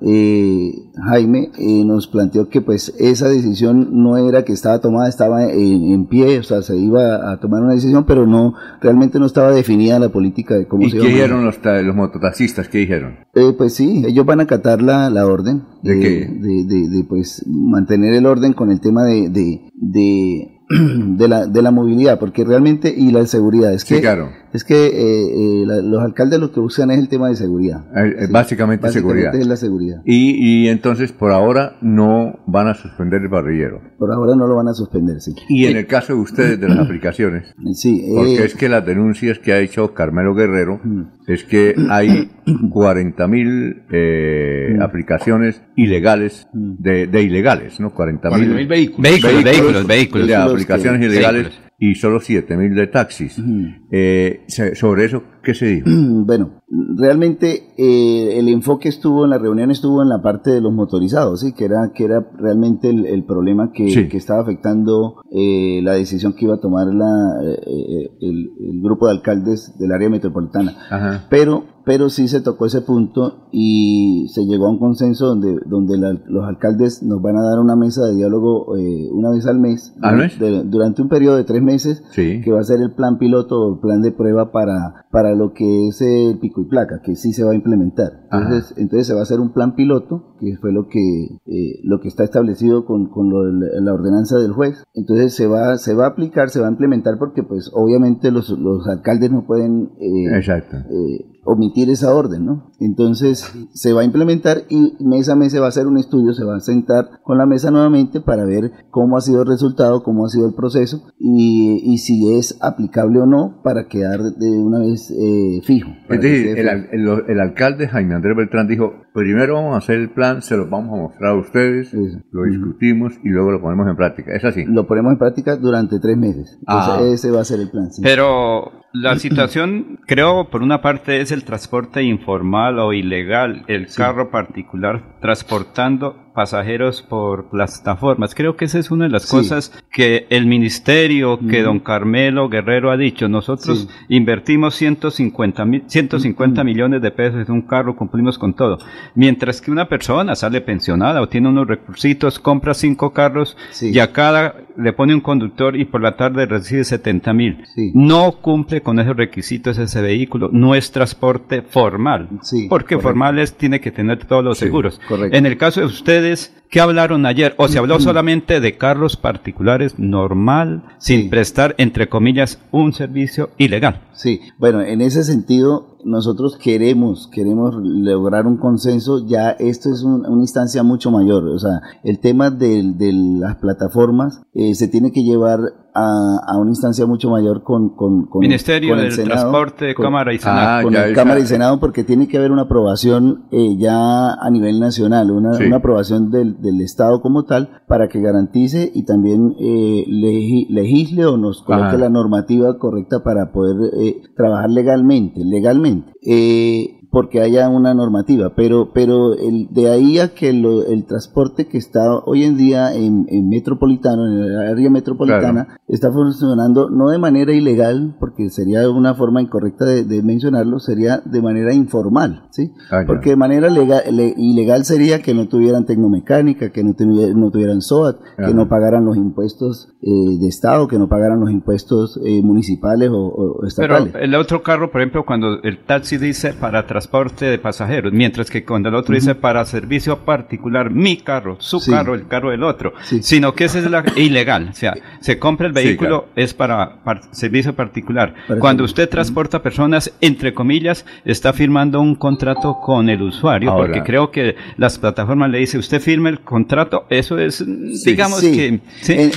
eh, Jaime eh, nos planteó que pues esa decisión no era que estaba tomada, estaba en, en pie, o sea, se iba a tomar una decisión, pero no, realmente no estaba definida la política de cómo ¿Y se qué iba a manejar. dijeron los, ta- los mototaxistas? ¿Qué dijeron? Eh, pues sí, ellos van a acatar la, la orden ¿De qué? de, de- de, pues mantener el orden con el tema de de, de, de la, de la movilidad, porque realmente y la seguridad es Sí, que claro. Es que eh, eh, la- los alcaldes lo que buscan es el tema de seguridad. Eh, Sí, básicamente, seguridad. es la seguridad. Y, y entonces por ahora no van a suspender el parrillero. Por ahora no lo van a suspender, sí. Y en el caso de ustedes de las aplicaciones, Sí, eh, porque es que las denuncias que ha hecho Carmelo Guerrero es que hay 40 mil eh, aplicaciones ilegales, de, de ilegales, ¿no? 40 mil 40.000 vehículos. Vehículos, vehículos, vehículos. De Vehículos aplicaciones que- ilegales vehículos. Y solo 7 mil de taxis. Eh, sobre eso, ¿qué se dijo? Bueno, realmente eh, el enfoque estuvo en la reunión estuvo en la parte de los motorizados, sí, que era que era realmente el, el problema que, Sí. que estaba afectando eh, la decisión que iba a tomar la, eh, eh, el, el grupo de alcaldes del área metropolitana. Ajá. Pero pero sí se tocó ese punto y se llegó a un consenso donde donde la- los alcaldes nos van a dar una mesa de diálogo eh, una vez al mes, ¿Al mes? de- durante un periodo de tres meses Sí. que va a ser el plan piloto o el plan de prueba para, para lo que es el pico y placa, que sí se va a implementar. Entonces, entonces se va a hacer un plan piloto, que fue lo que, eh, lo que está establecido con, con lo de la- la ordenanza del juez. Entonces se va, se va a aplicar, se va a implementar porque pues obviamente los, los alcaldes no pueden eh, Exacto. eh, omitir esa orden, ¿no? Entonces se va a implementar y mes a mes se va a hacer un estudio, se va a sentar con la mesa nuevamente para ver cómo ha sido el resultado, cómo ha sido el proceso y, y si es aplicable o no para quedar de una vez eh, fijo. Es decir, el- el alcalde Jaime Andrés Beltrán dijo, primero vamos a hacer el plan, se lo vamos a mostrar a ustedes, lo discutimos y luego lo ponemos en práctica. ¿Es así? Lo ponemos en práctica durante tres meses. Entonces, Ah. ese va a ser el plan. sí. Pero la situación, creo, por una parte es el transporte informal o ilegal, el carro particular transportando pasajeros por plataformas. Creo que esa es una de las Sí. cosas que el ministerio, que don Carmelo Guerrero ha dicho. Nosotros invertimos 150, mil- 150 millones de pesos en un carro, cumplimos con todo. Mientras que una persona sale pensionada o tiene unos recursitos, compra cinco carros y a cada le pone un conductor y por la tarde recibe 70 mil. No cumple con esos requisitos ese vehículo. No es transporte formal. porque correcto. formal es, tiene que tener todos los Sí, seguros. correcto. En el caso de ustedes, ¿qué hablaron ayer? ¿O se habló solamente de carros particulares normal, sin prestar, entre comillas, un servicio ilegal? Sí, bueno, en ese sentido, nosotros queremos, queremos lograr un consenso, ya esto es un- una instancia mucho mayor. O sea, el tema de, de las plataformas eh, se tiene que llevar a, a una instancia mucho mayor con, con, con Ministerio con el del Senado, Transporte, Cámara y Senado. Ah, con ya, el ya. Cámara y Senado porque tiene que haber una aprobación eh, ya a nivel nacional, una, Sí. una aprobación del, del Estado como tal para que garantice y también eh, legi- legisle o nos coloque Ajá. la normativa correcta para poder eh, trabajar legalmente, legalmente. Eh, porque haya una normativa, pero pero el, de ahí a que lo- el transporte que está hoy en día en, en metropolitano, en el área metropolitana, está funcionando no de manera ilegal, porque sería una forma incorrecta de, de mencionarlo, sería de manera informal, ¿sí? Ah. Porque de manera legal, le- ilegal sería que no tuvieran tecnomecánica, que no, tuviera- no tuvieran SOAT, Ajá. que no pagaran los impuestos eh, de Estado, que no pagaran los impuestos eh, municipales o, o Pero estatales. el otro carro, por ejemplo, cuando el taxi dice para transporte de pasajeros, mientras que cuando el otro dice para servicio particular, mi carro, su Sí. carro, el carro del otro, sino que esa es la ilegal. O sea, se compra el Sí, vehículo, es para, para servicio particular. Para cuando usted transporta personas, entre comillas, está firmando un contrato con el usuario, Ahora. porque creo que las plataformas le dicen, usted firme el contrato, eso es, digamos que... ¿sí? En,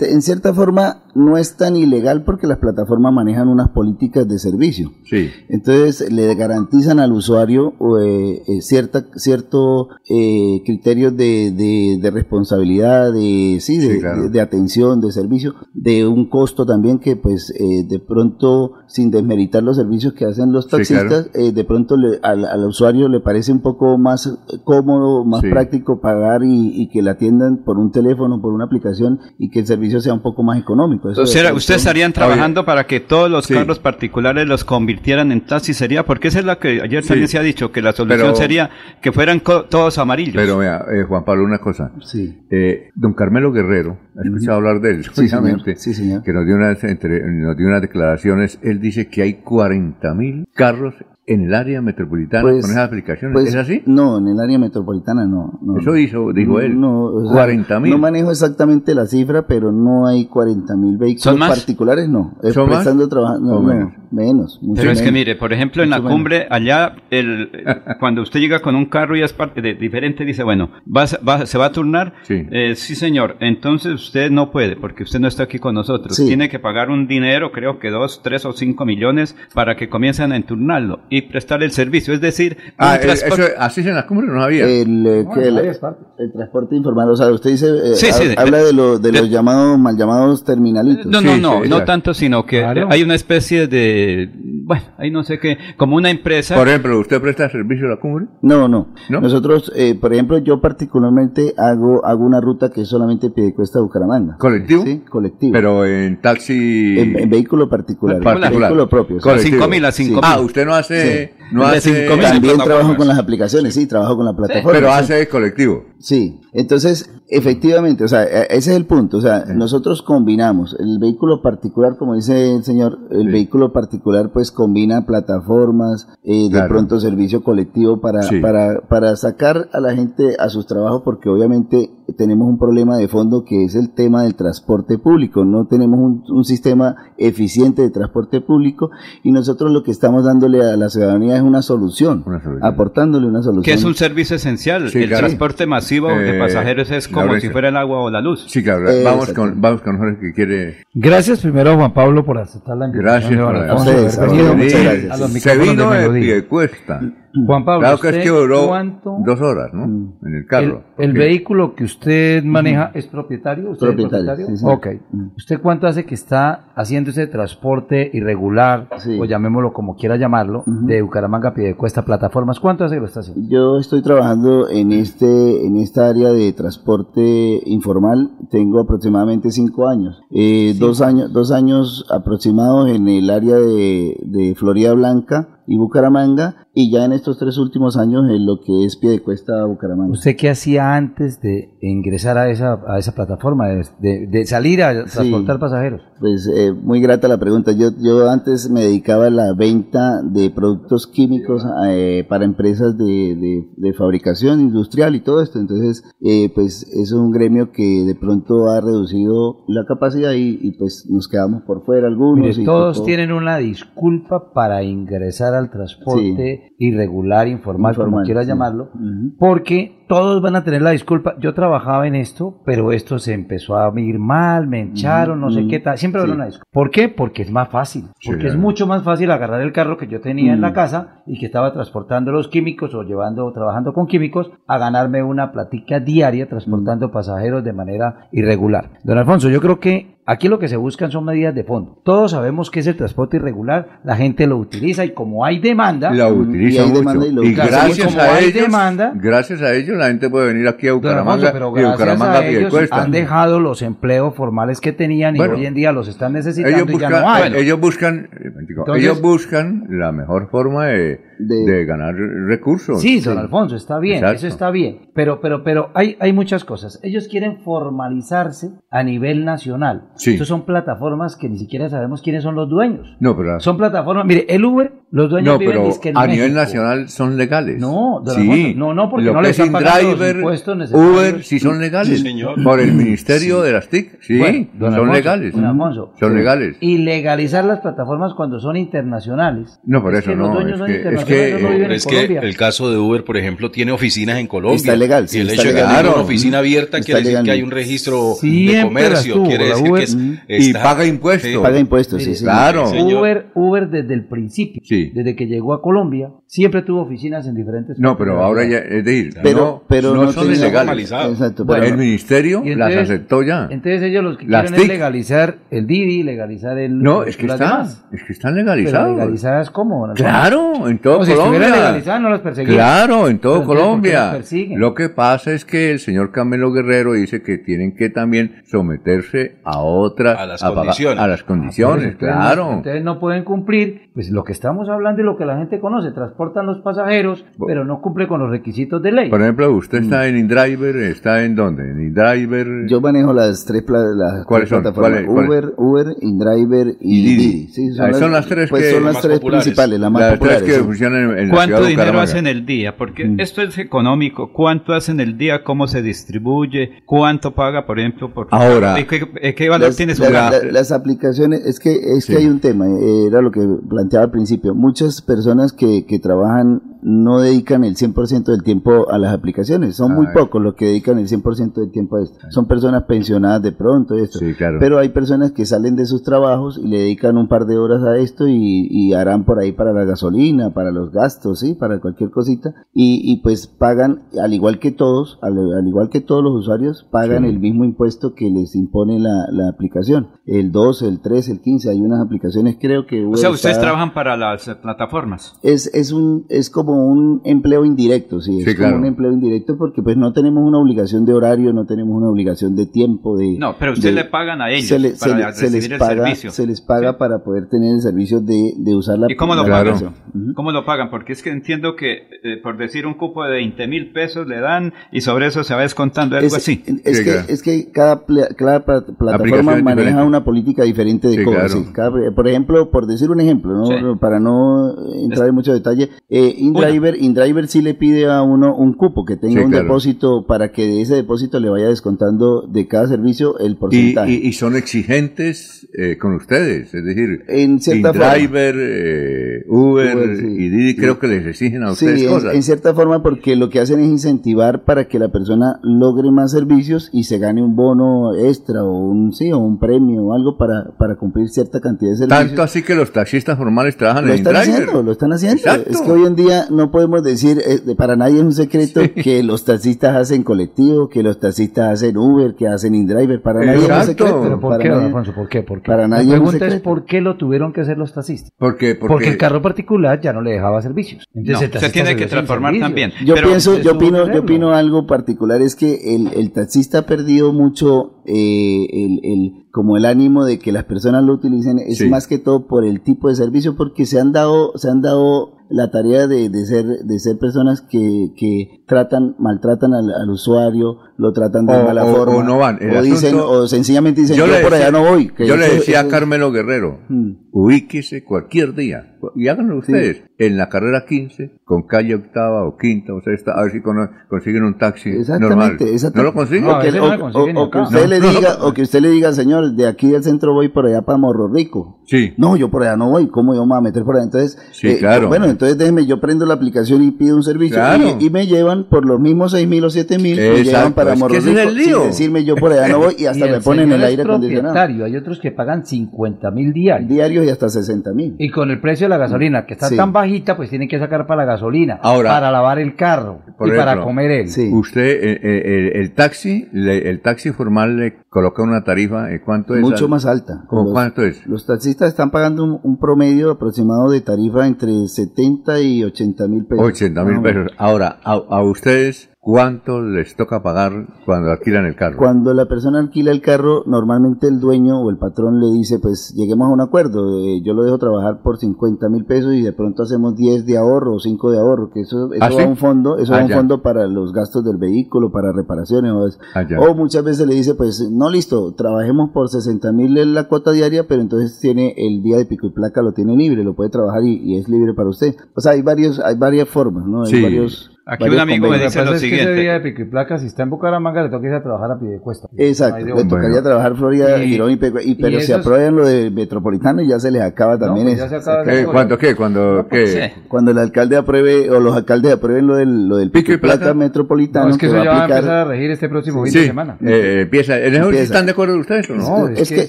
en- cierta forma no es tan ilegal porque las plataformas manejan unas políticas de servicio. Sí. Entonces le garantizan al usuario eh, eh, cierta, cierto eh, criterio de, de- de responsabilidad, de, sí, de, Sí, claro. de- de atención, de servicio, de un costo también que pues eh, de pronto, sin desmeritar los servicios que hacen los Sí, taxistas, eh, de pronto le- al, al usuario le parece un poco más eh, cómodo, más Sí. práctico pagar y, y que la atiendan por un teléfono, por una aplicación y que el servicio sea un poco más económico. Eso O sea, de- ustedes estarían trabajando para que todos los Sí. carros particulares los convirtieran en taxi, sería, porque esa es la que ayer Sí. también se ha dicho, que la solución Pero- sería que fueran todos amarillos. Pero vea, eh, Juan Pablo, una cosa. Sí. Eh, don Carmelo Guerrero, ¿ha escuchado hablar de él? Sí, Obviamente, señor. Sí, señor. que nos dio, unas, entre- nos dio unas declaraciones. Él dice que hay 40 mil carros en el área metropolitana Pues- con esas aplicaciones. pues, ¿Es así? No, en el área metropolitana no. no. Eso hizo, dijo No, él. No, o sea, 40 mil. No manejo exactamente la cifra, pero no hay 40 mil vehículos ¿Son más? particulares, no. ¿Son más? Trabajo, no, ¿O no, menos? menos. mucho Pero es que mire, por ejemplo, en la menos. cumbre, allá, el, cuando usted llega con un carro y es parte de, diferente, dice, bueno, ¿vas- va- ¿se va a turnar? Sí. Eh, sí, señor. Entonces usted no puede, porque usted no está aquí con nosotros. Sí. Tiene que pagar un dinero, creo que dos, tres o cinco millones, para que comiencen a enturnarlo y prestar el servicio. Es decir, Ah, un eh, eso, así en la cumbre, no sabía. El, eh, No, que en el, transporte informal, o sea, usted dice, eh, Sí, sí, ha- de- habla de, lo- de de- los llamados, mal llamados terminalitos. No, Sí, no, sí, no, no exacto. tanto, sino que Claro. hay una especie de, bueno, ahí no sé qué, como una empresa. Por ejemplo, ¿usted presta servicio a la cumbre? No, no. ¿No? Nosotros, eh, por ejemplo, yo particularmente hago hago una ruta que es solamente Piedecuesta Bucaramanga. ¿Colectivo? Sí, colectivo. Pero en taxi... en, en vehículo particular. Particular. Vehículo propio. cinco mil a cinco Sí. mil. Ah, usted no hace... No hace... También trabajo con las aplicaciones, sí, trabajo con la plataforma. Pero hace colectivo. Sí, entonces, efectivamente, o sea, e- ese es el punto, o sea, nosotros combinamos el vehículo particular, como dice el señor, el Sí. vehículo particular pues combina plataformas, eh, de pronto servicio colectivo para, Sí. para, para sacar a la gente a sus trabajos, porque obviamente tenemos un problema de fondo que es el tema del transporte público, no tenemos un, un sistema eficiente de transporte público y nosotros lo que estamos dándole a la ciudadanía es una solución, Una solución. aportándole una solución. que es un servicio esencial. Sí, el claro. transporte masivo de Eh, pasajeros es como si fuera el agua o la luz. Sí, claro. Eh, vamos, con, vamos con Jorge que quiere... Gracias primero Juan Pablo por aceptar la invitación. Gracias de por A ustedes, haber a venido ustedes, muchas gracias. a los Se vino de Melodía. pie cuesta. Juan Pablo, Claro que es ¿usted que duró cuánto- dos horas, ¿no? Mm. En el carro. el vehículo que usted maneja es propietario. ¿Usted es Propietario, sí, sí. Ok. Mm. ¿Usted cuánto hace que está haciendo ese transporte irregular, Sí. o llamémoslo como quiera llamarlo, de Bucaramanga a Piedecuesta Plataformas? ¿Cuánto hace que lo está haciendo? Yo estoy trabajando en este en esta área de transporte informal. Tengo aproximadamente cinco años. Eh, Dos años dos años aproximados en el área de, de Florida Blanca y Bucaramanga y ya en estos tres últimos años en lo que es pie de cuesta Bucaramanga. ¿Usted qué hacía antes de ingresar a esa, a esa plataforma, de, de- de salir a transportar pasajeros? Pues eh, muy grata la pregunta. Yo, yo antes me dedicaba a la venta de productos químicos eh, para empresas de, de- fabricación industrial y todo esto. Entonces, eh, pues es un gremio que de pronto ha reducido la capacidad y, y, pues nos quedamos por fuera algunos. Mire, y todos tienen una disculpa para ingresar al transporte irregular, informal, como Informal, quiera sí. llamarlo, porque todos van a tener la disculpa. Yo trabajaba en esto, pero esto se empezó a ir mal, me hincharon, no sé qué tal. Siempre habrá Sí. una disculpa. ¿Por qué? Porque es más fácil. Porque es mucho más fácil agarrar el carro que yo tenía en la Mm. casa y que estaba transportando los químicos o llevando, trabajando con químicos, a ganarme una platica diaria transportando pasajeros de manera irregular. Don Alfonso, yo creo que aquí lo que se buscan son medidas de fondo. Todos sabemos que es el transporte irregular, la gente lo utiliza y como hay demanda, La utiliza hay mucho. Y, lo gracias Como a hay ellos, demanda, gracias a ellos la gente puede venir aquí a Bucaramanga pero y gracias Bucaramanga a ellos han dejado los empleos formales que tenían y Bueno, hoy en día los están necesitando Ellos y buscan, ya no hay. ellos buscan, Entonces- ellos buscan la mejor forma de, de ganar recursos. Sí, don Alfonso, está bien, Exacto. eso está bien. Pero, pero, pero hay, hay muchas cosas. Ellos quieren formalizarse a nivel nacional. Sí. Estos son plataformas que ni siquiera sabemos quiénes son los dueños. No, pero, Son plataformas, mire, el Uber, los dueños no, viven pero en a nivel nacional son legales. No, don sí. Alfonso, no, no, porque Lo no que le es están pagando los InDriver, impuestos necesarios. Uber, sí son legales. Sí, señor. Por el Ministerio Sí. de las TIC, sí, Bueno, don son Alfonso, legales. don Alfonso, son sí. legales. Y legalizar las plataformas cuando son internacionales. No, por Es eso que los no, dueños es son que- internacionales, que- no viven Pero en es que el caso de Uber, por ejemplo, tiene oficinas en Colombia. Está legal, sí, y el está hecho de que tenga una oficina abierta Está quiere decir legal. que hay un registro Siempre de comercio. quiere decir Uber. que es. Y está- paga impuestos. Sí. Paga impuestos, sí. Claro. señor. Uber, Uber desde el principio, Sí. desde que llegó a Colombia, siempre tuvo oficinas en diferentes No, pero ahora ya, es decir, Pero, no, pero no, no son ilegales. Exacto, Bueno, el ministerio las aceptó ya. Entonces ellos los que Las quieren es legalizar el Didi, legalizar el... No, es que las está, demás. es que están legalizados. legalizadas cómo? Claro, en todo Como si Colombia. estuvieran legalizadas, no las perseguían. Claro, en todo entonces, ¿por qué Colombia. Lo que pasa es que el señor Camelo Guerrero dice que tienen que también someterse a otra A las condiciones. a las condiciones, Entonces, ustedes claro. no- Ustedes no pueden cumplir, pues lo que estamos hablando y lo que la gente conoce, transportan los pasajeros, pero no cumple con los requisitos de ley. Por ejemplo, usted está en InDriver, está en dónde? En InDriver. Yo manejo las tres, pla- las ¿Cuáles tres son? plataformas. Uber, Uber, InDriver y, Y Didi. Ah, son las tres pues que- son las tres principales, las más las tres populares. que funcionan en, en la ¿Cuánto de dinero hacen el día? Porque Mm. esto es económico. ¿Cuánto hacen el día? ¿Cómo se distribuye? ¿Cuánto paga, por ejemplo, por Ahora, ¿Y ¿Qué, eh, qué valor Las, tiene su la- las aplicaciones, es que es Sí. que hay un tema, eh, era lo que planteaba al principio. Muchas personas que, que trabajan no dedican el 100% del tiempo a las aplicaciones. Son muy Ay. pocos los que dedican el 100% del tiempo a esto. Son personas pensionadas de pronto esto. Sí, claro. Pero hay personas que salen de sus trabajos y le dedican un par de horas a esto y, y harán por ahí para la gasolina, para los gastos, sí, para cualquier cosita. Y, y pues pagan, al igual que todos, al, al igual que todos los usuarios, pagan Sí. el mismo impuesto que les impone la, la aplicación. El 12, el 13, el 15, hay unas aplicaciones creo que... O sea, Uber ustedes está- trabajan para las eh, plataformas. es, es un es como un empleo indirecto, sí, es Sí, como un empleo indirecto porque pues no tenemos una obligación de horario, no tenemos una obligación de tiempo, de No, pero usted de- le pagan a ellos se, le- para se le- se recibir les el paga, servicio. se les paga para poder tener el servicio de, de usar la ¿Y cómo lo pagan? aplicación. Ujú. ¿Cómo lo pagan? Porque es que entiendo que, eh, por decir un cupo de 20 mil pesos le dan y sobre eso se va descontando algo Es, así. es Sí, que, claro. es que cada, cada pla- plataforma maneja diferente. una política diferente de Sí, cobro. claro. por ejemplo, por decir un ejemplo, ¿no? Sí. para no entrar en mucho detalle, eh, InDriver, InDriver sí le pide a uno un cupo que tenga Sí, un claro. depósito para que de ese depósito le vaya descontando de cada servicio el porcentaje. y- y son exigentes eh, con ustedes, es decir, En cierta forma. InDriver, eh, Uber, Uber, sí. y Didi creo que les exigen a ustedes Sí, en, cosas. en cierta forma porque lo que hacen es incentivar para que la persona logre más servicios y se gane un bono extra o un sí o un premio o algo para, para cumplir cierta cantidad de servicios. Tanto así que los taxistas formales trabajan lo en están InDriver. haciendo, lo están haciendo. Exacto. Es que hoy en día no podemos decir, eh, para nadie es un secreto que los taxistas hacen colectivo, que los taxistas hacen Uber, que hacen InDriver. Para nadie es un secreto. ¿Pero por para qué, nadie- Alfonso? ¿Por qué? ¿Por qué? para nadie La es un pregunta es. ¿por qué lo tuvieron que hacer los taxistas? Porque, porque, Porque el carro particular ya no le dejaba servicios. Entonces No, el se taxista tiene que transformar servicios. también. Yo Pero pienso, yo opino, yo opino algo particular es que el, el taxista ha perdido mucho eh, el, el- como el ánimo de que las personas lo utilicen es Sí. más que todo por el tipo de servicio porque se han dado se han dado la tarea de, de ser de ser personas que, que tratan maltratan al, al usuario lo tratan de O- mala o- forma o no van. El o dicen asunto- o sencillamente dicen yo, por allá no voy que yo le eso- decía a Carmelo Guerrero, Mm. ubíquese cualquier día y háganlo ustedes en la carrera 15 con calle octava o quinta o sexta a ver si cono- consiguen un taxi normal. Exactamente, ¿No exactamente. lo consiguen? No, que, lo consiguen o- que usted No, le diga, o que usted le diga, señor, de aquí del centro voy por allá para Morro Rico. Sí. No, yo por allá no voy, ¿cómo yo me voy a meter por allá? Entonces, Sí, eh, claro. bueno, entonces déjeme, yo prendo la aplicación y pido un servicio Claro. y, y me llevan por los mismos seis mil o siete mil, me llevan para es que Morro es Rico el lío. sin decirme yo por allá no voy y hasta Y me ponen el es aire acondicionado. Hay otros que pagan 50 mil diarios. Diarios y hasta 60 mil. Y con el precio de la gasolina, que está Sí. tan bajita, pues tienen que sacar para la gasolina, Ahora- para lavar el carro Por y para comer él. Usted, eh, eh, el, el taxi, le- el taxi formal le coloca una tarifa, ¿eh? ¿cuánto es? Mucho más alta. ¿Cómo Los- cuánto es? Los taxistas están pagando un, un promedio aproximado de tarifa entre 70 y 80 mil pesos. 80 mil pesos. Ahora, a, a ustedes, ¿cuánto les toca pagar cuando alquilan el carro? Cuando la persona alquila el carro, normalmente el dueño o el patrón le dice, pues lleguemos a un acuerdo, eh, yo lo dejo trabajar por 50 mil pesos y de pronto hacemos 10 de ahorro o 5 de ahorro, que eso, eso ¿Ah, va sí? a un fondo, eso Ah, va un fondo para los gastos del vehículo, para reparaciones. Ah, o muchas veces le dice, pues no listo, trabajemos por 60 mil en la cuota diaria, pero entonces tiene el día de pico y placa, lo tiene libre, lo puede trabajar y, y es libre para usted. O sea, hay varios, hay varias formas, ¿no? Hay Sí. varios, Aquí un amigo me dice lo Pues es que ese siguiente. día de pico y placa, si está en Bucaramanga, le toca ir a trabajar a pie de cuesta. Exacto, No le tocaría trabajar Florida, Y- Girón y Pecua- y, y pero si aprueban lo de Metropolitano ya se les acaba también pues eso. ya se acaba ¿Qué? ¿Cuándo qué? ¿Cuándo qué? Cuando el alcalde apruebe o los alcaldes aprueben lo del, lo del pico y placa metropolitano No, es que que eso va ya a va a empezar a regir este próximo fin Sí, de semana. eh, empieza. ¿En eso están de acuerdo ustedes o no? es, que,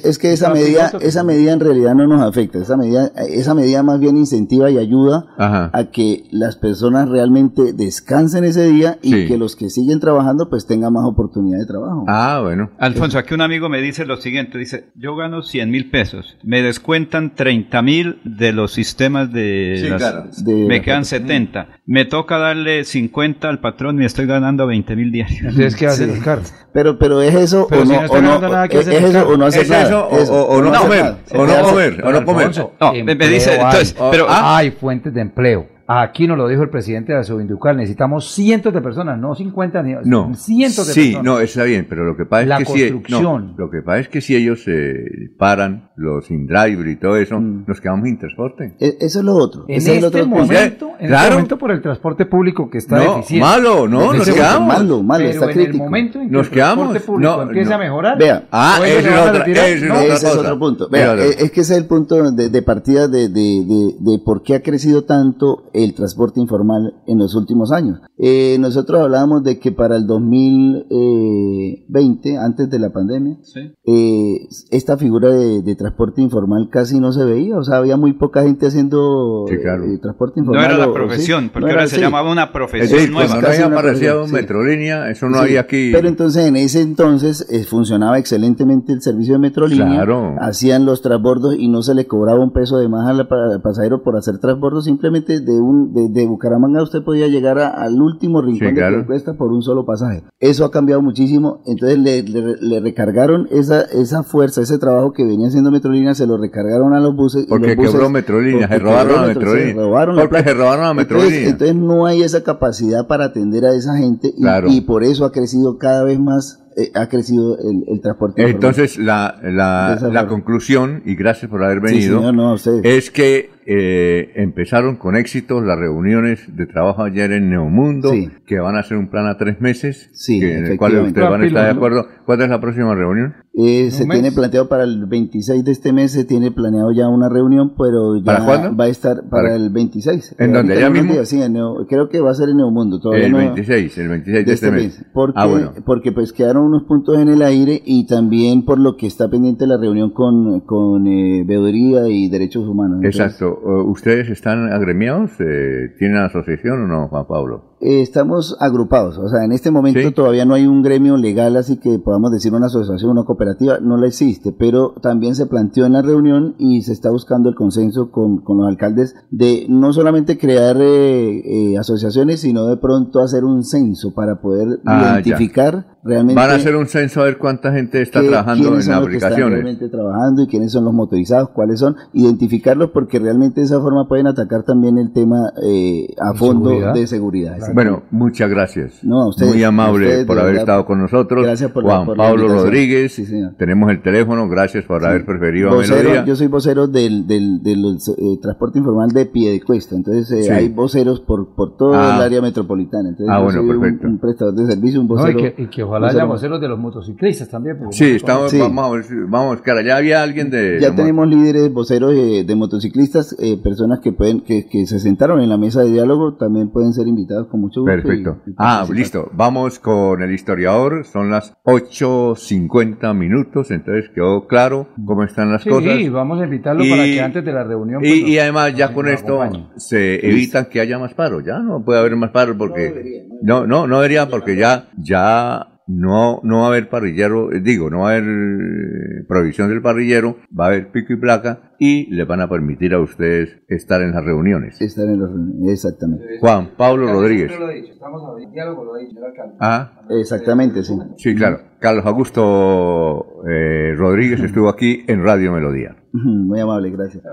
es que esa es medida esa medida en realidad no nos afecta esa medida esa medida más bien incentiva y ayuda a que las personas realmente descansen ese día y Sí. que los que siguen trabajando pues tengan más oportunidad de trabajo Ah, bueno. Alfonso, aquí un amigo me dice lo siguiente, dice, yo gano 100 mil pesos, me descuentan 30 mil de los sistemas de... Sí, las- claro. De- me quedan 70, me toca darle 50 al patrón y estoy ganando 20 mil diarios. Entonces, ¿qué hace el carro? pero pero es eso Pero o si no, o no ganando nada, ¿qué es, es eso o no hacer ¿Es nada eso o- o- o no hacer comer? ¿O no comer? ¿O no comer? Alfonso, No, me- dice, entonces, pero- Ah, hay fuentes de empleo. Aquí nos lo dijo el presidente de la Subinducal, necesitamos cientos de personas, no 50 ni No. cientos de sí, personas. no, está bien, pero lo que pasa La es que si construcción. no, lo que pasa es que si ellos se paran los InDriver y todo eso, nos quedamos sin transporte. E- eso es lo otro En es este otro momento, en Claro. este momento por el transporte público que está No, deficiente. malo, no, nos ese quedamos. momento, Malo, malo, pero está en crítico. el momento en que Nos el quedamos. transporte público No, empiece no. a mejorar, Vea. Ah, es otra, es otra ese es cosa. otro punto. Vea, eh, es que ese es el punto de, de partida de, de- de- de por qué ha crecido tanto el transporte informal en los últimos años. Eh, nosotros hablábamos de que para el 2020, antes de la pandemia, Sí. eh, esta figura de, de transporte informal casi no se veía. O sea, había muy poca gente haciendo Sí, claro. eh, transporte No informal. era o- la o profesión, sí, porque no ahora era se llamaba una Es profesión decir, nueva. cuando no Casi había aparecido. Metrolínea, eso no Sí, había aquí. Pero entonces en ese entonces eh, funcionaba excelentemente el servicio de Metrolínea. Claro. Hacían los transbordos y no se le cobraba un peso de más al pasajero por hacer transbordos. Simplemente de un de, de Bucaramanga usted podía llegar a- al último rincón Sí, de claro. cuesta por un solo pasaje. Eso ha cambiado muchísimo. Entonces le, le- le recargaron esa, esa fuerza, ese trabajo que venía haciendo Metrolínea, se lo recargaron a los buses. y Porque los buses- quebró Metrolínea, se robaron a Metro- Metrolínea. se robaron la Porque se plata. robaron a Entonces- Metrolínea. Entonces no hay esa capacidad para atender a esa gente y, Claro. y por eso ha crecido cada vez más, eh, ha crecido el, el transporte. Entonces, la, la, la conclusión, y gracias por haber Sí, venido, señor, no, es que eh, empezaron con éxito las reuniones de trabajo ayer en Neomundo, Sí. que van a ser un plan a tres meses, Sí, que- en el cual ustedes van a estar de acuerdo. ¿Cuándo es la próxima reunión? Eh, se mes. tiene planteado para el 26 de este mes, se tiene planeado ya una reunión, pero ya ¿Para cuándo? va a estar para ¿Para- el 26. ¿En Eh, dónde? ahorita ¿Allá en unos mismo? días, sí, en Neo- creo que va a ser en Neomundo. Todavía El no- 26, el 26 de, de este mes. Porque, Ah, bueno. porque pues quedaron unos puntos en el aire y también por lo que está pendiente la reunión con, con eh, veeduría y derechos humanos. Entonces, Exacto. Uh, ¿Ustedes están agremiados? Eh, ¿Tienen asociación o no, Juan Pablo? Eh, estamos agrupados, o sea, en este momento Sí. todavía no hay un gremio legal, así que podamos decir una asociación, una cooperativa, no la existe, pero también se planteó en la reunión y se está buscando el consenso con, con los alcaldes de no solamente crear eh, eh, asociaciones, sino de pronto hacer un censo para poder Ah, ya. identificar realmente Van a hacer un censo a ver cuánta gente está qué- trabajando en son los que están aplicaciones. realmente trabajando y quiénes son los motorizados, cuáles son, identificarlos porque realmente de esa forma pueden atacar también el tema eh, a De fondo seguridad. de seguridad. Bueno, muchas gracias. No, a ustedes, Muy amable a ustedes, por haber verdad. estado con nosotros. Gracias por la- Juan por la Pablo invitación. Rodríguez. Sí, señor. Tenemos el teléfono. Gracias por haber preferido a Vocero, Melodía. yo soy vocero del, del, del eh, transporte informal de Piedecuesta, entonces eh, Sí. hay voceros por, por todo Ah. el área metropolitana. Entonces Ah, bueno, un- perfecto. Un, prestador de servicio, un No, y vocero. que, y que ojalá más voceros de los motociclistas también. porque Sí, no estamos, conocen. vamos vamos a buscar. Allá había alguien de... Ya de tenemos líderes voceros de, de motociclistas, eh, personas que pueden que, que se sentaron en la mesa de diálogo, también pueden ser invitados con mucho gusto. y- Perfecto. y Ah, participar. listo. Vamos con el historiador. Son las 8.50 minutos, entonces quedó claro cómo están las Sí, cosas. vamos a invitarlo Y- para que antes de la reunión. pues, Y, nos- y además ya con esto acompañe. se evitan que haya más paro. Ya no puede haber más paro porque... No, no, no debería porque ya, ya no, no va a haber parrillero, eh, digo, no va a haber eh, provisión del parrillero, va a haber pico y placa y le van a permitir a ustedes estar en las reuniones. Estar en las reuniones, exactamente. Juan Pablo Rodríguez. Estamos en diálogo, lo ha dicho el alcalde. Ah, Exactamente, sí. sí, claro. Carlos Augusto eh, Rodríguez estuvo aquí en Radio Melodía. Muy amable, gracias.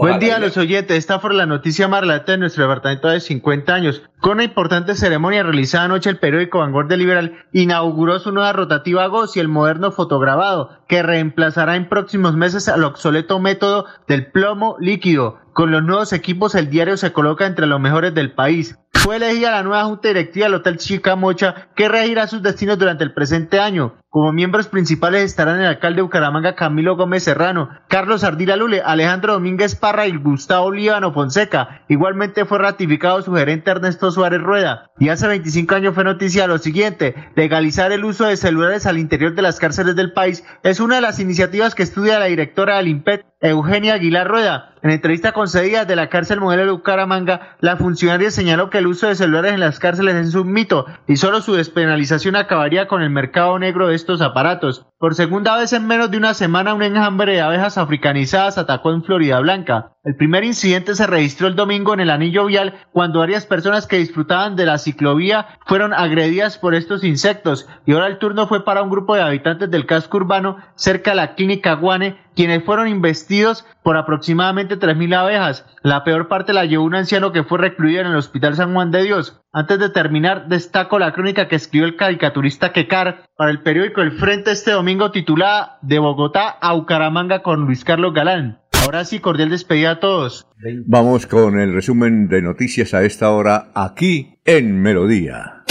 Buen día a los oyentes. Esta fue la noticia más relata de nuestro departamento de 50 años. Con una importante ceremonia realizada anoche, el periódico Vanguardia Liberal inauguró su nueva rotativa GOS y el moderno fotograbado, que reemplazará en próximos meses al obsoleto método del plomo líquido. Con los nuevos equipos, el diario se coloca entre los mejores del país. Fue elegida la nueva junta directiva del Hotel Chicamocha, que regirá sus destinos durante el presente año. Como miembros principales estarán el alcalde de Bucaramanga Camilo Gómez Serrano, Carlos Ardila Lule, Alejandro Domínguez Parra y Gustavo Líbano Fonseca. Igualmente fue ratificado su gerente Ernesto Suárez Rueda. Y hace 25 años fue noticia lo siguiente, legalizar el uso de celulares al interior de las cárceles del país es una de las iniciativas que estudia la directora del IMPET, Eugenia Aguilar Rueda. En entrevista concedida de la cárcel modelo de Bucaramanga, la funcionaria señaló que el uso de celulares en las cárceles es un mito y solo su despenalización acabaría con el mercado negro de estos aparatos. Por segunda vez en menos de una semana, un enjambre de abejas africanizadas atacó en Florida Blanca. El primer incidente se registró el domingo en el anillo vial cuando varias personas que disfrutaban de la ciclovía fueron agredidas por estos insectos y ahora el turno fue para un grupo de habitantes del casco urbano cerca de la clínica Guane quienes fueron investidos por aproximadamente 3.000 abejas. La peor parte la llevó un anciano que fue recluido en el Hospital San Juan de Dios. Antes de terminar, destaco la crónica que escribió el caricaturista Kekar para el periódico El Frente este domingo titulada De Bogotá a Bucaramanga con Luis Carlos Galán. Ahora sí, cordial despedida a todos. Vamos con el resumen de noticias a esta hora aquí en Melodía.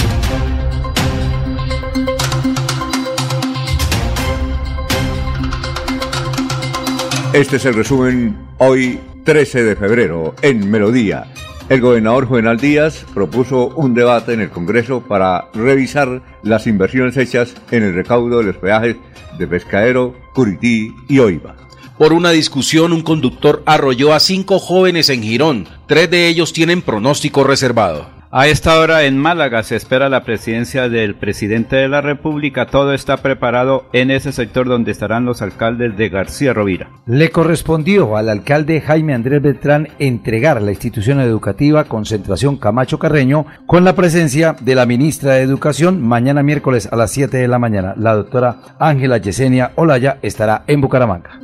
Este es el resumen hoy 13 de febrero en Melodía. El gobernador Juvenal Díaz propuso un debate en el Congreso para revisar las inversiones hechas en el recaudo de los peajes de Pescadero, Curití y Oiva. Por una discusión, un conductor arrolló a cinco jóvenes en Girón. Tres de ellos tienen pronóstico reservado. A esta hora en Málaga se espera la presidencia del presidente de la República. Todo está preparado en ese sector donde estarán los alcaldes de García Rovira. Le correspondió al alcalde Jaime Andrés Beltrán entregar la institución educativa Concentración Camacho Carreño con la presencia de la ministra de Educación mañana miércoles a las 7 de la mañana. La doctora Ángela Yesenia Olaya estará en Bucaramanga.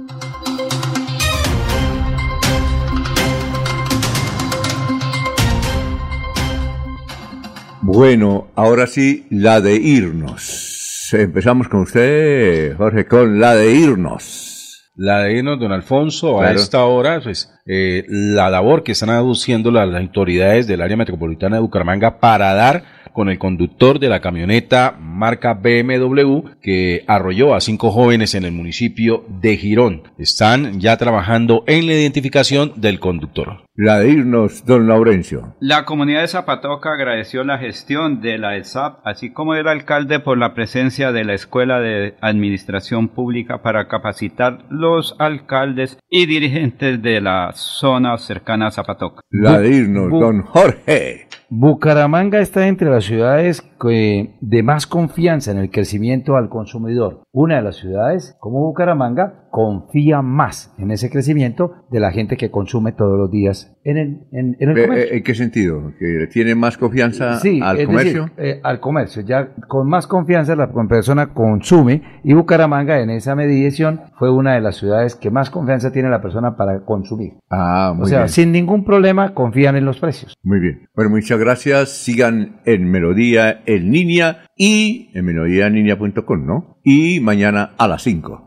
Bueno, ahora sí, la de irnos. Empezamos con usted, Jorge, con la de irnos. La de irnos, don Alfonso, a Claro. esta hora, pues, eh, la labor que están aduciendo las, las autoridades del área metropolitana de Bucaramanga para dar con el conductor de la camioneta marca BMW que arrolló a cinco jóvenes en el municipio de Girón. Están ya trabajando en la identificación del conductor. La de irnos, don Laurencio. La comunidad de Zapatoca agradeció la gestión de la ESAP, así como del alcalde por la presencia de la Escuela de Administración Pública para capacitar los alcaldes y dirigentes de la zona cercana a Zapatoca. La de irnos, don Jorge. Bucaramanga está entre las ciudades que- de más confianza en el crecimiento al consumidor. Una de las ciudades, como Bucaramanga, confía más en ese crecimiento de la gente que consume todos los días en el, en, en el Eh, comercio. eh, ¿En qué sentido? ¿Que tiene más confianza Sí, al comercio? decir, eh, al comercio. Ya con más confianza la persona consume y Bucaramanga en esa medición fue una de las ciudades que más confianza tiene la persona para consumir. ah, muy o sea, bien. sin ningún problema confían en los precios. Muy bien. Bueno, muchas gracias. Sigan en Melodía en línea y en melodíaenlínea.com, ¿no? Y mañana a las 5.